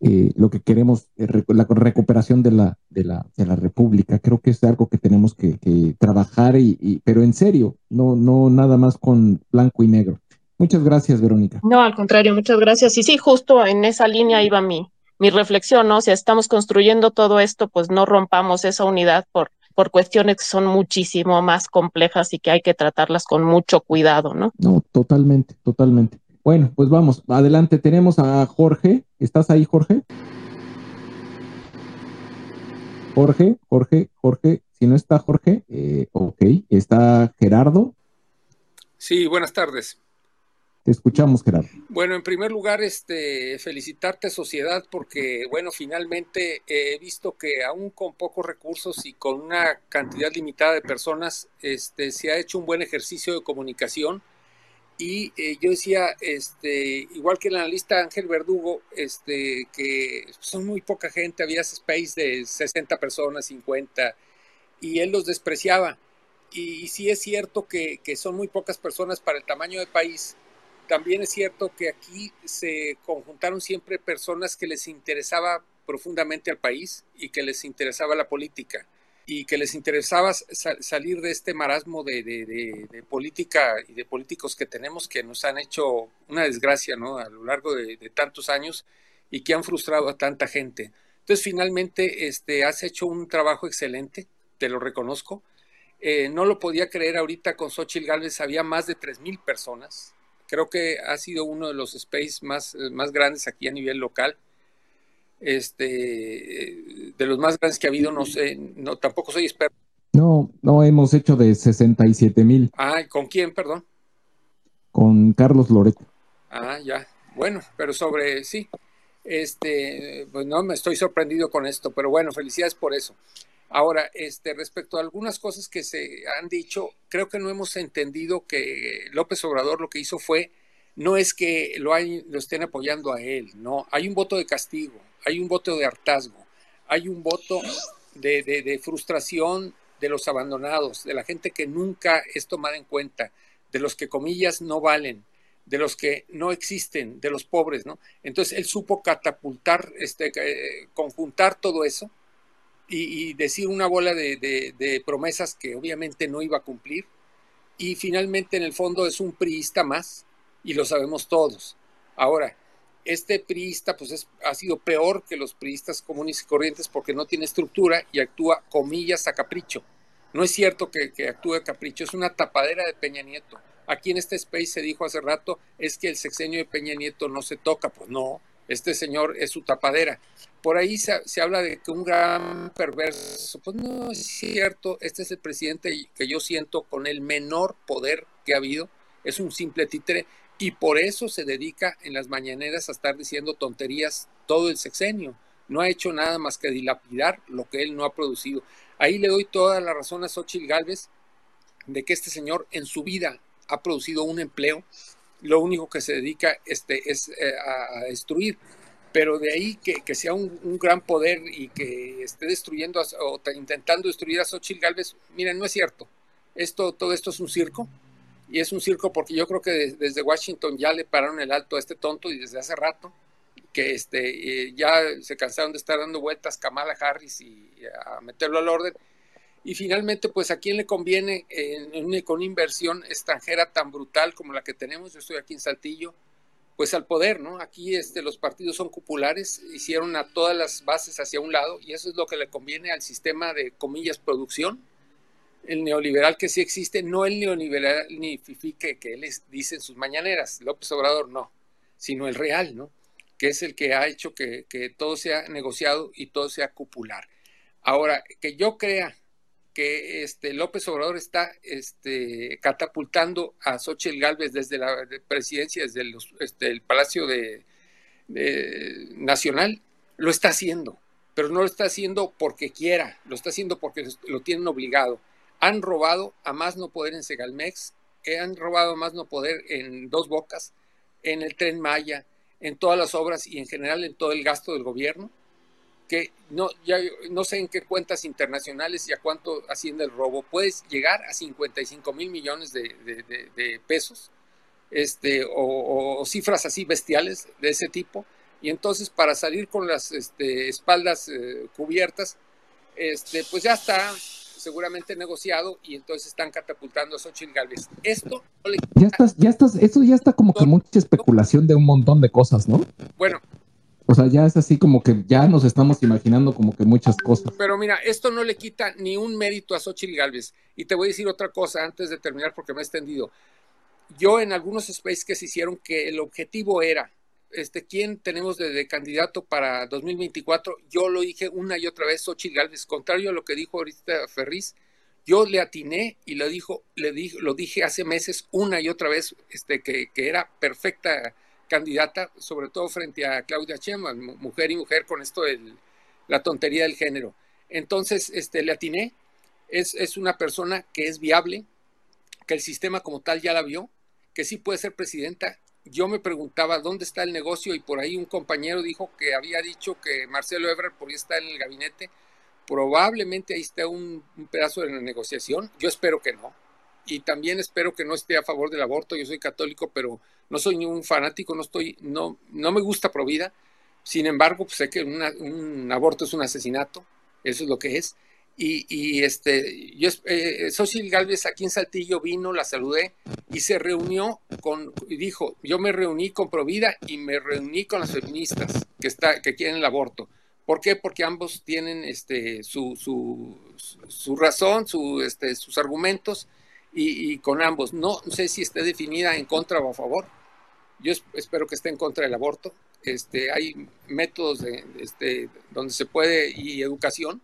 eh, lo que queremos, la recuperación de la, de, la, de la República. Creo que es algo que tenemos que, trabajar, y, pero en serio, no, no nada más con blanco y negro. Muchas gracias, Verónica. No, al contrario, muchas gracias. Y sí, justo en esa línea iba mi, mi reflexión, ¿no? Si estamos construyendo todo esto, pues no rompamos esa unidad por, por cuestiones que son muchísimo más complejas y que hay que tratarlas con mucho cuidado, ¿no? No, totalmente, totalmente. Bueno, pues vamos, adelante, tenemos a Jorge. ¿Estás ahí, Jorge? Jorge, Jorge, Jorge, si no está Jorge, eh, ok, está Gerardo. Sí, buenas tardes. Te escuchamos, Gerardo. Bueno, en primer lugar, este, felicitarte, sociedad, porque, bueno, finalmente he visto que aún con pocos recursos y con una cantidad limitada de personas, este, se ha hecho un buen ejercicio de comunicación. Y eh, yo decía, este, igual que el analista Ángel Verdugo, este, que son muy poca gente, había space de 60 personas, 50, y él los despreciaba. Y, sí es cierto que, que son muy pocas personas para el tamaño del país, también es cierto que aquí se conjuntaron siempre personas que les interesaba profundamente al país y que les interesaba la política y que les interesaba salir de este marasmo de, política y de políticos que tenemos que nos han hecho una desgracia ¿no? a lo largo de, tantos años y que han frustrado a tanta gente. Entonces, finalmente, este, has hecho un trabajo excelente, te lo reconozco. Eh, no lo podía creer ahorita con Xochitl Gálvez, había más de 3.000 personas Creo que ha sido uno de los space más, eh, más grandes aquí a nivel local. Este, de los más grandes que ha habido, no sé, no, tampoco soy experto. No, no, hemos hecho de 67 mil. Ah, ¿con quién, perdón? Con Carlos Loreto. Ah, ya. Bueno, pero sobre, sí. Este, pues no me estoy sorprendido con esto, pero bueno, felicidades por eso. Ahora, este, respecto a algunas cosas que se han dicho, creo que no hemos entendido que López Obrador lo que hizo fue, no es que lo, lo estén apoyando a él, no, hay un voto de castigo, hay un voto de hartazgo, hay un voto de, de frustración de los abandonados, de la gente que nunca es tomada en cuenta, de los que comillas no valen, de los que no existen, de los pobres, ¿no? Entonces él supo catapultar, este, eh, conjuntar todo eso y, decir una bola de, promesas que obviamente no iba a cumplir. Y finalmente, en el fondo, es un priista más, y lo sabemos todos. Ahora, este priista pues ha sido peor que los priistas comunes y corrientes porque no tiene estructura y actúa, comillas, a capricho. No es cierto que, que actúe a capricho, es una tapadera de Peña Nieto. Aquí en este space se dijo hace rato, es que el sexenio de Peña Nieto no se toca. Pues no, este señor es su tapadera. Por ahí se, habla de que un gran perverso, pues no es cierto, este es el presidente que yo siento con el menor poder que ha habido, es un simple títere y por eso se dedica en las mañaneras a estar diciendo tonterías todo el sexenio. No ha hecho nada más que dilapidar lo que él no ha producido. Ahí le doy toda la razón a Xochitl Gálvez de que este señor en su vida ha producido un empleo lo único que se dedica este, es eh, a, destruir. Pero de ahí que, sea un, gran poder y que esté destruyendo o intentando destruir a Xochitl Galvez, miren, no es cierto. Esto, todo esto es un circo. Y es un circo porque yo creo que desde Washington ya le pararon el alto a este tonto y desde hace rato que este, eh, ya se cansaron de estar dando vueltas Kamala Harris y a meterlo al orden y finalmente, pues a quién le conviene con una inversión extranjera tan brutal como la que tenemos, yo estoy aquí en Saltillo, pues al poder, ¿no? Aquí este, los partidos son cupulares, hicieron a todas las bases hacia un lado y eso es lo que le conviene al sistema de, comillas, producción, el neoliberal que sí existe, no el neoliberal ni que, que él dice en sus mañaneras, López Obrador no, sino el real, ¿no? Que es el que ha hecho que, que todo sea negociado y todo sea cupular. Ahora, que yo crea que este, López Obrador está este, catapultando a Xochitl Gálvez desde la presidencia, desde este, el Palacio de, Nacional, lo está haciendo, pero no lo está haciendo porque quiera, lo está haciendo porque lo tienen obligado. Han robado a más no poder en Segalmex, eh, han robado a más no poder en Dos Bocas, en el Tren Maya, en todas las obras y en general en todo el gasto del gobierno que no, ya, no sé en qué cuentas internacionales y a cuánto asciende el robo, puedes llegar a 55 mil millones de, pesos este, o, cifras así bestiales de ese tipo. Y entonces para salir con las este, espaldas eh, cubiertas, este, pues ya está seguramente negociado y entonces están catapultando a Xochitl Galvez. Esto ya estás, ya estás, eso ya está como que mucha especulación de un montón de cosas, ¿no? Bueno, O sea, ya es así como que ya nos estamos imaginando como que muchas cosas. Pero mira, esto no le quita ni un mérito a Xochitl Galvez. Y te voy a decir otra cosa antes de terminar porque me he extendido. Yo en algunos spaces que se hicieron que el objetivo era, este, ¿quién tenemos de, candidato para 2024? Yo lo dije una y otra vez, Xochitl Galvez, contrario a lo que dijo ahorita Ferriz, yo le atiné y lo dijo, le dije, lo dije hace meses una y otra vez, este, que, que era perfecta candidata, sobre todo frente a Claudia Sheinbaum, mujer y mujer con esto de la tontería del género. Entonces, este, le atiné, es, es una persona que es viable, que el sistema como tal ya la vio, que sí puede ser presidenta. Yo me preguntaba dónde está el negocio y por ahí un compañero dijo que había dicho que Marcelo Ebrard podía estar en el gabinete. Probablemente ahí está un, un pedazo de la negociación. Yo espero que no y también espero que no esté a favor del aborto. Yo soy católico, pero no soy ni un fanático, no estoy, no, no me gusta Provida. Sin embargo, pues sé que un aborto es un asesinato, eso es lo que es. Y, y este, yo, eh, Galvez aquí en Saltillo vino, la saludé y se reunió con, y dijo, yo me reuní con Provida y me reuní con las feministas que, está, que quieren el aborto. ¿Por qué? Porque ambos tienen este, su, su, su razón, su, este, sus argumentos y, con ambos. No sé si esté definida en contra o a favor. Yo espero que esté en contra del aborto. Este, hay métodos de, este, donde se puede y educación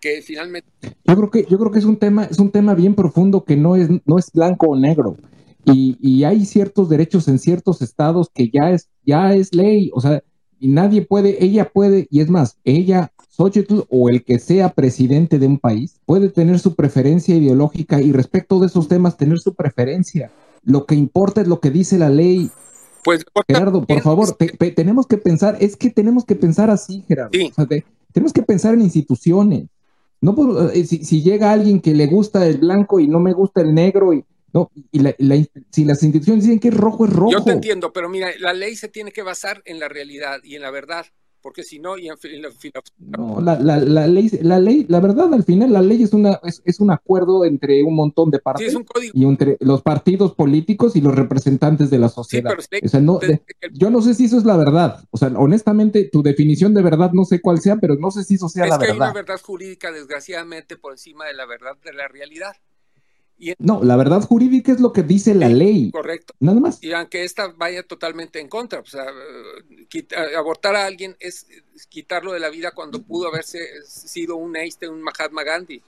que finalmente. Yo creo que yo creo que es un tema es un tema bien profundo que no es no es blanco o negro y, y hay ciertos derechos en ciertos estados que ya es ya es ley. O sea, y nadie puede, ella puede, y es más, ella Xochitl o el que sea presidente de un país puede tener su preferencia ideológica y respecto de esos temas tener su preferencia. Lo que importa es lo que dice la ley. Pues, Gerardo, por favor, tenemos que pensar, es que tenemos que pensar así, Gerardo. tenemos que pensar en instituciones. No eh, si, si, llega alguien que le gusta el blanco y no me gusta el negro y no, y si las instituciones dicen que es rojo, es rojo. Yo te entiendo, pero mira, la ley se tiene que basar en la realidad y en la verdad porque si no, y en, no, la, la, la, ley, la ley, la verdad, al final la ley es una es, es un acuerdo entre un montón de partes y entre los partidos políticos y los representantes de la sociedad. o sea, no, yo no sé si eso es la verdad. O sea, honestamente, tu definición de verdad no sé cuál sea, pero no sé si eso sea la verdad. Es que hay una verdad jurídica, desgraciadamente, por encima de la verdad de la realidad. No, la verdad jurídica es lo que dice la ley. Correcto. Nada más. Y aunque esta vaya totalmente en contra, o sea, abortar a alguien es quitarlo de la vida cuando pudo haberse sido un Einstein, un Mahatma Gandhi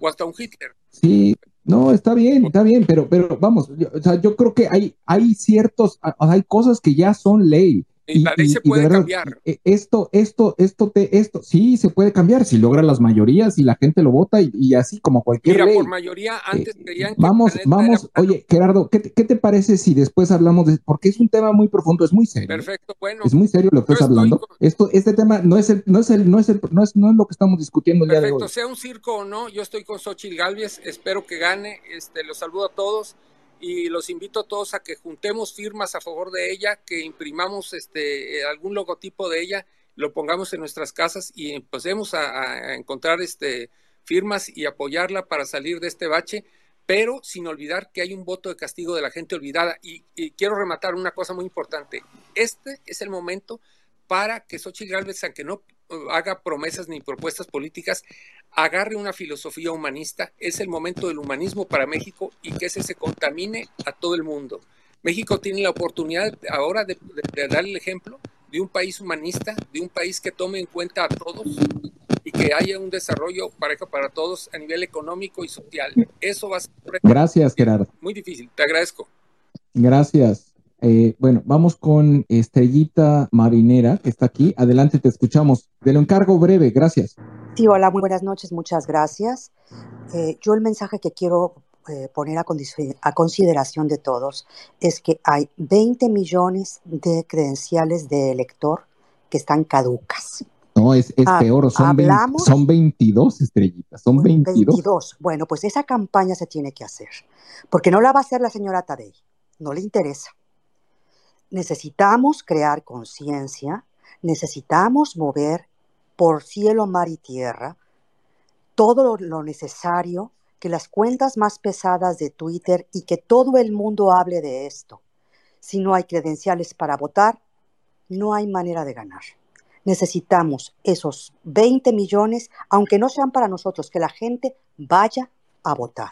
o hasta un Hitler. Sí, no, está bien, está bien, pero, pero vamos, yo, o sea, yo creo que hay, hay ciertos, hay cosas que ya son ley. Y, la ley se puede cambiar. E, esto, esto, esto, te, esto, sí se puede cambiar si logra las mayorías y la gente lo vota y, así como cualquier Mira, ley. por mayoría eh, antes creían que Vamos, vamos, oye, Gerardo, ¿qué te, parece si después hablamos de, porque es un tema muy profundo, es muy serio. Perfecto, bueno. Es muy serio lo que estás hablando. Esto, este tema no es el, no es el, no es el, no es, no es lo que estamos discutiendo el día de hoy. sea un circo o no, yo estoy con Xochitl Galvez, espero que gane, este, los saludo a todos y los invito a todos a que juntemos firmas a favor de ella, que imprimamos este algún logotipo de ella, lo pongamos en nuestras casas y empecemos a, encontrar este firmas y apoyarla para salir de este bache, pero sin olvidar que hay un voto de castigo de la gente olvidada. Y, y quiero rematar una cosa muy importante. Este es el momento para que Xochitl Gálvez, aunque no haga promesas ni propuestas políticas, agarre una filosofía humanista. Es el momento del humanismo para México y que ese se contamine a todo el mundo. México tiene la oportunidad ahora de, darle el ejemplo de un país humanista, de un país que tome en cuenta a todos y que haya un desarrollo parejo para todos a nivel económico y social. Eso va a ser Gracias, Gerardo. Muy difícil, te agradezco. Gracias. Eh, bueno, vamos con Estrellita Marinera, que está aquí. Adelante, te escuchamos. De lo encargo breve, gracias. Sí, hola, muy buenas noches, muchas gracias. Eh, yo el mensaje que quiero eh, poner a, a, consideración de todos es que hay 20 millones de credenciales de elector que están caducas. No, es, es ah, peor, son, son 22 estrellitas, son 22. 22. Bueno, pues esa campaña se tiene que hacer, porque no la va a hacer la señora Tadei, no le interesa necesitamos crear conciencia, necesitamos mover por cielo, mar y tierra todo lo, necesario, que las cuentas más pesadas de Twitter y que todo el mundo hable de esto. Si no hay credenciales para votar, no hay manera de ganar. necesitamos esos 20 millones, aunque no sean para nosotros, que la gente vaya a votar.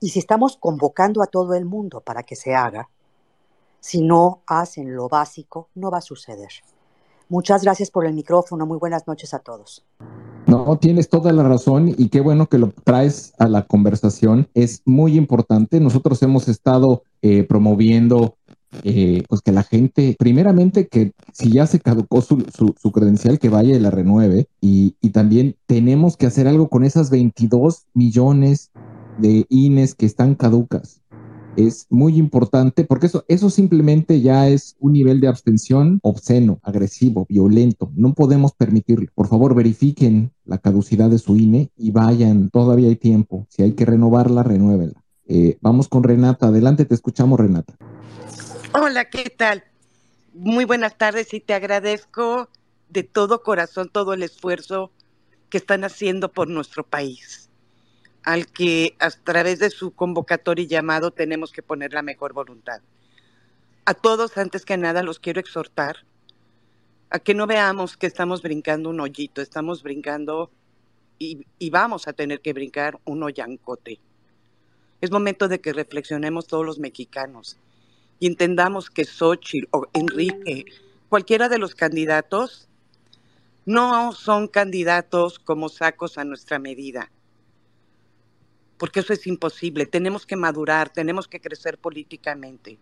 Y si estamos convocando a todo el mundo para que se haga, si no hacen lo básico, no va a suceder. Muchas gracias por el micrófono. Muy buenas noches a todos. No, tienes toda la razón y qué bueno que lo traes a la conversación. Es muy importante. Nosotros hemos estado eh, promoviendo eh, pues que la gente, primeramente que si ya se caducó su, su, credencial, que vaya y la renueve. Y, y, también tenemos que hacer algo con esas 22 millones de INES que están caducas. Es muy importante porque eso, eso simplemente ya es un nivel de abstención obsceno, agresivo, violento. No podemos permitirlo. Por favor, verifiquen la caducidad de su INE y vayan. Todavía hay tiempo. Si hay que renovarla, renuévela. Eh, vamos con Renata. Adelante, te escuchamos, Renata. Hola, ¿qué tal? Muy buenas tardes y te agradezco de todo corazón todo el esfuerzo que están haciendo por nuestro país, al que a través de su convocatoria y llamado tenemos que poner la mejor voluntad. A todos, antes que nada, los quiero exhortar a que no veamos que estamos brincando un hoyito, estamos brincando y, vamos a tener que brincar un hoyancote. Es momento de que reflexionemos todos los mexicanos y entendamos que Xochitl o Enrique, cualquiera de los candidatos, no son candidatos como sacos a nuestra medida. Porque eso es imposible. Tenemos que madurar, tenemos que crecer políticamente.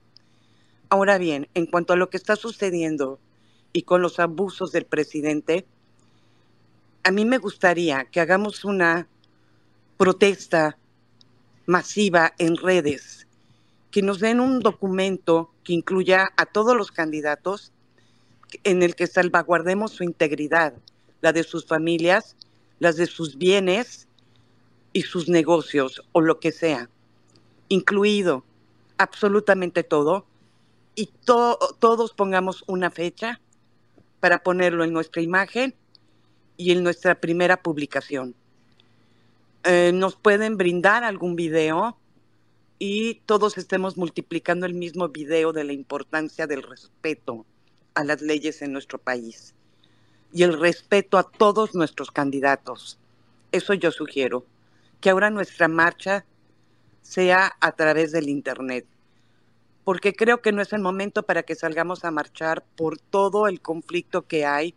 Ahora bien, en cuanto a lo que está sucediendo y con los abusos del presidente, a mí me gustaría que hagamos una protesta masiva en redes que nos den un documento que incluya a todos los candidatos en el que salvaguardemos su integridad, la de sus familias, las de sus bienes y sus negocios o lo que sea, incluido absolutamente todo, y todos pongamos una fecha para ponerlo en nuestra imagen y en nuestra primera publicación. Eh, nos pueden brindar algún video y todos estemos multiplicando el mismo video de la importancia del respeto a las leyes en nuestro país y el respeto a todos nuestros candidatos. Eso yo sugiero, que ahora nuestra marcha sea a través del Internet, porque creo que no es el momento para que salgamos a marchar por todo el conflicto que hay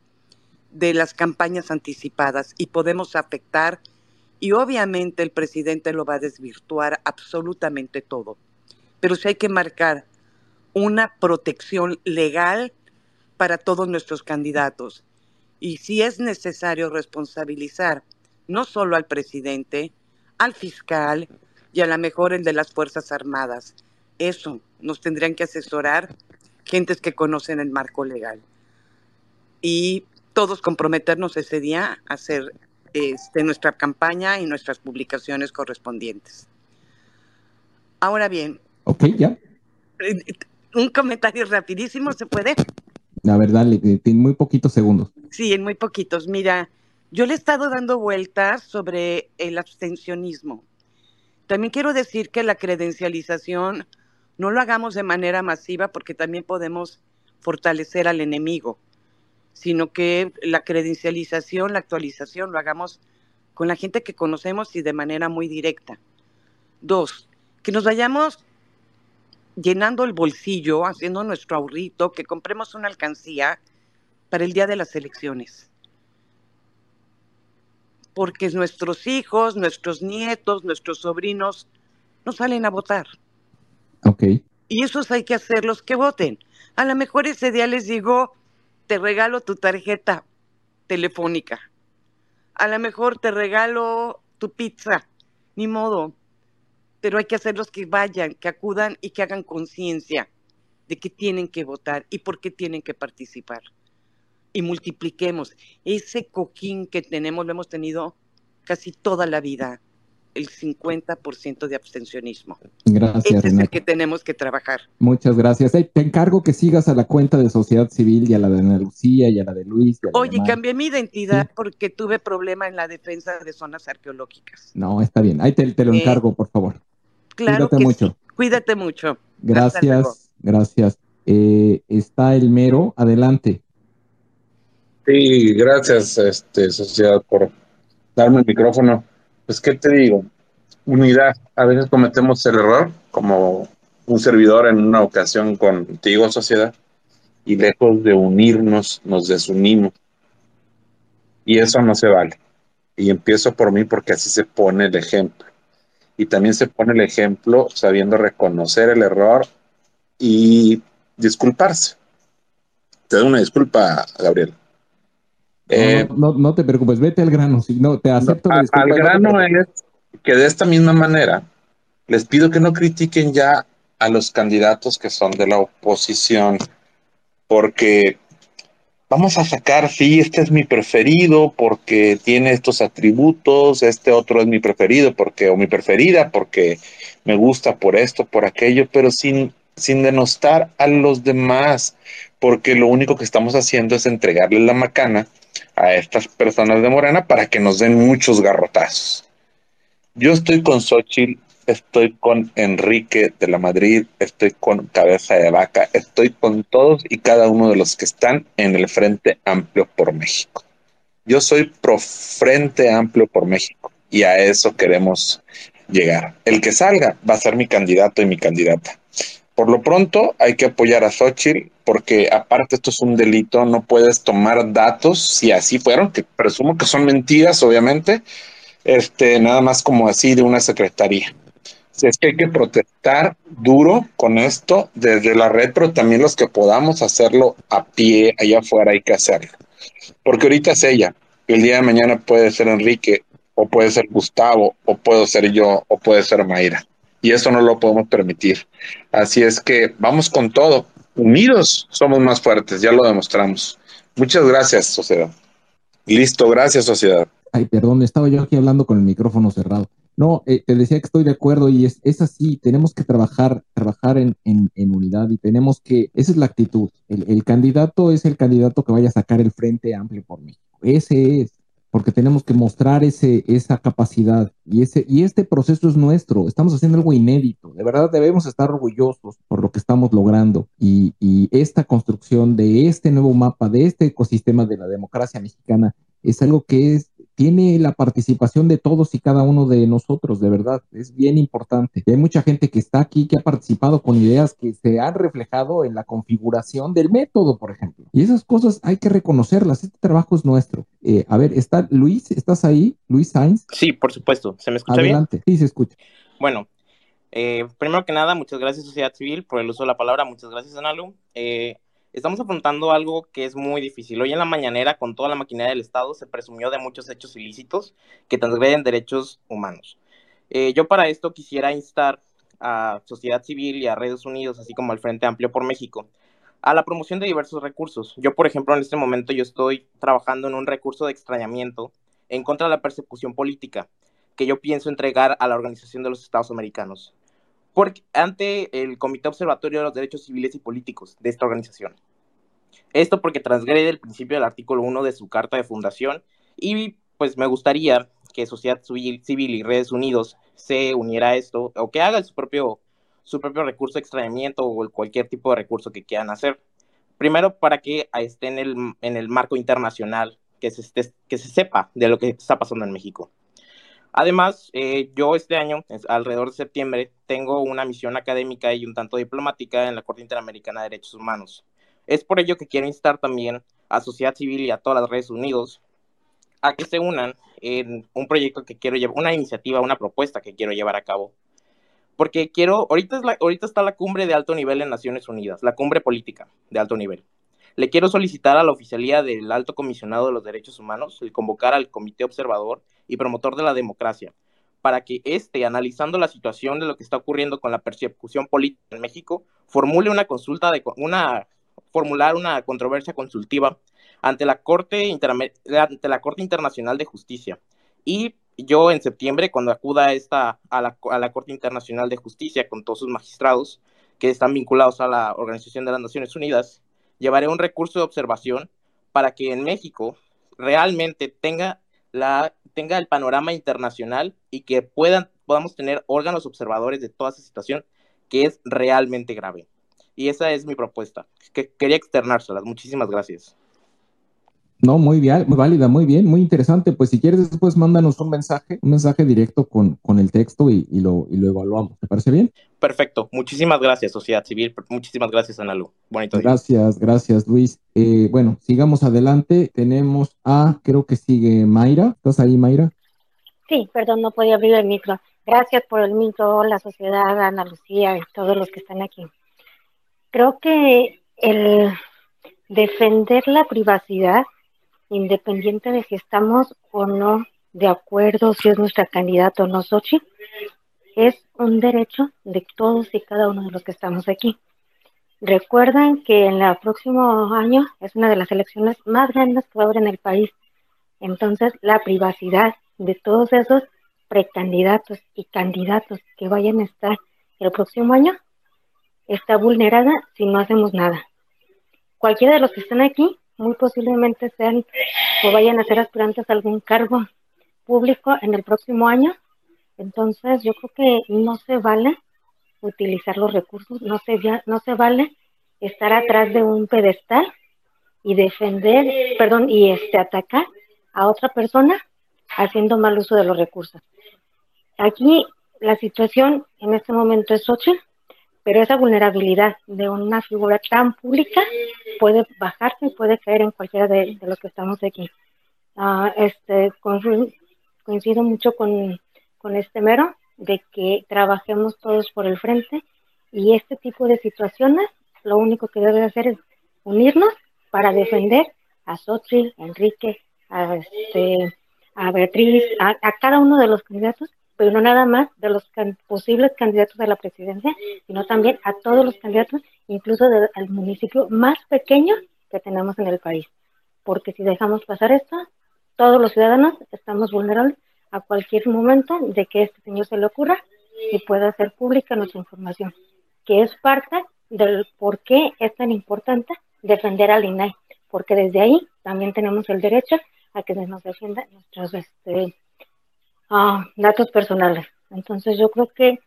de las campañas anticipadas y podemos afectar y obviamente el presidente lo va a desvirtuar absolutamente todo. Pero sí hay que marcar una protección legal para todos nuestros candidatos. Y si es necesario responsabilizar no solo al presidente, al fiscal y a la mejor el de las Fuerzas Armadas. Eso nos tendrían que asesorar gentes que conocen el marco legal. Y todos comprometernos ese día a hacer este, nuestra campaña y nuestras publicaciones correspondientes. Ahora bien. Ok, ya. Eh, un comentario rapidísimo, ¿se puede? La verdad, en muy poquitos segundos. Sí, en muy poquitos. Mira, yo le he estado dando vueltas sobre el abstencionismo. También quiero decir que la credencialización no lo hagamos de manera masiva porque también podemos fortalecer al enemigo sino que la credencialización, la actualización lo hagamos con la gente que conocemos y de manera muy directa. Dos, que nos vayamos llenando el bolsillo, haciendo nuestro ahorrito, que compremos una alcancía para el día de las elecciones. Porque nuestros hijos, nuestros nietos, nuestros sobrinos no salen a votar. Ok. Y esos hay que hacerlos que voten. A lo mejor ese día les digo, te regalo tu tarjeta telefónica. A lo mejor te regalo tu pizza, ni modo. Pero hay que hacerlos que vayan, que acudan y que hagan conciencia de que tienen que votar y por qué tienen que participar. Y multipliquemos ese cojín que tenemos, lo hemos tenido casi toda la vida el 50% de abstencionismo. Gracias. Ese es el que tenemos que trabajar. Muchas gracias. te encargo que sigas a la cuenta de Sociedad Civil y a la de Ana Lucía y a la de Luis. Oye, cambié mi identidad porque tuve problema en la defensa de zonas arqueológicas. No, está bien. Ahí te, lo eh, encargo, por favor. Claro Cuídate mucho. Cuídate mucho. Gracias, gracias. Eh, está el mero, adelante. Sí, gracias, este, sociedad, por darme el micrófono. Pues, ¿qué te digo? Unidad. A veces cometemos el error, como un servidor en una ocasión contigo, sociedad, y lejos de unirnos, nos desunimos. Y eso no se vale. Y empiezo por mí porque así se pone el ejemplo. Y también se pone el ejemplo sabiendo reconocer el error y disculparse. Te doy una disculpa, Gabriel. Eh, no, no, te preocupes, vete al grano. Si no, te acepto. al grano es que de esta misma manera les pido que no critiquen ya a los candidatos que son de la oposición, porque vamos a sacar, sí, este es mi preferido porque tiene estos atributos, este otro es mi preferido porque, o mi preferida porque me gusta por esto, por aquello, pero sin, sin denostar a los demás, porque lo único que estamos haciendo es entregarle la macana a estas personas de Morena para que nos den muchos garrotazos. Yo estoy con Xochitl, estoy con Enrique de la Madrid, estoy con Cabeza de Vaca, estoy con todos y cada uno de los que están en el Frente Amplio por México. Yo soy pro Frente Amplio por México y a eso queremos llegar. El que salga va a ser mi candidato y mi candidata. Por lo pronto hay que apoyar a Xochitl porque aparte esto es un delito, no puedes tomar datos si así fueron, que presumo que son mentiras, obviamente, este, nada más como así de una secretaría. Si es que hay que protestar duro con esto desde la red, pero también los que podamos hacerlo a pie allá afuera hay que hacerlo. Porque ahorita es ella, el día de mañana puede ser Enrique, o puede ser Gustavo, o puedo ser yo, o puede ser Mayra y eso no lo podemos permitir. Así es que vamos con todo. Unidos somos más fuertes, ya lo demostramos. Muchas gracias, sociedad. Listo, gracias, sociedad. Ay, perdón, estaba yo aquí hablando con el micrófono cerrado. No, eh, te decía que estoy de acuerdo y es, es así, tenemos que trabajar, trabajar en, en, en, unidad y tenemos que, esa es la actitud. El, el candidato es el candidato que vaya a sacar el frente amplio por México. Ese es porque tenemos que mostrar ese, esa capacidad y, ese, y este proceso es nuestro, estamos haciendo algo inédito, de verdad debemos estar orgullosos por lo que estamos logrando. Y, y esta construcción de este nuevo mapa, de este ecosistema de la democracia mexicana, es algo que es tiene la participación de todos y cada uno de nosotros, de verdad, es bien importante. hay mucha gente que está aquí, que ha participado con ideas que se han reflejado en la configuración del método, por ejemplo. Y esas cosas hay que reconocerlas, este trabajo es nuestro. Eh, a ver, está Luis, ¿estás ahí? Luis Sainz. Sí, por supuesto, ¿se me escucha Adelante. bien? Sí, se escucha. Bueno, eh, primero que nada, muchas gracias Sociedad Civil por el uso de la palabra, muchas gracias Analu. Eh, estamos afrontando algo que es muy difícil. Hoy en la mañanera, con toda la maquinaria del Estado, se presumió de muchos hechos ilícitos que transgreden derechos humanos. Eh, yo para esto quisiera instar a sociedad civil y a Redes Unidos, así como al Frente Amplio por México, a la promoción de diversos recursos. Yo, por ejemplo, en este momento yo estoy trabajando en un recurso de extrañamiento en contra de la persecución política que yo pienso entregar a la Organización de los Estados Americanos porque, ante el Comité Observatorio de los Derechos Civiles y Políticos de esta organización. Esto porque transgrede el principio del artículo 1 de su carta de fundación y pues me gustaría que Sociedad Civil y Redes Unidos se uniera a esto o que haga su propio, su propio recurso de extrañamiento o cualquier tipo de recurso que quieran hacer. Primero, para que esté en el, en el marco internacional, que se, que se sepa de lo que está pasando en México. Además, eh, yo este año, alrededor de septiembre, tengo una misión académica y un tanto diplomática en la Corte Interamericana de Derechos Humanos. Es por ello que quiero instar también a sociedad civil y a todas las redes unidos a que se unan en un proyecto que quiero llevar, una iniciativa, una propuesta que quiero llevar a cabo. Porque quiero, ahorita, la, ahorita está la cumbre de alto nivel en Naciones Unidas, la cumbre política de alto nivel. Le quiero solicitar a la oficialía del Alto Comisionado de los Derechos Humanos el convocar al Comité Observador y Promotor de la Democracia, para que éste, analizando la situación de lo que está ocurriendo con la persecución política en México, formule una consulta de una formular una controversia consultiva ante la Corte ante la Corte Internacional de Justicia. Y yo en septiembre, cuando acuda esta, a, la, a la Corte Internacional de Justicia con todos sus magistrados que están vinculados a la Organización de las Naciones Unidas, llevaré un recurso de observación para que en México realmente tenga, la, tenga el panorama internacional y que puedan, podamos tener órganos observadores de toda esa situación que es realmente grave. Y esa es mi propuesta, que quería externárselas. Muchísimas gracias. No, muy bien, muy válida, muy bien, muy interesante. Pues si quieres después mándanos un mensaje, un mensaje directo con, con el texto y, lo, y lo evaluamos. ¿Te parece bien? Perfecto. Muchísimas gracias, sociedad civil. Muchísimas gracias, Analu. Bonito día. Gracias, gracias, Luis. Eh, bueno, sigamos adelante. Tenemos a, creo que sigue Mayra. ¿Estás ahí, Mayra? Sí, perdón, no podía abrir el micro. Gracias por el micro, la sociedad, Ana Lucía y todos los que están aquí. Creo que el defender la privacidad, independiente de si estamos o no de acuerdo, si es nuestra candidata o no Sochi, es un derecho de todos y cada uno de los que estamos aquí. Recuerden que en el próximo año es una de las elecciones más grandes que va a haber en el país. Entonces, la privacidad de todos esos precandidatos y candidatos que vayan a estar el próximo año está vulnerada si no hacemos nada. Cualquiera de los que están aquí muy posiblemente sean o vayan a ser aspirantes a algún cargo público en el próximo año. Entonces yo creo que no se vale utilizar los recursos, no se, no se vale estar atrás de un pedestal y defender, perdón, y este atacar a otra persona haciendo mal uso de los recursos. Aquí la situación en este momento es ocho, pero esa vulnerabilidad de una figura tan pública puede bajarse y puede caer en cualquiera de, los que estamos aquí. Ah, este, coincido mucho con, con este mero de que trabajemos todos por el frente y este tipo de situaciones lo único que debe hacer es unirnos para defender a Xochitl, a Enrique, a, este, a Beatriz, a, cada uno de los candidatos, pero no nada más de los posibles candidatos a la presidencia, sino también a todos los candidatos, incluso del municipio más pequeño que tenemos en el país. Porque si dejamos pasar esto, todos los ciudadanos estamos vulnerables a cualquier momento de que este señor se le ocurra y pueda hacer pública nuestra información, que es parte del por qué es tan importante defender al INAI, porque desde ahí también tenemos el derecho a que se nos defienda nuestros este, ah, datos personales. Entonces yo creo que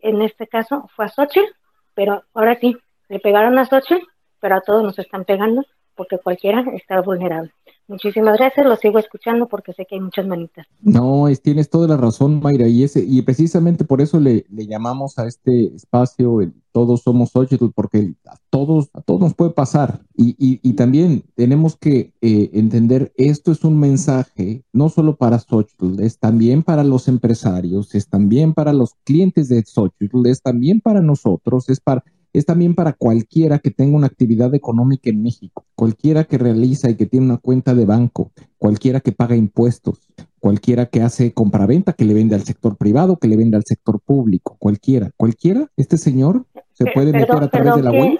en este caso fue a Xochitl, pero ahora sí, le pegaron a Xochitl, pero a todos nos están pegando porque cualquiera está vulnerable. Muchísimas gracias, lo sigo escuchando porque sé que hay muchas manitas. No, es, tienes toda la razón, Mayra, y ese, y precisamente por eso le, le llamamos a este espacio el Todos somos Xochitl, porque a todos, a todos nos puede pasar. Y, y, también tenemos que eh, entender, esto es un mensaje no solo para Xochitl, es también para los empresarios, es también para los clientes de Xochitl, es también para nosotros, es para es también para cualquiera que tenga una actividad económica en México, cualquiera que realiza y que tiene una cuenta de banco, cualquiera que paga impuestos, cualquiera que hace compraventa, que le vende al sector privado, que le vende al sector público, cualquiera, cualquiera, este señor se puede meter a través de la web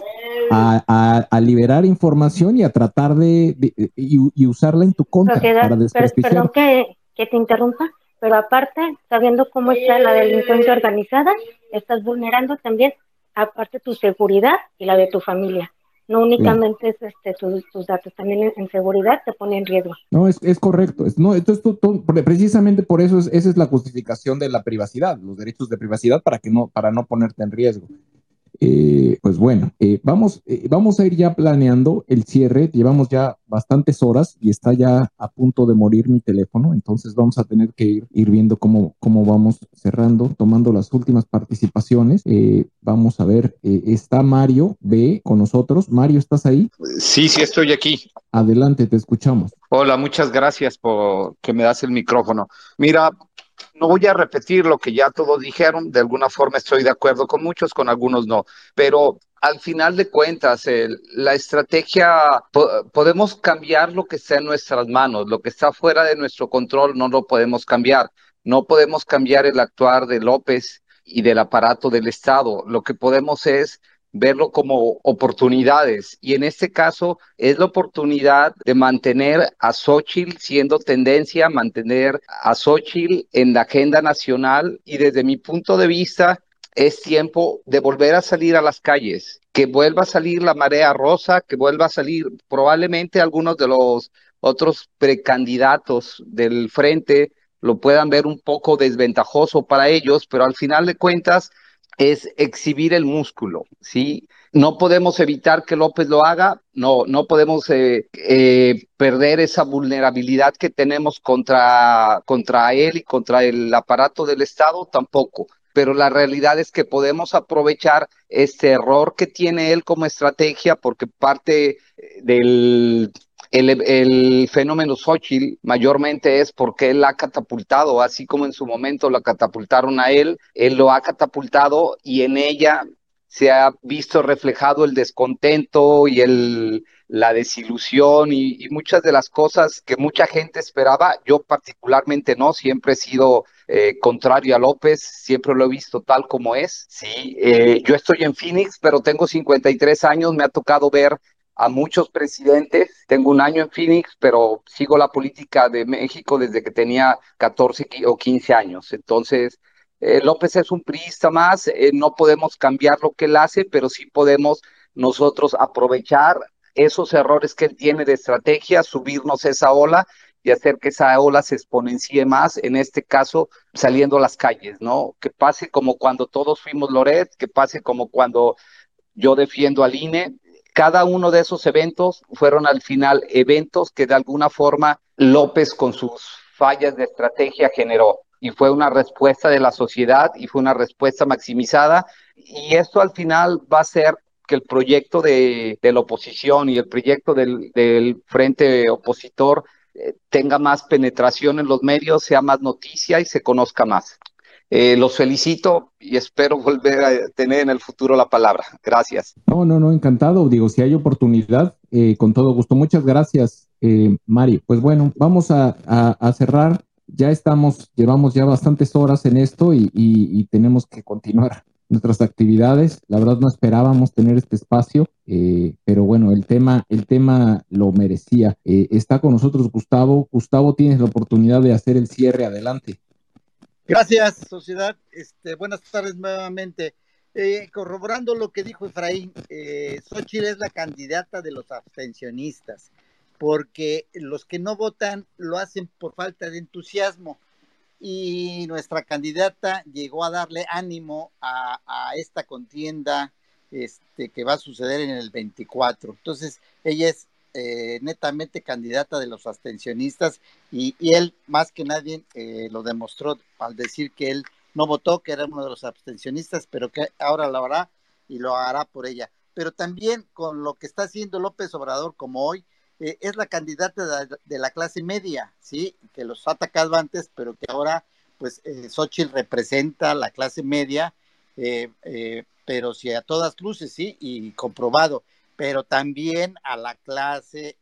a, liberar información y a tratar de, y, usarla en tu contra para desprestigiar. Perdón que, que te interrumpa, pero aparte, sabiendo cómo está la delincuencia organizada, estás vulnerando también aparte tu seguridad y la de tu familia. No únicamente es este, tus, datos, también en, seguridad te pone en riesgo. No, es, es correcto. Es, no, entonces, precisamente por eso es, esa es la justificación de la privacidad, los derechos de privacidad para, que no, para no ponerte en riesgo. Eh, pues bueno, eh, vamos, eh, vamos a ir ya planeando el cierre. Llevamos ya bastantes horas y está ya a punto de morir mi teléfono, entonces vamos a tener que ir, ir viendo cómo, cómo vamos cerrando, tomando las últimas participaciones. vamos a ver, está Mario B con nosotros. Mario, ¿estás ahí? Sí, sí, estoy aquí. Adelante, te escuchamos. Hola, muchas gracias por que me das el micrófono. Mira, no voy a repetir lo que ya todos dijeron, de alguna forma estoy de acuerdo con muchos, con algunos no, pero al final de cuentas, la estrategia, podemos cambiar lo que está en nuestras manos, lo que está fuera de nuestro control no lo podemos cambiar, no podemos cambiar el actuar de López y del aparato del Estado, lo que podemos es verlo como oportunidades. Y en este caso es la oportunidad de mantener a Xochitl siendo tendencia, mantener a Xochitl en la agenda nacional y desde mi punto de vista es tiempo de volver a salir a las calles, que vuelva a salir la marea rosa, que vuelva a salir probablemente algunos de los otros precandidatos del frente lo puedan ver un poco desventajoso para ellos, pero al final de cuentas es exhibir el músculo, ¿sí? no podemos evitar que López lo haga, no, no podemos eh, eh, perder esa vulnerabilidad que tenemos contra, contra él y contra el aparato del Estado, tampoco. Pero la realidad es que podemos aprovechar este error que tiene él como estrategia, porque parte del el, fenómeno Xochitl mayormente es porque él ha catapultado, así como en su momento lo catapultaron a él, él lo ha catapultado y en ella se ha visto reflejado el descontento y el, la desilusión y, muchas de las cosas que mucha gente esperaba. Yo particularmente no, siempre he sido eh, contrario a López, siempre lo he visto tal como es. Sí, eh, yo estoy en Phoenix, pero tengo 53 años, me ha tocado ver a muchos presidentes. Tengo un año en Phoenix, pero sigo la política de México desde que tenía 14 o 15 años. Entonces, eh, López es un priista más, eh, no podemos cambiar lo que él hace, pero sí podemos nosotros aprovechar esos errores que él tiene de estrategia, subirnos esa ola y hacer que esa ola se exponencie más, en este caso saliendo a las calles, ¿no? Que pase como cuando todos fuimos Loret, que pase como cuando yo defiendo al INE. Cada uno de esos eventos fueron al final eventos que de alguna forma López con sus fallas de estrategia generó y fue una respuesta de la sociedad y fue una respuesta maximizada y esto al final va a ser que el proyecto de, la oposición y el proyecto del, frente opositor eh, tenga más penetración en los medios, sea más noticia y se conozca más. Eh, los felicito y espero volver a tener en el futuro la palabra. Gracias. No, no, no, encantado. Digo, si hay oportunidad, eh, con todo gusto. Muchas gracias, Mari. Pues bueno, vamos a, cerrar ya estamos, llevamos ya bastantes horas en esto y, tenemos que continuar nuestras actividades. La verdad no esperábamos tener este espacio, eh, pero bueno, el tema, el tema lo merecía. Eh, está con nosotros Gustavo. Gustavo, tienes la oportunidad de hacer el cierre. Adelante. Gracias, sociedad. Este, buenas tardes nuevamente. Eh, corroborando lo que dijo Efraín, eh, Xochitl es la candidata de los abstencionistas porque los que no votan lo hacen por falta de entusiasmo y nuestra candidata llegó a darle ánimo a, esta contienda este, que va a suceder en el 24. Entonces, ella es eh, netamente candidata de los abstencionistas y, él más que nadie eh, lo demostró al decir que él no votó, que era uno de los abstencionistas, pero que ahora lo hará y lo hará por ella. Pero también con lo que está haciendo López Obrador como hoy, eh, es la candidata de, la clase media, ¿sí? Que los ha atacado antes, pero que ahora, pues, eh, Xochitl representa la clase media, pero sí a todas luces, sí, y comprobado, pero también a la clase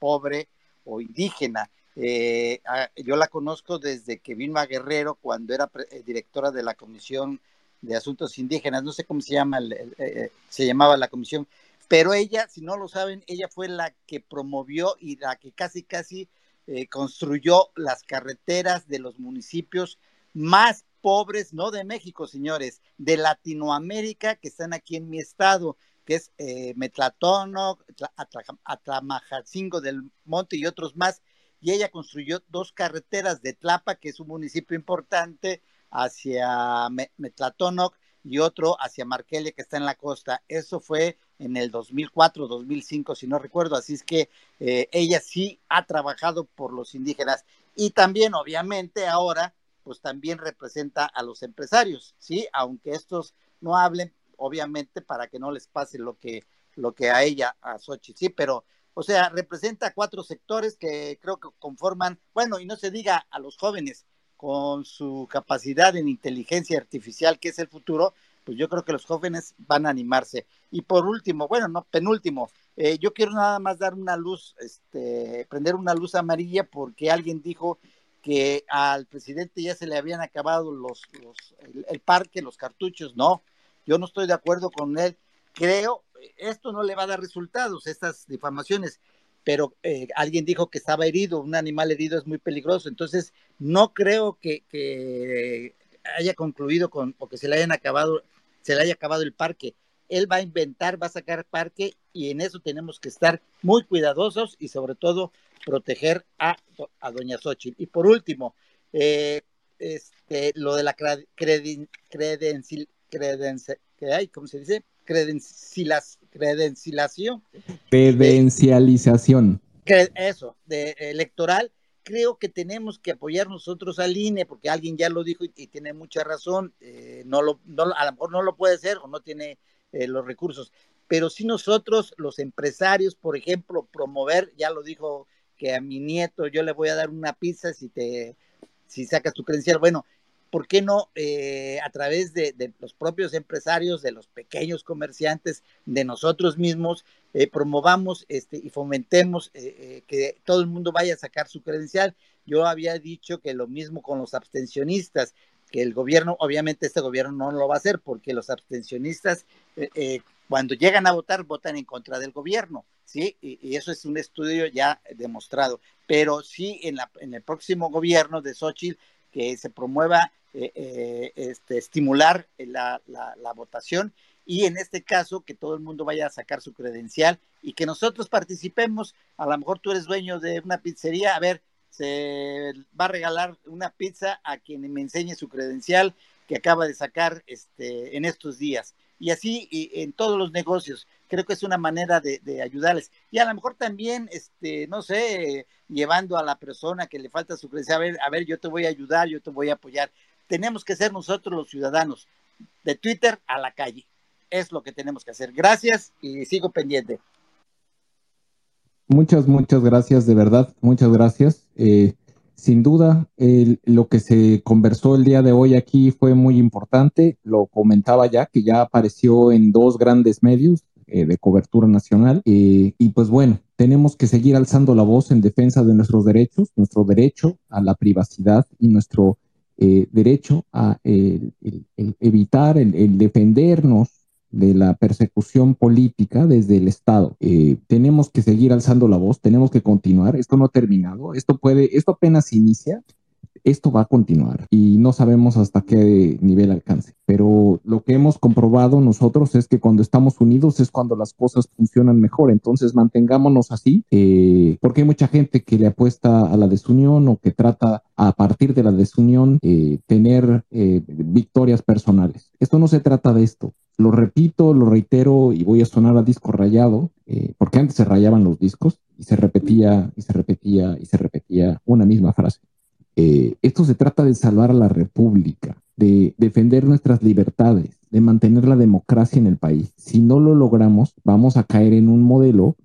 pobre o indígena. yo la conozco desde que vino a Guerrero, cuando era directora de la Comisión de Asuntos Indígenas, no sé cómo se llama, se llamaba la comisión, pero ella, si no lo saben, ella fue la que promovió y la que casi, casi eh, construyó las carreteras de los municipios más pobres, no de México, señores, de Latinoamérica que están aquí en mi estado, que es eh, Metlatono, Atlamajacingo del Monte y otros más. Y ella construyó dos carreteras de Tlapa, que es un municipio importante, hacia Metlatonoc y otro hacia Marquelia, que está en la costa. Eso fue en el 2004, 2005, si no recuerdo. Así es que eh, ella sí ha trabajado por los indígenas y también, obviamente, ahora, pues también representa a los empresarios, ¿sí? Aunque estos no hablen, obviamente, para que no les pase lo que, lo que a ella, a Sochi, sí, pero, o sea, representa cuatro sectores que creo que conforman, bueno, y no se diga a los jóvenes, con su capacidad en inteligencia artificial, que es el futuro, pues yo creo que los jóvenes van a animarse. Y por último, bueno, no, penúltimo, eh, yo quiero nada más dar una luz, este, prender una luz amarilla porque alguien dijo que al presidente ya se le habían acabado los, el, parque, los cartuchos. No, yo no estoy de acuerdo con él. Creo, esto no le va a dar resultados, estas difamaciones, pero eh, alguien dijo que estaba herido, un animal herido es muy peligroso, entonces no creo que, haya concluido con, o que se le hayan acabado se le haya acabado el parque. Él va a inventar, va a sacar parque y en eso tenemos que estar muy cuidadosos y sobre todo proteger a, doña Xochitl. Y por último, eh, este, lo de la credencial, ¿cómo se dice? credencialización. Credencialización. eso, de electoral, creo que tenemos que apoyar nosotros al INE, porque alguien ya lo dijo y, tiene mucha razón, eh, no lo, a lo mejor no lo puede hacer o no tiene eh, los recursos, pero si nosotros, los empresarios, por ejemplo, promover, ya lo dijo que a mi nieto yo le voy a dar una pizza si te si sacas tu credencial, bueno, ¿por qué no eh, a través de, los propios empresarios, de los pequeños comerciantes, de nosotros mismos, eh, promovamos este, y fomentemos eh, que todo el mundo vaya a sacar su credencial? Yo había dicho que lo mismo con los abstencionistas, que el gobierno, obviamente este gobierno no lo va a hacer porque los abstencionistas cuando llegan a votar votan en contra del gobierno, ¿sí? Y, eso es un estudio ya demostrado. Pero sí en, la, en el próximo gobierno de Xochitl que se promueva eh, eh, este, estimular la, votación y en este caso que todo el mundo vaya a sacar su credencial y que nosotros participemos. A lo mejor tú eres dueño de una pizzería, a ver, se va a regalar una pizza a quien me enseñe su credencial que acaba de sacar este, en estos días. Y así en todos los negocios. Creo que es una manera de, ayudarles. Y a lo mejor también, este, no sé, llevando a la persona que le falta su credencial, a ver, a ver, yo te voy a ayudar, yo te voy a apoyar tenemos que ser nosotros los ciudadanos, de Twitter a la calle. Es lo que tenemos que hacer. Gracias y sigo pendiente. Muchas, muchas gracias, de verdad, muchas gracias. Eh, sin duda, lo que se conversó el día de hoy aquí fue muy importante. Lo comentaba ya, que ya apareció en dos grandes medios eh, de cobertura nacional. Eh, y pues bueno, tenemos que seguir alzando la voz en defensa de nuestros derechos, nuestro derecho a la privacidad y nuestro eh, derecho a evitar, el, defendernos de la persecución política desde el Estado. Eh, tenemos que seguir alzando la voz, tenemos que continuar. Esto no ha terminado, esto puede, esto apenas inicia esto va a continuar y no sabemos hasta qué nivel alcance. Pero lo que hemos comprobado nosotros es que cuando estamos unidos es cuando las cosas funcionan mejor. Entonces mantengámonos así, eh, porque hay mucha gente que le apuesta a la desunión o que trata a partir de la desunión eh, tener eh, victorias personales. Esto no se trata de esto. Lo repito, lo reitero y voy a sonar a disco rayado, porque antes se rayaban los discos y se repetía y se repetía y se repetía una misma frase. Eh, esto se trata de salvar a la República, de defender nuestras libertades, de mantener la democracia en el país. Si no lo logramos, vamos a caer en un modelo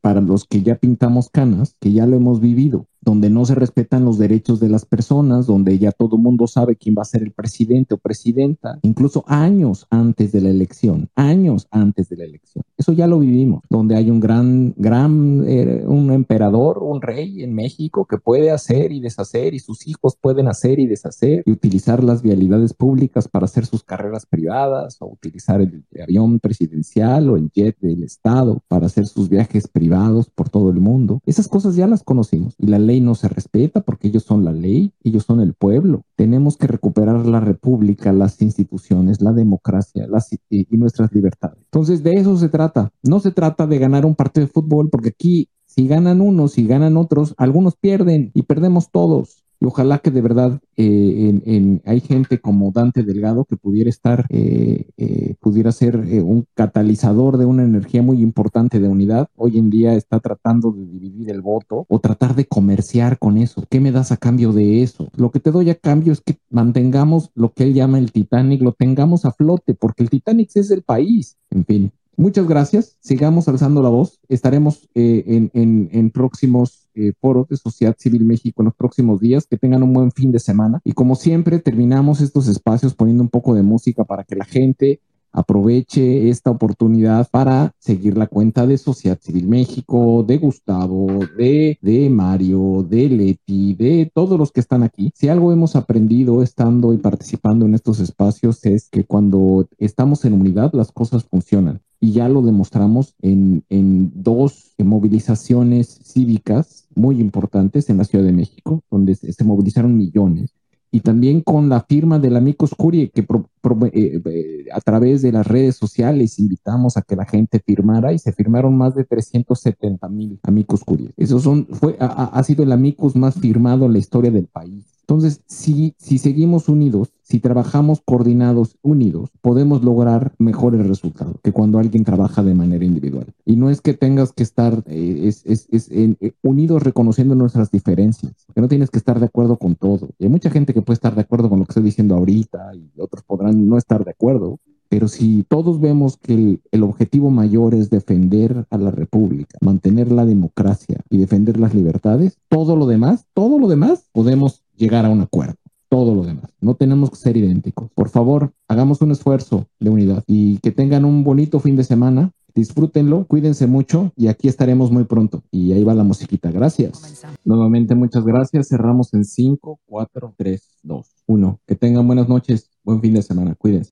para los que ya pintamos canas, que ya lo hemos vivido, donde no se respetan los derechos de las personas, donde ya todo mundo sabe quién va a ser el presidente o presidenta, incluso años antes de la elección, años antes de la elección. Eso ya lo vivimos, donde hay un gran, gran, eh, un emperador, un rey en México que puede hacer y deshacer y sus hijos pueden hacer y deshacer y utilizar las vialidades públicas para hacer sus carreras privadas o utilizar el avión presidencial o el jet del Estado para hacer sus viajes privados por todo el mundo. Esas cosas ya las conocimos y la ley no se respeta porque ellos son la ley, ellos son el pueblo. Tenemos que recuperar la república, las instituciones, la democracia las, y, nuestras libertades. Entonces, de eso se trata. No se trata de ganar un partido de fútbol porque aquí si ganan unos, si ganan otros, algunos pierden y perdemos todos ojalá que de verdad eh, hay gente como Dante Delgado que pudiera estar, eh, eh, pudiera ser un catalizador de una energía muy importante de unidad. Hoy en día está tratando de dividir el voto o tratar de comerciar con eso. ¿Qué me das a cambio de eso? Lo que te doy a cambio es que mantengamos lo que él llama el Titanic, lo tengamos a flote, porque el Titanic es el país. En fin, Muchas gracias. Sigamos alzando la voz. Estaremos en, en, próximos eh, foros de Sociedad Civil México en los próximos días. Que tengan un buen fin de semana. Y como siempre, terminamos estos espacios poniendo un poco de música para que la gente aproveche esta oportunidad para seguir la cuenta de Sociedad Civil México, de Gustavo, de Mario, de Leti, de todos los que están aquí. Si algo hemos aprendido estando y participando en estos espacios es que cuando estamos en unidad las cosas funcionan y ya lo demostramos en, en dos movilizaciones cívicas muy importantes en la Ciudad de México, donde se, movilizaron millones y también con la firma del Amicus Curie, que eh, eh, a través de las redes sociales invitamos a que la gente firmara y se firmaron más de 370 mil Amicus Curie. Eso son, fue, ha, ha, sido el Amicus más firmado en la historia del país. Entonces, si, si seguimos unidos, si trabajamos coordinados, unidos, podemos lograr mejores resultados que cuando alguien trabaja de manera individual. Y no es que tengas que estar eh, es, es, es, en, eh, unidos reconociendo nuestras diferencias, que no tienes que estar de acuerdo con todo. Y hay mucha gente que puede estar de acuerdo con lo que estoy diciendo ahorita y otros podrán no estar de acuerdo, pero si todos vemos que el, el, objetivo mayor es defender a la República, mantener la democracia y defender las libertades, todo lo demás, todo lo demás, podemos llegar a un acuerdo. Todo lo demás. No tenemos que ser idénticos. Por favor, hagamos un esfuerzo de unidad y que tengan un bonito fin de semana. Disfrútenlo, cuídense mucho y aquí estaremos muy pronto. Y ahí va la musiquita. Gracias. Comenzamos. Nuevamente, muchas gracias. Cerramos en 5, 4, 3, 2, 1. Que tengan buenas noches, buen fin de semana. Cuídense.